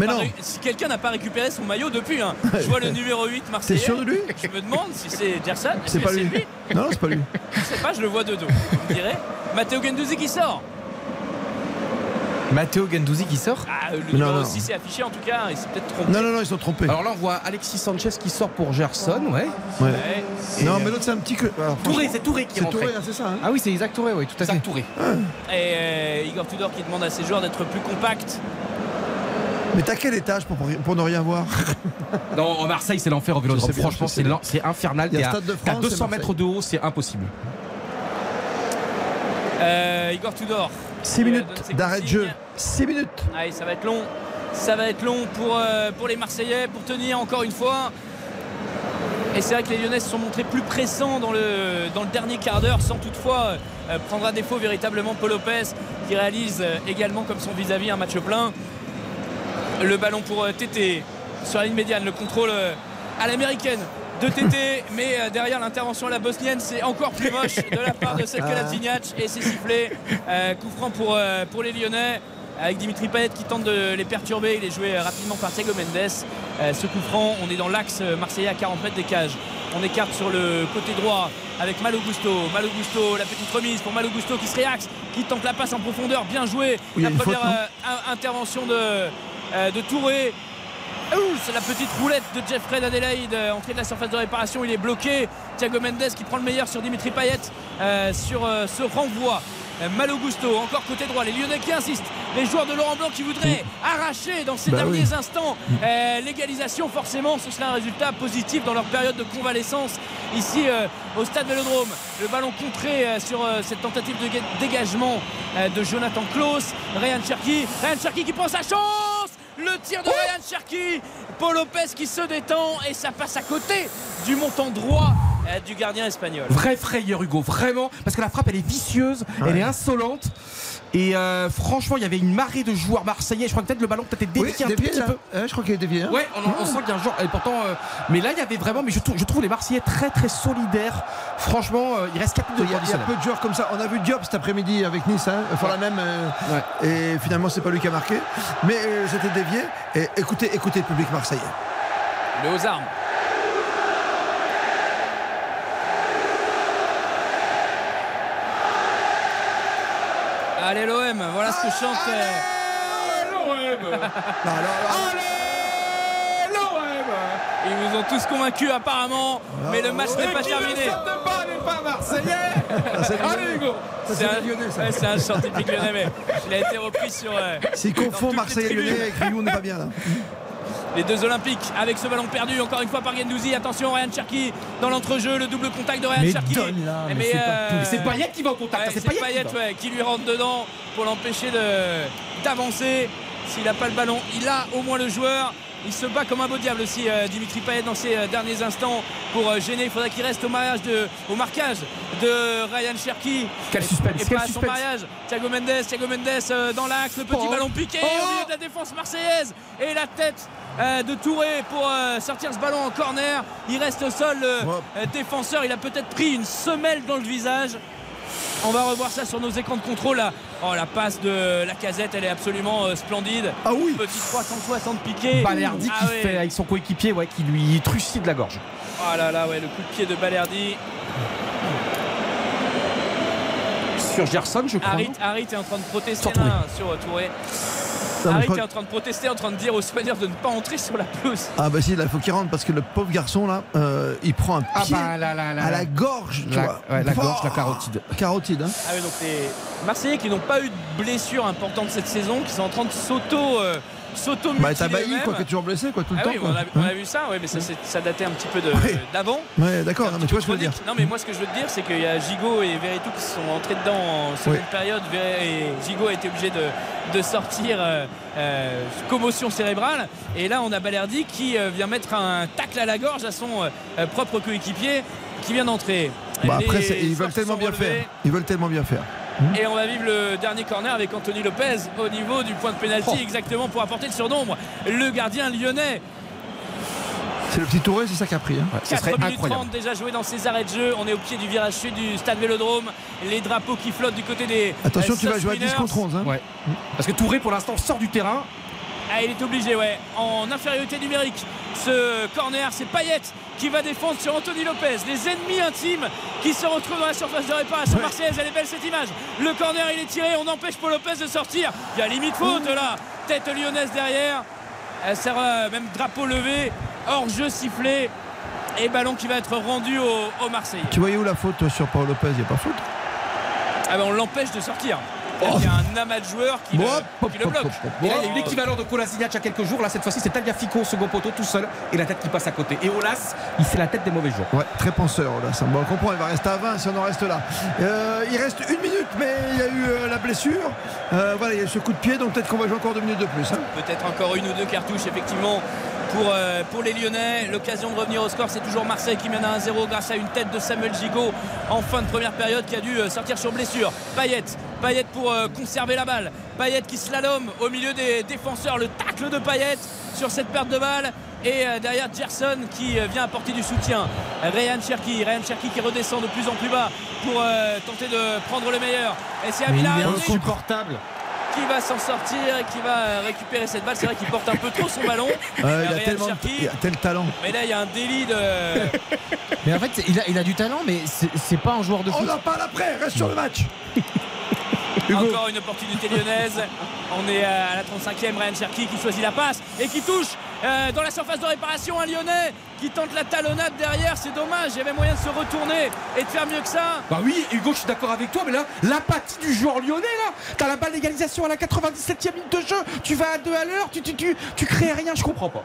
D: pas, si récupéré son maillot depuis, hein. je vois le numéro 8 Marseillais.
C: sûr de lui
D: Je me demande si c'est Gerson.
C: C'est
D: que
C: pas lui. Non, non, c'est pas lui.
D: Je sais pas, je le vois de dos. Vous me direz. Matteo Gendouzi qui sort.
I: Matteo Gendouzi qui sort.
D: Ah, le
C: Non,
D: numéro
C: non.
D: 6 est affiché en tout cas. Il s'est peut-être trompé.
C: Non, non, non, ils sont trompés.
E: alors là on voit Alexis Sanchez qui sort pour Gerson ouais
C: Ouais.
D: Ouais.
C: Non, mais l'autre, c'est un petit que. alors,
E: Touré
C: franchement,
E: c'est Touré qui est
C: C'est
E: rentré
C: Touré, hein, c'est ça. hein
I: Ah oui, c'est Isaac Touré, oui, tout à fait.
E: Isaac Touré
D: Et euh, Igor Tudor qui demande à ses joueurs d'être plus compacts.
C: Mais t'as quel étage pour, pour ne rien voir
E: Non, en Marseille, c'est l'enfer au vélodrome. Franchement, c'est infernal.
C: Il y a Stade de
E: t'es à
C: France,
E: 200
C: c'est
E: mètres de haut, c'est impossible.
D: Euh, Igor Tudor.
C: 6
D: qui, euh,
C: minutes d'arrêt de jeu. 6 minutes.
D: Allez, ça va être long. Ça va être long pour, euh, pour les Marseillais pour tenir encore une fois. Et c'est vrai que les Lyonnais se sont montrés plus pressants dans le, dans le dernier quart d'heure, sans toutefois euh, prendre à défaut véritablement Paul Lopez, qui réalise euh, également comme son vis-à-vis un match plein. Le ballon pour Tété sur la ligne médiane, le contrôle à l'américaine de Tété, mais euh, derrière l'intervention à la bosnienne, c'est encore plus moche de la part de Latsignac et c'est sifflé. Euh, coup franc pour, euh, pour les Lyonnais avec Dimitri Payet qui tente de les perturber. Il est joué rapidement par Thiago Mendes. Euh, ce coup franc, on est dans l'axe marseillais à 40 mètres des cages. On écarte sur le côté droit avec Malo Gusto. Malo Gusto, la petite remise pour Malo Gusto qui se réaxe, qui tente la passe en profondeur. Bien joué.
C: Oui,
D: la première
C: faute,
D: intervention de, de Touré. Ouh, C'est la petite roulette de Jeffrey Adelaide, euh, entrée de la surface de réparation, il est bloqué. Thiago Mendes qui prend le meilleur sur Dimitri Payet euh, sur euh, ce renvoi. Malo Gusto, encore côté droit, les Lyonnais qui insistent, les joueurs de Laurent Blanc qui voudraient arracher dans ces
C: Bah
D: derniers
C: oui.
D: instants euh, l'égalisation, forcément ce serait un résultat positif dans leur période de convalescence ici euh, au stade Vélodrome. Le ballon contré euh, sur cette tentative de ga- dégagement de Jonathan Klaus, Ryan Cherki, Ryan Cherki qui prend sa chance le tir de Ryan Cherki, Paul Lopez qui se détend et ça passe à côté du montant droit euh, du gardien espagnol.
E: Vraie frayeur, Hugo, vraiment. Parce que la frappe, elle est vicieuse, elle est insolente. Et euh, franchement, il y avait une marée de joueurs marseillais. Je crois que peut-être le ballon peut-être
C: Oui,
E: dévié un tout petit peu.
C: Ouais, je crois qu'il est dévié. hein.
E: Ouais, on, on sent qu'il y a un genre. Et pourtant, euh, mais là, il y avait vraiment. Mais je trouve, je trouve les Marseillais très très solidaires. Franchement, euh, il reste 4 minutes
C: Il y,
E: de
C: a, il y a
E: temps
C: peu de joueurs comme ça. On a vu Diop cet après-midi avec Nice, hein, faire la même. euh, Et finalement, c'est pas lui qui a marqué. Mais euh, c'était dévié. Et écoutez, écoutez le public marseillais.
D: Le aux armes. Allez l'OM, voilà ce que chante. euh,
E: l'OM
D: Ils vous ont tous convaincus apparemment, mais le match n'est pas terminé.
E: marseillais
C: Allez,
E: Hugo
D: C'est un, ouais, c'est un chant typique lyonnais, mais il a été repris sur. euh,
C: S'il confond Marseille et. Lyonnais avec Rio, on n'est pas bien là.
D: Les deux Olympiques avec ce ballon perdu encore une fois par Gendouzi. Attention, Ryan Cherki dans l'entrejeu, le double contact de Ryan Cherki.
I: mais
D: Mais,
I: c'est pas
D: euh,
E: Payet qui va au contact.
D: Ouais,
E: c'est Payet,
D: Payet
E: qui
D: ouais, qui lui rentre dedans pour l'empêcher de- d'avancer. S'il n'a pas le ballon, il a au moins le joueur. Il se bat comme un beau diable aussi, euh, Dimitri Payet, dans ces euh, derniers instants pour euh, gêner. Il faudrait qu'il reste au, mariage de, au marquage de Ryan Cherki.
E: Quel suspense,
D: Et
E: quel
D: pas à son
E: suspense.
D: mariage. Thiago Mendes, Thiago Mendes dans l'axe, le petit
E: Oh.
D: ballon piqué
E: Oh.
D: au milieu de la défense marseillaise. Et la tête de Touré pour sortir ce ballon en corner. Il reste au sol, le
C: Ouais.
D: défenseur. Il a peut-être pris une semelle dans le visage. On va revoir ça sur nos écrans de contrôle. Là. Oh, la passe de la casette, elle est absolument euh, splendide.
C: Ah oui
D: Petit 360 piqué.
E: Balerdi
D: Ah
E: qui
D: ouais.
E: fait avec son coéquipier, ouais, qui lui trucide la gorge.
D: Oh là là, ouais, le coup de pied de Balerdi.
E: Sur Gerson, je crois.
D: Harit, est en train de protester là, sur Touré. Harry qui est en train de protester, en train de dire aux soigneurs de ne pas entrer sur la pelouse.
C: Ah bah si, là, il faut qu'il rentre parce que le pauvre garçon là, euh, il prend un
E: Ah
C: pied
E: bah, là, là, là,
C: à
E: là.
C: la gorge, tu
E: La-
C: vois.
E: ouais, la gorge, la
C: Oh,
E: carotide.
C: Carotide, hein.
D: Ah oui, donc les Marseillais qui n'ont pas eu de blessures importantes cette saison, qui sont en train de s'auto euh, s'auto
C: Bah t'as bailli quoi, qui est toujours blessé quoi tout le
D: Ah
C: temps.
D: oui,
C: quoi.
D: on a, on a vu ça, ouais, mais ça, ça datait un petit peu
C: Ouais.
D: d'avant.
C: Ouais, d'accord, mais tu vois ce que je veux dire.
D: Non mais moi ce que je veux te dire c'est qu'il y a Gigot et Veretout qui sont entrés dedans en seconde
C: Oui.
D: période et Gigot a été obligé de, de sortir euh, euh, commotion cérébrale et là on a Balerdi qui euh, vient mettre un tacle à la gorge à son propre coéquipier qui vient d'entrer.
C: Bah après, ils veulent tellement bien
D: relevés
C: faire. Ils veulent tellement bien faire.
D: Et on va vivre le dernier corner avec Anthony Lopez au niveau du point de pénalty
C: Oh.
D: exactement pour apporter le surnombre. Le gardien lyonnais
C: C'est le petit Touré, c'est ça qui a pris. hein.
D: 4 minutes 30 déjà joué dans ces arrêts de jeu. On est au pied du virage sud du stade Vélodrome. Les drapeaux qui flottent du côté des.
C: Attention,
D: euh,
C: tu vas jouer à 10
D: South
C: contre 11. hein.
E: Ouais. Parce que Touré, pour l'instant, sort du terrain.
D: Ah, il est obligé, ouais. En infériorité numérique, ce corner, c'est Payet qui va défendre sur Anthony Lopez. Les ennemis intimes qui se retrouvent dans la surface de réparation marseillaise. Elle est belle cette image. Le corner, il est tiré. On empêche Paul Lopez de sortir. Il y a limite faute là. Tête lyonnaise derrière. Elle sert euh, même drapeau levé. Hors jeu sifflé. Et ballon qui va être rendu au, au Marseillais.
C: Tu voyais où la faute sur Paul Lopez? Il n'y a pas faute?
D: Ah ben on l'empêche de sortir. Il y a un amas de joueurs qui, le, qui bloque.
E: Et là, il y a eu l'équivalent de Kolasinac il y a quelques jours. Là, cette fois-ci, c'est Tagliafico au second poteau tout seul et la tête qui passe à côté. Et Olas, il fait la tête des mauvais jours.
C: Ouais, très penseur. Ça, bon, on comprend, il va rester à 20 si on en reste là. Euh, il reste une minute, mais il y a eu euh, la blessure. Euh, voilà, il y a eu ce coup de pied, donc peut-être qu'on va jouer encore deux minutes de plus. hein.
D: Peut-être encore une ou deux cartouches, effectivement, pour, euh, pour les Lyonnais. L'occasion de revenir au score, c'est toujours Marseille qui mène à 1-0 grâce à une tête de Samuel Gigot en fin de première période qui a dû euh, sortir sur blessure. Payet, Payet pour euh, conserver la balle. Payet qui slalom au milieu des défenseurs. Le tacle de Payet sur cette perte de balle. Et euh, derrière Gerson qui vient apporter du soutien. Ryan Cherki, Ryan Cherki qui redescend de plus en plus bas pour tenter de prendre le meilleur. Et c'est Harounic
I: insupportable.
D: Qui va s'en sortir et qui va récupérer cette balle. C'est vrai qu'il porte un peu trop son ballon.
C: Euh, il, a tellement, il a tel talent.
D: Mais là, il y a un délit de.
I: Mais en fait, il a, il a du talent, mais c'est pas un joueur de
C: On
I: foot.
C: en parle après, reste sur le match.
D: Encore une opportunité lyonnaise. On est à la 35e. Ryan Cherki qui choisit la passe et qui touche euh, dans la surface de réparation un lyonnais qui tente la talonnade derrière. C'est dommage. Il y avait moyen de se retourner et de faire mieux que ça.
E: Bah oui, Hugo, je suis d'accord avec toi, mais là, l'apathie du joueur lyonnais, là, t'as la balle d'égalisation à la 97e minute de jeu, tu vas à 2 à l'heure, tu, tu, tu, tu crées rien, je comprends pas.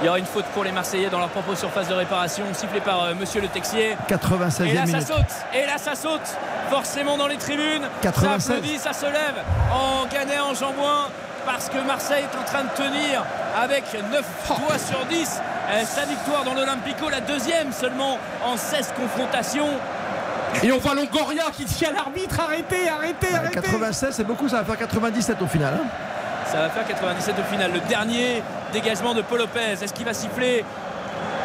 D: Il y aura une faute pour les Marseillais dans leur propre surface de réparation, sifflée par euh, Monsieur Le Texier.
C: 96e
D: Et là, ça saute. Et là, ça saute. Forcément dans les tribunes.
C: 96.
D: Ça applaudit, ça se lève en Canet, en Jambouin. Parce que Marseille est en train de tenir avec 9 doigts sur 10 euh, sa victoire dans l'Olympico, la deuxième seulement en 16 confrontations.
E: Et on voit Longoria qui dit à l'arbitre arrêtez, arrêtez, arrêtez.
C: 96, c'est beaucoup, ça va faire 97 au final. hein.
D: Ça va faire 97 au final. Le dernier dégagement de Paul Lopez. Est-ce qu'il va siffler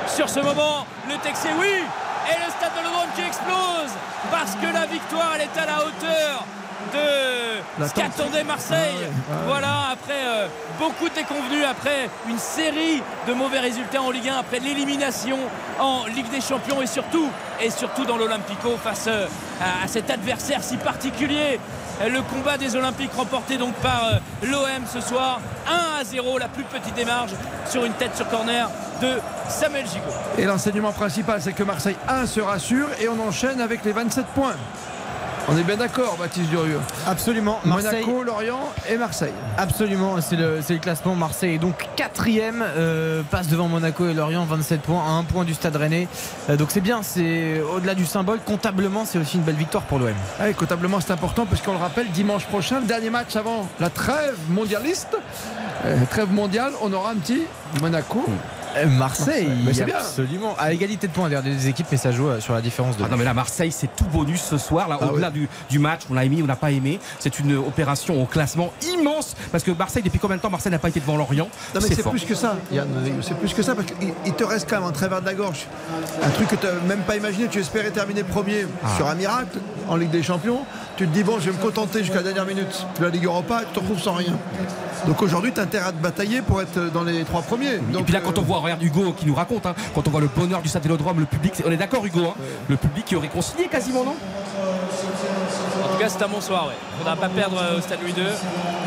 D: sur ce moment Le Texier, oui Et le stade de Lodrome qui explose Parce que la victoire, elle est à la hauteur de ce qu'attendait Marseille.
C: Ah ouais, ah ouais.
D: Voilà, après euh, beaucoup de déconvenus, après une série de mauvais résultats en Ligue 1, après l'élimination en Ligue des Champions et surtout, et surtout dans l'Olympico face euh, à cet adversaire si particulier. Le combat des Olympiques remporté donc par euh, l'OM ce soir 1 à 0 la plus petite marges sur une tête sur corner de Samuel Gigot.
C: Et l'enseignement principal, c'est que Marseille 1 se rassure et on enchaîne avec les 27 points. On est bien d'accord, Baptiste Durieux.
I: Absolument. Marseille,
C: Monaco, Lorient et Marseille.
I: Absolument, c'est le, c'est le classement. Marseille est donc quatrième, euh, passe devant Monaco et Lorient, 27 points, à un point du Stade Rennais. Euh, donc c'est bien, c'est au-delà du symbole, comptablement, c'est aussi une belle victoire pour l'OM.
C: Ah, comptablement, c'est important parce qu'on le rappelle, dimanche prochain, le dernier match avant la trêve mondialiste, euh, trêve mondiale, on aura un petit Monaco.
I: Marseille,
C: Mais c'est bien.
I: absolument. À égalité de points des deux équipes, mais ça joue euh, sur la différence de.
E: Ah non mais là Marseille c'est tout bonus ce soir là
C: Ah
E: au-delà du, du match on a aimé on n'a pas aimé c'est une opération au classement immense parce que Marseille depuis combien de temps Marseille n'a pas été devant Lorient?
C: Non mais c'est plus que ça, Yann, c'est plus que ça parce qu'il il te reste quand même un travers de la gorge. Un truc que tu n'as même pas imaginé, tu espérais terminer premier
E: Ah.
C: sur un miracle en Ligue des Champions. Tu te dis bon je vais me contenter jusqu'à la dernière minute de la Ligue Europa et tu te retrouves sans rien. Donc aujourd'hui tu as intérêt à te batailler pour être dans les trois premiers.
E: et
C: Donc,
E: puis là quand
C: euh,
E: on voit regarde Hugo qui nous raconte hein, quand on voit le bonheur du Stade Vélodrome le public on est d'accord Hugo hein, le public qui aurait concilié quasiment non?
D: En tout cas, c'est un bon soir. Ouais. Il ne faudra pas perdre euh, au stade Louis II.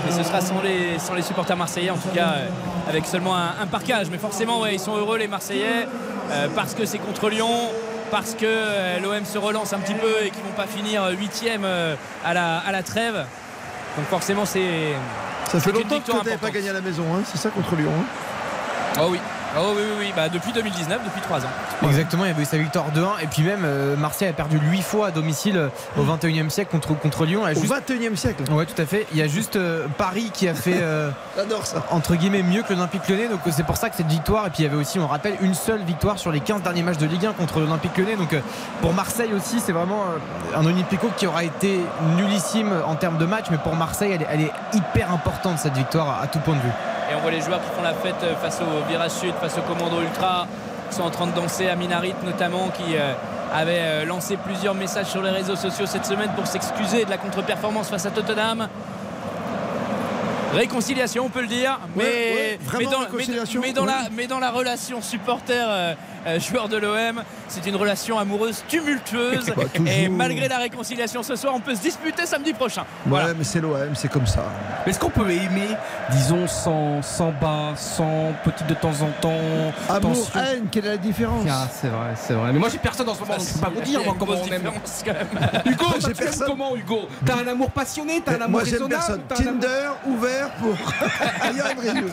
D: Mais ce sera sans les, sans les supporters marseillais, en tout cas euh, avec seulement un, un parquage. Mais forcément, ouais, ils sont heureux, les Marseillais, euh, parce que c'est contre Lyon. Parce que euh, l'OM se relance un petit peu et qu'ils ne vont pas finir 8 à la, à la trêve. Donc forcément, c'est.
C: Ça fait longtemps que tu n'avais pas gagné à la maison, hein, c'est ça contre Lyon. hein.
D: Oh oui. Oh oui, oui, oui. Bah, depuis 2019, depuis 3 ans.
I: Exactement, il y avait eu sa victoire 2-1 et puis même euh, Marseille a perdu 8 fois à domicile euh, au 21e siècle contre, contre Lyon.
C: Au 21e siècle
I: Ouais, tout à fait. Il y a juste euh, Paris qui a fait euh,
C: J'adore ça.
I: entre guillemets mieux que l'Olympique Lyonnais. Donc c'est pour ça que cette victoire. Et puis il y avait aussi, on rappelle, une seule victoire sur les 15 derniers matchs de Ligue 1 contre l'Olympique Lyonnais. Donc euh, pour Marseille aussi, c'est vraiment euh, un Olympico qui aura été nullissime en termes de match. Mais pour Marseille, elle est, elle est hyper importante cette victoire à, à tout point de vue.
D: Et on voit les joueurs qui font la fête euh, face au virage face au commando ultra, qui sont en train de danser à Minarit notamment, qui euh, avait euh, lancé plusieurs messages sur les réseaux sociaux cette semaine pour s'excuser de la contre-performance face à Tottenham. Réconciliation, on peut le dire, mais,
C: Ouais, ouais,
D: mais,
C: vraiment
D: dans,
C: réconciliation,
D: mais- mais dans
C: ouais.
D: la, mais dans la relation supporter-joueur de l'OM, c'est une relation amoureuse tumultueuse.
C: Bah,
D: et malgré la réconciliation ce soir, on peut se disputer samedi prochain.
C: Ouais, mais c'est l'OM, c'est comme ça.
E: Mais Est-ce qu'on peut aimer, disons, sans, sans bas, sans petit de temps en temps
C: Amour,
E: tension
C: haine, quelle est la différence
E: Ah, c'est vrai, c'est vrai. Mais moi j'ai personne en ce moment, donc je peux pas vous dire moi, comment on aime. Hugo,
C: J'ai personne.
E: comment Hugo? T'as un amour passionné, t'as un amour
C: Moi
E: raisonnable
C: personne.
E: t'as un amour-
C: Tinder ouvert pour Yann Rieu.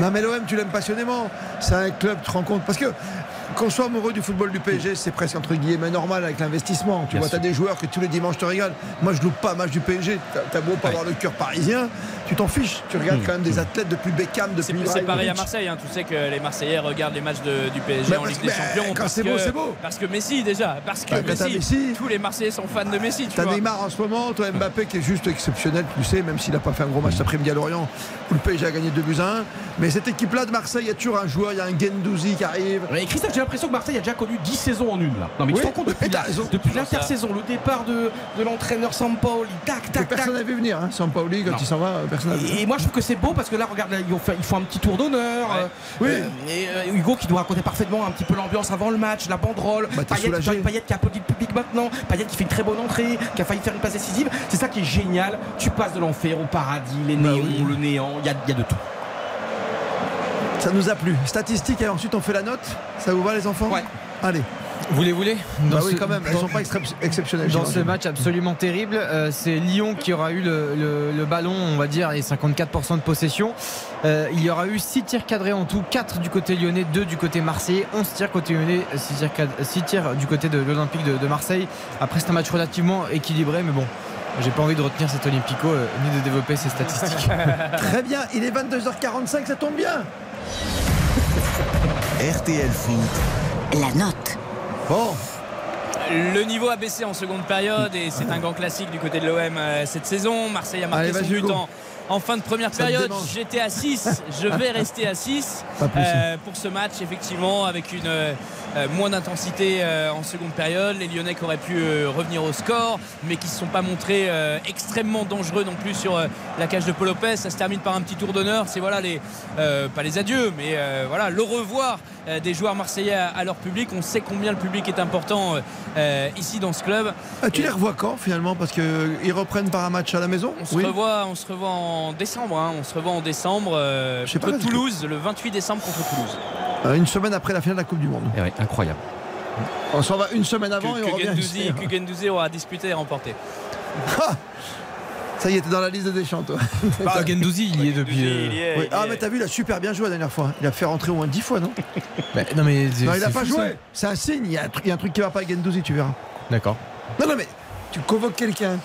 C: non mais l'OM tu l'aimes passionnément. C'est un club, tu te rends compte. Parce que qu'on soit amoureux du football du PSG, c'est presque entre guillemets normal avec l'investissement. Tu
E: Bien
C: vois, tu as des joueurs que tous les dimanches te régalent. Moi je loupe pas un match du PSG. T'as- T'as beau pas
E: Ouais.
C: avoir le cœur parisien, tu t'en fiches. Tu regardes
E: Mmh.
C: quand même des athlètes depuis Beckham, depuis
D: c'est pareil à. Marseille, hein. tu sais que les Marseillais regardent les matchs de- du PSG
C: Mais
D: en Ligue des
C: mais
D: Champions.
C: quand c'est beau,
D: que-
C: c'est beau.
D: Parce que Messi déjà, parce que
C: Bah,
D: Messi,
C: Messi.
D: tous les Marseillais sont fans de Messi. Tu
C: T'as. Neymar en ce moment, toi Mbappé qui est juste exceptionnel, tu sais, même s'il n'a pas fait un gros match cet après-midi à Lorient, où le PSG a gagné 2 buts à 1. Mais cette équipe-là de Marseille, il y a toujours un joueur, il y a un Gendouzi qui arrive.
E: Ouais, Christophe, j'ai l'impression que Marseille a déjà connu 10 saisons en une là. Non mais tu
C: Oui,
E: te rends compte depuis, la- depuis l'intersaison, le départ de, de l'entraîneur Sampaoli, tac tac tac.
C: personne n'a vu venir, hein. Sampaoli, quand
E: Non.
C: il s'en va, personne
E: Et, et moi je trouve que c'est beau parce que là regarde là, ils, fait- ils font un petit tour d'honneur.
D: Ouais.
E: euh,
C: Oui.
E: euh, et euh, Hugo qui doit raconter parfaitement un petit peu l'ambiance avant le match, la banderole.
C: Bah, t'es
E: Payet,
C: soulagé.
E: Jean- Payet qui applaudit le public maintenant. Payet qui fait une très bonne entrée, qui a failli faire une passe décisive. C'est ça qui est génial. Tu passes de l'enfer au paradis, les
C: Bah
E: néons,
C: oui.
E: le néant. Il y a, il y a de tout.
C: Ça nous a plu. Statistique, et ensuite on fait la note. Ça vous va les enfants?
E: Ouais.
C: Allez.
I: Vous les voulez
C: Bah
I: Dans
C: oui,
I: ce-
C: quand même, elles
I: dans-
C: sont pas exceptionnelles.
I: Dans ce match absolument terrible, euh, c'est Lyon qui aura eu le, le- le ballon, on va dire, et 54% de possession. Euh, il y aura eu 6 tirs cadrés en tout, 4 du côté lyonnais, 2 du côté marseillais, 11 tirs côté lyonnais, 6 tirs, cad- 6 tirs du côté de l'Olympique de, de Marseille. Après, c'est un match relativement équilibré, mais bon. J'ai pas envie de retenir cet Olympico euh, ni de développer ses statistiques.
C: Très bien, il est 22h45, ça tombe bien.
A: RTL Foot.
B: La note.
D: Le niveau a baissé en seconde période et c'est un grand classique du côté de l'OM euh, cette saison. Marseille a marqué
C: Allez,
D: son but en, en fin de première période. J'étais à 6, je vais rester à 6
C: Pas plus.
D: pour ce match, effectivement, avec une euh, moins d'intensité euh, en seconde période. Les Lyonnais qui auraient pu euh, revenir au score, mais qui ne se sont pas montrés euh, extrêmement dangereux non plus sur euh, la cage de Paul Lopez. Ça se termine par un petit tour d'honneur. C'est voilà les, euh, pas les adieux, mais euh, voilà le revoir euh, des joueurs marseillais à, à leur public. On sait combien le public est important ici dans ce club.
C: Ah, tu
D: Et-
C: les revois quand finalement? Parce qu'ils reprennent par un match à la maison?
D: On se, revoit, on se revoit en décembre. hein. On se revoit en décembre euh,
C: Je sais pas, que-
D: Toulouse, le 28 décembre contre Toulouse.
C: Euh, Une semaine après la finale de la Coupe du Monde.
E: Incroyable.
C: On s'en va une semaine avant
D: que,
C: et
D: que
C: on revient
D: que Guendouzi aura disputé et remporté.
C: Ah Ça y est, t'es dans la liste de Deschamps, toi.
I: Bah, Gendouzi, il y est depuis. euh,
D: Il y est,
C: Oui.
D: il y
C: Ah,
D: est.
C: mais t'as vu, il a super bien joué la dernière fois. Il a fait rentrer au moins 10 fois, non
I: bah, non, mais
C: Non, il a pas joué. C'est un signe. Il y, a un truc, il y a un truc qui va pas avec Gendouzi, tu verras.
I: D'accord.
C: Non, non, mais tu convoques quelqu'un.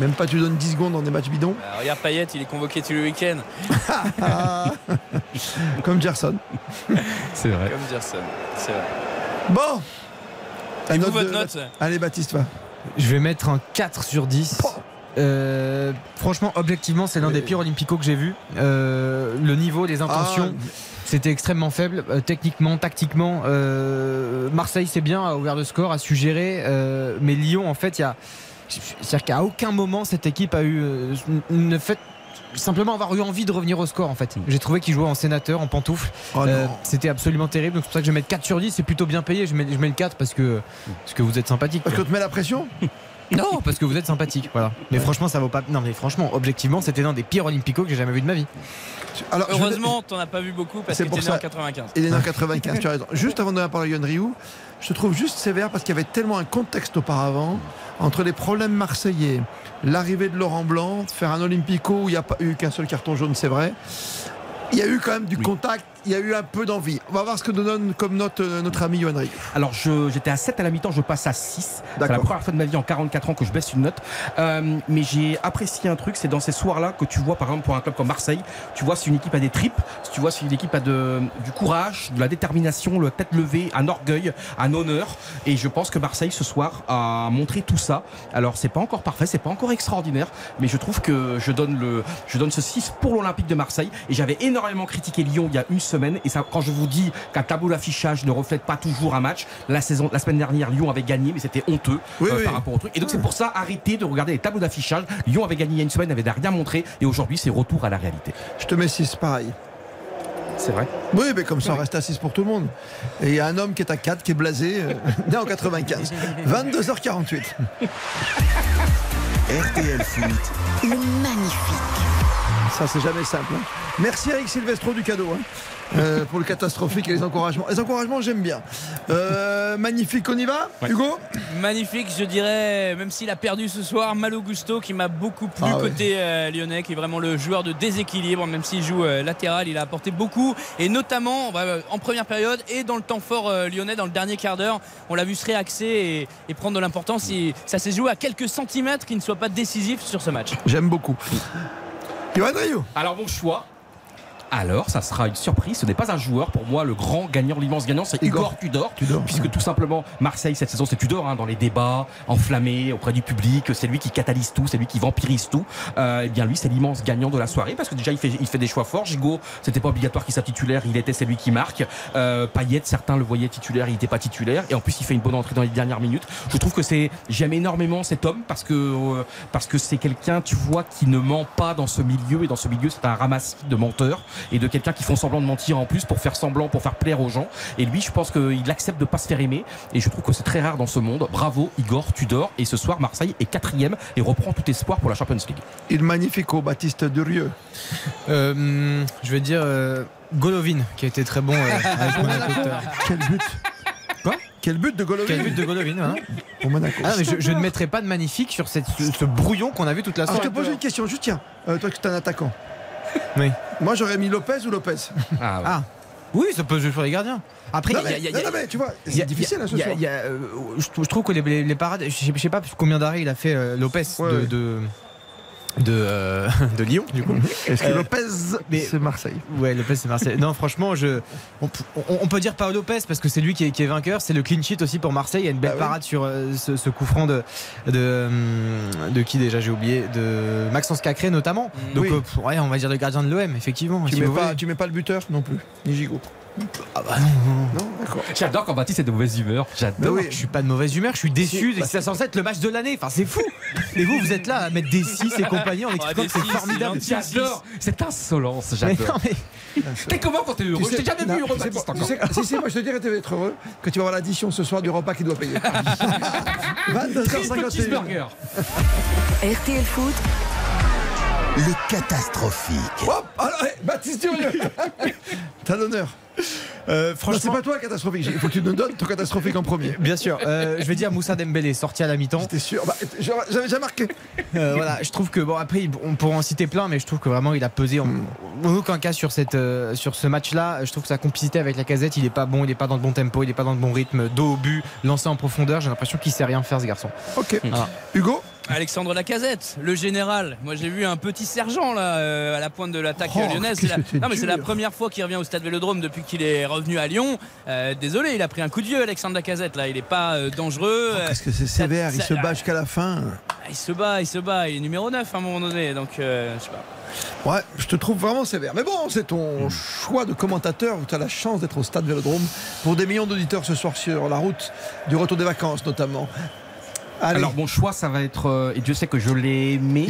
C: Même pas, tu lui donnes 10 secondes dans des matchs bidons.
D: Alors, regarde Payet, il est convoqué tout le week-end.
C: Comme Gerson.
E: C'est vrai.
D: Comme Gerson. C'est vrai.
C: Bon. La
D: Et vous,
C: note
D: votre
C: de-
D: note
C: Allez, Baptiste, va.
I: Je vais mettre un 4 sur 10. Euh, franchement, objectivement, c'est l'un des pires Olympico que j'ai vu. Euh, le niveau, les intentions,
C: Ah.
I: c'était extrêmement faible. Euh, techniquement, tactiquement, euh, Marseille, c'est bien, a ouvert le score, a su gérer. euh, mais Lyon, en fait, il y a. C'est-à-dire qu'à aucun moment, cette équipe a eu euh, une fait simplement avoir eu envie de revenir au score en fait. J'ai trouvé qu'ils jouaient en sénateur, en pantoufle.
C: Oh
I: Euh. C'était absolument terrible. Donc c'est pour ça que je vais mettre 4 sur 10. C'est plutôt bien payé. Je mets, je mets le 4 parce que, parce que vous êtes sympathique.
C: Parce
I: quoi.
C: qu'on te met la pression?
I: Non, parce que vous êtes sympathique, voilà. Mais franchement, ça vaut pas. Non, mais franchement, objectivement, c'était l'un des pires Olympicos que j'ai jamais vu de ma vie.
C: Alors, je-
D: Heureusement, t'en as pas vu beaucoup parce
C: C'est
D: que
C: pour
D: né en
C: ça.
D: 95.
C: Il est né en 95, tu as raison. Juste avant de donner la parole à Yohan Ryu, je te trouve juste sévère parce qu'il y avait tellement un contexte auparavant entre les problèmes marseillais, l'arrivée de Laurent Blanc, faire un Olympico où il n'y a pas eu qu'un seul carton jaune, c'est vrai. Il y a eu quand même du contact, il y a eu un peu d'envie. On va voir ce que nous donne comme note euh, notre ami Yohan Ryu.
E: Alors j'étais à 7 à la mi-temps, je passe à 6. C'est la première fois de ma vie en 44 ans que je baisse une note. Euh, mais j'ai apprécié un truc, c'est dans ces soirs-là que tu vois par exemple pour un club comme Marseille, tu vois si une équipe a des tripes, si tu vois si une équipe a de, du courage, de la détermination, la tête levée, un orgueil, un honneur. Et je pense que Marseille ce soir a montré tout ça. Alors c'est pas encore parfait, c'est pas encore extraordinaire, mais je trouve que je donne, le, je donne ce 6 pour l'Olympique de Marseille. Et j'avais énormément critiqué Lyon il y a une semaine. Et ça, quand je vous dis qu'un tableau d'affichage ne reflète pas toujours un match, la, saison, la semaine dernière, Lyon avait gagné, mais c'était honteux
C: Oui,
E: euh,
C: oui.
E: par rapport au truc. Et donc c'est pour ça, arrêtez de regarder les tableaux d'affichage. Lyon avait gagné il y a une semaine, n'avait rien montré. Et aujourd'hui, c'est retour à la réalité.
C: Je te mets 6 pareil.
E: C'est vrai
C: Oui, mais comme ça, on reste à 6 pour tout le monde. Et il y a un homme qui est à 4, qui est blasé, euh, né en 95. 22h48.
A: RTL Foot,
B: Le magnifique.
C: Ça, c'est jamais simple. hein. Merci Eric Silvestro du cadeau. hein, euh, pour le catastrophique et les encouragements. Les encouragements, j'aime bien. Euh, magnifique, on y va Hugo?
D: Magnifique, je dirais, même s'il a perdu ce soir, Malo Gusto qui m'a beaucoup plu
C: Ah ouais.
D: côté euh, lyonnais, qui est vraiment le joueur de déséquilibre, même s'il joue euh, latéral, il a apporté beaucoup, et notamment bah, en première période et dans le temps fort euh, lyonnais, dans le dernier quart d'heure, on l'a vu se réaxer et, et prendre de l'importance. Et ça s'est joué à quelques centimètres qui ne soit pas décisif sur ce match.
C: J'aime beaucoup.
E: Alors mon choix. Alors, ça sera une surprise. Ce n'est pas un joueur. Pour moi, le grand gagnant, l'immense gagnant, c'est Igor, Tudor. Puisque tout simplement, Marseille, cette saison, c'est Tudor, hein, dans les débats, enflammés auprès du public. C'est lui qui catalyse tout, c'est lui qui vampirise tout. Euh, et bien, lui, c'est l'immense gagnant de la soirée. Parce que déjà, il fait, il fait des choix forts. Gigot, c'était pas obligatoire qu'il soit titulaire. Il était, c'est lui qui marque. Euh, Payet, certains le voyaient titulaire, il n'était pas titulaire. Et en plus, il fait une bonne entrée dans les dernières minutes. Je trouve que c'est, j'aime énormément cet homme parce que, euh, parce que c'est quelqu'un, tu vois, qui ne ment pas dans ce milieu. Et dans ce milieu, c'est un ramassis de menteurs et de quelqu'un qui font semblant de mentir en plus pour faire semblant, pour faire plaire aux gens. Et lui, je pense qu'il accepte de pas se faire aimer. Et je trouve que c'est très rare dans ce monde. Bravo, Igor Tudor. Et ce soir, Marseille est quatrième et reprend tout espoir pour la Champions League.
C: Il magnifico, Baptiste Durieux.
I: Euh, je vais dire euh, Golovin, qui a été très bon euh, avec Monaco.
C: Quel but?
I: Quoi?
C: Quel but de Golovin?
I: Quel but de Golovin hein
C: Pour Monaco.
I: Ah, mais je, je ne mettrai pas de magnifique sur cette, ce, ce brouillon qu'on a vu toute la
C: Alors, je
I: soirée.
C: te pose une question, juste tiens, euh, toi qui es un attaquant.
I: Oui.
C: Moi j'aurais mis Lopez ou Lopez
E: Ah,
I: Oui, ça peut jouer sur les gardiens. Après,
C: tu vois, c'est
I: a-
C: difficile hein, ce
I: y a-
C: soir.
I: il y a, euh, je, trouve- je trouve que les, les- les parades, je sais, je sais pas combien d'arrêts il a fait euh, Lopez
C: Ouais,
I: de,
C: ouais.
I: de, de, euh, de Lyon, du coup.
C: Est-ce que
I: Euh,
C: Lopez,
I: mais-
C: c'est Marseille
I: Ouais, Lopez c'est Marseille. Non, franchement, je, on, on- on peut dire pas Lopez parce que c'est lui qui est, qui est vainqueur. C'est le clean sheet aussi pour Marseille. Il y a une belle
C: Ah oui.
I: parade sur euh, ce, ce coup franc de, de, de qui déjà j'ai oublié de Maxence Cacré notamment. Donc
C: Oui.
I: euh, pff, ouais, on va dire le gardien de l'OM effectivement.
C: tu
I: si
C: mets, pas, tu mets pas le buteur non plus, ni Gigot.
I: Ah bah non, non, non.
E: J'adore quand Baptiste est de mauvaise humeur. J'adore.
I: oui, je suis pas de mauvaise humeur, je suis déçu.
C: Si, bah,
I: c'est censé être le match de l'année. Enfin, c'est fou. Et vous, vous êtes là à mettre des 6 et compagnie en expliquant
D: des
I: que c'est formidable.
D: c'est
E: J'adore cette insolence.
I: Mais
E: J'adore.
I: non, mais
E: T'es comment quand t'es heureux
C: Tu
E: Je t'ai jamais
C: non,
E: vu heureux, Baptiste,
C: pas- tu
E: encore.
C: sais- Si, si, moi je te dirais, tu vas être heureux que tu vas avoir l'addition ce soir du repas qu'il doit payer. 22h51.
E: Cheeseburger.
B: RTL Foot,
A: le catastrophique.
C: Hop, alors, eh, Baptiste T'as l'honneur.
I: Euh,
C: Non, c'est
I: franchement,
C: pas toi catastrophique, il faut que tu nous donnes ton catastrophique en premier.
I: bien sûr. euh, je vais dire Moussa Dembélé sorti à la mi-temps.
C: J'étais sûr, bah, j'avais déjà marqué.
I: Euh, voilà, je trouve que bon après on pourrait en citer plein, mais je trouve que vraiment il a pesé en, en aucun cas sur cette sur ce match-là. Je trouve que sa complicité avec la casette, il est pas bon, il est pas dans le bon tempo, il est pas dans le bon rythme, dos au but, lancé en profondeur. J'ai l'impression qu'il sait rien faire ce garçon.
C: Ok.
I: Voilà.
C: Hugo?
D: Alexandre Lacazette, le général. Moi j'ai vu un petit sergent là euh, à la pointe de l'attaque
C: Oh,
D: lyonnaise. La...
C: qu'est-ce
D: Non mais c'est la première fois qu'il revient au stade Vélodrome depuis qu'il est revenu à Lyon. Euh, désolé, il a pris un coup de vieux Alexandre Lacazette là. Il est pas euh, dangereux. Euh,
C: Parce que c'est sévère, il se bat jusqu'à la fin.
D: ah, il se bat, il se bat. Il est numéro 9 à un moment donné. Donc je sais pas.
C: Ouais, je te trouve vraiment sévère. Mais bon, c'est ton choix de commentateur. Tu as la chance d'être au stade Vélodrome pour des millions d'auditeurs ce soir sur la route du retour des vacances notamment. Allez.
E: Alors mon choix, ça va être, euh, et Dieu sait que je l'ai aimé,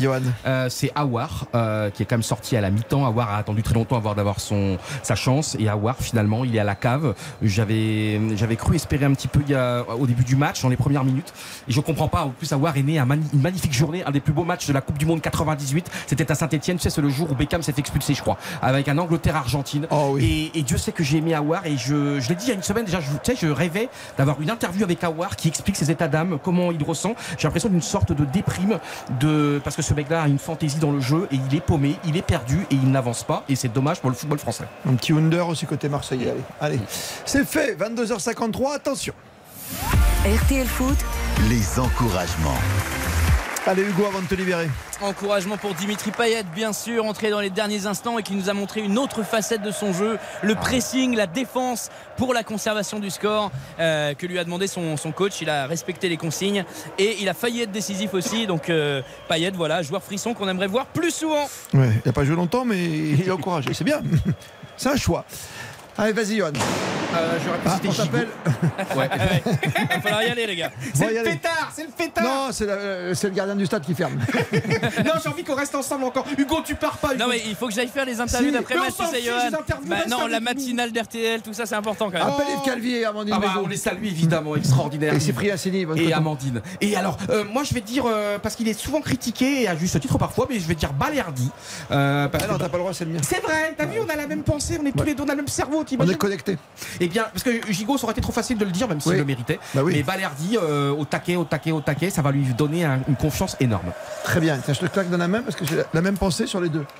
E: euh, c'est Awar, euh, qui est quand même sorti à la mi-temps. Awar a attendu très longtemps avant d'avoir son sa chance, et Awar finalement, il est à la cave. J'avais j'avais cru espérer un petit peu il y a, au début du match, dans les premières minutes, et je comprends pas. En plus, Awar est né à mani- une magnifique journée, un des plus beaux matchs de la Coupe du Monde 98. C'était à Saint-Etienne, tu sais, c'est le jour où Beckham s'est fait expulser, je crois, avec un Angleterre-Argentine. et, et Dieu sait que j'ai aimé Awar, et je, je l'ai dit il y a une semaine déjà, je, tu sais, je rêvais d'avoir une interview avec Awar qui explique ses états d'âme, comment il J'ai l'impression d'une sorte de déprime, de parce que ce mec-là a une fantaisie dans le jeu et il est paumé, il est perdu et il n'avance pas. Et c'est dommage pour le football français.
C: Un petit under aussi côté Marseillais. Allez, allez. c'est fait. 22h53. Attention.
B: RTL Foot,
A: Les encouragements.
C: Allez Hugo, avant de te libérer.
D: Encouragement pour Dimitri Payet, bien sûr, entré dans les derniers instants et qui nous a montré une autre facette de son jeu, le pressing, la défense pour la conservation du score euh, que lui a demandé son, son coach. Il a respecté les consignes et il a failli être décisif aussi. Donc euh, Payet, voilà, joueur frisson qu'on aimerait voir plus souvent.
C: Ouais, il n'a pas joué longtemps, mais il est encouragé. C'est bien. C'est un choix. Allez, vas-y, Johan. Ah, on t'appelle.
D: Ouais. Il va falloir y aller, les gars.
C: Bon, y aller.
E: pétard, c'est le pétard.
C: Non, c'est euh, c'est le gardien du stade qui ferme.
E: non, j'ai envie qu'on reste ensemble encore. Hugo, tu pars pas.
D: Non mais il faut que j'aille faire les interviews
C: Si.
D: d'après match, tu sais, Johan. Bah, non, la matinale d'RTL, tout ça c'est important quand même.
C: Appelle Yves Calvier et Amandine
E: Ah bah, on les salue évidemment, extraordinaire.
C: Et Cyprien Assini. bonne
E: Et. Amandine. Et alors, euh, moi je vais dire, euh, parce qu'il est souvent critiqué, et à juste titre parfois, mais je vais dire Balerdi. Euh, parce
C: Ah non, t'as pas le droit, c'est le mien.
E: c'est vrai, t'as vu, on a la même pensée, on est tous les deux, on a le même cerveau,
C: On
E: t'imagines
C: est connectés.
E: Eh bien, parce que Gigot, ça aurait été trop facile de le dire, même s'il
C: Oui.
E: le méritait.
C: Bah oui.
E: Mais Balerdi, euh, au taquet, au taquet, au taquet, ça va lui donner un- une confiance énorme.
C: Très bien. Tiens, je te claque dans la main parce que j'ai la- la même pensée sur les deux.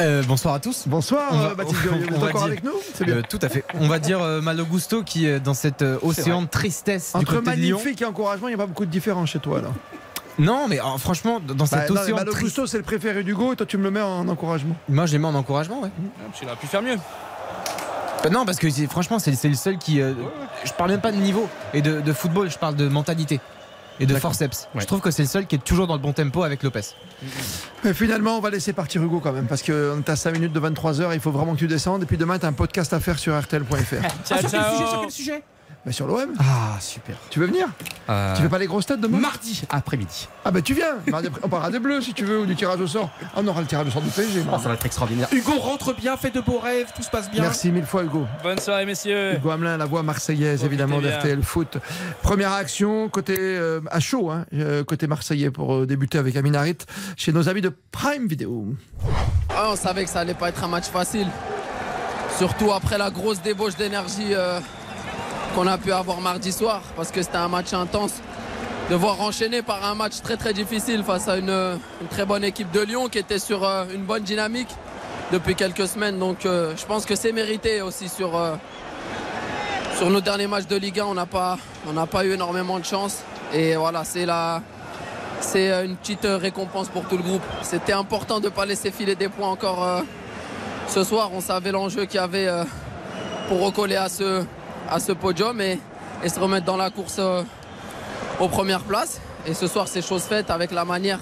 I: Euh, bonsoir à tous.
C: Bonsoir,
I: On va-
C: euh, Baptiste
I: on-.
C: Vous
I: on
C: êtes encore
I: dire-
C: avec nous? Bien.
I: Euh, tout à fait. On va dire euh, Malo Gusto qui est dans cet euh, océan de tristesse du
C: Entre
I: de Lyon.
C: magnifique et encouragement, il n'y a pas beaucoup de différence chez toi là.
I: Non, mais euh, franchement, dans
C: Bah,
I: cet
C: non,
I: océan de
C: Malo
I: tristesse.
C: Gusto, c'est le préféré d'Hugo et toi tu me le mets en encouragement.
I: Moi, je les mets en encouragement, ouais.
D: Il aurait pu faire mieux.
I: Bah non, parce que franchement, c'est c'est le seul qui. euh, je parle même pas de niveau et de, de football, je parle de mentalité et de
C: D'accord.
I: forceps.
E: Ouais.
I: Je trouve que c'est le seul qui est toujours dans le bon tempo avec Lopez.
C: Mais finalement, on va laisser partir Hugo quand même parce qu'on est à 5 minutes de 23h. Il faut vraiment que tu descendes. Et puis demain, tu as un podcast à faire sur RTL.fr.
D: Ciao,
E: Ah, sur quel
D: ciao.
E: sujet, sur quel sujet
C: Mais sur l'OM,
E: Ah, super.
C: tu veux venir?
E: Euh,
C: Tu fais pas les grosses têtes demain?
E: Mardi après-midi.
C: Ah bah tu viens. Mardi après- On parlera des bleus si tu veux ou du tirage au sort. Ah, on aura le tirage au sort du PSG.
E: Oh, ça va être extraordinaire. Hugo rentre bien, fait de beaux rêves, tout se passe bien.
C: Merci mille fois Hugo.
D: Bonne soirée, messieurs.
C: Hugo Hamelin, la voix marseillaise évidemment d'RTL Foot. Première action côté euh, à chaud, hein, euh, côté marseillais pour euh, débuter avec Amin Harit chez nos amis de Prime Video.
R: Ah, on savait que ça allait pas être un match facile. Surtout après la grosse débauche d'énergie euh, qu'on a pu avoir mardi soir, parce que c'était un match intense. De voir enchaîner par un match très très difficile face à une, très bonne équipe de Lyon qui était sur euh, une bonne dynamique depuis quelques semaines. Donc euh, je pense que c'est mérité aussi sur, euh, nos derniers matchs de Ligue 1. On n'a pas, eu énormément de chance. Et voilà, c'est une petite récompense pour tout le groupe. C'était important de ne pas laisser filer des points encore ce soir. On savait l'enjeu qu'il y avait pour recoller à ce, à ce podium et, se remettre dans la course euh, aux premières places. Et ce soir, c'est chose faite avec la manière.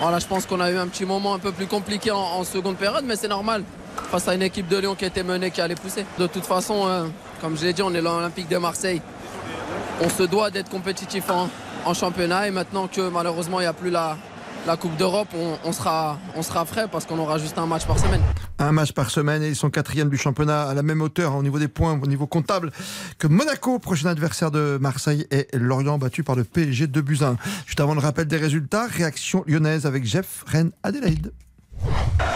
R: Voilà, je pense qu'on a eu un petit moment un peu plus compliqué en, en seconde période, mais c'est normal. Face à une équipe de Lyon qui était menée, qui allait pousser. De toute façon, euh, comme je l'ai dit, on est l'Olympique de Marseille. On se doit d'être compétitif en, en championnat et maintenant que malheureusement il n'y a plus la, la Coupe d'Europe, on, on sera, on sera frais parce qu'on aura juste un match par semaine.
C: Un match par semaine et ils sont quatrième du championnat à la même hauteur hein, au niveau des points, au niveau comptable que Monaco, prochain adversaire de Marseille et Lorient battu par le PSG de Buzyn. Juste avant le rappel des résultats, réaction lyonnaise avec Jeff Rennes Adélaïde.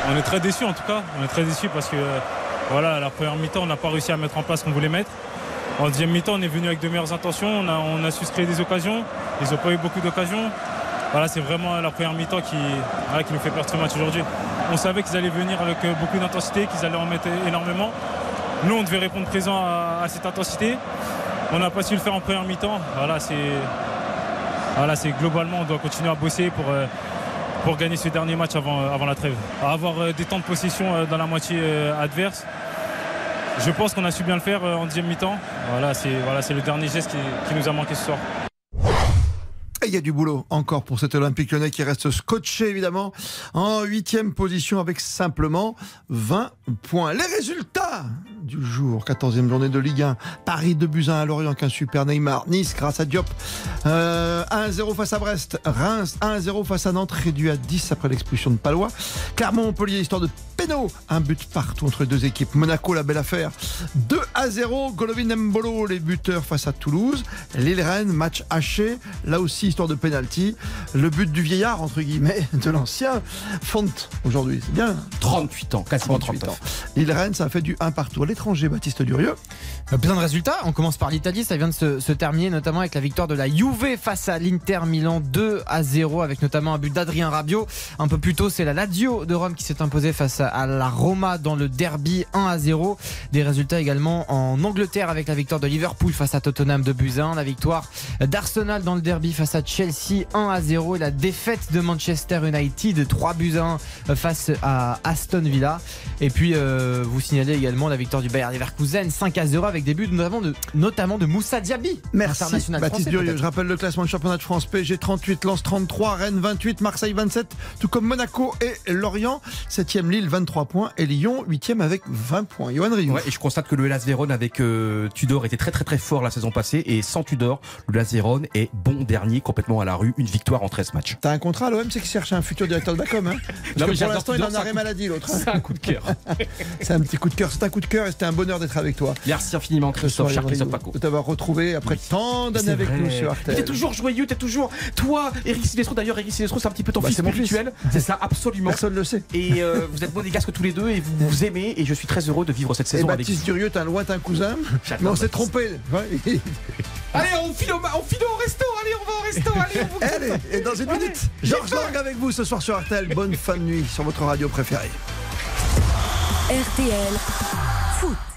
S: On est très déçus en tout cas. On est très déçus parce que euh, voilà, la première mi-temps, on n'a pas réussi à mettre en place ce qu'on voulait mettre. En deuxième mi-temps, on est venu avec de meilleures intentions. On a, on a su se créer des occasions. Ils n'ont pas eu beaucoup d'occasions. Voilà, c'est vraiment la première mi-temps qui, voilà, qui nous fait perdre ce match aujourd'hui. On savait qu'ils allaient venir avec euh, beaucoup d'intensité, qu'ils allaient en mettre énormément. Nous, on devait répondre présent à, à cette intensité. On n'a pas su le faire en première mi-temps. Voilà, c'est voilà, globalement, on doit continuer à bosser pour, euh, pour gagner ce dernier match avant, euh, avant la trêve. Avoir des temps de possession dans la moitié adverse. Je pense qu'on a su bien le faire en deuxième mi-temps. Voilà, c'est voilà, le dernier geste qui, qui nous a manqué ce soir.
C: Et il y a du boulot encore pour cet Olympique lyonnais qui reste scotché évidemment en huitième position avec simplement 20 points. Les résultats du jour, 14e journée de Ligue 1. Paris de Buzyn à Lorient, qu'un super Neymar. Nice grâce à Diop. Euh, 1-0 face à Brest. Reims 1-0 face à Nantes, réduit à 10 après l'expulsion de Palois. Clermont-Montpellier, histoire de péno. Un but partout entre les deux équipes. Monaco, la belle affaire. 2 à 0. Golovin Mbolo, les buteurs face à Toulouse. Lille-Rennes, match haché. Là aussi, histoire de penalty. Le but du vieillard, entre guillemets, de l'ancien. Font aujourd'hui. C'est bien.
E: 38 ans, quasiment 39.
C: ans. Lille-Rennes, ça a fait du 1 partout. À l'étranger, Baptiste Durieux.
I: Euh, Plein de résultats. On commence par l'Italie. Ça vient de se, terminer, notamment avec la victoire de la Juve face à l'Inter Milan 2 à 0, avec notamment un but d'Adrien Rabiot. Un peu plus tôt, c'est la Lazio de Rome qui s'est imposée face à, la Roma dans le derby 1 à 0. Des résultats également en Angleterre avec la victoire de Liverpool face à Tottenham de Buzyn, la victoire d'Arsenal dans le derby face à Chelsea 1 à 0 et la défaite de Manchester United 3 buts à 1 face à Aston Villa. Et puis euh, vous signalez également la victoire du Bayern Leverkusen 5 à 0 avec des buts notamment de, notamment de Moussa Diaby,
C: Merci
I: international
C: Baptiste
I: français,
C: Durieux. Je rappelle le classement du championnat de France. PSG 38, Lens 33, Rennes 28, Marseille 27, tout comme Monaco et Lorient. 7e Lille 23 points et Lyon 8e avec 20 points. Johan Rioux.
E: Ouais, et je constate que le Hellas Vérone avec euh, Tudor était très très très fort la saison passée et sans Tudor, le Hellas Vérone est bon dernier complètement à la rue, une victoire en 13 matchs.
C: T'as un contrat à l'OM, c'est qu'il cherche un futur directeur de Bacom. Hein? Parce
E: Non,
C: que
E: mais
C: pour l'instant, il en
E: c'est
C: a
E: un
C: arrêt maladie l'autre.
E: C'est un coup de cœur.
C: c'est un petit coup de cœur, c'est un coup de cœur c'était un bonheur d'être avec toi.
E: Merci infiniment Christophe, cher Christophe Paco.
C: De t'avoir retrouvé après tant d'années avec
E: vrai.
C: nous sur
E: Mais T'es toujours joyeux, t'es toujours. Toi, Eric Silvestro, d'ailleurs, Eric Silvestro, c'est un petit peu ton
C: Bah,
E: fils
C: c'est mon fils.
E: spirituel. C'est ça, absolument.
C: Personne ne le sait.
E: Et euh, vous êtes monégasques tous les deux et vous vous aimez et je suis très heureux de vivre cette
C: Et
E: saison avec
C: Baptiste. Durieux, t'es un lointain cousin, mais on s'est trompé.
E: Allez, on file, au, on file au resto, allez, on va au resto, allez, on vous
C: Allez, et dans une minute, Georges Lang avec vous ce soir sur RTL. Bonne fin de nuit sur votre radio préférée.
B: RTL Foot.